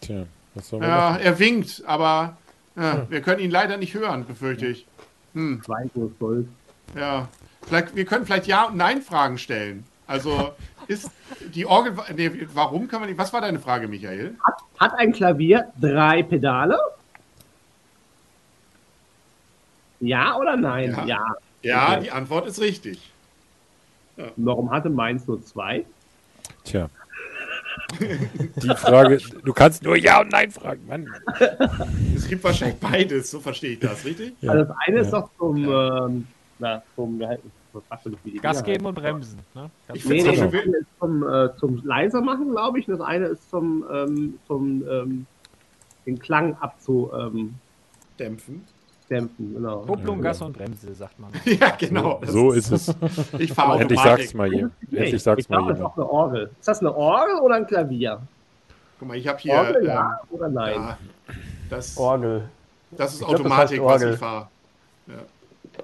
Tja, was soll man ja, machen? er winkt, aber ja, wir können ihn leider nicht hören, befürchte ich. Hm, Schweigen ist Gold. ja. Vielleicht, wir können vielleicht Ja- und Nein-Fragen stellen. Also, ist die Orgel. Nee, warum kann man nicht. Was war deine Frage, Michael? Hat ein Klavier drei Pedale? Ja oder nein? Ja. Ja. Ja, Okay. die Antwort ist richtig. Warum hatte meins nur zwei? Tja. Die Frage, du kannst nur Ja und Nein fragen, Mann. Es gibt wahrscheinlich beides, so verstehe ich das, richtig? Ja. Also das eine ist doch zum, ähm, na, zum, wie heißt- was Gas geben und bremsen. Ne? Ich Nee, nee, das eine ist zum, äh, zum leiser machen, glaube ich. und Das eine ist zum, ähm, zum ähm, den Klang abzudämpfen, Dämpfen. genau. Kupplung, Gas und Bremse, sagt man. Ja, genau. Das So ist es. Ich fahre Endlich sag's mal hier. Nee, Endlich sag's ich mal glaube, das ist auch eine Orgel. Ist das eine Orgel oder ein Klavier? Guck mal, ich habe hier. Orgel, ähm, ja oder nein? ja, das, Orgel. das ist Ich glaub, das Automatik, heißt was Orgel. ich fahre.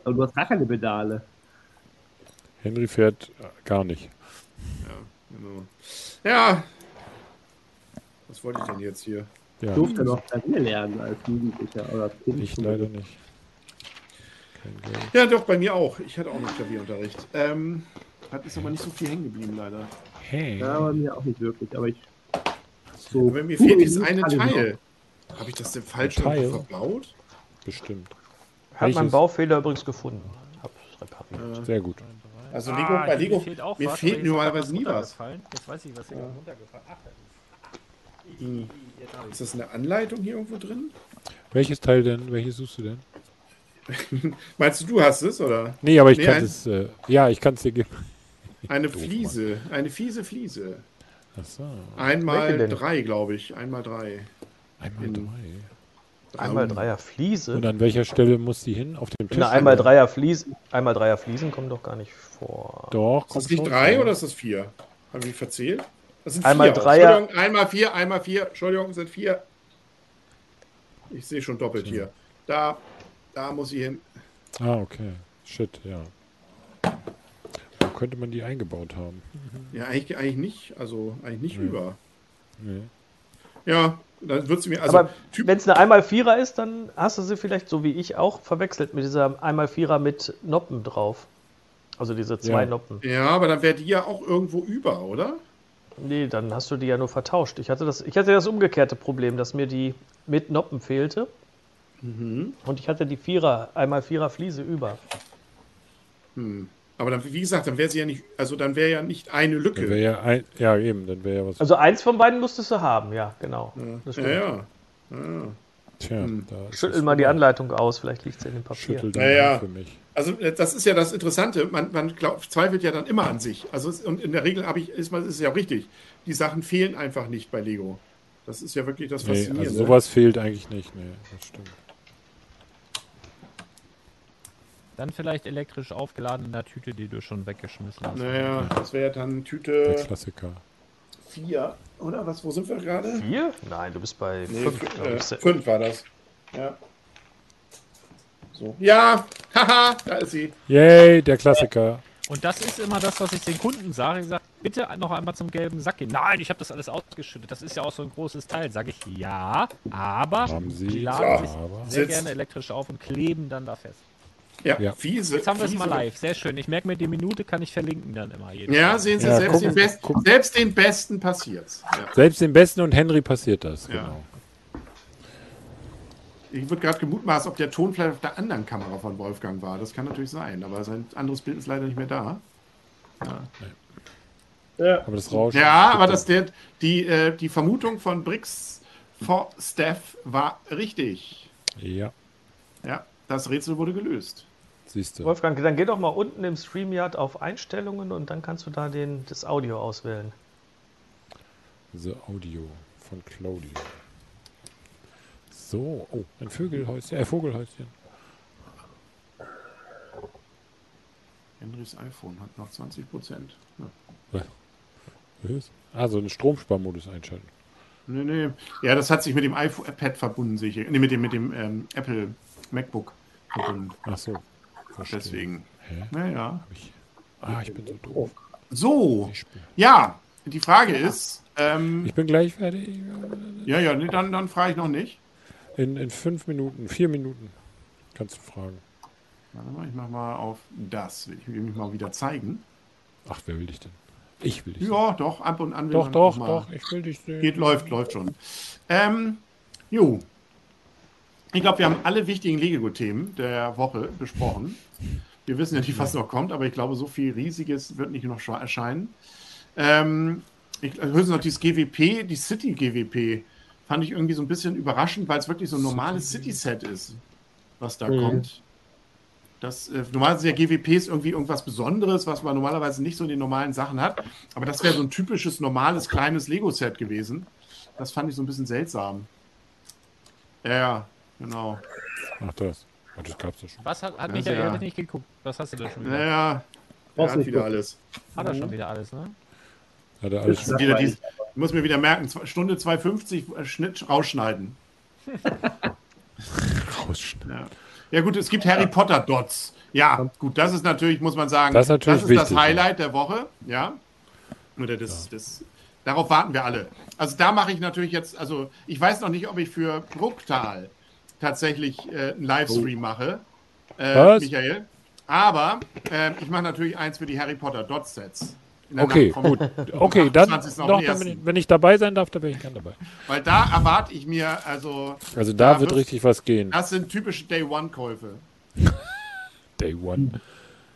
Aber du hast gar keine Pedale. Henry fährt äh, gar nicht. Genau. Ja. Was wollte ich denn jetzt hier? Ja, Ich durfte noch Klavier lernen als Jugendlicher oder als Kind. ich leider nicht. Kein Geld. Ja, doch, bei mir auch. Ich hatte auch noch Klavierunterricht. Ähm, hat ist aber nicht so viel hängen geblieben, leider. Hey. Ja, bei mir auch nicht wirklich, aber ich. So Aber mir fehlt dieses eine. Teil. Habe ich das denn falsch verbaut? Bestimmt. Hat meinen? Baufehler übrigens gefunden. Hab's repariert. Sehr gut. Also Lego, Ah, bei Lego, mir fehlt, auch mir was, fehlt ist normalerweise nie was. Jetzt weiß ich, was hier gerade runtergefallen Ach, Ist das eine Anleitung hier irgendwo drin? Welches Teil denn? Welches suchst du denn? Meinst du, du hast es, oder? Nee, aber ich Nee, kann es. Äh, ja, ich kann es dir geben. Eine Doof, Fliese. Eine fiese Fliese. Achso. Einmal drei, glaube ich. Einmal drei. Einmal In- drei. Einmal Ähm, Dreier Fliese. Und an welcher Stelle muss die hin? Auf dem Tisch? Na, einmal Dreier Fliesen, einmal Dreier Fliesen kommen doch gar nicht vor. Doch. Ist das nicht drei oder ist das vier? Haben wir verzählt? Das sind Einmal vier. Dreier- Entschuldigung, einmal vier, einmal vier. Entschuldigung, sind vier. Ich sehe schon doppelt hier. Da, da muss ich hin. Ah, okay. Shit, ja. Wo könnte man die eingebaut haben? Ja, eigentlich, eigentlich nicht. Also eigentlich nicht Nee. über. Nee. Ja, dann wird sie mir. Also, Aber wenn es eine einmal Vierer ist, dann hast du sie vielleicht, so wie ich auch, verwechselt mit dieser einmal Vierer mit Noppen drauf. Also diese zwei Ja. Noppen. ja, aber dann wäre die ja auch irgendwo über, oder? Nee, dann hast du die ja nur vertauscht. Ich hatte das, ich hatte das umgekehrte Problem, dass mir die mit Noppen fehlte. Mhm. Und ich hatte die Vierer, einmal Vierer Fliese über. Hm. Aber dann, wie gesagt, dann wäre sie ja nicht, also dann wäre ja nicht eine Dann Lücke. wäre ja ein, ja eben, dann wäre ja was. Also eins von beiden musstest du haben, ja, genau. Das ja, stimmt. ja. ja. Tja, Hm. Schüttel mal die. Anleitung aus, vielleicht liegt es in dem Papier. Schüttel Ja, den ja. Arm für mich. Also äh, das ist ja das Interessante. Man, man glaub, zweifelt ja dann immer an sich. Also es, und in der Regel habe ich, ist, ist es ja auch richtig. Die Sachen fehlen einfach nicht bei Lego. Das ist ja wirklich das Nee, Faszinierende. also sowas fehlt eigentlich nicht. Nee, das stimmt. Dann vielleicht elektrisch aufgeladen in der Tüte, die du schon weggeschmissen hast. Naja, das wäre dann Der Tüte Klassiker. 4, oder? Was, wo sind wir gerade? Vier? Nein, du bist bei Nee, fünf, äh, war das. Ja. So. Ja, haha, da ist sie. Yay, der Klassiker. Und das ist immer das, was ich den Kunden sage. Ich sage, bitte noch einmal zum gelben Sack gehen. Nein, ich habe das alles ausgeschüttet. Das ist ja auch so ein großes Teil. Sage ich, ja, aber Haben Sie. die laden sich Aber. sehr Sitzt. gerne elektrisch auf und kleben dann da fest. Ja, Ja. fiese. Jetzt haben wir es mal live. Sehr schön. Ich merke mir die Minute, kann ich verlinken dann immer. Jeden Ja, Tag. sehen Sie, Ja, selbst, gucken- den Best, selbst den Besten passiert's. Ja. Selbst dem Besten und Henry passiert das, Ja. genau. Ich würde gerade gemutmaßt, ob der Ton vielleicht auf der anderen Kamera von Wolfgang war. Das kann natürlich sein, aber sein anderes Bild ist leider nicht mehr da. Ja. Aber das Rauschen. Ja, aber das, der, die, äh, die Vermutung von Brix for Steph war richtig. Ja, Ja, das Rätsel wurde gelöst. Siehst du. Wolfgang, dann geh doch mal unten im StreamYard auf Einstellungen und dann kannst du da den, das Audio auswählen. The Audio von Claudio. So, oh, ein Vögelhäuschen, äh, Vogelhäuschen. Henrys iPhone hat noch 20 Prozent. Ja. Was? Ah, so einen Stromsparmodus einschalten. Nee, nee. Ja, das hat sich mit dem iPad verbunden, sehe ich. Nee, mit dem, mit dem ähm, Apple MacBook verbunden. Ach so. Verstehe. Deswegen. Hä? Naja. Ich, ah, ich bin so doof. So, Ich, spiel- ja, die Frage ist, ähm, ich bin gleich fertig. ja, ja, nee, dann, dann frage ich noch nicht. In, in fünf Minuten, vier Minuten kannst du fragen. Warte mal, ich mach mal auf das. Ich will mich mal wieder zeigen. Ach, wer will dich denn? Ich will dich sehen. Ja, doch, ab und an will Doch, doch, doch, ich will dich sehen. Geht, läuft, läuft schon. Ähm, jo. Ich glaube, wir haben alle wichtigen Lego-Themen der Woche besprochen. Wir wissen ja nicht, was noch kommt, aber ich glaube, so viel Riesiges wird nicht noch erscheinen. Ähm, ich, höchstens noch dieses GWP, die City GWP, fand ich irgendwie so ein bisschen überraschend, weil es wirklich so ein normales City-Set ist, was da Mhm. kommt. Das, äh, normalerweise sind ja GWPs irgendwie irgendwas Besonderes, was man normalerweise nicht so in den normalen Sachen hat. Aber das wäre so ein typisches, normales, kleines Lego-Set gewesen. Das fand ich so ein bisschen seltsam. Ja, Ja, genau. Ach, das. Das gab's ja schon. Was hat, hat Das Michael ja- nicht geguckt? Was hast du da schon wieder? Naja, er Brauchst hat nicht wieder alles. Hat er schon wieder alles, ne? Hat er alles Das schon. Wieder dies, ich muss mir wieder merken, Stunde 2,50 äh, Schnitt rausschneiden. rausschneiden. Ja. ja gut, es gibt Harry Potter Dots. Ja, gut, das ist natürlich, muss man sagen, Das ist natürlich das, wichtig, Highlight der Woche. Ja. Oder das, das, darauf warten wir alle. Also da mache ich natürlich jetzt, also ich weiß noch nicht, ob ich für Brucktal tatsächlich äh, einen Livestream mache, äh, Was? Michael. Aber äh, ich mache natürlich eins für die Harry Potter Dot Sets. In der Okay, Nacht vom- gut. vom Okay, dann 28. auf noch, dann, ich, wenn ich dabei sein darf, dann bin ich gern dabei. Weil da erwarte ich mir, also Also da Ja, wird wird- richtig was gehen. das sind typische Day-One-Käufe. Day One.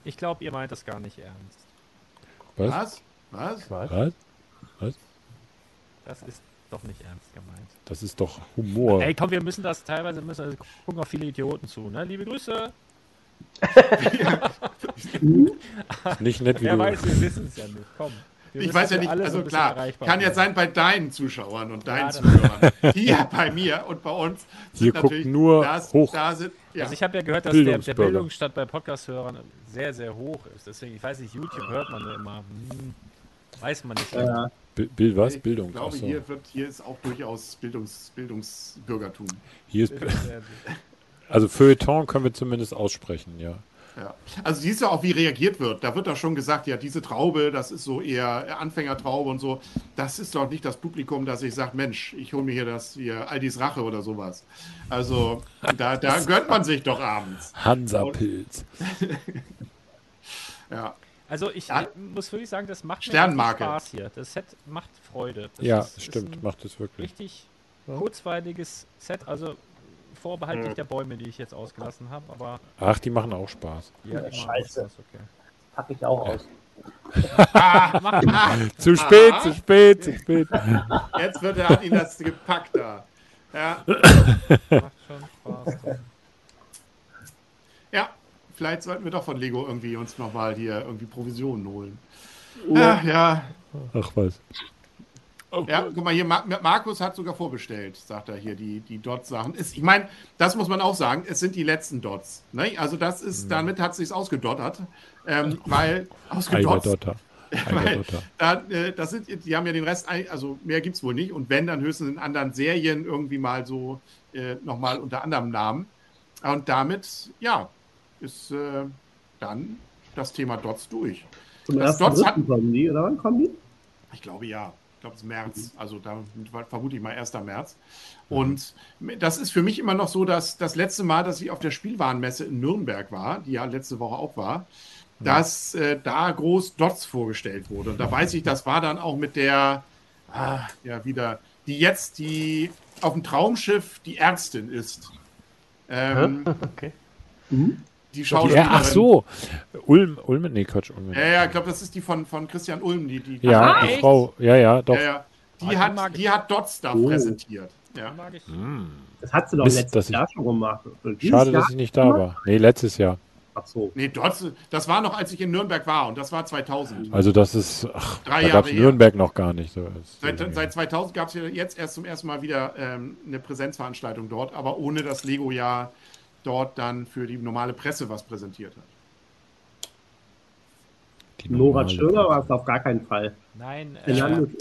Ich glaube, ihr meint das gar nicht ernst. Was? Was? Was? Was? Das ist doch nicht ernst gemeint. Das ist doch Humor. Ey, komm, wir müssen das teilweise, müssen, also gucken auch viele Idioten zu, ne? Liebe Grüße. Nicht nett wie Wer du. weiß, wir wissen es ja nicht. Komm. Wir Ich weiß ja nicht, also klar, kann ja bleiben. sein bei deinen Zuschauern und deinen Ja, Zuhörern. Hier bei mir und bei uns. Hier sind guckt natürlich- nur das, hoch. Da sind, ja. Also ich habe ja gehört, dass der, der. Bildungsstand bei Podcast-Hörern sehr, sehr hoch ist. Deswegen, ich weiß nicht, YouTube hört man ja immer. Hm, weiß man nicht. Ja, Bi- Bild was? ich Bildung. glaube, Achso. hier, wird, hier ist auch durchaus Bildungs, Bildungsbürgertum. Hier ist, also Feuilleton können wir zumindest aussprechen, ja. Ja. Also siehst du auch, wie reagiert wird. Da wird doch schon gesagt, ja, diese Traube, das ist so eher Anfängertraube und so. Das ist doch nicht das Publikum, das ich sage, Mensch, ich hole mir hier das hier Aldis Rache oder sowas. Also da, da gönnt man sich doch abends. Hansa-Pilz. Ja. Also ich Ja. muss wirklich sagen, das macht Sternmarke. Spaß hier. Das Set macht Freude. Das Ja, ist- ist stimmt, ein macht es wirklich. richtig kurzweiliges Set. Also vorbehaltlich der Bäume, die ich jetzt ausgelassen habe. Aber Ach, die machen auch Spaß. ja, die machen Scheiße. Spaß, okay. pack ich auch aus. Zu spät, zu spät, zu spät. Jetzt wird er, hat ihn das gepackt da. Ja, Macht schon Spaß. ja, vielleicht sollten wir doch von Lego irgendwie uns nochmal hier irgendwie Provisionen holen. Ja, ja, Ach was. Ja, guck mal hier, Mar Markus hat sogar vorbestellt, sagt er hier, die, die Dots-Sachen. Ich meine, das muss man auch sagen, es sind die letzten Dots. Ne? Also das ist, damit hat es sich ausgedottert, ähm, weil, ausgedotzt, Eigerdotter. weil da, äh, das sind, die haben ja den Rest, also mehr gibt es wohl nicht und wenn, dann höchstens in anderen Serien irgendwie mal so äh, nochmal unter anderem Namen. Und damit, ja, ist äh, dann das Thema Dots durch. Zum Das ersten Dots dritten kommen die, oder wann kommen die? Ich glaube ja. glaube, es ist März. Also da vermute ich mal 1. März. Und das ist für mich immer noch so, dass das letzte Mal, dass ich auf der Spielwarenmesse in Nürnberg war, die ja letzte Woche auch war, dass äh, da groß Dots vorgestellt wurde. Und da weiß ich, das war dann auch mit der, ah, ja, wieder, die jetzt die auf dem Traumschiff die Ärztin ist. Ähm, Okay. Die Ja, Schauspielerin. ach so. Ulm, Ulm, nee, Quatsch, Ulm. Ja, ja, ich glaube, das ist die von, von Christian Ulm, die, die, Ja, Ah, die? Frau, ja, ja, doch. ja, ja. Die, Ah, hat, die hat Dots da Oh. präsentiert. Ja. Mag ich. Das hat sie doch Mist, letztes dass ich- Jahr schon gemacht. Schade, Jahr- dass ich nicht da war. Nee, letztes Jahr. Ach so. Nee, Dots, das war noch, als ich in Nürnberg war und das war 2000. Also das ist, ach, Drei da Jahre gab es. Nürnberg noch gar nicht. So, Seit, seit 2000 gab es ja jetzt erst zum ersten Mal wieder ähm, eine Präsenzveranstaltung dort, aber ohne dass Lego ja dort dann für die normale Presse was präsentiert hat. die Nora Schöner war es auf gar keinen Fall. Nein, äh,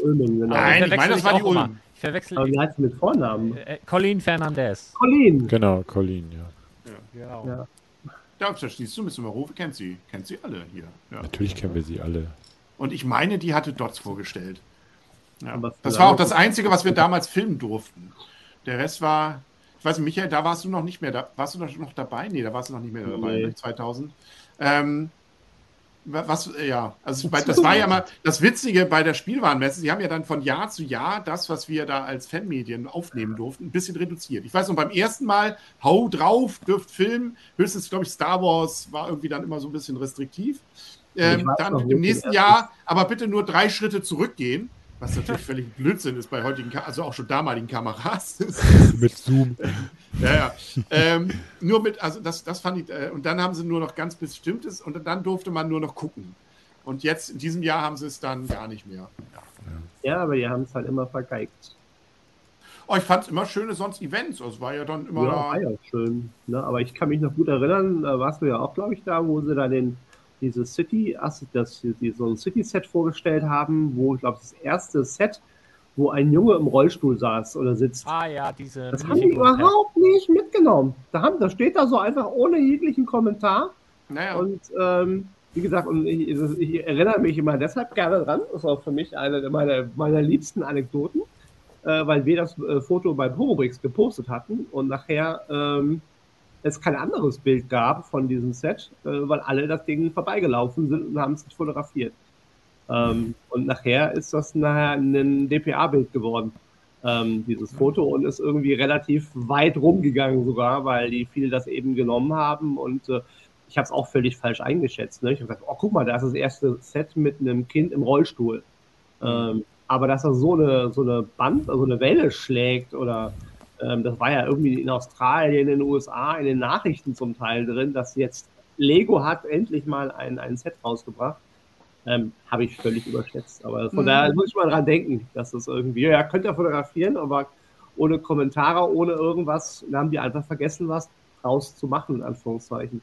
Ulmen, genau. Nein, ich verwechsel meine, das war die auch immer. Ulm. Ich verwechsel Aber wie heißt sie mit Vornamen? äh, Colin Fernandez. Colin. Genau, Colin, ja. Genau. Ja. Da verstehst du, müssen wir rufen, kennt sie, kennt sie alle hier. Ja. Natürlich kennen wir sie alle. Und ich meine, die hatte Dots vorgestellt. Ja. Das war auch das Einzige, was wir damals filmen durften. Der Rest war, ich weiß nicht, Michael, da warst du noch nicht mehr, da warst du noch dabei? Nee, da warst du noch nicht mehr dabei, Nee. ne? 2000. Ähm, wa- was, äh, ja, also das war ja mal das Witzige bei der Spielwarenmesse. Sie haben ja dann von Jahr zu Jahr das, was wir da als Fanmedien aufnehmen durften, ein bisschen reduziert. Ich weiß noch, beim ersten Mal, hau drauf, dürft filmen. Höchstens, glaube ich, Star Wars war irgendwie dann immer so ein bisschen restriktiv. Ähm, dann im nächsten Jahr, aber bitte nur drei Schritte zurückgehen. Was natürlich völlig Blödsinn ist bei heutigen, Ka also auch schon damaligen Kameras. Mit Zoom. ja, ja. Ähm, nur mit, also das, das fand ich, äh, und dann haben sie nur noch ganz bestimmtes und dann durfte man nur noch gucken. Und jetzt in diesem Jahr haben sie es dann gar nicht mehr. Ja, aber die haben es halt immer vergeigt. Oh, ich fand es immer schöne sonst Events. Also es war ja dann immer. Ja, war ja schön. Ne? Aber ich kann mich noch gut erinnern, da warst du ja auch, glaube ich, da, wo sie da den, diese City, also das, die, so ein City-Set vorgestellt haben, wo, ich glaube, das erste Set, wo ein Junge im Rollstuhl saß oder sitzt. Ah ja, diese. Das haben die überhaupt nicht mitgenommen. Da, haben, da steht da so einfach ohne jeglichen Kommentar. naja, Und ähm, wie gesagt, und ich, ich erinnere mich immer deshalb gerne dran. Das war für mich eine meiner, meiner liebsten Anekdoten, äh, weil wir das äh, Foto bei Promobrix gepostet hatten und nachher ähm, es kein anderes Bild gab von diesem Set, äh, weil alle das Ding vorbeigelaufen sind und haben es nicht fotografiert. Ähm, und nachher ist das nachher ein DPA-Bild geworden, ähm, dieses Foto, und ist irgendwie relativ weit rumgegangen sogar, weil die viele das eben genommen haben und äh, ich habe es auch völlig falsch eingeschätzt. Ne? Ich habe gesagt, oh, guck mal, da ist das erste Set mit einem Kind im Rollstuhl. Ähm, aber dass er so eine, so eine Band, also eine Welle schlägt oder ähm, das war ja irgendwie in Australien, in den USA, in den Nachrichten zum Teil drin, dass jetzt Lego hat endlich mal ein, ein Set rausgebracht. Ähm, habe ich völlig überschätzt. Aber von Mhm. daher muss ich mal dran denken, dass das irgendwie, ja, könnt ihr fotografieren, aber ohne Kommentare, ohne irgendwas, da haben die einfach vergessen, was draus zu machen, in Anführungszeichen.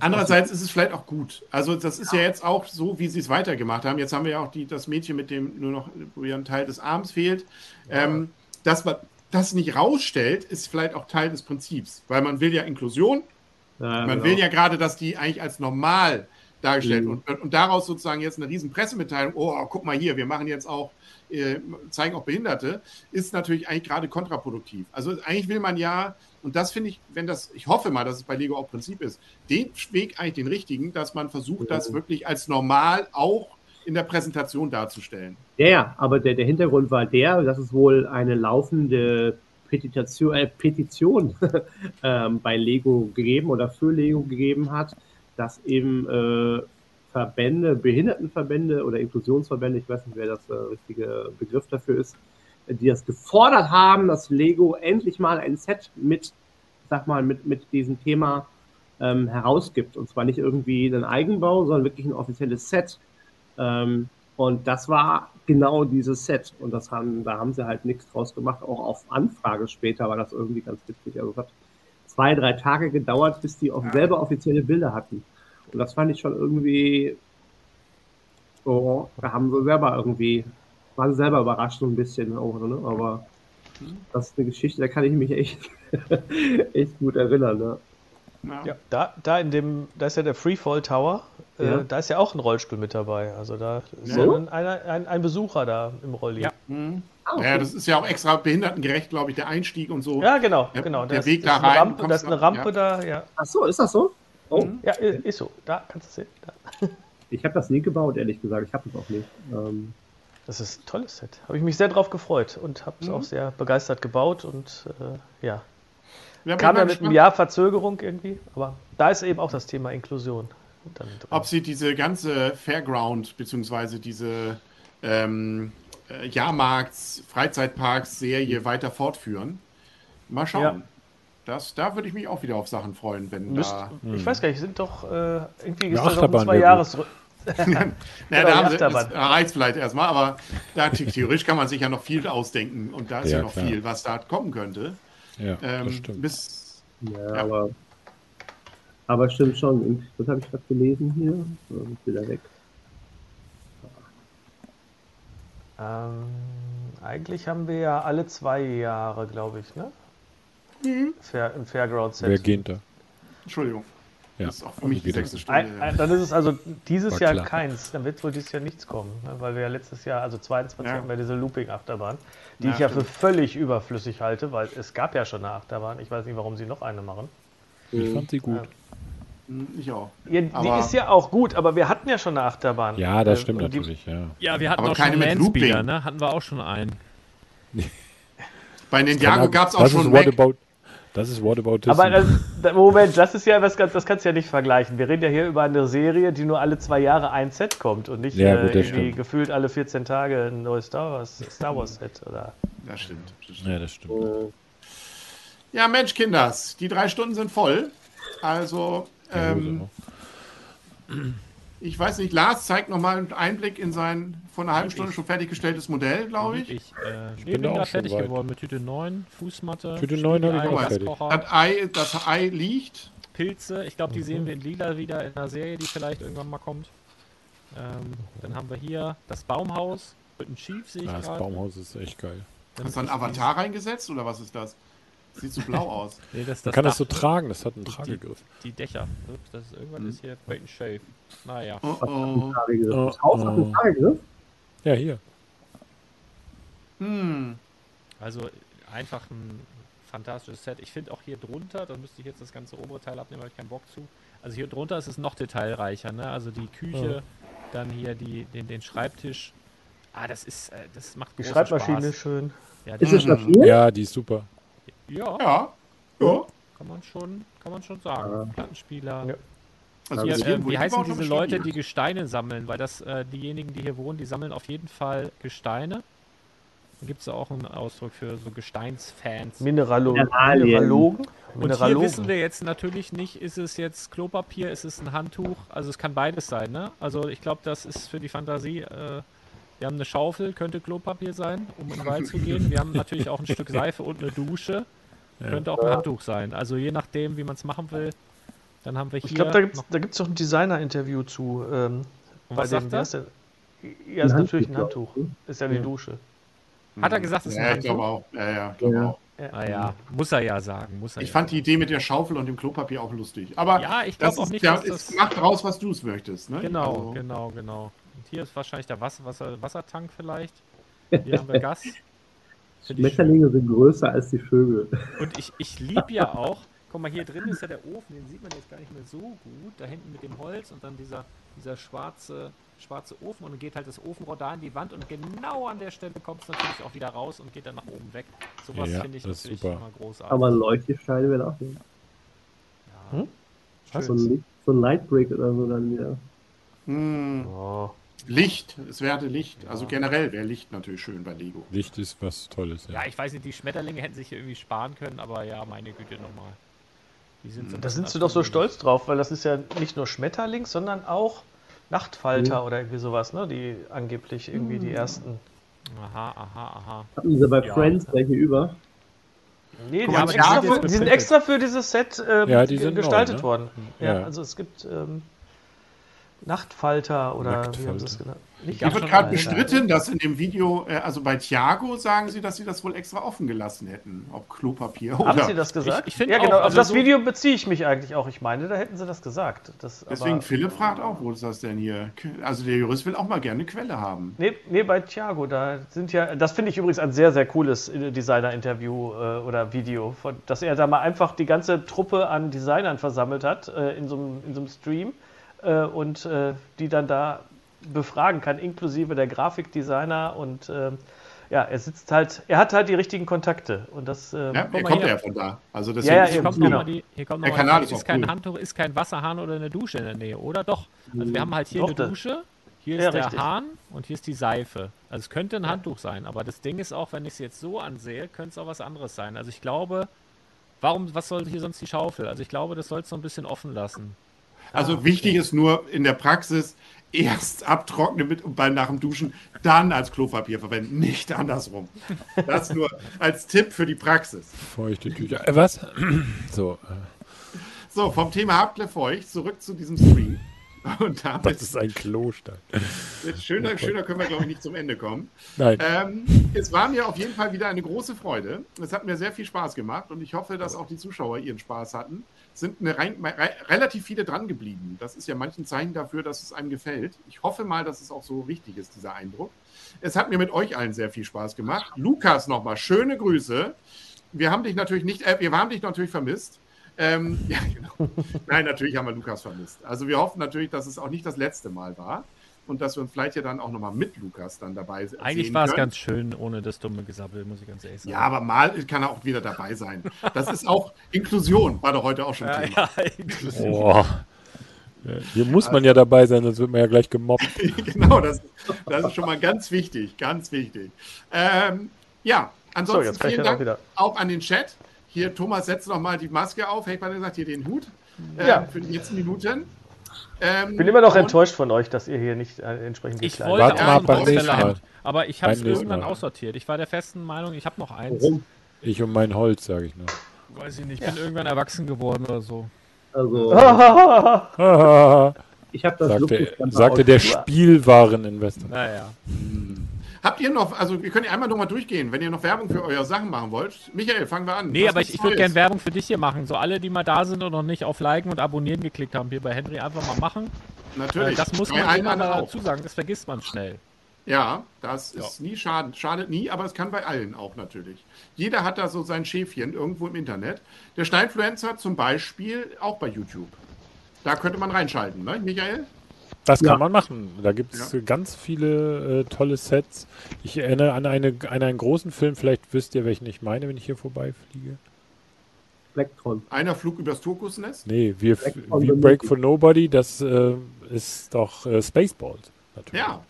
Andererseits ist es vielleicht auch gut. Also das ist ja jetzt auch so, wie sie es weitergemacht haben. Jetzt haben wir ja auch die, das Mädchen mit dem nur noch, wo ja ein Teil des Arms fehlt. Ähm, dass man das nicht rausstellt, ist vielleicht auch Teil des Prinzips. Weil man will ja Inklusion. Ja, Man genau. will ja gerade, dass die eigentlich als normal dargestellt Mhm. und, und daraus sozusagen jetzt eine riesen Pressemitteilung, oh, guck mal hier, wir machen jetzt auch, äh, zeigen auch Behinderte, ist natürlich eigentlich gerade kontraproduktiv. Also eigentlich will man ja, und das finde ich, wenn das, ich hoffe mal, dass es bei Lego auch Prinzip ist, den Weg eigentlich den richtigen, dass man versucht, das Mhm. wirklich als normal auch in der Präsentation darzustellen. Ja, ja, aber der, der Hintergrund war der, dass es wohl eine laufende Petition, äh, Petition ähm, bei Lego gegeben oder für Lego gegeben hat, dass eben äh, Verbände, Behindertenverbände oder Inklusionsverbände, ich weiß nicht, wer das äh, richtige Begriff dafür ist, die das gefordert haben, dass Lego endlich mal ein Set mit, sag mal, mit, mit diesem Thema ähm, herausgibt. Und zwar nicht irgendwie einen Eigenbau, sondern wirklich ein offizielles Set. Ähm, und das war genau dieses Set. Und das haben, da haben sie halt nichts draus gemacht. Auch auf Anfrage später war das irgendwie ganz witzig. Also es hat zwei, drei Tage gedauert, bis die auch selber offizielle Bilder hatten. Und das fand ich schon irgendwie, oh, da haben sie selber irgendwie, waren sie selber überrascht so ein bisschen auch, ne? Aber das ist eine Geschichte, da kann ich mich echt, echt gut erinnern, ne? Ja. Ja, da, da in dem, da ist ja der Freefall Tower, äh, Ja. da ist ja auch ein Rollstuhl mit dabei. Also da ist Ja. ja ein, ein, ein Besucher da im Rolli. Ja. Ah, okay. Ja, das ist ja auch extra behindertengerecht, glaube ich, der Einstieg und so. Ja, genau, Ja, genau. der Da ist- Weg da eine rein, Rampe, da ist eine Rampe ja. da, ja. Ach so, ist das so? Oh, Ja, i- ist so. Da kannst du sehen. Da. ich habe das nie gebaut, ehrlich gesagt. Ich habe es auch nicht. Ähm, Das ist ein tolles Set. Habe ich mich sehr drauf gefreut und habe es Mhm. auch sehr begeistert gebaut und äh, ja. Ja, Kam ja mit einem Jahr Verzögerung irgendwie, aber da ist eben auch das Thema Inklusion. Ob sie diese ganze Fairground, beziehungsweise diese ähm, äh, Jahrmarkts-, Freizeitparks-Serie weiter fortführen. Mal schauen. Ja. Das, da würde ich mich auch wieder auf Sachen freuen, wenn Müsst, da. Ich weiß gar nicht, sind doch äh, irgendwie Eine ist Achterbahn zwei Jahres. Ja, Genau, da haben sie, das reicht vielleicht erstmal, aber da theoretisch kann man sich ja noch viel ausdenken und da ist ja, Ja, noch klar. viel, was da kommen könnte. Ja, Ähm, das stimmt. bis ja, Ja. aber. Aber stimmt schon. Was habe ich gerade gelesen hier? So, wieder weg. Ähm, eigentlich haben wir ja alle zwei Jahre, glaube ich, ne? Fair, Im Fairground-Set. Wer geht da? Entschuldigung. Ja, Das ist auch für mich die geht sechste Ein, Stunde. ein, dann ist es also dieses War Jahr klar. keins. Dann wird wohl dieses Jahr nichts kommen, ne? weil wir ja letztes Jahr, also 22 Ja. hatten wir diese Looping-Achterbahn, die Ja, ich ja für völlig überflüssig halte, weil es gab ja schon eine Achterbahn. Ich weiß nicht, warum sie noch eine machen. Ich fand sie gut. Ich auch. Ja, die Aber- ist ja auch gut, aber wir hatten ja schon eine Achterbahn. Ja, das Äh, stimmt natürlich, ja. Ja, wir hatten Aber auch keine schon mit Landspeeder, Looping. ne? Hatten wir auch schon einen. Bei Ninjago gab es auch das schon ist Mac. Whatabout, Das ist Whataboutism. Aber das, da- Moment, das ist ja was ganz, das kannst du ja nicht vergleichen. Wir reden ja hier über eine Serie, die nur alle zwei Jahre ein Set kommt und nicht Ja, äh, gut, das irgendwie stimmt. gefühlt alle 14 Tage ein neues Star Wars, Star Wars Set oder. Das stimmt. Das stimmt. ja, das stimmt. Ja, Mensch, Kinders, die drei Stunden sind voll. Also, ähm, ich weiß nicht, Lars zeigt nochmal einen Einblick in sein vor einer halben Stunde schon fertiggestelltes Modell, glaube ich. Ich, äh, ich bin bin, da auch fertig weit. geworden mit Tüte 9, Fußmatte, Tüte 9 habe ich auch fertig. Das Ei, das Ei liegt. Pilze. Ich glaube, die sehen wir in lila wieder in einer Serie, die vielleicht irgendwann mal kommt. Ähm, dann haben wir hier das Baumhaus mit einem Chief, sehe ich Ja, das. Baumhaus ist echt geil. Dann Hast du einen ist Avatar reingesetzt oder was ist das? Sieht so blau aus. Nee, das ist Man das kann das so Dach, tragen, das hat einen Die- Tragegriff. die Dächer. Ups, das ist, irgendwas ist hier Bait and Shave. Naja. Oh, oh. Oh, Das Haus hat oh. einen Fahrgriff. Ja, hier. Hm. Also einfach ein fantastisches Set. Ich finde auch hier drunter, da müsste ich jetzt das ganze obere Teil abnehmen, habe ich keinen Bock zu. Also hier drunter ist es noch detailreicher, ne? Also die Küche, dann hier die, den, den Schreibtisch. Ah, das ist, äh, das macht Die Schreibmaschine Spaß. ist schön. Ja, die, Ist es Schlaffier? Ja, die ist super. Ja, Ja. Ja. kann man schon, kann man schon sagen. Ja. Plattenspieler. Ja. Also Hier, äh, wie heißen diese Leute, die Gesteine sammeln? Weil das äh, diejenigen, die hier wohnen, die sammeln auf jeden Fall Gesteine. Da gibt es auch einen Ausdruck für so Gesteinsfans. Mineralo Mineralien. Mineralogen. Und hier Mineralogen. wissen wir jetzt natürlich nicht, ist es jetzt Klopapier, ist es ein Handtuch? Also es kann beides sein, ne? Also ich glaube, das ist für die Fantasie. Äh, wir haben eine Schaufel, könnte Klopapier sein, um in den Wald zu gehen. Wir haben natürlich auch ein Stück Seife und eine Dusche. Könnte auch ein Handtuch sein. Also je nachdem, wie man es machen will. Dann haben wir hier Ich glaube, da gibt es noch, da gibt's doch ein Designer-Interview zu. Ähm, Und was sagt er? der? Ja, ist Ein natürlich ein Handtuch, Handtuch. Ist ja die Dusche. Hat er gesagt, es ist ein Ja, ich glaube Handtuch? auch. Ja, ja, glaube Ja. auch. Ah ja, muss er ja sagen. Muss er Ich ja fand die sagen. Idee mit der Schaufel und dem Klopapier auch lustig. Aber Ja, ich das glaube auch ist nicht, ja, es das... macht raus, was du es möchtest. Ne? Genau, Also, genau, genau. Und hier ist wahrscheinlich der Wasser, Wasser, Wassertank vielleicht. Hier haben wir Gas. Schmetterlinge sind größer als die Vögel. Und ich, ich liebe ja auch, guck mal, hier drin ist ja der Ofen, den sieht man jetzt gar nicht mehr so gut. Da hinten mit dem Holz und dann dieser, dieser schwarze, schwarze Ofen und dann geht halt das Ofenrohr da in die Wand und genau an der Stelle kommt es natürlich auch wieder raus und geht dann nach oben weg. Sowas Ja, finde ich das ist natürlich super. immer großartig. Aber Leuchtesteine wäre auch nicht. ja. Hm? So ein, so ein Lightbrick oder so dann wieder. hm, Oh. Licht, es wäre Licht. Also generell wäre Licht natürlich schön bei Lego. Licht ist was Tolles. Ja. Ja, ich weiß nicht, die Schmetterlinge hätten sich hier irgendwie sparen können, aber ja, meine Güte nochmal. Sind so ein Da sind sie doch so stolz drauf, weil das ist ja nicht nur Schmetterling, sondern auch Nachtfalter oder irgendwie sowas, ne? Die angeblich irgendwie die ersten. Aha, aha, aha. Hatten sie bei Ja. Friends welche über? Nee, die, Guck mal, haben die extra für, die sind extra für dieses Set ähm, Ja, die ge- sind neu, gestaltet ne? worden. Ja, Ja. also es gibt ähm, Nachtfalter oder wie haben sie es genannt? Nicht Hier wird gerade bestritten, dass in dem Video, äh, also bei Thiago sagen sie, dass sie das wohl extra offen gelassen hätten. Ob Klopapier oder. Haben sie das gesagt? ich find ja, genau. auch, auf also das so- Video beziehe ich mich eigentlich auch. Ich meine, da hätten sie das gesagt. Das, Deswegen aber, Philipp fragt auch, wo ist das denn hier? Also der Jurist will auch mal gerne eine Quelle haben. Nee, nee, bei Thiago, da sind ja, das finde ich übrigens ein sehr, sehr cooles Designer-Interview äh, oder Video, von, dass er da mal einfach die ganze Truppe an Designern versammelt hat äh, in so einem in so einem Stream äh, und äh, die dann da befragen kann, inklusive der Grafikdesigner und ähm, ja, er sitzt halt, er hat halt die richtigen Kontakte und das, ähm, Ja, er kommt hier. ja von da. Also Ja, deswegen ja, ist Hier eben, kommt cool. noch genau. die, hier kommt Der noch mal Kanal die- ist ist kein cool. Handtuch, ist kein Wasserhahn oder eine Dusche in der Nähe, oder? Doch. Also wir haben halt hier Doch, eine Dusche, hier ist Ja, der richtig. Hahn und hier ist die Seife. Also es könnte ein Handtuch sein, aber das Ding ist auch, wenn ich es jetzt so ansehe, könnte es auch was anderes sein. Also ich glaube, warum, was soll hier sonst die Schaufel? Also ich glaube, das soll es so ein bisschen offen lassen. Also wichtig ist nur in der Praxis erst abtrocknen mit und beim nach dem Duschen dann als Klopapier verwenden, nicht andersrum. Das nur als Tipp für die Praxis. Feuchte Tücher. Äh, was? so, äh, So, vom Thema Hauptle feucht zurück zu diesem Stream. Und damit das ist ein. Jetzt schöner, schöner können wir, glaube ich, nicht zum Ende kommen. Nein. Ähm, es war mir auf jeden Fall wieder eine große Freude. Es hat mir sehr viel Spaß gemacht und ich hoffe, dass auch die Zuschauer ihren Spaß hatten. Es sind eine rein, re, relativ viele dran geblieben. Das ist ja manchen Zeichen dafür, dass es einem gefällt. Ich hoffe mal, dass es auch so richtig ist, dieser Eindruck. Es hat mir mit euch allen sehr viel Spaß gemacht. Lukas, nochmal schöne Grüße. Wir haben dich natürlich nicht, äh, wir haben dich natürlich vermisst. Ähm, ja, genau. Nein, natürlich haben wir Lukas vermisst. Also wir hoffen natürlich, dass es auch nicht das letzte Mal war und dass wir uns vielleicht ja dann auch nochmal mit Lukas dann dabei se- Eigentlich sehen war es ganz schön ohne das dumme Gesabbel, muss ich ganz ehrlich sagen. Ja, aber mal kann er auch wieder dabei sein. Das ist auch Inklusion, war doch heute auch schon Thema. Boah. Äh, Hier muss man ja dabei sein, sonst wird man ja gleich gemobbt. genau, das, das ist schon mal ganz wichtig, ganz wichtig. Ähm, ja, ansonsten So, vielen ja auch Dank wieder- auch an den Chat. Hier, Thomas, setzt noch mal die Maske auf. Hätte ich mal gesagt, hier den Hut ähm, Ja. für die letzten Minuten. Ähm, ich bin immer noch enttäuscht von euch, dass ihr hier nicht äh, entsprechend Ich gekleidet wollte Warte auch mal beim nächsten Mal. haben, aber ich habe es irgendwann Mal. aussortiert. Ich war der festen Meinung, ich habe noch eins. Warum? Ich und mein Holz, sage ich nur. Weiß ich nicht, ich bin irgendwann erwachsen geworden oder so. Also, Haha, ich habe das sagte, sagte der Spielwareninvestor. Naja. Habt ihr noch, also wir können ja einmal nochmal durchgehen, wenn ihr noch Werbung für eure Sachen machen wollt. Michael, fangen wir an. Nee, Was aber ich, ich würde gerne Werbung für dich hier machen. So alle, die mal da sind und noch nicht auf Liken und Abonnieren geklickt haben, hier bei Henry einfach mal machen. Äh, Natürlich. das muss man immer dazu sagen, das vergisst man schnell. Ja, das ist nie schaden, schadet nie, aber es kann bei allen auch natürlich. Jeder hat da so sein Schäfchen irgendwo im Internet. Der Steinfluencer zum Beispiel auch bei YouTube. Da könnte man reinschalten, ne, Michael? Das kann Ja. man machen. Da gibt es ganz viele äh, tolle Sets. Ich erinnere an, eine, an einen großen Film, vielleicht wisst ihr, welchen ich meine, wenn ich hier vorbeifliege. Blacktron. Einer flog übers Turkusnest. Nee, wir, Break for We the Break for Nobody, das äh, ist doch äh, Spaceballs. Natürlich. Ja,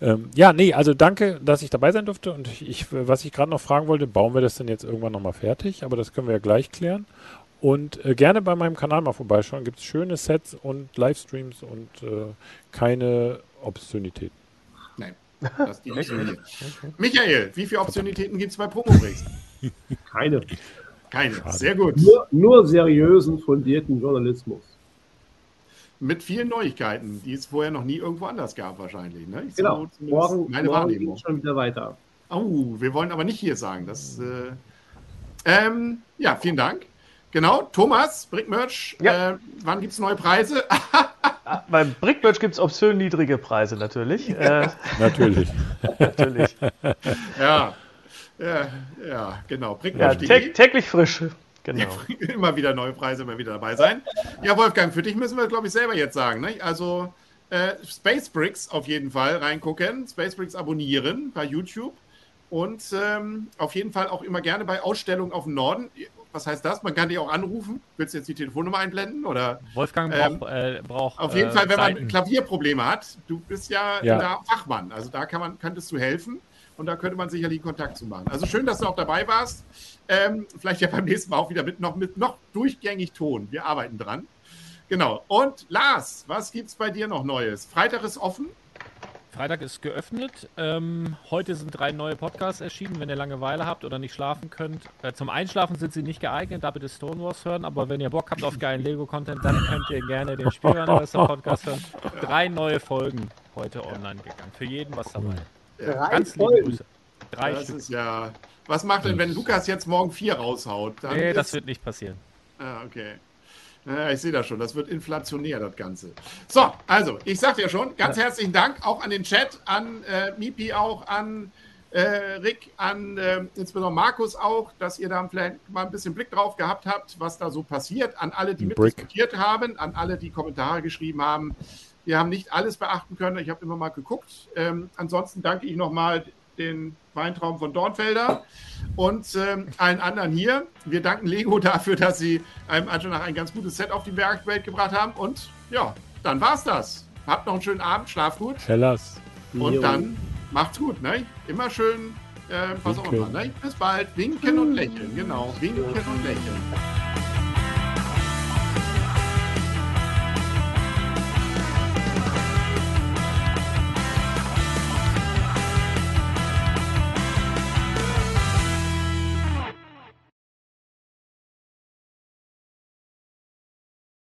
Ähm, ja, nee, also danke, dass ich dabei sein durfte. Und ich, was ich gerade noch fragen wollte, bauen wir das denn jetzt irgendwann nochmal fertig? Aber das können wir ja gleich klären. Und äh, gerne bei meinem Kanal mal vorbeischauen. Gibt es schöne Sets und Livestreams und äh, keine Obszönitäten. nein. Das ist die Option. Michael, wie viele Optionitäten gibt es bei Promobricks? Keine. Keine. Sehr gut. Nur, nur seriösen, fundierten Journalismus. Mit vielen Neuigkeiten, die es vorher noch nie irgendwo anders gab, wahrscheinlich. Ne? Ich Genau. Morgen, meine morgen Wahrnehmung. geht schon wieder weiter. Oh, wir wollen aber nicht hier sagen. Das, äh, ähm, ja, vielen Dank. Genau, Thomas, Brickmerch, Ja. äh, wann gibt es neue Preise? Ah, Beim Brickmerch gibt es obszön niedrige Preise natürlich. Äh, Natürlich. natürlich. ja. ja, ja, genau. Ja, Brickmerch.de. tä täglich frisch. Genau. immer wieder neue Preise, immer wieder dabei sein. Ja, Wolfgang, für dich müssen wir, glaube ich, selber jetzt sagen. Ne? Also äh, Space Bricks auf jeden Fall reingucken, Space Bricks abonnieren bei YouTube und ähm, auf jeden Fall auch immer gerne bei Ausstellungen auf dem Norden. Was heißt das? Man kann dich auch anrufen. Willst du jetzt die Telefonnummer einblenden? Oder Wolfgang Ähm, braucht, äh, braucht auf jeden äh, Fall, wenn man Seiten. Klavierprobleme hat, du bist ja, Ja. da Fachmann. Also da kann man, könntest du helfen und da könnte man sicherlich Kontakt zu machen. Also schön, dass du auch dabei warst. Ähm, vielleicht ja beim nächsten Mal auch wieder mit noch, mit noch durchgängig Ton. Wir arbeiten dran. Genau. Und Lars, was gibt's bei dir noch Neues? Freitag ist offen. Freitag ist geöffnet. Ähm, heute sind drei neue Podcasts erschienen, wenn ihr Langeweile habt oder nicht schlafen könnt. Äh, zum Einschlafen sind sie nicht geeignet, da bitte Stone Wars hören, aber wenn ihr Bock habt auf geilen Lego-Content, dann könnt ihr gerne den Spielwareninvestor Podcast hören. Drei neue Folgen heute online gegangen. Für jeden was dabei. Drei Ganz liebe Folgen. Grüße. Drei Das Stück. ist ja. Was macht denn, wenn Lukas jetzt morgen vier raushaut? Dann Nee, das wird nicht passieren. Ah, okay. Ja, ich sehe das schon. Das wird inflationär, das Ganze. So, also, ich sagte ja schon, ganz herzlichen Dank auch an den Chat, an äh, Mipi auch, an äh, Rick, an äh, insbesondere Markus auch, dass ihr da vielleicht mal ein bisschen Blick drauf gehabt habt, was da so passiert. An alle, die mitdiskutiert haben, an alle, die Kommentare geschrieben haben. Wir haben nicht alles beachten können. Ich habe immer mal geguckt. Ähm, ansonsten danke ich nochmal den Weintraum von Dornfelder und ähm, allen anderen hier. Wir danken Lego dafür, dass sie einem Anschlag ein ganz gutes Set auf die Werkwelt gebracht haben. Und ja, dann war's das. Habt noch einen schönen Abend, schlaft gut Hellas. und Jo. dann macht's gut. Ne? Immer schön, äh, was auch immer. Ne? Bis bald. Winken und lächeln, genau. Winken und lächeln.